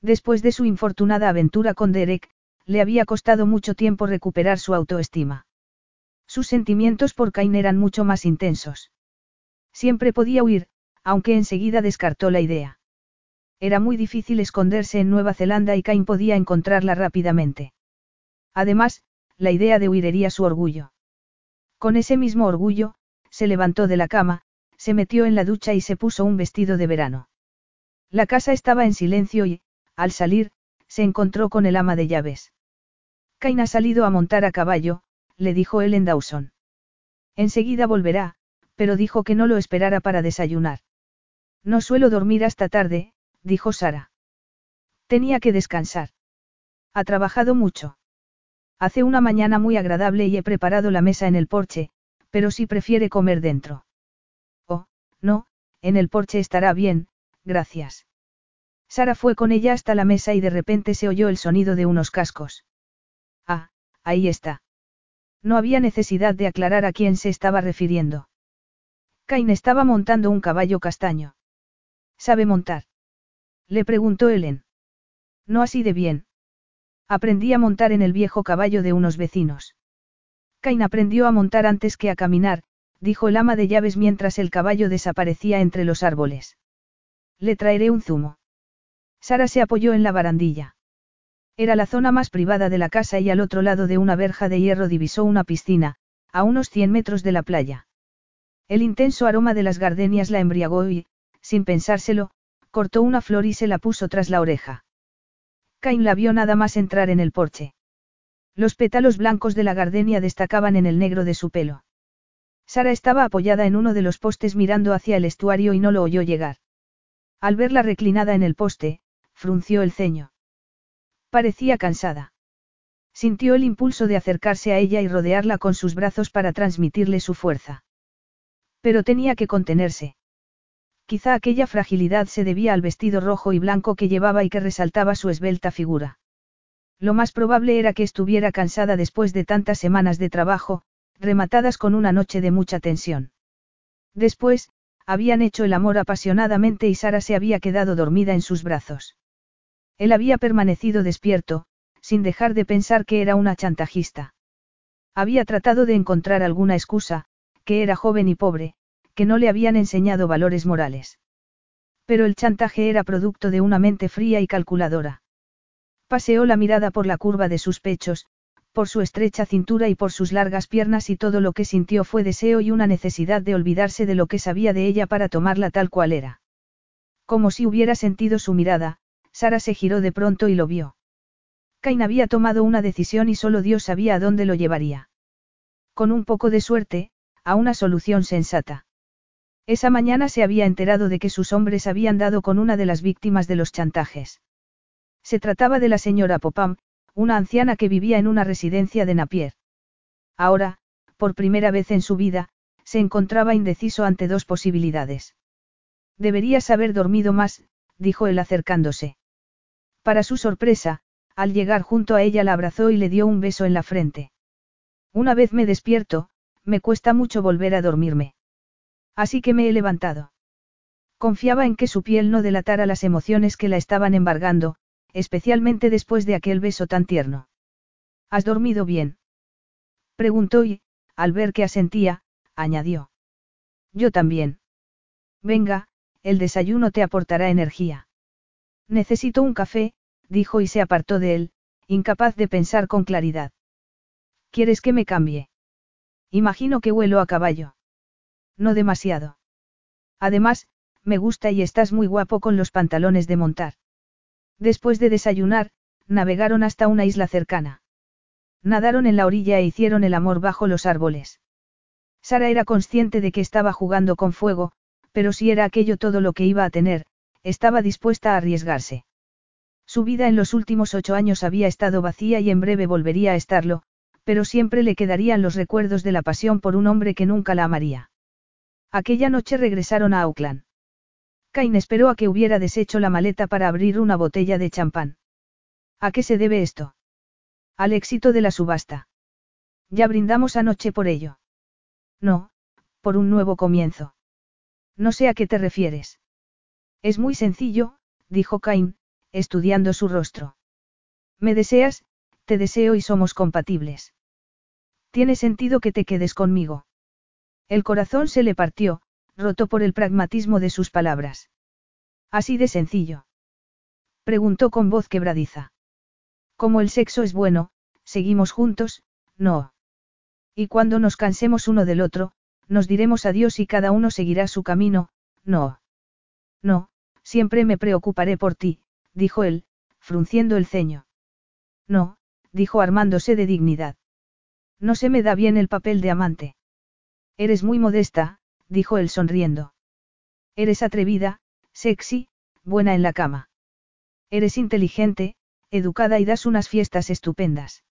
A: Después de su infortunada aventura con Derek, le había costado mucho tiempo recuperar su autoestima. Sus sentimientos por Cain eran mucho más intensos. Siempre podía huir, aunque enseguida descartó la idea. Era muy difícil esconderse en Nueva Zelanda y Cain podía encontrarla rápidamente. Además, la idea de huir hería su orgullo. Con ese mismo orgullo, se levantó de la cama, se metió en la ducha y se puso un vestido de verano. La casa estaba en silencio y, al salir, se encontró con el ama de llaves. Cain ha salido a montar a caballo, le dijo él en Dawson. Enseguida volverá, pero dijo que no lo esperara para desayunar. No suelo dormir hasta tarde, dijo Sara. Tenía que descansar. Ha trabajado mucho. Hace una mañana muy agradable y he preparado la mesa en el porche, pero si prefiere comer dentro. Oh, no, en el porche estará bien, gracias. Sara fue con ella hasta la mesa y de repente se oyó el sonido de unos cascos. Ah, ahí está. No había necesidad de aclarar a quién se estaba refiriendo. Cain estaba montando un caballo castaño. ¿Sabe montar? Le preguntó Helen. No así de bien. Aprendí a montar en el viejo caballo de unos vecinos. Cain aprendió a montar antes que a caminar, dijo el ama de llaves mientras el caballo desaparecía entre los árboles. Le traeré un zumo. Sara se apoyó en la barandilla. Era la zona más privada de la casa y al otro lado de una verja de hierro divisó una piscina, a unos 100 metros de la playa. El intenso aroma de las gardenias la embriagó y, sin pensárselo, cortó una flor y se la puso tras la oreja. Cain la vio nada más entrar en el porche. Los pétalos blancos de la gardenia destacaban en el negro de su pelo. Sara estaba apoyada en uno de los postes mirando hacia el estuario y no lo oyó llegar. Al verla reclinada en el poste, frunció el ceño. Parecía cansada. Sintió el impulso de acercarse a ella y rodearla con sus brazos para transmitirle su fuerza. Pero tenía que contenerse. Quizá aquella fragilidad se debía al vestido rojo y blanco que llevaba y que resaltaba su esbelta figura. Lo más probable era que estuviera cansada después de tantas semanas de trabajo, rematadas con una noche de mucha tensión. Después, habían hecho el amor apasionadamente y Sara se había quedado dormida en sus brazos. Él había permanecido despierto, sin dejar de pensar que era una chantajista. Había tratado de encontrar alguna excusa, que era joven y pobre, que no le habían enseñado valores morales. Pero el chantaje era producto de una mente fría y calculadora. Paseó la mirada por la curva de sus pechos, por su estrecha cintura y por sus largas piernas y todo lo que sintió fue deseo y una necesidad de olvidarse de lo que sabía de ella para tomarla tal cual era. Como si hubiera sentido su mirada, Sara se giró de pronto y lo vio. Cain había tomado una decisión y solo Dios sabía a dónde lo llevaría. Con un poco de suerte, a una solución sensata. Esa mañana se había enterado de que sus hombres habían dado con una de las víctimas de los chantajes. Se trataba de la señora Popam, una anciana que vivía en una residencia de Napier. Ahora, por primera vez en su vida, se encontraba indeciso ante dos posibilidades. Deberías haber dormido más, dijo él acercándose. Para su sorpresa, al llegar junto a ella la abrazó y le dio un beso en la frente. Una vez me despierto, me cuesta mucho volver a dormirme. Así que me he levantado. Confiaba en que su piel no delatara las emociones que la estaban embargando, especialmente después de aquel beso tan tierno. ¿Has dormido bien? Preguntó y, al ver que asentía, añadió. Yo también. Venga, el desayuno te aportará energía. Necesito un café, dijo y se apartó de él, incapaz de pensar con claridad. ¿Quieres que me cambie? Imagino que huelo a caballo. No demasiado. Además, me gusta y estás muy guapo con los pantalones de montar. Después de desayunar, navegaron hasta una isla cercana. Nadaron en la orilla e hicieron el amor bajo los árboles. Sara era consciente de que estaba jugando con fuego, pero si era aquello todo lo que iba a tener, estaba dispuesta a arriesgarse. Su vida en los últimos ocho años había estado vacía y en breve volvería a estarlo, pero siempre le quedarían los recuerdos de la pasión por un hombre que nunca la amaría. Aquella noche regresaron a Auckland. Cain esperó a que hubiera deshecho la maleta para abrir una botella de champán. ¿A qué se debe esto? Al éxito de la subasta. Ya brindamos anoche por ello. No, por un nuevo comienzo. No sé a qué te refieres. Es muy sencillo, dijo Cain, estudiando su rostro. Me deseas, te deseo y somos compatibles. Tiene sentido que te quedes conmigo. El corazón se le partió, roto por el pragmatismo de sus palabras. Así de sencillo. Preguntó con voz quebradiza. Como el sexo es bueno, seguimos juntos, no. Y cuando nos cansemos uno del otro, nos diremos adiós y cada uno seguirá su camino, no. No, siempre me preocuparé por ti, dijo él, frunciendo el ceño. No, dijo armándose de dignidad. No se me da bien el papel de amante. Eres muy modesta, dijo él sonriendo. Eres atrevida, sexy, buena en la cama. Eres inteligente, educada y das unas fiestas estupendas.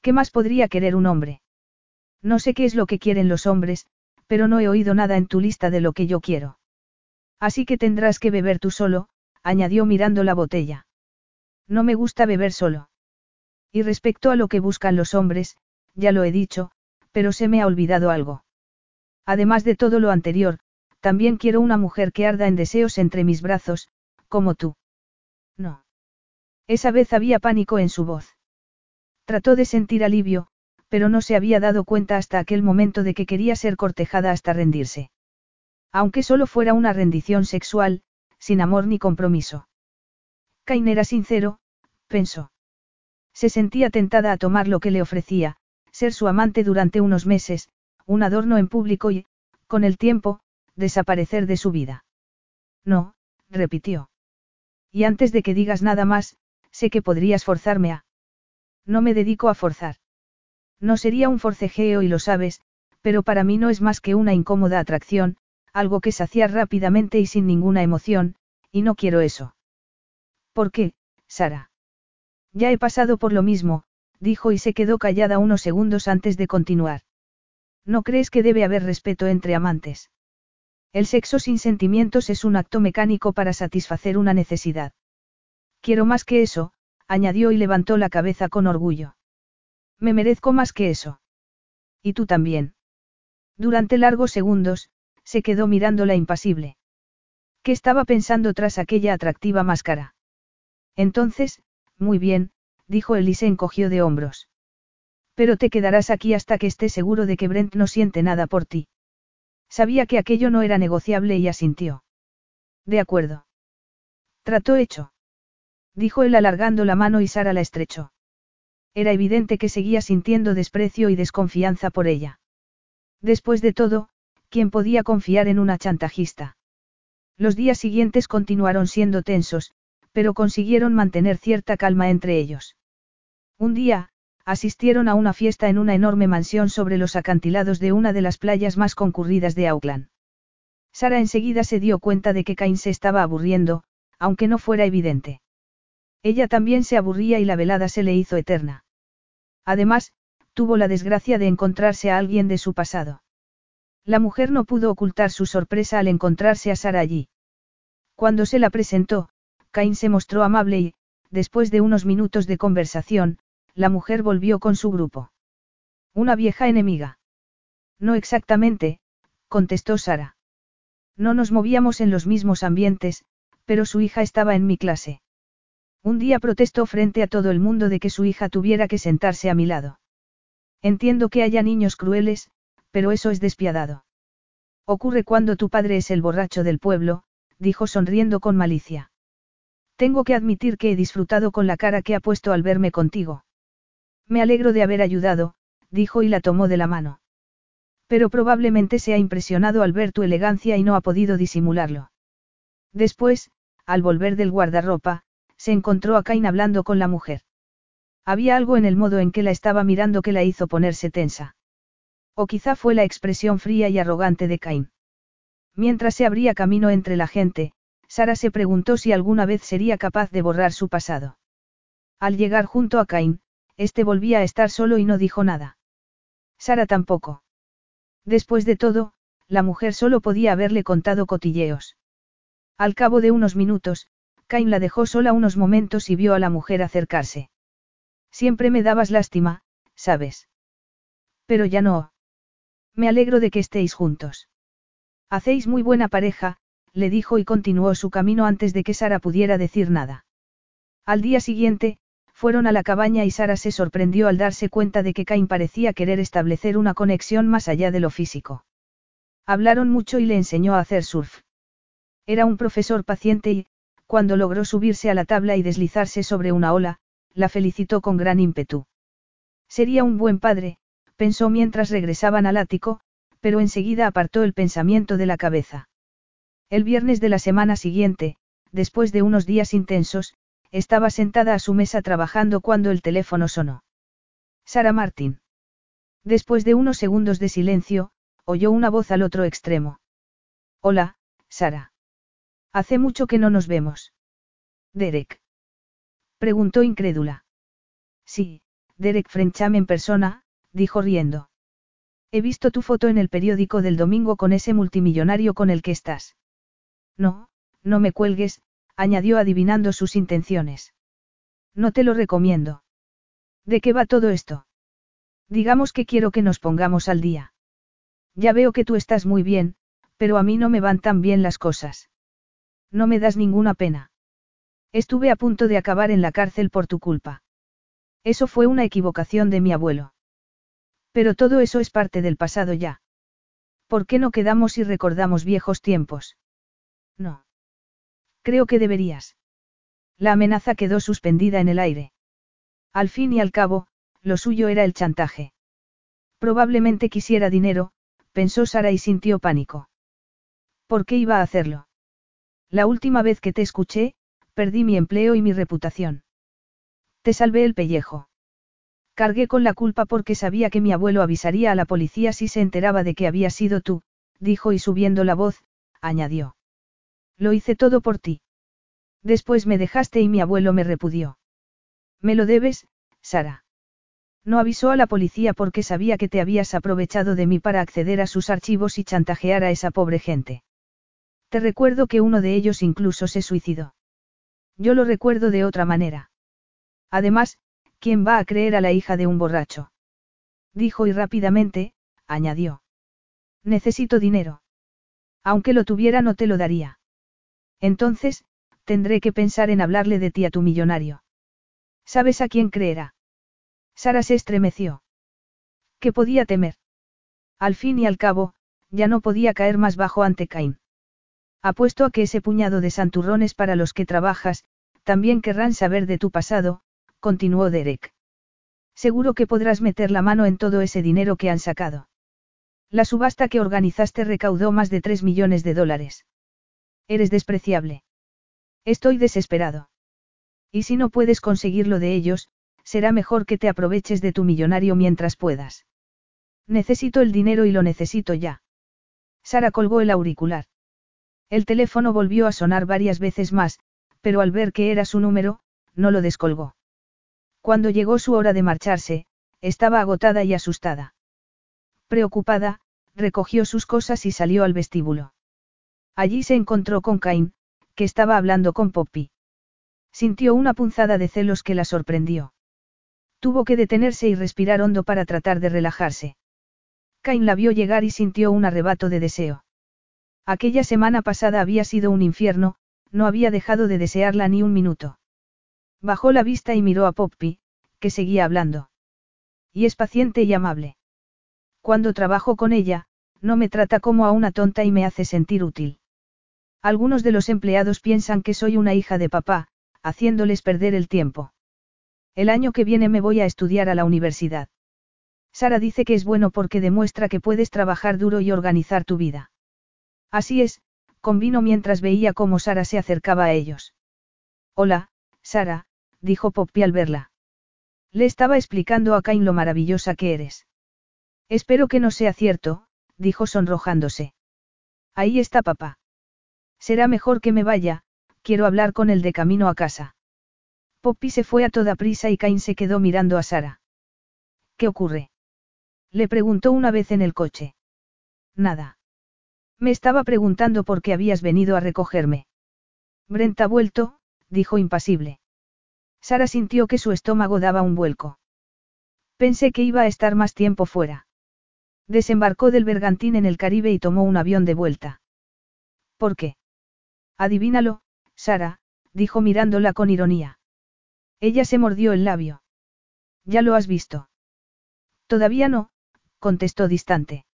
A: ¿Qué más podría querer un hombre? No sé qué es lo que quieren los hombres, pero no he oído nada en tu lista de lo que yo quiero. Así que tendrás que beber tú solo, añadió mirando la botella. No me gusta beber solo. Y respecto a lo que buscan los hombres, ya lo he dicho, pero se me ha olvidado algo. Además de todo lo anterior, también quiero una mujer que arda en deseos entre mis brazos, como tú. No. Esa vez había pánico en su voz. Trató de sentir alivio, pero no se había dado cuenta hasta aquel momento de que quería ser cortejada hasta rendirse. Aunque solo fuera una rendición sexual, sin amor ni compromiso. Cain era sincero, pensó. Se sentía tentada a tomar lo que le ofrecía, ser su amante durante unos meses, un adorno en público y, con el tiempo, desaparecer de su vida. No, repitió. Y antes de que digas nada más, sé que podrías forzarme a... No me dedico a forzar. No sería un forcejeo y lo sabes, pero para mí no es más que una incómoda atracción, algo que saciar rápidamente y sin ninguna emoción, y no quiero eso. ¿Por qué, Sara? Ya he pasado por lo mismo, dijo y se quedó callada unos segundos antes de continuar. ¿No crees que debe haber respeto entre amantes? El sexo sin sentimientos es un acto mecánico para satisfacer una necesidad. Quiero más que eso, añadió y levantó la cabeza con orgullo. Me merezco más que eso. Y tú también. Durante largos segundos, se quedó mirándola impasible. ¿Qué estaba pensando tras aquella atractiva máscara? Entonces, muy bien, dijo él y se encogió de hombros. Pero te quedarás aquí hasta que esté seguro de que Brent no siente nada por ti. Sabía que aquello no era negociable y asintió. De acuerdo. Trató hecho. Dijo él alargando la mano y Sara la estrechó. Era evidente que seguía sintiendo desprecio y desconfianza por ella. Después de todo, ¿quién podía confiar en una chantajista? Los días siguientes continuaron siendo tensos, pero consiguieron mantener cierta calma entre ellos. Un día, asistieron a una fiesta en una enorme mansión sobre los acantilados de una de las playas más concurridas de Auckland. Sara enseguida se dio cuenta de que Cain se estaba aburriendo, aunque no fuera evidente. Ella también se aburría y la velada se le hizo eterna. Además, tuvo la desgracia de encontrarse a alguien de su pasado. La mujer no pudo ocultar su sorpresa al encontrarse a Sara allí. Cuando se la presentó, Cain se mostró amable y, después de unos minutos de conversación, la mujer volvió con su grupo. Una vieja enemiga. No exactamente, contestó Sara. No nos movíamos en los mismos ambientes, pero su hija estaba en mi clase. Un día protestó frente a todo el mundo de que su hija tuviera que sentarse a mi lado. Entiendo que haya niños crueles, pero eso es despiadado. Ocurre cuando tu padre es el borracho del pueblo, dijo sonriendo con malicia. Tengo que admitir que he disfrutado con la cara que ha puesto al verme contigo. Me alegro de haber ayudado, dijo y la tomó de la mano. Pero probablemente se ha impresionado al ver tu elegancia y no ha podido disimularlo. Después, al volver del guardarropa, se encontró a Cain hablando con la mujer. Había algo en el modo en que la estaba mirando que la hizo ponerse tensa. O quizá fue la expresión fría y arrogante de Cain. Mientras se abría camino entre la gente, Sara se preguntó si alguna vez sería capaz de borrar su pasado. Al llegar junto a Cain, este volvía a estar solo y no dijo nada. Sara tampoco. Después de todo, la mujer solo podía haberle contado cotilleos. Al cabo de unos minutos, Cain la dejó sola unos momentos y vio a la mujer acercarse. Siempre me dabas lástima, ¿sabes? Pero ya no. Me alegro de que estéis juntos. Hacéis muy buena pareja, le dijo y continuó su camino antes de que Sara pudiera decir nada. Al día siguiente, fueron a la cabaña y Sara se sorprendió al darse cuenta de que Cain parecía querer establecer una conexión más allá de lo físico. Hablaron mucho y le enseñó a hacer surf. Era un profesor paciente y, cuando logró subirse a la tabla y deslizarse sobre una ola, la felicitó con gran ímpetu. Sería un buen padre, pensó mientras regresaban al ático, pero enseguida apartó el pensamiento de la cabeza. El viernes de la semana siguiente, después de unos días intensos, estaba sentada a su mesa trabajando cuando el teléfono sonó. Sara Martin. Después de unos segundos de silencio, oyó una voz al otro extremo. Hola, Sara. Hace mucho que no nos vemos. Derek. Preguntó incrédula. Sí, Derek Frencham en persona, dijo riendo. He visto tu foto en el periódico del domingo con ese multimillonario con el que estás. No, no me cuelgues, añadió adivinando sus intenciones. No te lo recomiendo. ¿De qué va todo esto? Digamos que quiero que nos pongamos al día. Ya veo que tú estás muy bien, pero a mí no me van tan bien las cosas. No me das ninguna pena. Estuve a punto de acabar en la cárcel por tu culpa. Eso fue una equivocación de mi abuelo. Pero todo eso es parte del pasado ya. ¿Por qué no quedamos y recordamos viejos tiempos? No. Creo que deberías. La amenaza quedó suspendida en el aire. Al fin y al cabo, lo suyo era el chantaje. Probablemente quisiera dinero, pensó Sara y sintió pánico. ¿Por qué iba a hacerlo? La última vez que te escuché, perdí mi empleo y mi reputación. Te salvé el pellejo. Cargué con la culpa porque sabía que mi abuelo avisaría a la policía si se enteraba de que había sido tú, dijo y subiendo la voz, añadió. Lo hice todo por ti. Después me dejaste y mi abuelo me repudió. Me lo debes, Sara. No avisó a la policía porque sabía que te habías aprovechado de mí para acceder a sus archivos y chantajear a esa pobre gente. Te recuerdo que uno de ellos incluso se suicidó. Yo lo recuerdo de otra manera. Además, ¿quién va a creer a la hija de un borracho? Dijo y rápidamente, añadió. Necesito dinero. Aunque lo tuviera no te lo daría. Entonces, tendré que pensar en hablarle de ti a tu millonario. ¿Sabes a quién creerá? Sara se estremeció. ¿Qué podía temer? Al fin y al cabo, ya no podía caer más bajo ante Cain. Apuesto a que ese puñado de santurrones para los que trabajas, también querrán saber de tu pasado, continuó Derek. Seguro que podrás meter la mano en todo ese dinero que han sacado. La subasta que organizaste recaudó más de 3 millones de dólares. Eres despreciable. Estoy desesperado. Y si no puedes conseguir lo de ellos, será mejor que te aproveches de tu millonario mientras puedas. Necesito el dinero y lo necesito ya. Sara colgó el auricular. El teléfono volvió a sonar varias veces más, pero al ver que era su número, no lo descolgó. Cuando llegó su hora de marcharse, estaba agotada y asustada. Preocupada, recogió sus cosas y salió al vestíbulo. Allí se encontró con Cain, que estaba hablando con Poppy. Sintió una punzada de celos que la sorprendió. Tuvo que detenerse y respirar hondo para tratar de relajarse. Cain la vio llegar y sintió un arrebato de deseo. Aquella semana pasada había sido un infierno, no había dejado de desearla ni un minuto. Bajó la vista y miró a Poppy, que seguía hablando. Y es paciente y amable. Cuando trabajo con ella, no me trata como a una tonta y me hace sentir útil. Algunos de los empleados piensan que soy una hija de papá, haciéndoles perder el tiempo. El año que viene me voy a estudiar a la universidad. Sara dice que es bueno porque demuestra que puedes trabajar duro y organizar tu vida. Así es, convino mientras veía cómo Sara se acercaba a ellos. Hola, Sara, dijo Poppy al verla. Le estaba explicando a Cain lo maravillosa que eres. Espero que no sea cierto, dijo sonrojándose. Ahí está papá. Será mejor que me vaya, quiero hablar con él de camino a casa. Poppy se fue a toda prisa y Cain se quedó mirando a Sara. ¿Qué ocurre? Le preguntó una vez en el coche. Nada. Me estaba preguntando por qué habías venido a recogerme. Brent ha vuelto, dijo impasible. Sara sintió que su estómago daba un vuelco. Pensé que iba a estar más tiempo fuera. Desembarcó del bergantín en el Caribe y tomó un avión de vuelta. ¿Por qué? Adivínalo, Sara, dijo mirándola con ironía. Ella se mordió el labio. ¿Ya lo has visto? Todavía no, contestó distante.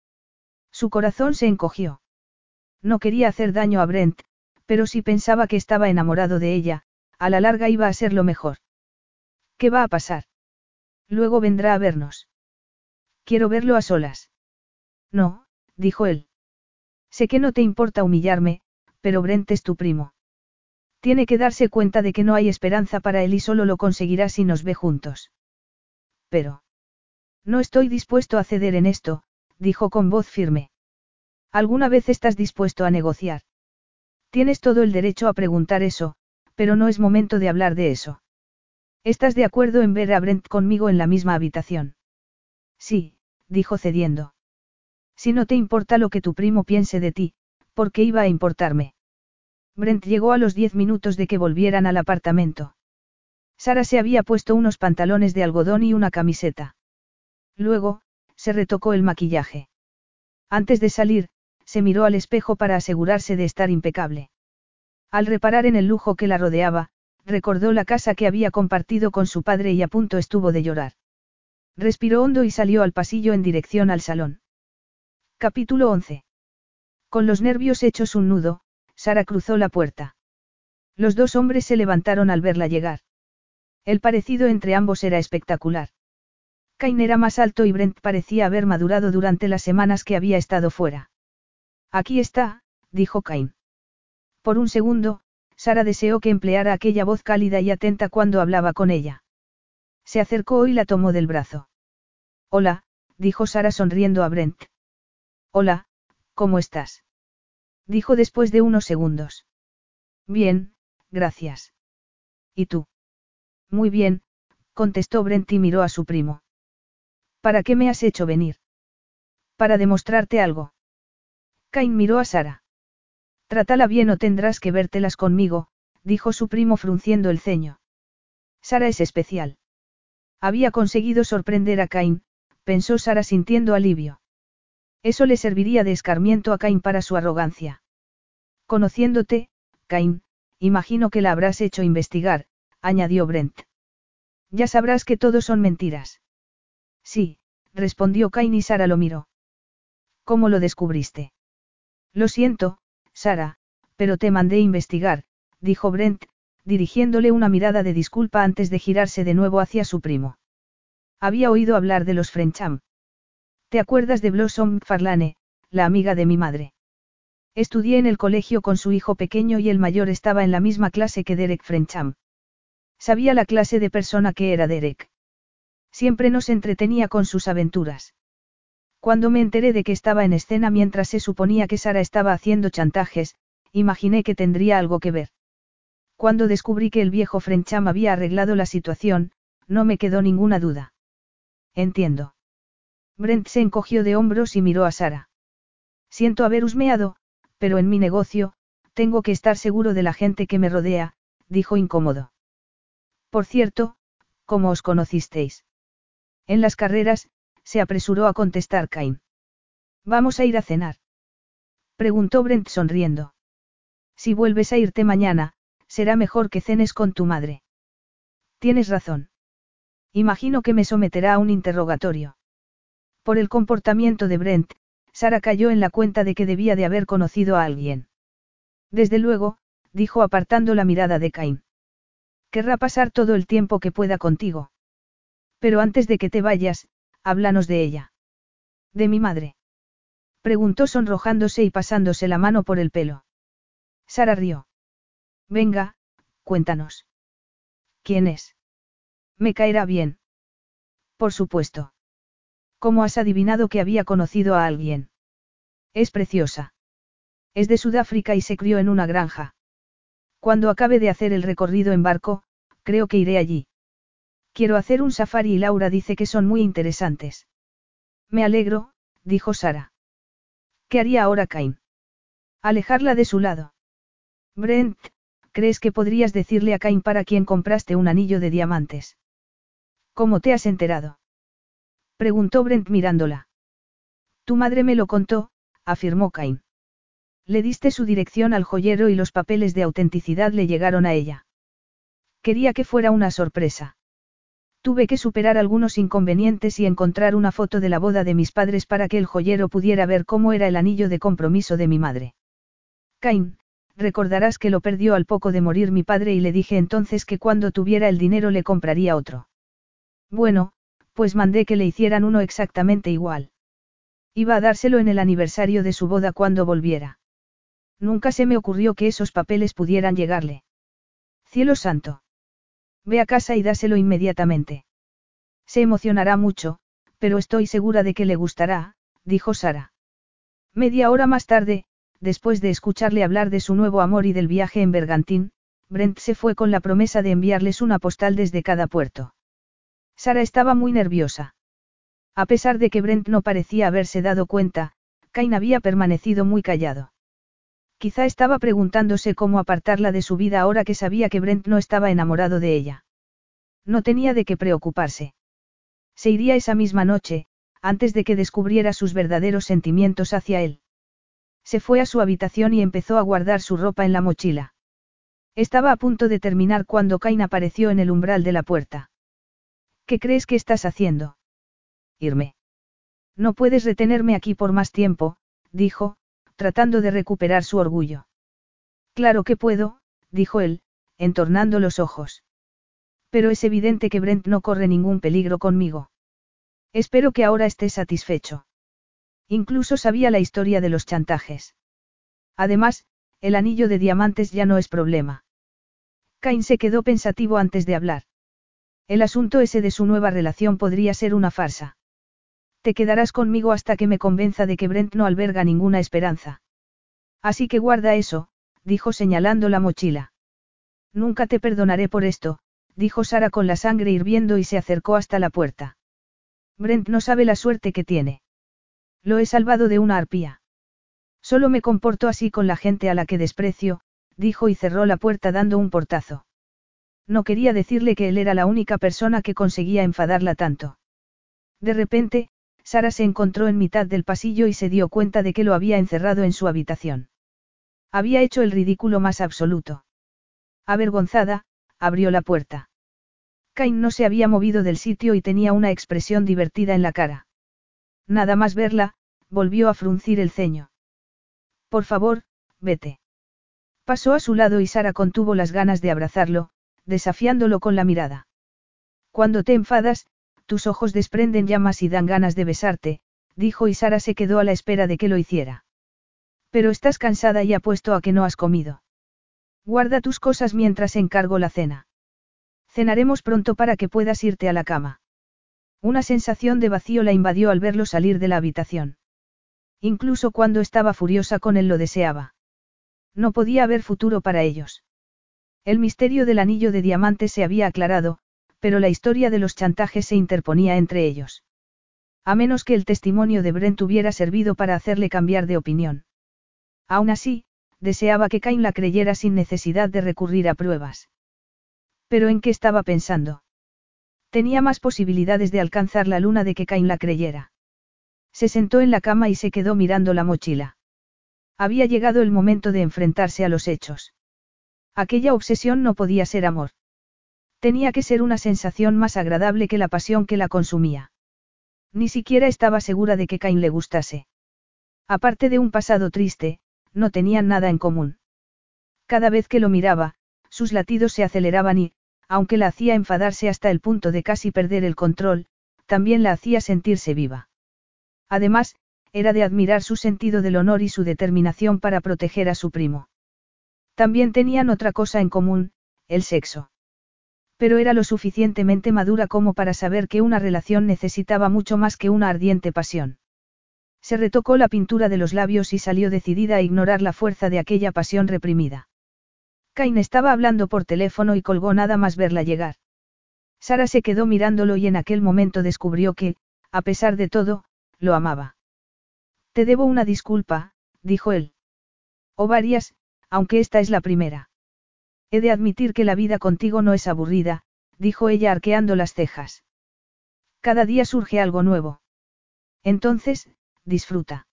A: Su corazón se encogió. No quería hacer daño a Brent, pero si pensaba que estaba enamorado de ella, a la larga iba a ser lo mejor. ¿Qué va a pasar? Luego vendrá a vernos. Quiero verlo a solas. No, dijo él. Sé que no te importa humillarme, pero Brent es tu primo. Tiene que darse cuenta de que no hay esperanza para él y solo lo conseguirá si nos ve juntos. Pero. No estoy dispuesto a ceder en esto, dijo con voz firme. ¿Alguna vez estás dispuesto a negociar? Tienes todo el derecho a preguntar eso, pero no es momento de hablar de eso. ¿Estás de acuerdo en ver a Brent conmigo en la misma habitación? Sí, dijo cediendo. Si no te importa lo que tu primo piense de ti, ¿por qué iba a importarme? Brent llegó a los diez minutos de que volvieran al apartamento. Sara se había puesto unos pantalones de algodón y una camiseta. Luego, se retocó el maquillaje. Antes de salir, se miró al espejo para asegurarse de estar impecable. Al reparar en el lujo que la rodeaba, recordó la casa que había compartido con su padre y a punto estuvo de llorar. Respiró hondo y salió al pasillo en dirección al salón. Capítulo 11. Con los nervios hechos un nudo, Sara cruzó la puerta. Los dos hombres se levantaron al verla llegar. El parecido entre ambos era espectacular. Cain era más alto y Brent parecía haber madurado durante las semanas que había estado fuera. Aquí está, dijo Cain. Por un segundo, Sara deseó que empleara aquella voz cálida y atenta cuando hablaba con ella. Se acercó y la tomó del brazo. Hola, dijo Sara sonriendo a Brent. Hola, ¿cómo estás? Dijo después de unos segundos. Bien, gracias. ¿Y tú? Muy bien, contestó Brent y miró a su primo. ¿Para qué me has hecho venir? Para demostrarte algo. Cain miró a Sara. Trátala bien o tendrás que vértelas conmigo, dijo su primo frunciendo el ceño. Sara es especial. Había conseguido sorprender a Cain, pensó Sara sintiendo alivio. Eso le serviría de escarmiento a Cain para su arrogancia. Conociéndote, Cain, imagino que la habrás hecho investigar, añadió Brent. Ya sabrás que todo son mentiras. Sí, respondió Cain y Sara lo miró. ¿Cómo lo descubriste? Lo siento, Sara, pero te mandé investigar, dijo Brent, dirigiéndole una mirada de disculpa antes de girarse de nuevo hacia su primo. Había oído hablar de los Frencham. ¿Te acuerdas de Blossom Farlane, la amiga de mi madre? Estudié en el colegio con su hijo pequeño y el mayor estaba en la misma clase que Derek Frencham. Sabía la clase de persona que era Derek. Siempre nos entretenía con sus aventuras. Cuando me enteré de que estaba en escena mientras se suponía que Sara estaba haciendo chantajes, imaginé que tendría algo que ver. Cuando descubrí que el viejo Frencham había arreglado la situación, no me quedó ninguna duda. Entiendo. Brent se encogió de hombros y miró a Sara. Siento haber husmeado, pero en mi negocio, tengo que estar seguro de la gente que me rodea, dijo incómodo. Por cierto, ¿cómo os conocisteis? En las carreras, se apresuró a contestar Cain. ¿Vamos a ir a cenar? Preguntó Brent sonriendo. Si vuelves a irte mañana, será mejor que cenes con tu madre. Tienes razón. Imagino que me someterá a un interrogatorio. Por el comportamiento de Brent, Sara cayó en la cuenta de que debía de haber conocido a alguien. Desde luego, dijo apartando la mirada de Cain. Querrá pasar todo el tiempo que pueda contigo. Pero antes de que te vayas, háblanos de ella. ¿De mi madre? Preguntó sonrojándose y pasándose la mano por el pelo. Sara rió. Venga, cuéntanos. ¿Quién es? Me caerá bien. Por supuesto. ¿Cómo has adivinado que había conocido a alguien? Es preciosa. Es de Sudáfrica y se crió en una granja. Cuando acabe de hacer el recorrido en barco, creo que iré allí. Quiero hacer un safari y Laura dice que son muy interesantes. Me alegro, dijo Sara. ¿Qué haría ahora Cain? Alejarla de su lado. Brent, ¿crees que podrías decirle a Cain para quien compraste un anillo de diamantes? ¿Cómo te has enterado? Preguntó Brent mirándola. Tu madre me lo contó, afirmó Cain. Le diste su dirección al joyero y los papeles de autenticidad le llegaron a ella. Quería que fuera una sorpresa. Tuve que superar algunos inconvenientes y encontrar una foto de la boda de mis padres para que el joyero pudiera ver cómo era el anillo de compromiso de mi madre. Cain, recordarás que lo perdió al poco de morir mi padre y le dije entonces que cuando tuviera el dinero le compraría otro. Bueno, pues mandé que le hicieran uno exactamente igual. Iba a dárselo en el aniversario de su boda cuando volviera. Nunca se me ocurrió que esos papeles pudieran llegarle. Cielo santo. Ve a casa y dáselo inmediatamente. Se emocionará mucho, pero estoy segura de que le gustará, dijo Sara. Media hora más tarde, después de escucharle hablar de su nuevo amor y del viaje en Bergantín, Brent se fue con la promesa de enviarles una postal desde cada puerto. Sara estaba muy nerviosa. A pesar de que Brent no parecía haberse dado cuenta, Cain había permanecido muy callado. Quizá estaba preguntándose cómo apartarla de su vida ahora que sabía que Brent no estaba enamorado de ella. No tenía de qué preocuparse. Se iría esa misma noche, antes de que descubriera sus verdaderos sentimientos hacia él. Se fue a su habitación y empezó a guardar su ropa en la mochila. Estaba a punto de terminar cuando Cain apareció en el umbral de la puerta. ¿Qué crees que estás haciendo? Irme. No puedes retenerme aquí por más tiempo, dijo, tratando de recuperar su orgullo. Claro que puedo, dijo él, entornando los ojos. Pero es evidente que Brent no corre ningún peligro conmigo. Espero que ahora esté satisfecho. Incluso sabía la historia de los chantajes. Además, el anillo de diamantes ya no es problema. Cain se quedó pensativo antes de hablar. El asunto ese de su nueva relación podría ser una farsa. Te quedarás conmigo hasta que me convenza de que Brent no alberga ninguna esperanza. Así que guarda eso, dijo señalando la mochila. Nunca te perdonaré por esto, dijo Sara con la sangre hirviendo y se acercó hasta la puerta. Brent no sabe la suerte que tiene. Lo he salvado de una arpía. Solo me comporto así con la gente a la que desprecio, dijo y cerró la puerta dando un portazo. No quería decirle que él era la única persona que conseguía enfadarla tanto. De repente, Sara se encontró en mitad del pasillo y se dio cuenta de que lo había encerrado en su habitación. Había hecho el ridículo más absoluto. Avergonzada, abrió la puerta. Cain no se había movido del sitio y tenía una expresión divertida en la cara. Nada más verla, volvió a fruncir el ceño. Por favor, vete. Pasó a su lado y Sara contuvo las ganas de abrazarlo, desafiándolo con la mirada. Cuando te enfadas, tus ojos desprenden llamas y dan ganas de besarte, dijo y Sara se quedó a la espera de que lo hiciera. Pero estás cansada y apuesto a que no has comido. Guarda tus cosas mientras encargo la cena. Cenaremos pronto para que puedas irte a la cama. Una sensación de vacío la invadió al verlo salir de la habitación. Incluso cuando estaba furiosa con él lo deseaba. No podía haber futuro para ellos. El misterio del anillo de diamantes se había aclarado, pero la historia de los chantajes se interponía entre ellos. A menos que el testimonio de Brent hubiera servido para hacerle cambiar de opinión. Aún así, deseaba que Cain la creyera sin necesidad de recurrir a pruebas. Pero ¿en qué estaba pensando? Tenía más posibilidades de alcanzar la luna de que Cain la creyera. Se sentó en la cama y se quedó mirando la mochila. Había llegado el momento de enfrentarse a los hechos. Aquella obsesión no podía ser amor. Tenía que ser una sensación más agradable que la pasión que la consumía. Ni siquiera estaba segura de que Cain le gustase. Aparte de un pasado triste, no tenían nada en común. Cada vez que lo miraba, sus latidos se aceleraban y, aunque la hacía enfadarse hasta el punto de casi perder el control, también la hacía sentirse viva. Además, era de admirar su sentido del honor y su determinación para proteger a su primo. También tenían otra cosa en común, el sexo. Pero era lo suficientemente madura como para saber que una relación necesitaba mucho más que una ardiente pasión. Se retocó la pintura de los labios y salió decidida a ignorar la fuerza de aquella pasión reprimida. Cain estaba hablando por teléfono y colgó nada más verla llegar. Sara se quedó mirándolo y en aquel momento descubrió que, a pesar de todo, lo amaba. Te debo una disculpa, dijo él. O varias, aunque esta es la primera. He de admitir que la vida contigo no es aburrida, dijo ella arqueando las cejas. Cada día surge algo nuevo. Entonces, disfruta.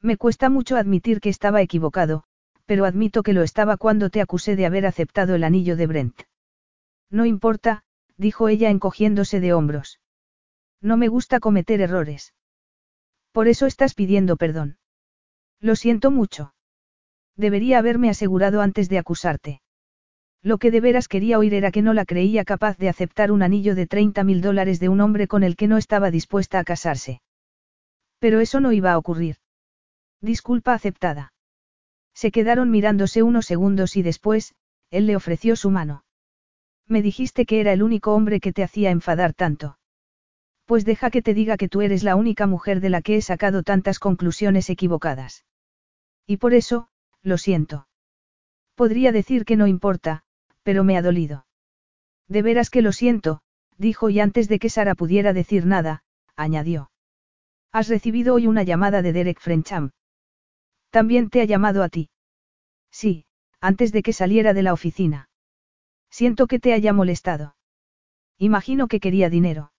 A: Me cuesta mucho admitir que estaba equivocado, pero admito que lo estaba cuando te acusé de haber aceptado el anillo de Brent. No importa, dijo ella encogiéndose de hombros. No me gusta cometer errores. Por eso estás pidiendo perdón. Lo siento mucho. Debería haberme asegurado antes de acusarte. Lo que de veras quería oír era que no la creía capaz de aceptar un anillo de 30 mil dólares de un hombre con el que no estaba dispuesta a casarse. Pero eso no iba a ocurrir. Disculpa aceptada. Se quedaron mirándose unos segundos y después, él le ofreció su mano. Me dijiste que era el único hombre que te hacía enfadar tanto. Pues deja que te diga que tú eres la única mujer de la que he sacado tantas conclusiones equivocadas. Y por eso, lo siento. Podría decir que no importa, pero me ha dolido. De veras que lo siento, dijo y antes de que Sara pudiera decir nada, añadió. Has recibido hoy una llamada de Derek Frencham. También te ha llamado a ti. Sí, antes de que saliera de la oficina. Siento que te haya molestado. Imagino que quería dinero.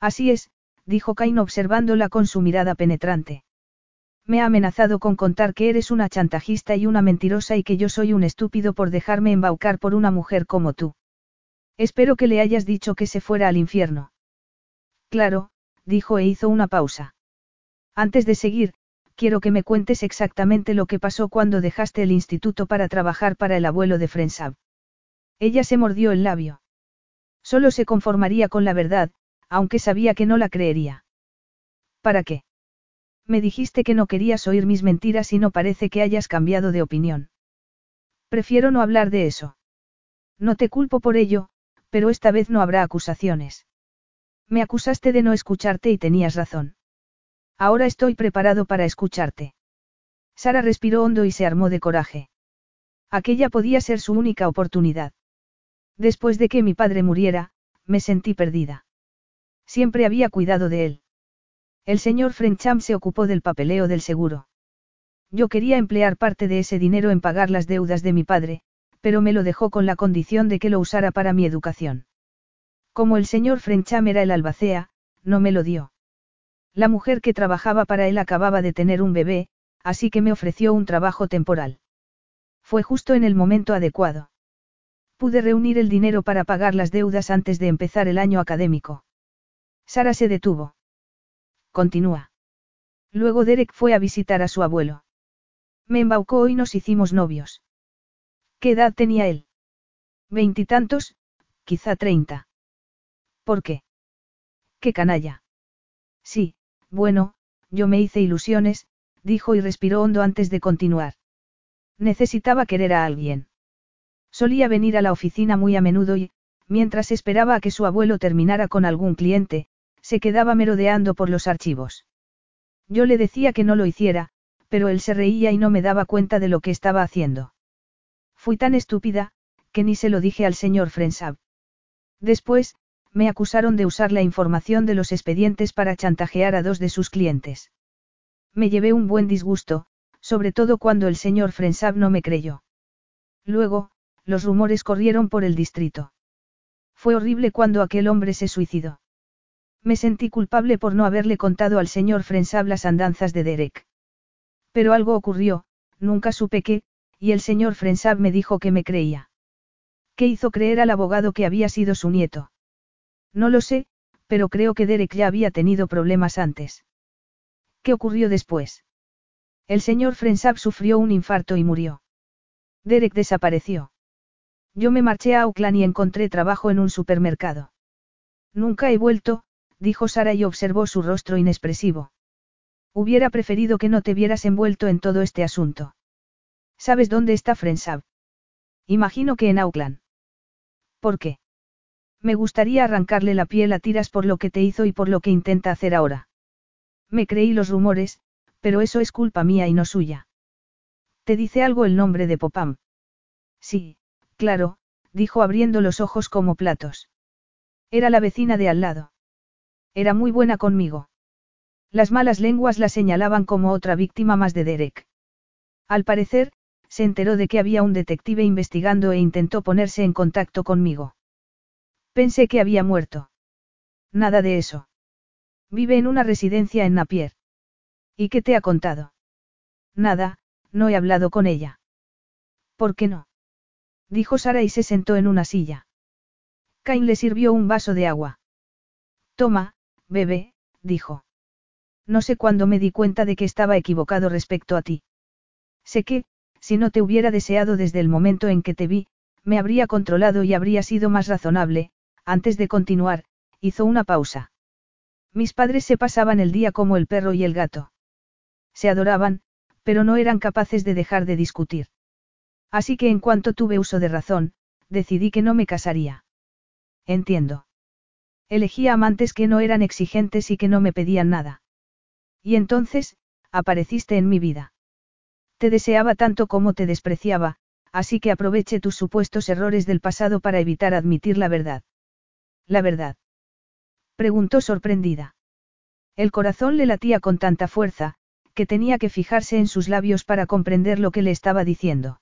A: Así es, dijo Cain observándola con su mirada penetrante. Me ha amenazado con contar que eres una chantajista y una mentirosa y que yo soy un estúpido por dejarme embaucar por una mujer como tú. Espero que le hayas dicho que se fuera al infierno. Claro, dijo e hizo una pausa. Antes de seguir, quiero que me cuentes exactamente lo que pasó cuando dejaste el instituto para trabajar para el abuelo de Frensab. Ella se mordió el labio. Solo se conformaría con la verdad, aunque sabía que no la creería. ¿Para qué? Me dijiste que no querías oír mis mentiras y no parece que hayas cambiado de opinión. Prefiero no hablar de eso. No te culpo por ello, pero esta vez no habrá acusaciones. Me acusaste de no escucharte y tenías razón. Ahora estoy preparado para escucharte. Sara respiró hondo y se armó de coraje. Aquella podía ser su única oportunidad. Después de que mi padre muriera, me sentí perdida. Siempre había cuidado de él. El señor Frencham se ocupó del papeleo del seguro. Yo quería emplear parte de ese dinero en pagar las deudas de mi padre, pero me lo dejó con la condición de que lo usara para mi educación. Como el señor Frencham era el albacea, no me lo dio. La mujer que trabajaba para él acababa de tener un bebé, así que me ofreció un trabajo temporal. Fue justo en el momento adecuado. Pude reunir el dinero para pagar las deudas antes de empezar el año académico. Sara se detuvo. Continúa. Luego Derek fue a visitar a su abuelo. Me embaucó y nos hicimos novios. ¿Qué edad tenía él? Veintitantos, quizá treinta. ¿Por qué? ¡Qué canalla! Sí, bueno, yo me hice ilusiones, dijo y respiró hondo antes de continuar. Necesitaba querer a alguien. Solía venir a la oficina muy a menudo y, mientras esperaba a que su abuelo terminara con algún cliente, Se quedaba merodeando por los archivos. Yo le decía que no lo hiciera, pero él se reía y no me daba cuenta de lo que estaba haciendo. Fui tan estúpida, que ni se lo dije al señor Frensab. Después, me acusaron de usar la información de los expedientes para chantajear a dos de sus clientes. Me llevé un buen disgusto, sobre todo cuando el señor Frensab no me creyó. Luego, los rumores corrieron por el distrito. Fue horrible cuando aquel hombre se suicidó. Me sentí culpable por no haberle contado al señor Frensab las andanzas de Derek. Pero algo ocurrió, nunca supe qué, y el señor Frensab me dijo que me creía. ¿Qué hizo creer al abogado que había sido su nieto? No lo sé, pero creo que Derek ya había tenido problemas antes. ¿Qué ocurrió después? El señor Frensab sufrió un infarto y murió. Derek desapareció. Yo me marché a Auckland y encontré trabajo en un supermercado. Nunca he vuelto, dijo Sara y observó su rostro inexpresivo. Hubiera preferido que no te vieras envuelto en todo este asunto. ¿Sabes dónde está Frensab? Imagino que en Auckland. ¿Por qué? Me gustaría arrancarle la piel a tiras por lo que te hizo y por lo que intenta hacer ahora. Me creí los rumores, pero eso es culpa mía y no suya. ¿Te dice algo el nombre de Popam? Sí, claro, dijo abriendo los ojos como platos. Era la vecina de al lado. Era muy buena conmigo. Las malas lenguas la señalaban como otra víctima más de Derek. Al parecer, se enteró de que había un detective investigando e intentó ponerse en contacto conmigo. Pensé que había muerto. Nada de eso. Vive en una residencia en Napier. ¿Y qué te ha contado? Nada, no he hablado con ella. ¿Por qué no? Dijo Sara y se sentó en una silla. Cain le sirvió un vaso de agua. Toma, bebé, dijo. No sé cuándo me di cuenta de que estaba equivocado respecto a ti. Sé que, si no te hubiera deseado desde el momento en que te vi, me habría controlado y habría sido más razonable, antes de continuar, hizo una pausa. Mis padres se pasaban el día como el perro y el gato. Se adoraban, pero no eran capaces de dejar de discutir. Así que en cuanto tuve uso de razón, decidí que no me casaría. Entiendo. Elegía amantes que no eran exigentes y que no me pedían nada. Y entonces, apareciste en mi vida. Te deseaba tanto como te despreciaba, así que aproveche tus supuestos errores del pasado para evitar admitir la verdad. ¿La verdad? Preguntó sorprendida. El corazón le latía con tanta fuerza, que tenía que fijarse en sus labios para comprender lo que le estaba diciendo.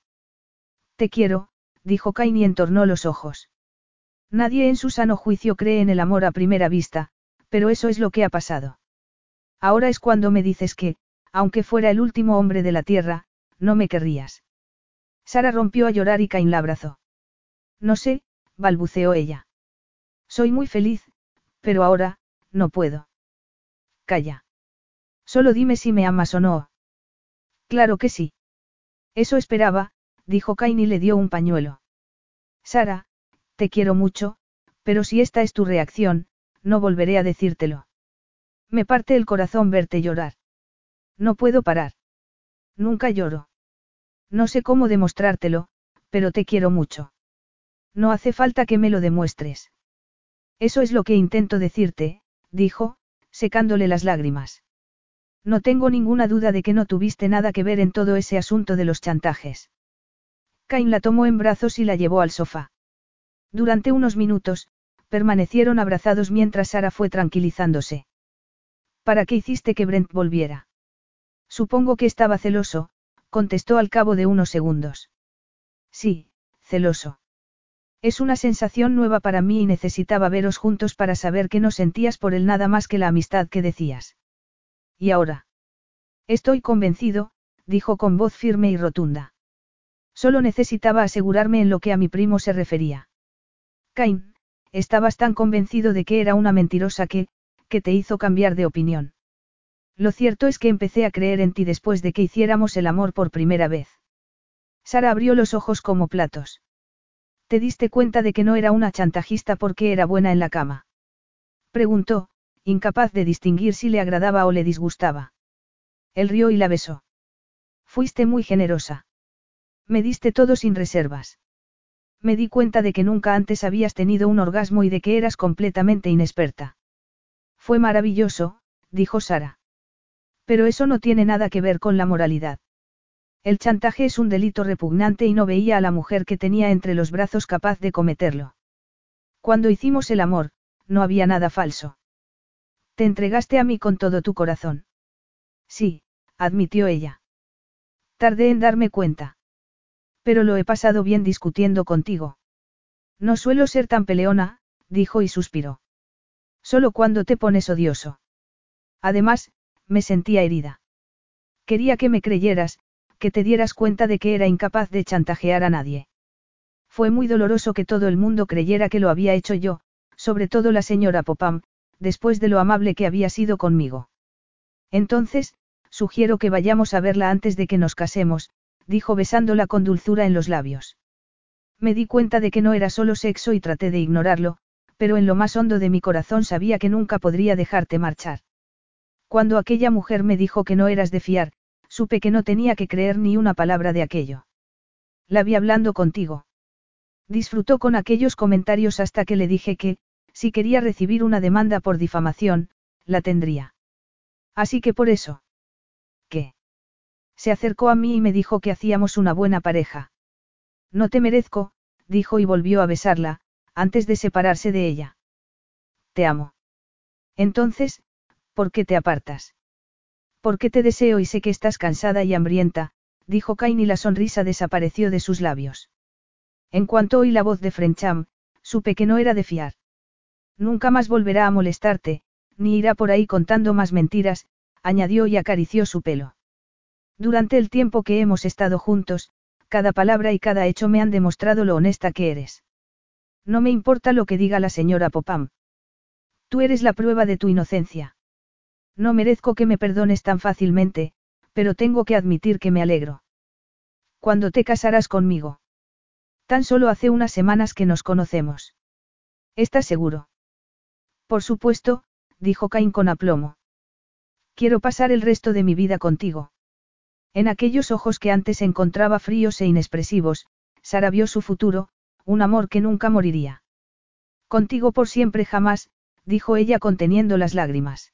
A: Te quiero, dijo Cain y entornó los ojos. Nadie en su sano juicio cree en el amor a primera vista, pero eso es lo que ha pasado. Ahora es cuando me dices que, aunque fuera el último hombre de la tierra, no me querrías. Sara rompió a llorar y Cain la abrazó. No sé, balbuceó ella. Soy muy feliz, pero ahora, no puedo. Calla. Solo dime si me amas o no. Claro que sí. Eso esperaba, dijo Cain y le dio un pañuelo. Sara, te quiero mucho, pero si esta es tu reacción, no volveré a decírtelo. Me parte el corazón verte llorar. No puedo parar. Nunca lloro. No sé cómo demostrártelo, pero te quiero mucho. No hace falta que me lo demuestres. Eso es lo que intento decirte, dijo, secándole las lágrimas. No tengo ninguna duda de que no tuviste nada que ver en todo ese asunto de los chantajes. Cain la tomó en brazos y la llevó al sofá. Durante unos minutos, permanecieron abrazados mientras Sara fue tranquilizándose. ¿Para qué hiciste que Brent volviera? Supongo que estaba celoso, contestó al cabo de unos segundos. Sí, celoso. Es una sensación nueva para mí y necesitaba veros juntos para saber que no sentías por él nada más que la amistad que decías. ¿Y ahora? Estoy convencido, dijo con voz firme y rotunda. Solo necesitaba asegurarme en lo que a mi primo se refería. Cain, estabas tan convencido de que era una mentirosa que, que te hizo cambiar de opinión. Lo cierto es que empecé a creer en ti después de que hiciéramos el amor por primera vez. Sara abrió los ojos como platos. ¿Te diste cuenta de que no era una chantajista porque era buena en la cama? Preguntó, incapaz de distinguir si le agradaba o le disgustaba. Él rió y la besó. Fuiste muy generosa. Me diste todo sin reservas. Me di cuenta de que nunca antes habías tenido un orgasmo y de que eras completamente inexperta. Fue maravilloso, dijo Sara. Pero eso no tiene nada que ver con la moralidad. El chantaje es un delito repugnante y no veía a la mujer que tenía entre los brazos capaz de cometerlo. Cuando hicimos el amor, no había nada falso. Te entregaste a mí con todo tu corazón. Sí, admitió ella. Tardé en darme cuenta. Pero lo he pasado bien discutiendo contigo. No suelo ser tan peleona, dijo y suspiró. Solo cuando te pones odioso. Además, me sentía herida. Quería que me creyeras, que te dieras cuenta de que era incapaz de chantajear a nadie. Fue muy doloroso que todo el mundo creyera que lo había hecho yo, sobre todo la señora Popam, después de lo amable que había sido conmigo. Entonces, sugiero que vayamos a verla antes de que nos casemos, dijo besándola con dulzura en los labios. Me di cuenta de que no era solo sexo y traté de ignorarlo, pero en lo más hondo de mi corazón sabía que nunca podría dejarte marchar. Cuando aquella mujer me dijo que no eras de fiar, supe que no tenía que creer ni una palabra de aquello. La vi hablando contigo. Disfrutó con aquellos comentarios hasta que le dije que, si quería recibir una demanda por difamación, la tendría. Así que por eso. ¿Qué? Se acercó a mí y me dijo que hacíamos una buena pareja. No te merezco, dijo y volvió a besarla, antes de separarse de ella. Te amo. Entonces, ¿por qué te apartas? Porque te deseo y sé que estás cansada y hambrienta, dijo Cain y la sonrisa desapareció de sus labios. En cuanto oí la voz de Frencham, supe que no era de fiar. Nunca más volverá a molestarte, ni irá por ahí contando más mentiras, añadió y acarició su pelo. Durante el tiempo que hemos estado juntos, cada palabra y cada hecho me han demostrado lo honesta que eres. No me importa lo que diga la señora Popam. Tú eres la prueba de tu inocencia. No merezco que me perdones tan fácilmente, pero tengo que admitir que me alegro. ¿Cuándo te casarás conmigo? Tan solo hace unas semanas que nos conocemos. ¿Estás seguro? Por supuesto, dijo Cain con aplomo. Quiero pasar el resto de mi vida contigo. En aquellos ojos que antes encontraba fríos e inexpresivos, Sara vio su futuro, un amor que nunca moriría. Contigo por siempre jamás, dijo ella conteniendo las lágrimas.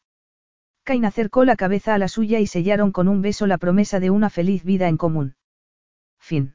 A: Cain acercó la cabeza a la suya y sellaron con un beso la promesa de una feliz vida en común. Fin.